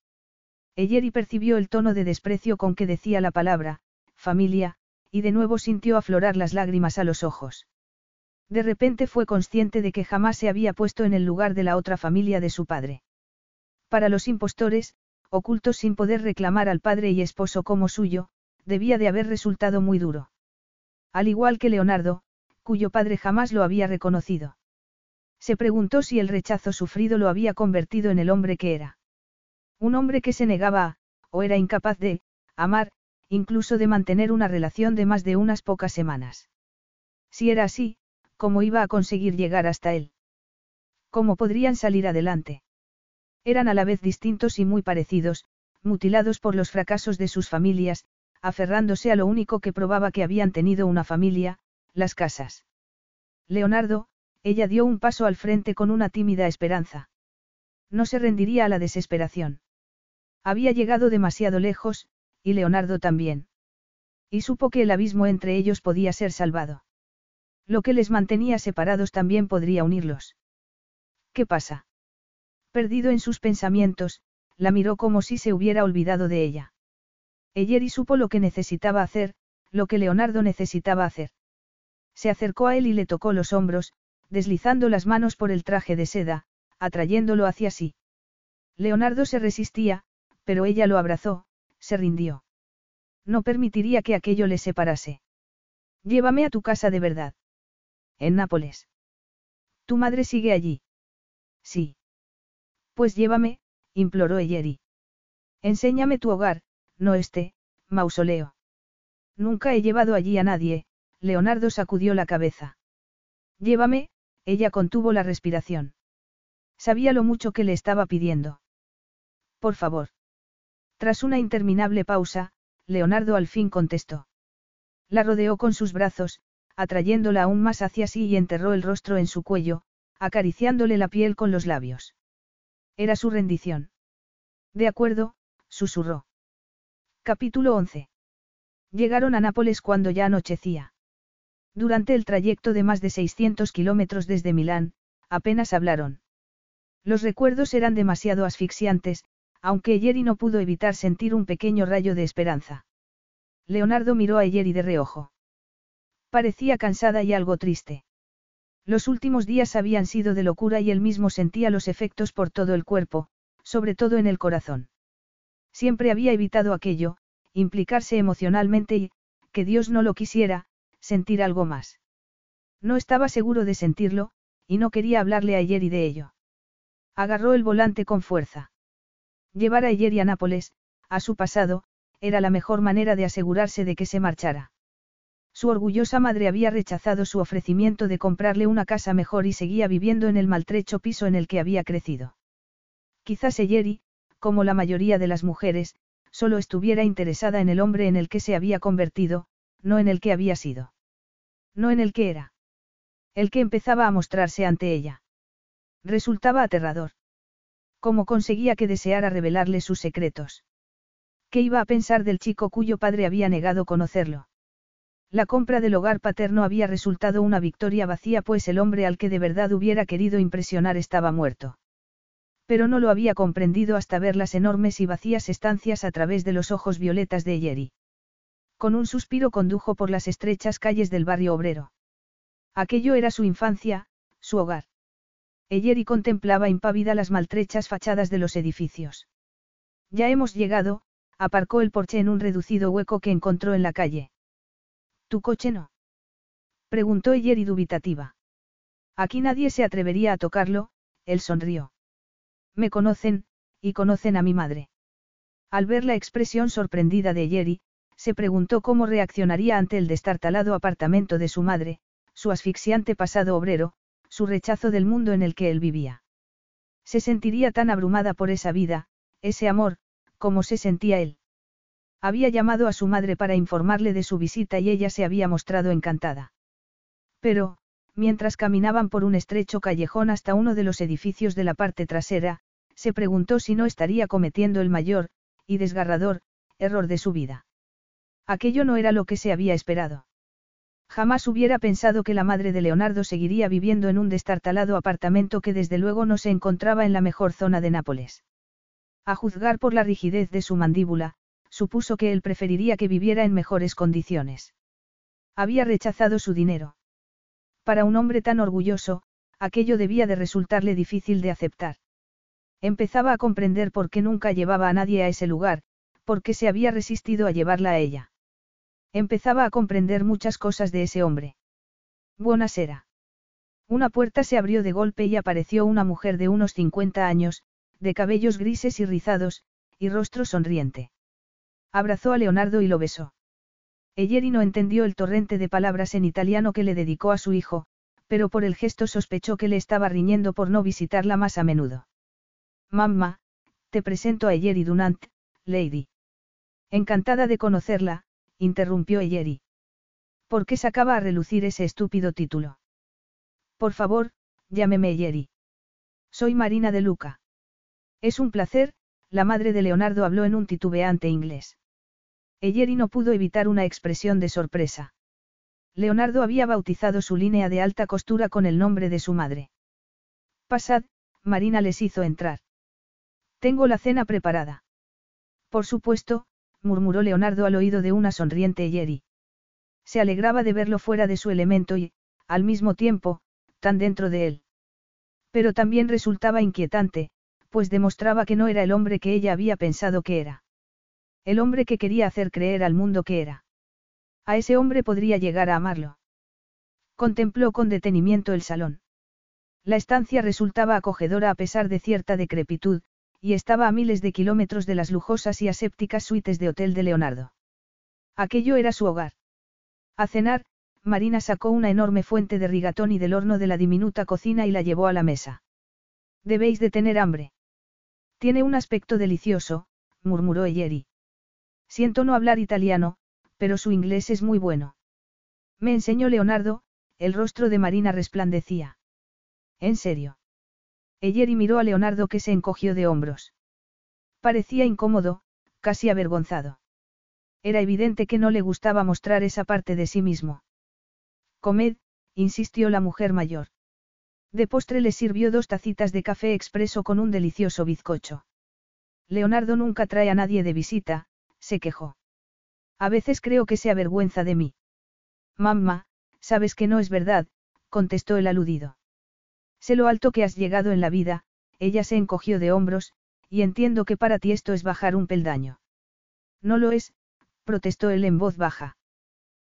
Eyeri percibió el tono de desprecio con que decía la palabra, familia, y de nuevo sintió aflorar las lágrimas a los ojos. De repente fue consciente de que jamás se había puesto en el lugar de la otra familia de su padre. Para los impostores, ocultos sin poder reclamar al padre y esposo como suyo, debía de haber resultado muy duro. Al igual que Leonardo, cuyo padre jamás lo había reconocido. Se preguntó si el rechazo sufrido lo había convertido en el hombre que era. Un hombre que se negaba a, o era incapaz de, amar, incluso de mantener una relación de más de unas pocas semanas. Si era así, ¿cómo iba a conseguir llegar hasta él? ¿Cómo podrían salir adelante? Eran a la vez distintos y muy parecidos, mutilados por los fracasos de sus familias, aferrándose a lo único que probaba que habían tenido una familia, las casas. Leonardo, ella dio un paso al frente con una tímida esperanza. No se rendiría a la desesperación. Había llegado demasiado lejos, y Leonardo también. Y supo que el abismo entre ellos podía ser salvado. Lo que les mantenía separados también podría unirlos. ¿Qué pasa? Perdido en sus pensamientos, la miró como si se hubiera olvidado de ella. y supo lo que necesitaba hacer, lo que Leonardo necesitaba hacer. Se acercó a él y le tocó los hombros, deslizando las manos por el traje de seda, atrayéndolo hacia sí. Leonardo se resistía, pero ella lo abrazó, se rindió. No permitiría que aquello le separase. Llévame a tu casa de verdad. En Nápoles. ¿Tu madre sigue allí? Sí. Pues llévame, imploró Eyeri. Enséñame tu hogar, no este, mausoleo. Nunca he llevado allí a nadie, Leonardo sacudió la cabeza. Llévame, ella contuvo la respiración. Sabía lo mucho que le estaba pidiendo. Por favor. Tras una interminable pausa, Leonardo al fin contestó. La rodeó con sus brazos, atrayéndola aún más hacia sí y enterró el rostro en su cuello, acariciándole la piel con los labios. Era su rendición. De acuerdo, susurró. Capítulo 11. Llegaron a Nápoles cuando ya anochecía. Durante el trayecto de más de 600 kilómetros desde Milán, apenas hablaron. Los recuerdos eran demasiado asfixiantes, aunque Yeri no pudo evitar sentir un pequeño rayo de esperanza. Leonardo miró a Yeri de reojo. Parecía cansada y algo triste. Los últimos días habían sido de locura y él mismo sentía los efectos por todo el cuerpo, sobre todo en el corazón. Siempre había evitado aquello, implicarse emocionalmente y, que Dios no lo quisiera, sentir algo más. No estaba seguro de sentirlo, y no quería hablarle a Yeri de ello. Agarró el volante con fuerza. Llevar a Yeri a Nápoles, a su pasado, era la mejor manera de asegurarse de que se marchara. Su orgullosa madre había rechazado su ofrecimiento de comprarle una casa mejor y seguía viviendo en el maltrecho piso en el que había crecido. Quizás Eyeri, como la mayoría de las mujeres, solo estuviera interesada en el hombre en el que se había convertido, no en el que había sido. No en el que era. El que empezaba a mostrarse ante ella. Resultaba aterrador. ¿Cómo conseguía que deseara revelarle sus secretos? ¿Qué iba a pensar del chico cuyo padre había negado conocerlo? La compra del hogar paterno había resultado una victoria vacía pues el hombre al que de verdad hubiera querido impresionar estaba muerto. Pero no lo había comprendido hasta ver las enormes y vacías estancias a través de los ojos violetas de Yeri. Con un suspiro condujo por las estrechas calles del barrio obrero. Aquello era su infancia, su hogar. Eyeri contemplaba impávida las maltrechas fachadas de los edificios. Ya hemos llegado, aparcó el porche en un reducido hueco que encontró en la calle. ¿Tu coche no? Preguntó Eyeri dubitativa. Aquí nadie se atrevería a tocarlo, él sonrió. Me conocen, y conocen a mi madre. Al ver la expresión sorprendida de Yeri, se preguntó cómo reaccionaría ante el destartalado apartamento de su madre, su asfixiante pasado obrero, su rechazo del mundo en el que él vivía. Se sentiría tan abrumada por esa vida, ese amor, como se sentía él. Había llamado a su madre para informarle de su visita y ella se había mostrado encantada. Pero, mientras caminaban por un estrecho callejón hasta uno de los edificios de la parte trasera, se preguntó si no estaría cometiendo el mayor, y desgarrador, error de su vida. Aquello no era lo que se había esperado. Jamás hubiera pensado que la madre de Leonardo seguiría viviendo en un destartalado apartamento que desde luego no se encontraba en la mejor zona de Nápoles. A juzgar por la rigidez de su mandíbula, supuso que él preferiría que viviera en mejores condiciones. Había rechazado su dinero. Para un hombre tan orgulloso, aquello debía de resultarle difícil de aceptar. Empezaba a comprender por qué nunca llevaba a nadie a ese lugar, por qué se había resistido a llevarla a ella. Empezaba a comprender muchas cosas de ese hombre. Buenasera. Una puerta se abrió de golpe y apareció una mujer de unos 50 años, de cabellos grises y rizados, y rostro sonriente. Abrazó a Leonardo y lo besó. Eyeri no entendió el torrente de palabras en italiano que le dedicó a su hijo, pero por el gesto sospechó que le estaba riñendo por no visitarla más a menudo. Mamma, te presento a Eyeri Dunant, Lady. Encantada de conocerla, interrumpió Eyeri. ¿Por qué sacaba a relucir ese estúpido título? Por favor, llámeme Eyeri. Soy Marina de Luca. Es un placer, la madre de Leonardo habló en un titubeante inglés. Eyeri no pudo evitar una expresión de sorpresa. Leonardo había bautizado su línea de alta costura con el nombre de su madre. Pasad, Marina les hizo entrar. Tengo la cena preparada. Por supuesto, murmuró Leonardo al oído de una sonriente Yeri. Se alegraba de verlo fuera de su elemento y, al mismo tiempo, tan dentro de él. Pero también resultaba inquietante, pues demostraba que no era el hombre que ella había pensado que era. El hombre que quería hacer creer al mundo que era. A ese hombre podría llegar a amarlo. Contempló con detenimiento el salón. La estancia resultaba acogedora a pesar de cierta decrepitud, y estaba a miles de kilómetros de las lujosas y asépticas suites de hotel de Leonardo. Aquello era su hogar. A cenar, Marina sacó una enorme fuente de rigatón y del horno de la diminuta cocina y la llevó a la mesa. Debéis de tener hambre. Tiene un aspecto delicioso, murmuró Eyeri. Siento no hablar italiano, pero su inglés es muy bueno. Me enseñó Leonardo, el rostro de Marina resplandecía. ¿En serio? Eyeri miró a Leonardo que se encogió de hombros. Parecía incómodo, casi avergonzado. Era evidente que no le gustaba mostrar esa parte de sí mismo. Comed, insistió la mujer mayor. De postre le sirvió dos tacitas de café expreso con un delicioso bizcocho. Leonardo nunca trae a nadie de visita, se quejó. A veces creo que se avergüenza de mí. Mamma, sabes que no es verdad, contestó el aludido. Sé lo alto que has llegado en la vida, ella se encogió de hombros, y entiendo que para ti esto es bajar un peldaño. No lo es, protestó él en voz baja.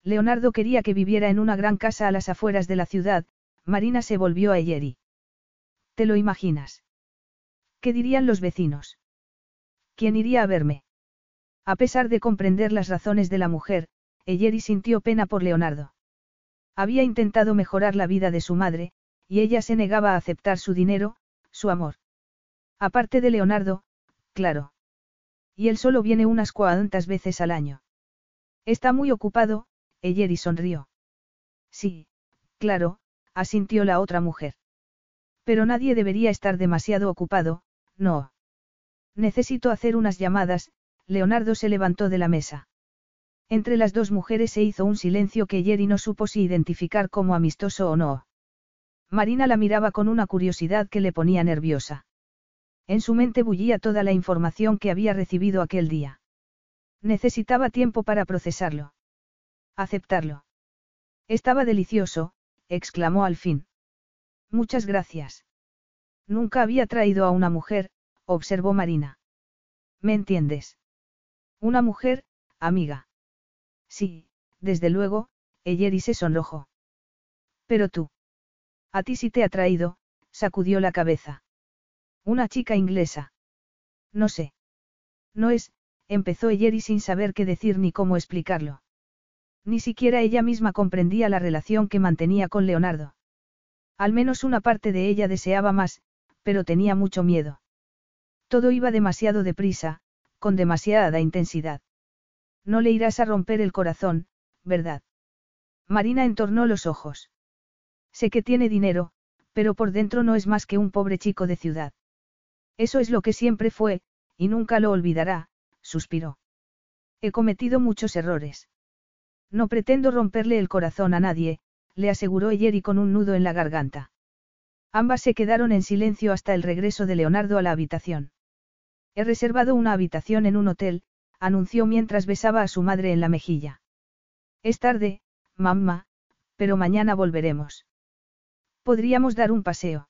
Leonardo quería que viviera en una gran casa a las afueras de la ciudad, Marina se volvió a Eyeri. ¿Te lo imaginas? ¿Qué dirían los vecinos? ¿Quién iría a verme? A pesar de comprender las razones de la mujer, Eyeri sintió pena por Leonardo. Había intentado mejorar la vida de su madre, y ella se negaba a aceptar su dinero, su amor. Aparte de Leonardo, claro. Y él solo viene unas cuantas veces al año. Está muy ocupado, Eyeri sonrió. Sí, claro, asintió la otra mujer. Pero nadie debería estar demasiado ocupado, no. Necesito hacer unas llamadas, Leonardo se levantó de la mesa. Entre las dos mujeres se hizo un silencio que Eyeri no supo si identificar como amistoso o no. Marina la miraba con una curiosidad que le ponía nerviosa. En su mente bullía toda la información que había recibido aquel día. Necesitaba tiempo para procesarlo. Aceptarlo. Estaba delicioso, exclamó al fin. Muchas gracias. Nunca había traído a una mujer, observó Marina. ¿Me entiendes? Una mujer, amiga. Sí, desde luego, Eyeri se sonrojó. Pero tú. A ti sí te ha traído, sacudió la cabeza. Una chica inglesa. No sé. No es, empezó Eyeri sin saber qué decir ni cómo explicarlo. Ni siquiera ella misma comprendía la relación que mantenía con Leonardo. Al menos una parte de ella deseaba más, pero tenía mucho miedo. Todo iba demasiado deprisa, con demasiada intensidad. No le irás a romper el corazón, ¿verdad? Marina entornó los ojos. Sé que tiene dinero, pero por dentro no es más que un pobre chico de ciudad. Eso es lo que siempre fue, y nunca lo olvidará, suspiró. He cometido muchos errores. No pretendo romperle el corazón a nadie, le aseguró Yeri con un nudo en la garganta. Ambas se quedaron en silencio hasta el regreso de Leonardo a la habitación. He reservado una habitación en un hotel, anunció mientras besaba a su madre en la mejilla. Es tarde, mamá, pero mañana volveremos. Podríamos dar un paseo.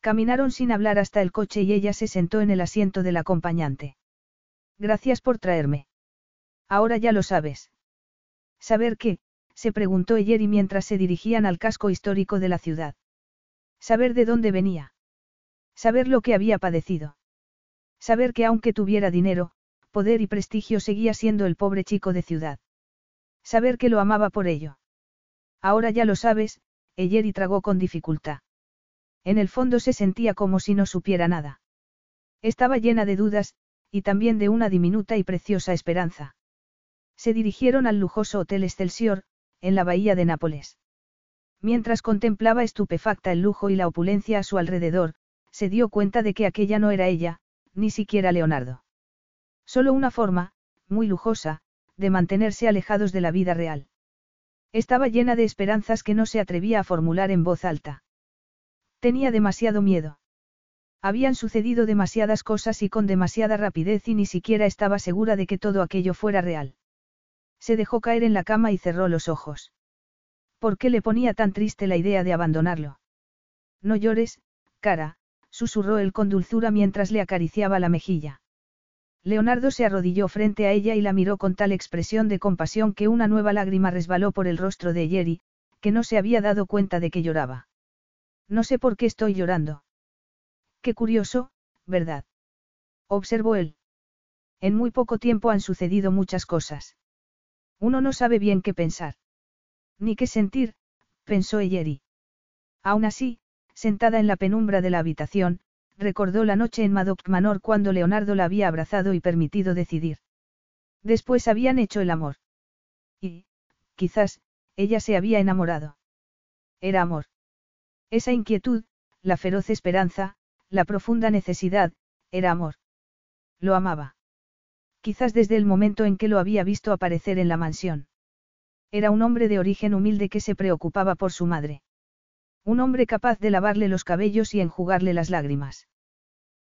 Caminaron sin hablar hasta el coche y ella se sentó en el asiento del acompañante. Gracias por traerme. Ahora ya lo sabes. ¿Saber qué? se preguntó y mientras se dirigían al casco histórico de la ciudad. Saber de dónde venía. Saber lo que había padecido. Saber que aunque tuviera dinero, poder y prestigio seguía siendo el pobre chico de ciudad. Saber que lo amaba por ello. Ahora ya lo sabes, Eyeri tragó con dificultad. En el fondo se sentía como si no supiera nada. Estaba llena de dudas, y también de una diminuta y preciosa esperanza. Se dirigieron al lujoso Hotel Excelsior, en la bahía de Nápoles. Mientras contemplaba estupefacta el lujo y la opulencia a su alrededor, se dio cuenta de que aquella no era ella, ni siquiera Leonardo. Solo una forma, muy lujosa, de mantenerse alejados de la vida real. Estaba llena de esperanzas que no se atrevía a formular en voz alta. Tenía demasiado miedo. Habían sucedido demasiadas cosas y con demasiada rapidez y ni siquiera estaba segura de que todo aquello fuera real. Se dejó caer en la cama y cerró los ojos. ¿Por qué le ponía tan triste la idea de abandonarlo? No llores, cara, susurró él con dulzura mientras le acariciaba la mejilla. Leonardo se arrodilló frente a ella y la miró con tal expresión de compasión que una nueva lágrima resbaló por el rostro de Jerry, que no se había dado cuenta de que lloraba. No sé por qué estoy llorando. Qué curioso, ¿verdad? Observó él. En muy poco tiempo han sucedido muchas cosas. Uno no sabe bien qué pensar. Ni qué sentir, pensó Eyeri. Aún así, sentada en la penumbra de la habitación, recordó la noche en Madoc Manor cuando Leonardo la había abrazado y permitido decidir. Después habían hecho el amor. Y, quizás, ella se había enamorado. Era amor. Esa inquietud, la feroz esperanza, la profunda necesidad, era amor. Lo amaba. Quizás desde el momento en que lo había visto aparecer en la mansión. Era un hombre de origen humilde que se preocupaba por su madre. Un hombre capaz de lavarle los cabellos y enjugarle las lágrimas.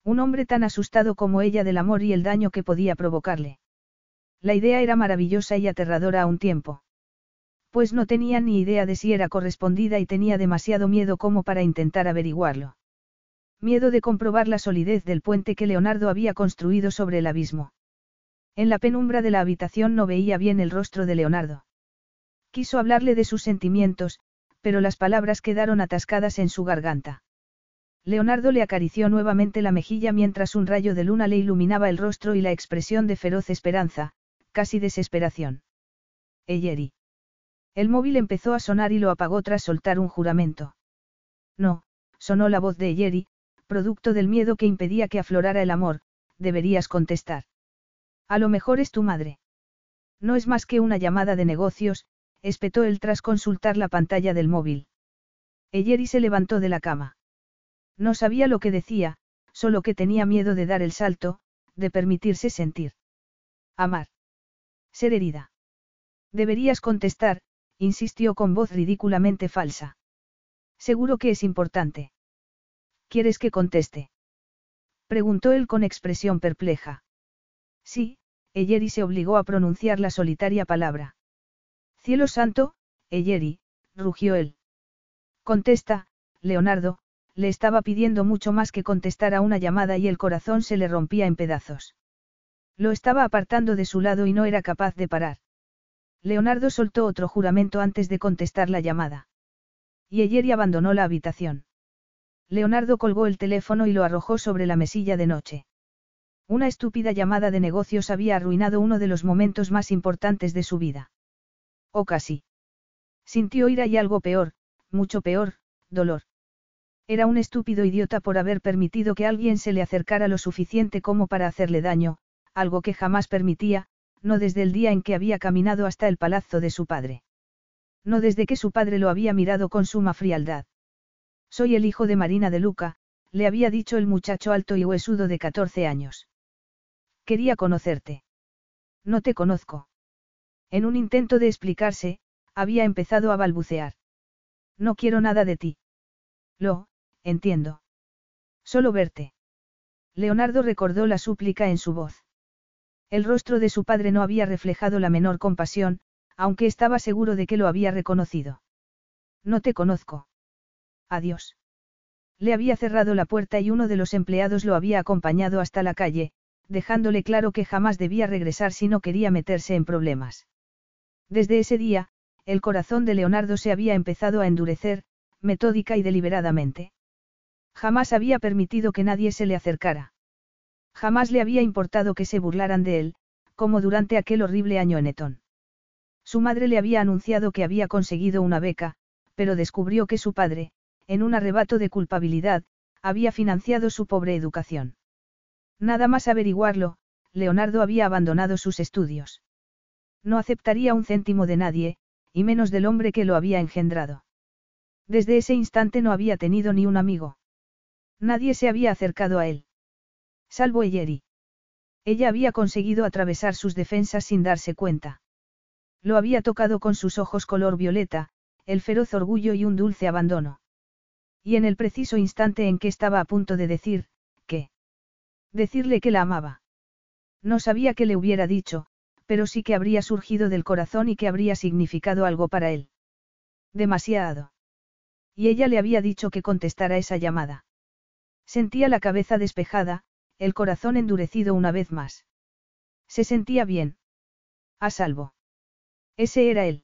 Un hombre tan asustado como ella del amor y el daño que podía provocarle. La idea era maravillosa y aterradora a un tiempo pues no tenía ni idea de si era correspondida y tenía demasiado miedo como para intentar averiguarlo. Miedo de comprobar la solidez del puente que Leonardo había construido sobre el abismo. En la penumbra de la habitación no veía bien el rostro de Leonardo. Quiso hablarle de sus sentimientos, pero las palabras quedaron atascadas en su garganta. Leonardo le acarició nuevamente la mejilla mientras un rayo de luna le iluminaba el rostro y la expresión de feroz esperanza, casi desesperación. Eyeri. El móvil empezó a sonar y lo apagó tras soltar un juramento. No, sonó la voz de Eyeri, producto del miedo que impedía que aflorara el amor, deberías contestar. A lo mejor es tu madre. No es más que una llamada de negocios, espetó él tras consultar la pantalla del móvil. Eyeri se levantó de la cama. No sabía lo que decía, solo que tenía miedo de dar el salto, de permitirse sentir. Amar. Ser herida. Deberías contestar, insistió con voz ridículamente falsa. Seguro que es importante. ¿Quieres que conteste? Preguntó él con expresión perpleja. Sí, Eyeri se obligó a pronunciar la solitaria palabra. Cielo santo, Eyeri, rugió él. Contesta, Leonardo, le estaba pidiendo mucho más que contestar a una llamada y el corazón se le rompía en pedazos. Lo estaba apartando de su lado y no era capaz de parar. Leonardo soltó otro juramento antes de contestar la llamada. Y Eyeri abandonó la habitación. Leonardo colgó el teléfono y lo arrojó sobre la mesilla de noche. Una estúpida llamada de negocios había arruinado uno de los momentos más importantes de su vida. O casi. Sintió ira y algo peor, mucho peor, dolor. Era un estúpido idiota por haber permitido que alguien se le acercara lo suficiente como para hacerle daño, algo que jamás permitía, no desde el día en que había caminado hasta el palazzo de su padre. No desde que su padre lo había mirado con suma frialdad. Soy el hijo de Marina de Luca, le había dicho el muchacho alto y huesudo de 14 años. Quería conocerte. No te conozco. En un intento de explicarse, había empezado a balbucear. No quiero nada de ti. Lo, entiendo. Solo verte. Leonardo recordó la súplica en su voz. El rostro de su padre no había reflejado la menor compasión, aunque estaba seguro de que lo había reconocido. No te conozco. Adiós. Le había cerrado la puerta y uno de los empleados lo había acompañado hasta la calle, dejándole claro que jamás debía regresar si no quería meterse en problemas. Desde ese día, el corazón de Leonardo se había empezado a endurecer, metódica y deliberadamente. Jamás había permitido que nadie se le acercara. Jamás le había importado que se burlaran de él, como durante aquel horrible año en Eton. Su madre le había anunciado que había conseguido una beca, pero descubrió que su padre, en un arrebato de culpabilidad, había financiado su pobre educación. Nada más averiguarlo, Leonardo había abandonado sus estudios. No aceptaría un céntimo de nadie, y menos del hombre que lo había engendrado. Desde ese instante no había tenido ni un amigo. Nadie se había acercado a él. Salvo Eyeri. Ella había conseguido atravesar sus defensas sin darse cuenta. Lo había tocado con sus ojos color violeta, el feroz orgullo y un dulce abandono. Y en el preciso instante en que estaba a punto de decir, ¿qué? Decirle que la amaba. No sabía qué le hubiera dicho, pero sí que habría surgido del corazón y que habría significado algo para él. Demasiado. Y ella le había dicho que contestara esa llamada. Sentía la cabeza despejada, el corazón endurecido una vez más. Se sentía bien. A salvo. Ese era él.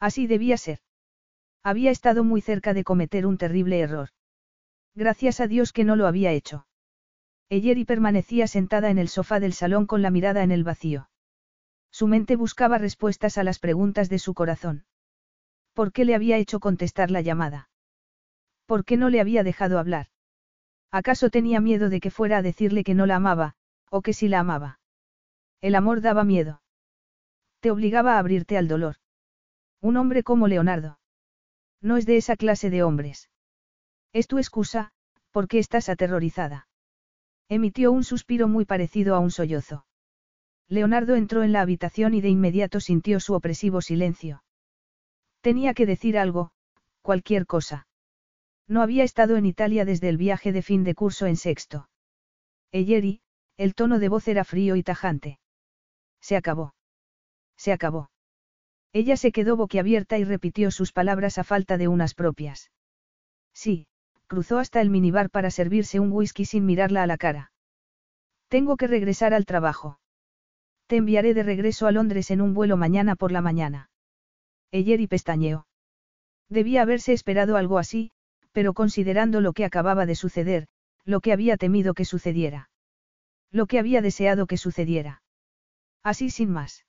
Así debía ser. Había estado muy cerca de cometer un terrible error. Gracias a Dios que no lo había hecho. Eyeri permanecía sentada en el sofá del salón con la mirada en el vacío. Su mente buscaba respuestas a las preguntas de su corazón. ¿Por qué le había hecho contestar la llamada? ¿Por qué no le había dejado hablar? ¿Acaso tenía miedo de que fuera a decirle que no la amaba, o que sí la amaba? El amor daba miedo. Te obligaba a abrirte al dolor. Un hombre como Leonardo. No es de esa clase de hombres. Es tu excusa, porque estás aterrorizada. Emitió un suspiro muy parecido a un sollozo. Leonardo entró en la habitación y de inmediato sintió su opresivo silencio. Tenía que decir algo, cualquier cosa. No había estado en Italia desde el viaje de fin de curso en sexto. Eyeri, el tono de voz era frío y tajante. Se acabó. Se acabó. Ella se quedó boquiabierta y repitió sus palabras a falta de unas propias. Sí, cruzó hasta el minibar para servirse un whisky sin mirarla a la cara. Tengo que regresar al trabajo. Te enviaré de regreso a Londres en un vuelo mañana por la mañana. y pestañeó. Debía haberse esperado algo así, pero considerando lo que acababa de suceder, lo que había temido que sucediera. Lo que había deseado que sucediera. Así sin más.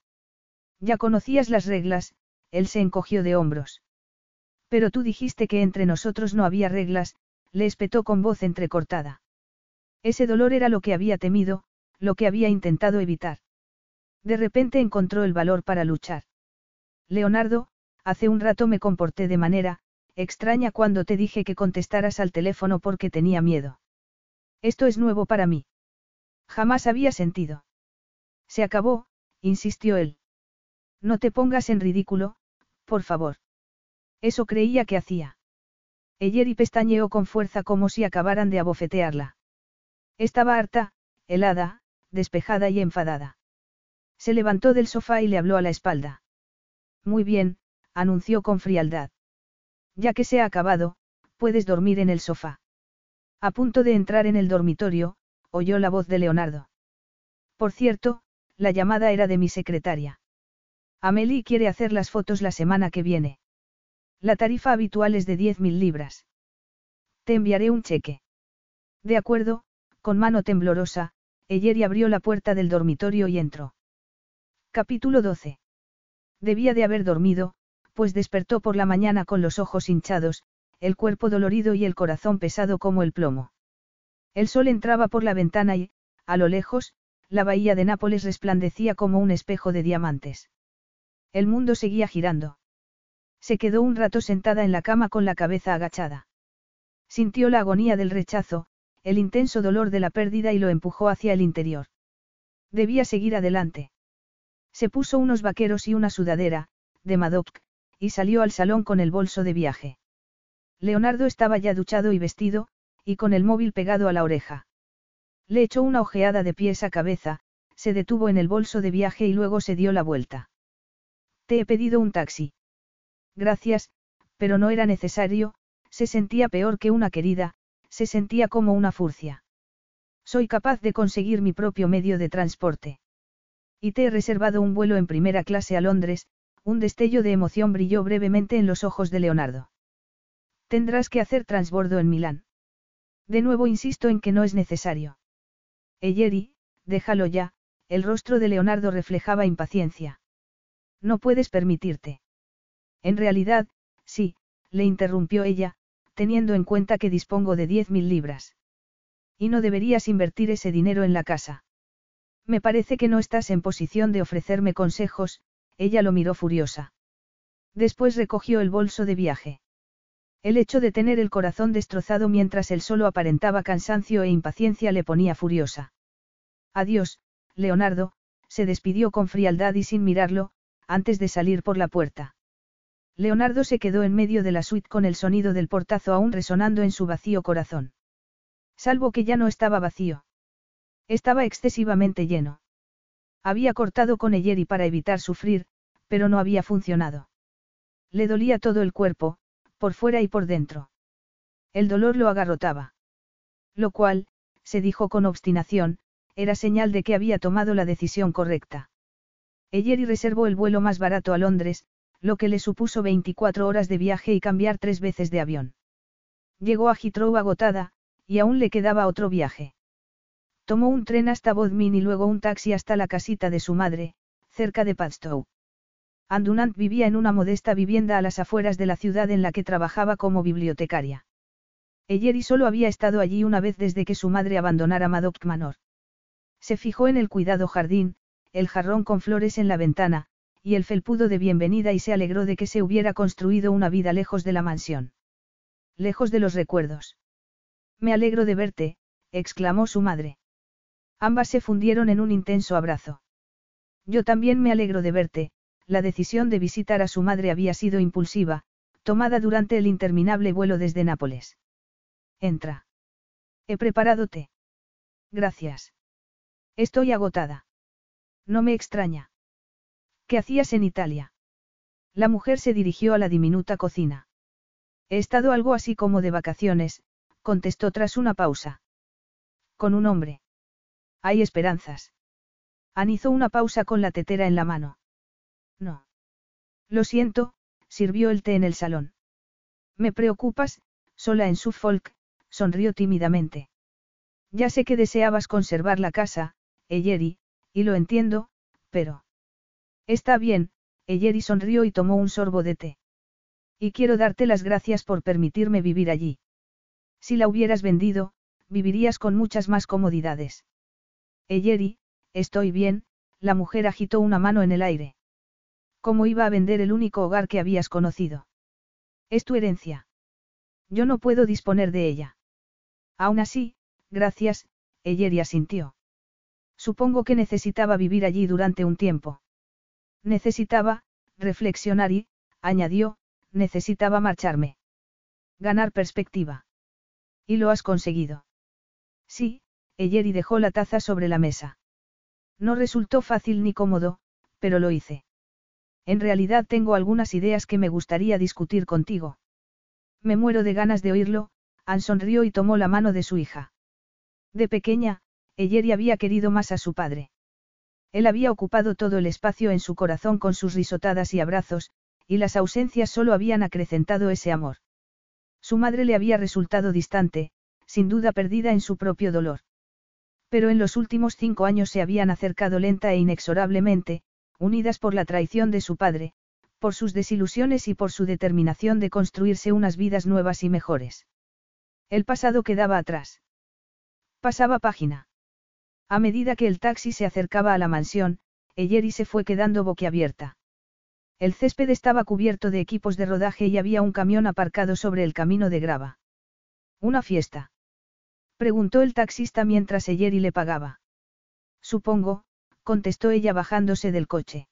Ya conocías las reglas, él se encogió de hombros. Pero tú dijiste que entre nosotros no había reglas, le espetó con voz entrecortada. Ese dolor era lo que había temido, lo que había intentado evitar. De repente encontró el valor para luchar. Leonardo, hace un rato me comporté de manera, extraña cuando te dije que contestaras al teléfono porque tenía miedo. Esto es nuevo para mí. Jamás había sentido. Se acabó, insistió él. No te pongas en ridículo, por favor. Eso creía que hacía. y pestañeó con fuerza como si acabaran de abofetearla. Estaba harta, helada, despejada y enfadada. Se levantó del sofá y le habló a la espalda. Muy bien, anunció con frialdad. Ya que se ha acabado, puedes dormir en el sofá. A punto de entrar en el dormitorio, oyó la voz de Leonardo. Por cierto, la llamada era de mi secretaria. Amelie quiere hacer las fotos la semana que viene. La tarifa habitual es de 10.000 libras. Te enviaré un cheque. De acuerdo, con mano temblorosa, Eyeri abrió la puerta del dormitorio y entró. Capítulo 12. Debía de haber dormido, pues despertó por la mañana con los ojos hinchados, el cuerpo dolorido y el corazón pesado como el plomo. El sol entraba por la ventana y, a lo lejos, la bahía de Nápoles resplandecía como un espejo de diamantes. El mundo seguía girando. Se quedó un rato sentada en la cama con la cabeza agachada. Sintió la agonía del rechazo, el intenso dolor de la pérdida y lo empujó hacia el interior. Debía seguir adelante. Se puso unos vaqueros y una sudadera, de Madoc, y salió al salón con el bolso de viaje. Leonardo estaba ya duchado y vestido, y con el móvil pegado a la oreja. Le echó una ojeada de pies a cabeza, se detuvo en el bolso de viaje y luego se dio la vuelta. Te he pedido un taxi. Gracias, pero no era necesario, se sentía peor que una querida, se sentía como una furcia. Soy capaz de conseguir mi propio medio de transporte. Y te he reservado un vuelo en primera clase a Londres, un destello de emoción brilló brevemente en los ojos de Leonardo. Tendrás que hacer transbordo en Milán. De nuevo insisto en que no es necesario. Eyeri, déjalo ya, el rostro de Leonardo reflejaba impaciencia. No puedes permitirte. En realidad, sí, le interrumpió ella, teniendo en cuenta que dispongo de diez mil libras. Y no deberías invertir ese dinero en la casa. Me parece que no estás en posición de ofrecerme consejos, ella lo miró furiosa. Después recogió el bolso de viaje. El hecho de tener el corazón destrozado mientras él solo aparentaba cansancio e impaciencia le ponía furiosa. Adiós, Leonardo, se despidió con frialdad y sin mirarlo, antes de salir por la puerta. Leonardo se quedó en medio de la suite con el sonido del portazo aún resonando en su vacío corazón. Salvo que ya no estaba vacío. Estaba excesivamente lleno. Había cortado con Eyeri para evitar sufrir, pero no había funcionado. Le dolía todo el cuerpo, por fuera y por dentro. El dolor lo agarrotaba. Lo cual, se dijo con obstinación, era señal de que había tomado la decisión correcta. Eyeri reservó el vuelo más barato a Londres, lo que le supuso 24 horas de viaje y cambiar tres veces de avión. Llegó a Heathrow agotada, y aún le quedaba otro viaje. Tomó un tren hasta Bodmin y luego un taxi hasta la casita de su madre, cerca de Padstow. Andunant vivía en una modesta vivienda a las afueras de la ciudad en la que trabajaba como bibliotecaria. Eyeri solo había estado allí una vez desde que su madre abandonara Madoc Manor. Se fijó en el cuidado jardín, el jarrón con flores en la ventana, y el felpudo de bienvenida y se alegró de que se hubiera construido una vida lejos de la mansión. Lejos de los recuerdos. Me alegro de verte, exclamó su madre. Ambas se fundieron en un intenso abrazo. Yo también me alegro de verte, la decisión de visitar a su madre había sido impulsiva, tomada durante el interminable vuelo desde Nápoles. Entra. He preparado té. Gracias. Estoy agotada. No me extraña. ¿Qué hacías en Italia? La mujer se dirigió a la diminuta cocina. He estado algo así como de vacaciones, contestó tras una pausa. Con un hombre. Hay esperanzas. Ann hizo una pausa con la tetera en la mano. No. Lo siento, sirvió el té en el salón. Me preocupas, sola en Suffolk, sonrió tímidamente. Ya sé que deseabas conservar la casa, Eyeri, y lo entiendo, pero... Está bien, Eyeri sonrió y tomó un sorbo de té. Y quiero darte las gracias por permitirme vivir allí. Si la hubieras vendido, vivirías con muchas más comodidades. Eyeri, estoy bien, la mujer agitó una mano en el aire. ¿Cómo iba a vender el único hogar que habías conocido? Es tu herencia. Yo no puedo disponer de ella. Aún así, gracias, Eyeri asintió. Supongo que necesitaba vivir allí durante un tiempo. Necesitaba, reflexionar y, añadió, necesitaba marcharme. Ganar perspectiva. Y lo has conseguido. Sí, Eyeri dejó la taza sobre la mesa. No resultó fácil ni cómodo, pero lo hice. En realidad tengo algunas ideas que me gustaría discutir contigo. Me muero de ganas de oírlo, Ann sonrió y tomó la mano de su hija. De pequeña, Eyeri había querido más a su padre. Él había ocupado todo el espacio en su corazón con sus risotadas y abrazos, y las ausencias solo habían acrecentado ese amor. Su madre le había resultado distante, sin duda perdida en su propio dolor. Pero en los últimos cinco años se habían acercado lenta e inexorablemente, unidas por la traición de su padre, por sus desilusiones y por su determinación de construirse unas vidas nuevas y mejores. El pasado quedaba atrás. Pasaba página. A medida que el taxi se acercaba a la mansión, Eyeri se fue quedando boquiabierta. El césped estaba cubierto de equipos de rodaje y había un camión aparcado sobre el camino de grava. ¿Una fiesta? Preguntó el taxista mientras Eyeri le pagaba. Supongo, contestó ella bajándose del coche.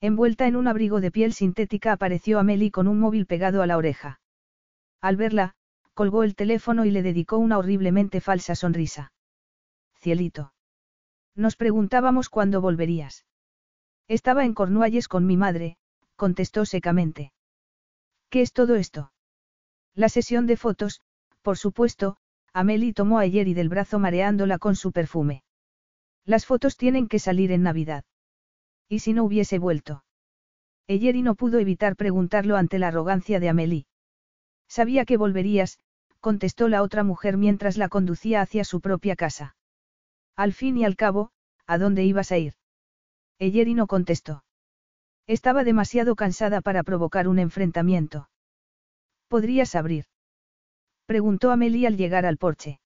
Envuelta en un abrigo de piel sintética apareció Amelie con un móvil pegado a la oreja. Al verla, colgó el teléfono y le dedicó una horriblemente falsa sonrisa. Cielito. Nos preguntábamos cuándo volverías. Estaba en Cornualles con mi madre, contestó secamente. ¿Qué es todo esto? La sesión de fotos, por supuesto, Amelie tomó a Yeri del brazo mareándola con su perfume. Las fotos tienen que salir en Navidad. ¿Y si no hubiese vuelto? Eyeri no pudo evitar preguntarlo ante la arrogancia de Amelie. Sabía que volverías, contestó la otra mujer mientras la conducía hacia su propia casa. Al fin y al cabo, ¿a dónde ibas a ir? Eyeri no contestó. Estaba demasiado cansada para provocar un enfrentamiento. ¿Podrías abrir? Preguntó Amelie al llegar al porche.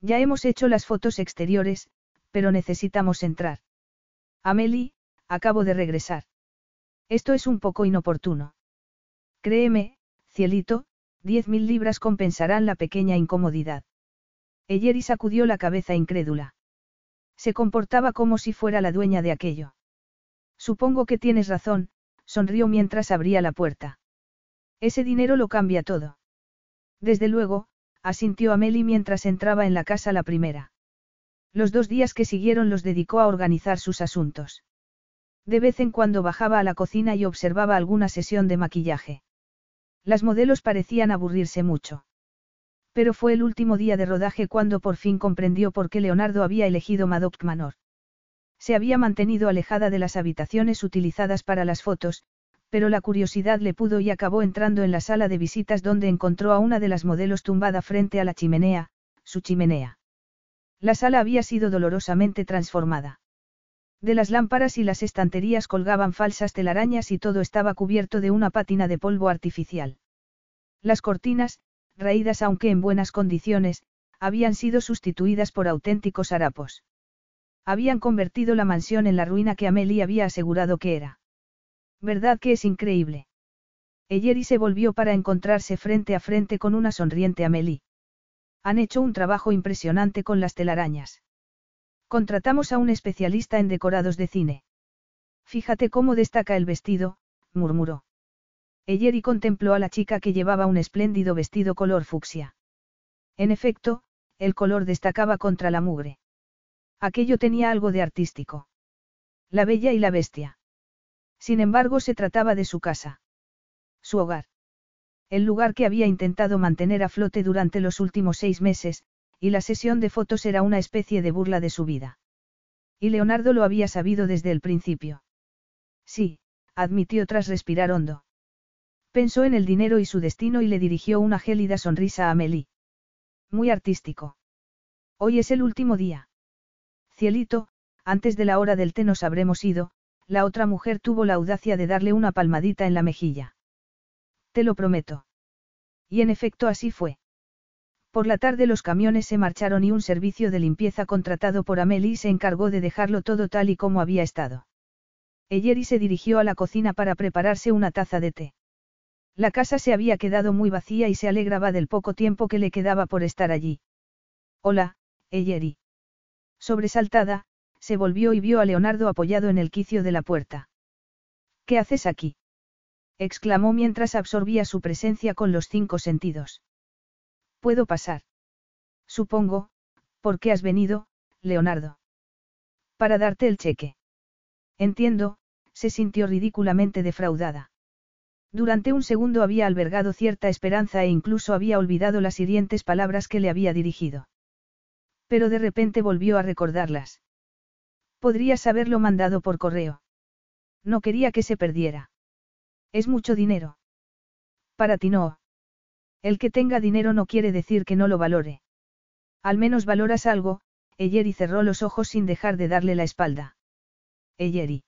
Ya hemos hecho las fotos exteriores, pero necesitamos entrar. Amelie, acabo de regresar. Esto es un poco inoportuno. Créeme, cielito, diez mil libras compensarán la pequeña incomodidad. Eyeri sacudió la cabeza incrédula. Se comportaba como si fuera la dueña de aquello. Supongo que tienes razón, sonrió mientras abría la puerta. Ese dinero lo cambia todo. Desde luego, asintió Amelie mientras entraba en la casa la primera. Los dos días que siguieron los dedicó a organizar sus asuntos. De vez en cuando bajaba a la cocina y observaba alguna sesión de maquillaje. Las modelos parecían aburrirse mucho. Pero fue el último día de rodaje cuando por fin comprendió por qué Leonardo había elegido Madoc Manor. Se había mantenido alejada de las habitaciones utilizadas para las fotos, pero la curiosidad le pudo y acabó entrando en la sala de visitas donde encontró a una de las modelos tumbada frente a la chimenea, su chimenea. La sala había sido dolorosamente transformada. De las lámparas y las estanterías colgaban falsas telarañas y todo estaba cubierto de una pátina de polvo artificial. Las cortinas, raídas aunque en buenas condiciones, habían sido sustituidas por auténticos harapos. Habían convertido la mansión en la ruina que Amelie había asegurado que era. ¿Verdad que es increíble? Eyeri se volvió para encontrarse frente a frente con una sonriente Amelie. Han hecho un trabajo impresionante con las telarañas. Contratamos a un especialista en decorados de cine. Fíjate cómo destaca el vestido, murmuró. Eyeri contempló a la chica que llevaba un espléndido vestido color fucsia. En efecto, el color destacaba contra la mugre. Aquello tenía algo de artístico. La bella y la bestia. Sin embargo, se trataba de su casa. Su hogar el lugar que había intentado mantener a flote durante los últimos seis meses, y la sesión de fotos era una especie de burla de su vida. Y Leonardo lo había sabido desde el principio. Sí, admitió tras respirar hondo. Pensó en el dinero y su destino y le dirigió una gélida sonrisa a Amelie. Muy artístico. Hoy es el último día. Cielito, antes de la hora del té nos habremos ido, la otra mujer tuvo la audacia de darle una palmadita en la mejilla. Te lo prometo. Y en efecto así fue. Por la tarde los camiones se marcharon y un servicio de limpieza contratado por Amelie se encargó de dejarlo todo tal y como había estado. Eyeri se dirigió a la cocina para prepararse una taza de té. La casa se había quedado muy vacía y se alegraba del poco tiempo que le quedaba por estar allí. Hola, Eyeri. Sobresaltada, se volvió y vio a Leonardo apoyado en el quicio de la puerta. ¿Qué haces aquí? exclamó mientras absorbía su presencia con los cinco sentidos. ¿Puedo pasar? Supongo, ¿por qué has venido, Leonardo? Para darte el cheque. Entiendo, se sintió ridículamente defraudada. Durante un segundo había albergado cierta esperanza e incluso había olvidado las hirientes palabras que le había dirigido. Pero de repente volvió a recordarlas. Podrías haberlo mandado por correo. No quería que se perdiera. Es mucho dinero. Para ti no. El que tenga dinero no quiere decir que no lo valore. Al menos valoras algo, Eyeri cerró los ojos sin dejar de darle la espalda. Eyeri.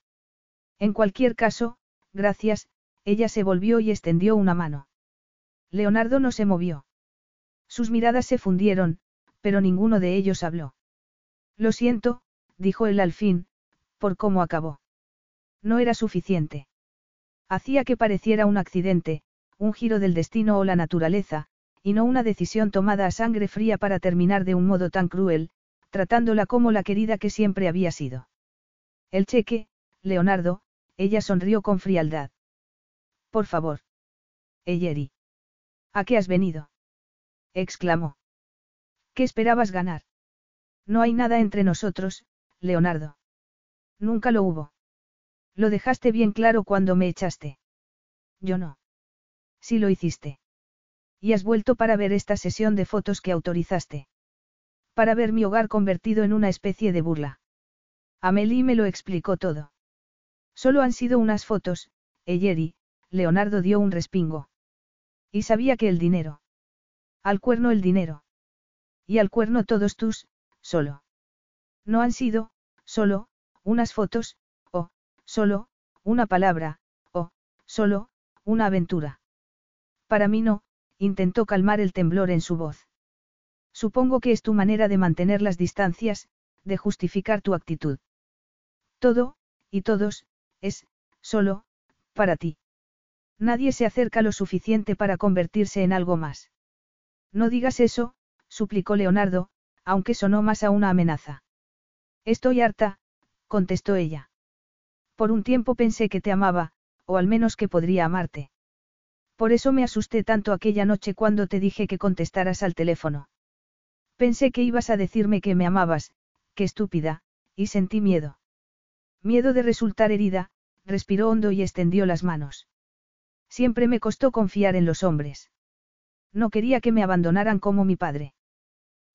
En cualquier caso, gracias, ella se volvió y extendió una mano. Leonardo no se movió. Sus miradas se fundieron, pero ninguno de ellos habló. Lo siento, dijo él al fin, por cómo acabó. No era suficiente. Hacía que pareciera un accidente, un giro del destino o la naturaleza, y no una decisión tomada a sangre fría para terminar de un modo tan cruel, tratándola como la querida que siempre había sido. El cheque, Leonardo, ella sonrió con frialdad. Por favor. Eyeri. ¿A qué has venido? exclamó. ¿Qué esperabas ganar? No hay nada entre nosotros, Leonardo. Nunca lo hubo. Lo dejaste bien claro cuando me echaste. Yo no. Sí lo hiciste. Y has vuelto para ver esta sesión de fotos que autorizaste. Para ver mi hogar convertido en una especie de burla. Amelie me lo explicó todo. Solo han sido unas fotos, Eyeri, Leonardo dio un respingo. Y sabía que el dinero. Al cuerno el dinero. Y al cuerno todos tus, solo. No han sido, solo, unas fotos, o, solo, una palabra, o, solo, una aventura. Para mí no, intentó calmar el temblor en su voz. Supongo que es tu manera de mantener las distancias, de justificar tu actitud. Todo, y todos, es, solo, para ti. Nadie se acerca lo suficiente para convertirse en algo más. No digas eso, suplicó Leonardo, aunque sonó más a una amenaza. Estoy harta, contestó ella. Por un tiempo pensé que te amaba, o al menos que podría amarte. Por eso me asusté tanto aquella noche cuando te dije que contestaras al teléfono. Pensé que ibas a decirme que me amabas, qué estúpida, y sentí miedo. Miedo de resultar herida, respiró hondo y extendió las manos. Siempre me costó confiar en los hombres. No quería que me abandonaran como mi padre.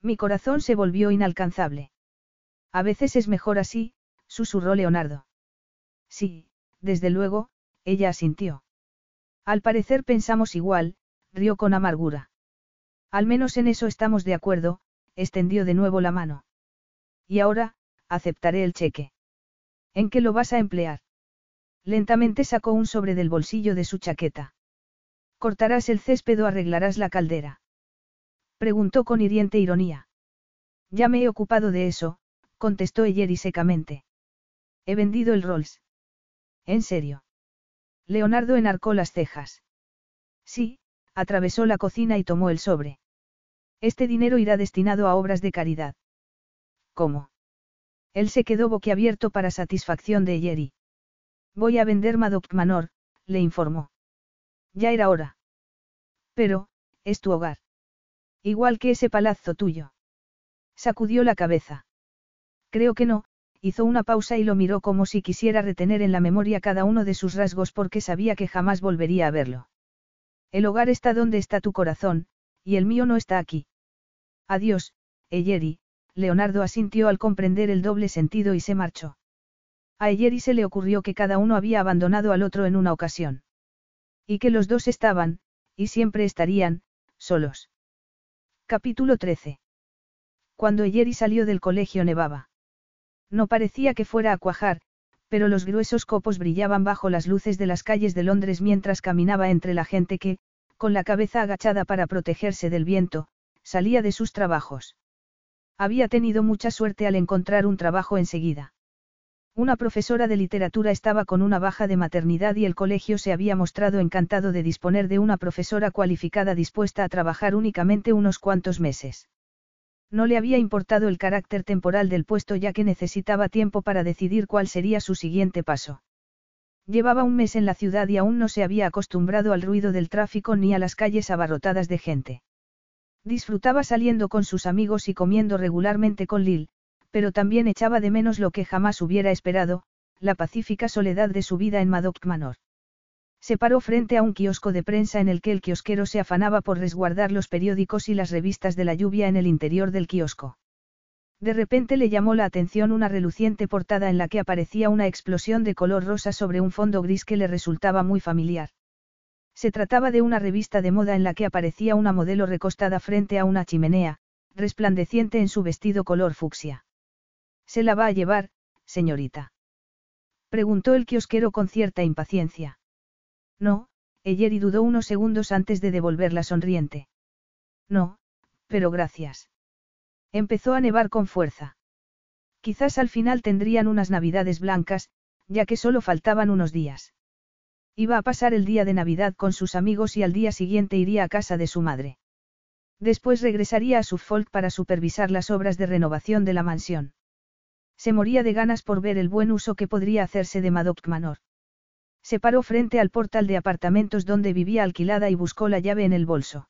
Mi corazón se volvió inalcanzable. A veces es mejor así, susurró Leonardo. Sí, desde luego, ella asintió. Al parecer pensamos igual, rió con amargura. Al menos en eso estamos de acuerdo, extendió de nuevo la mano. Y ahora, aceptaré el cheque. ¿En qué lo vas a emplear? Lentamente sacó un sobre del bolsillo de su chaqueta. ¿Cortarás el césped o arreglarás la caldera? Preguntó con hiriente ironía. Ya me he ocupado de eso, contestó Eyeri secamente. He vendido el Rolls. ¿En serio? Leonardo enarcó las cejas. Sí, atravesó la cocina y tomó el sobre. Este dinero irá destinado a obras de caridad. ¿Cómo? Él se quedó boquiabierto para satisfacción de Eyeri. Voy a vender Madoc Manor, le informó. Ya era hora. Pero, es tu hogar. Igual que ese palazzo tuyo. Sacudió la cabeza. Creo que no, hizo una pausa y lo miró como si quisiera retener en la memoria cada uno de sus rasgos porque sabía que jamás volvería a verlo. El hogar está donde está tu corazón, y el mío no está aquí. Adiós, Eyeri, Leonardo asintió al comprender el doble sentido y se marchó. A Eyeri se le ocurrió que cada uno había abandonado al otro en una ocasión. Y que los dos estaban, y siempre estarían, solos. Capítulo 13. Cuando Eyeri salió del colegio nevaba. No parecía que fuera a cuajar, pero los gruesos copos brillaban bajo las luces de las calles de Londres mientras caminaba entre la gente que, con la cabeza agachada para protegerse del viento, salía de sus trabajos. Había tenido mucha suerte al encontrar un trabajo enseguida. Una profesora de literatura estaba con una baja de maternidad y el colegio se había mostrado encantado de disponer de una profesora cualificada dispuesta a trabajar únicamente unos cuantos meses. No le había importado el carácter temporal del puesto ya que necesitaba tiempo para decidir cuál sería su siguiente paso. Llevaba un mes en la ciudad y aún no se había acostumbrado al ruido del tráfico ni a las calles abarrotadas de gente. Disfrutaba saliendo con sus amigos y comiendo regularmente con Lil, pero también echaba de menos lo que jamás hubiera esperado, la pacífica soledad de su vida en Madoc Manor. Se paró frente a un kiosco de prensa en el que el kiosquero se afanaba por resguardar los periódicos y las revistas de la lluvia en el interior del kiosco. De repente le llamó la atención una reluciente portada en la que aparecía una explosión de color rosa sobre un fondo gris que le resultaba muy familiar. Se trataba de una revista de moda en la que aparecía una modelo recostada frente a una chimenea, resplandeciente en su vestido color fucsia. ¿Se la va a llevar, señorita? Preguntó el kiosquero con cierta impaciencia. No, Eyeri dudó unos segundos antes de devolverla sonriente. No, pero gracias. Empezó a nevar con fuerza. Quizás al final tendrían unas navidades blancas, ya que solo faltaban unos días. Iba a pasar el día de Navidad con sus amigos y al día siguiente iría a casa de su madre. Después regresaría a Suffolk para supervisar las obras de renovación de la mansión. Se moría de ganas por ver el buen uso que podría hacerse de Madoc Manor. Se paró frente al portal de apartamentos donde vivía alquilada y buscó la llave en el bolso.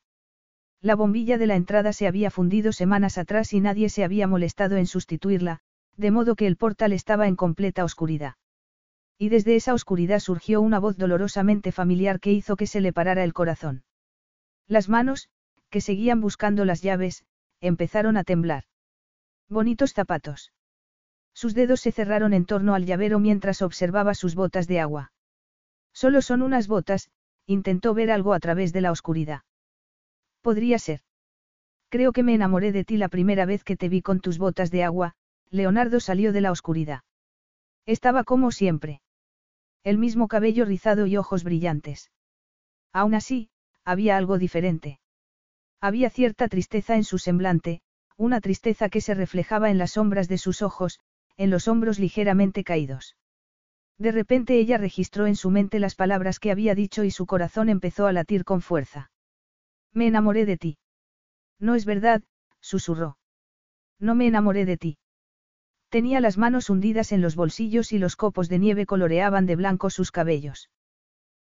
La bombilla de la entrada se había fundido semanas atrás y nadie se había molestado en sustituirla, de modo que el portal estaba en completa oscuridad. Y desde esa oscuridad surgió una voz dolorosamente familiar que hizo que se le parara el corazón. Las manos, que seguían buscando las llaves, empezaron a temblar. Bonitos zapatos. Sus dedos se cerraron en torno al llavero mientras observaba sus botas de agua. Solo son unas botas, intentó ver algo a través de la oscuridad. Podría ser. Creo que me enamoré de ti la primera vez que te vi con tus botas de agua, Leonardo salió de la oscuridad. Estaba como siempre. El mismo cabello rizado y ojos brillantes. Aún así, había algo diferente. Había cierta tristeza en su semblante, una tristeza que se reflejaba en las sombras de sus ojos, en los hombros ligeramente caídos. De repente ella registró en su mente las palabras que había dicho y su corazón empezó a latir con fuerza. Me enamoré de ti. No es verdad, susurró. No me enamoré de ti. Tenía las manos hundidas en los bolsillos y los copos de nieve coloreaban de blanco sus cabellos.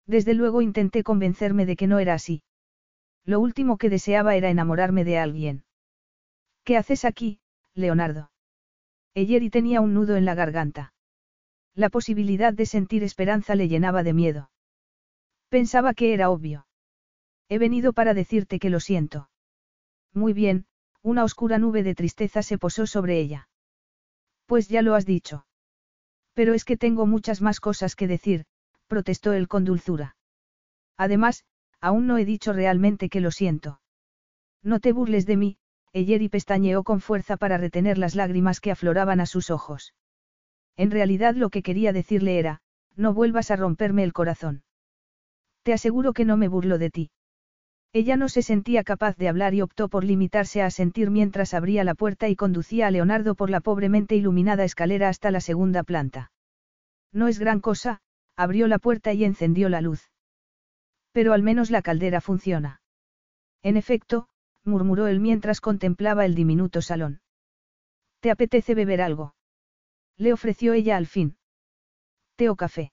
Desde luego intenté convencerme de que no era así. Lo último que deseaba era enamorarme de alguien. ¿Qué haces aquí, Leonardo? Eyeri tenía un nudo en la garganta. La posibilidad de sentir esperanza le llenaba de miedo. Pensaba que era obvio. He venido para decirte que lo siento. Muy bien, una oscura nube de tristeza se posó sobre ella. Pues ya lo has dicho. Pero es que tengo muchas más cosas que decir, protestó él con dulzura. Además, aún no he dicho realmente que lo siento. No te burles de mí, Eyeri pestañeó con fuerza para retener las lágrimas que afloraban a sus ojos. En realidad lo que quería decirle era, no vuelvas a romperme el corazón. Te aseguro que no me burlo de ti. Ella no se sentía capaz de hablar y optó por limitarse a sentir mientras abría la puerta y conducía a Leonardo por la pobremente iluminada escalera hasta la segunda planta. No es gran cosa, abrió la puerta y encendió la luz. Pero al menos la caldera funciona. En efecto, murmuró él mientras contemplaba el diminuto salón. ¿Te apetece beber algo? Le ofreció ella al fin. ¿Té o café?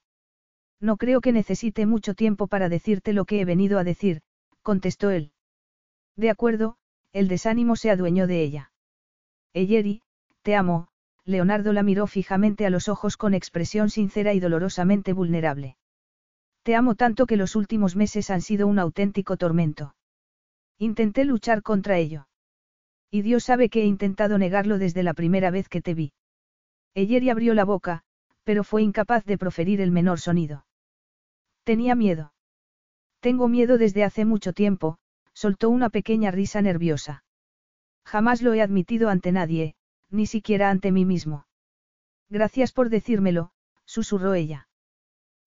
No creo que necesite mucho tiempo para decirte lo que he venido a decir, contestó él. De acuerdo, el desánimo se adueñó de ella. Eyeri, te amo, Leonardo la miró fijamente a los ojos con expresión sincera y dolorosamente vulnerable. Te amo tanto que los últimos meses han sido un auténtico tormento. Intenté luchar contra ello. Y Dios sabe que he intentado negarlo desde la primera vez que te vi. Eyeri abrió la boca, pero fue incapaz de proferir el menor sonido. Tenía miedo. Tengo miedo desde hace mucho tiempo, soltó una pequeña risa nerviosa. Jamás lo he admitido ante nadie, ni siquiera ante mí mismo. Gracias por decírmelo, susurró ella.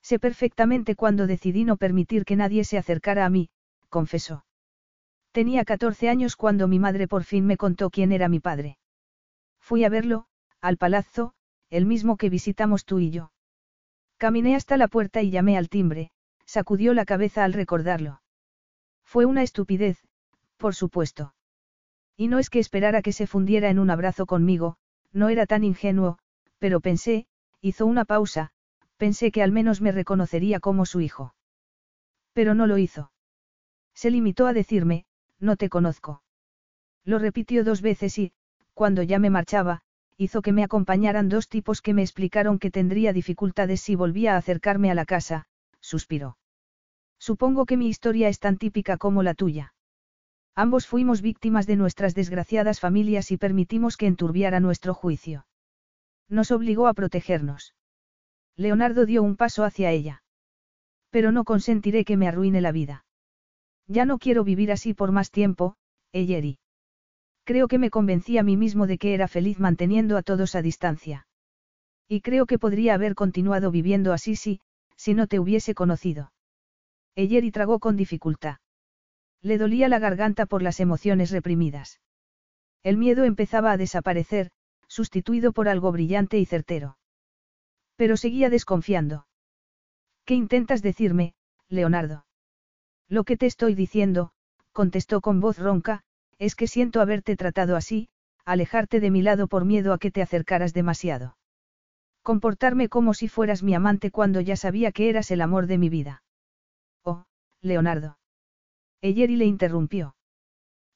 Sé perfectamente cuando decidí no permitir que nadie se acercara a mí, confesó. Tenía 14 años cuando mi madre por fin me contó quién era mi padre. Fui a verlo, al palazzo, el mismo que visitamos tú y yo. Caminé hasta la puerta y llamé al timbre, sacudió la cabeza al recordarlo. Fue una estupidez, por supuesto. Y no es que esperara que se fundiera en un abrazo conmigo, no era tan ingenuo, pero pensé, hizo una pausa, pensé que al menos me reconocería como su hijo. Pero no lo hizo. Se limitó a decirme, no te conozco. Lo repitió dos veces y, cuando ya me marchaba, hizo que me acompañaran dos tipos que me explicaron que tendría dificultades si volvía a acercarme a la casa, suspiró. Supongo que mi historia es tan típica como la tuya. Ambos fuimos víctimas de nuestras desgraciadas familias y permitimos que enturbiara nuestro juicio. Nos obligó a protegernos. Leonardo dio un paso hacia ella. Pero no consentiré que me arruine la vida. Ya no quiero vivir así por más tiempo, Eyeri. Creo que me convencí a mí mismo de que era feliz manteniendo a todos a distancia. Y creo que podría haber continuado viviendo así si, si no te hubiese conocido. Eyeri tragó con dificultad. Le dolía la garganta por las emociones reprimidas. El miedo empezaba a desaparecer, sustituido por algo brillante y certero. Pero seguía desconfiando. ¿Qué intentas decirme, Leonardo? Lo que te estoy diciendo, contestó con voz ronca, es que siento haberte tratado así, alejarte de mi lado por miedo a que te acercaras demasiado. Comportarme como si fueras mi amante cuando ya sabía que eras el amor de mi vida. Oh, Leonardo. Eyeri le interrumpió.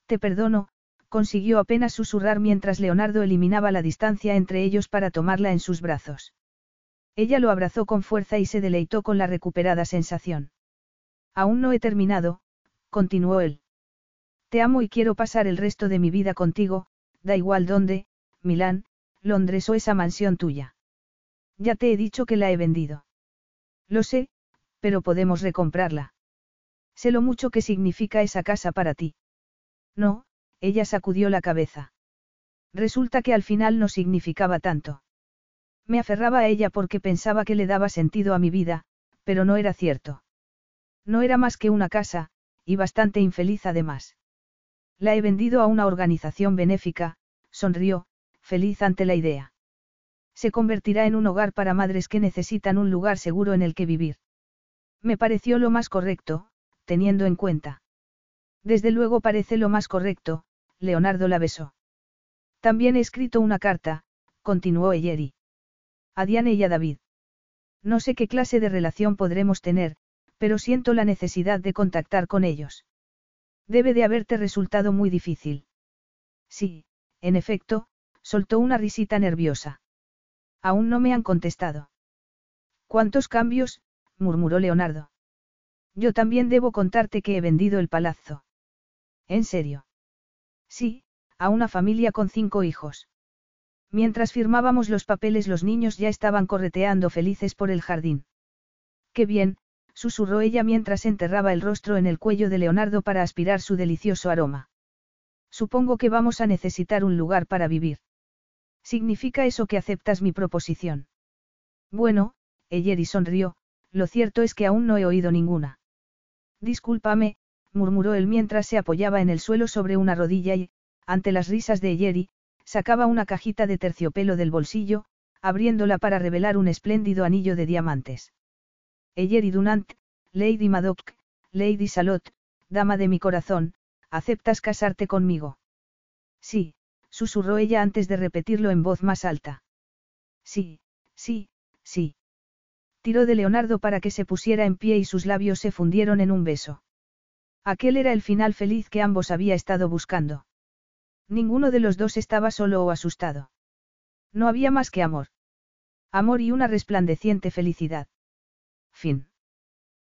Te perdono, consiguió apenas susurrar mientras Leonardo eliminaba la distancia entre ellos para tomarla en sus brazos. Ella lo abrazó con fuerza y se deleitó con la recuperada sensación. Aún no he terminado, continuó él. Te amo y quiero pasar el resto de mi vida contigo, da igual dónde, Milán, Londres o esa mansión tuya. Ya te he dicho que la he vendido. Lo sé, pero podemos recomprarla. Sé lo mucho que significa esa casa para ti. No, ella sacudió la cabeza. Resulta que al final no significaba tanto. Me aferraba a ella porque pensaba que le daba sentido a mi vida, pero no era cierto. No era más que una casa, y bastante infeliz además. La he vendido a una organización benéfica, sonrió, feliz ante la idea. Se convertirá en un hogar para madres que necesitan un lugar seguro en el que vivir. Me pareció lo más correcto, teniendo en cuenta. Desde luego parece lo más correcto, Leonardo la besó. También he escrito una carta, continuó Eyeri. A Diane y a David. No sé qué clase de relación podremos tener, pero siento la necesidad de contactar con ellos. Debe de haberte resultado muy difícil. Sí, en efecto, soltó una risita nerviosa. Aún no me han contestado. ¿Cuántos cambios? murmuró Leonardo. Yo también debo contarte que he vendido el palazzo. ¿En serio? Sí, a una familia con cinco hijos. Mientras firmábamos los papeles los niños ya estaban correteando felices por el jardín. Qué bien, susurró ella mientras enterraba el rostro en el cuello de Leonardo para aspirar su delicioso aroma. Supongo que vamos a necesitar un lugar para vivir. ¿Significa eso que aceptas mi proposición? Bueno, Eyeri sonrió, lo cierto es que aún no he oído ninguna. Discúlpame, murmuró él mientras se apoyaba en el suelo sobre una rodilla y, ante las risas de Eyeri, sacaba una cajita de terciopelo del bolsillo, abriéndola para revelar un espléndido anillo de diamantes. Eyeri Dunant, Lady Madoc, Lady Salot, dama de mi corazón, ¿aceptas casarte conmigo? Sí, susurró ella antes de repetirlo en voz más alta. Sí, sí, sí. Tiró de Leonardo para que se pusiera en pie y sus labios se fundieron en un beso. Aquel era el final feliz que ambos había estado buscando. Ninguno de los dos estaba solo o asustado. No había más que amor. Amor y una resplandeciente felicidad. Fin.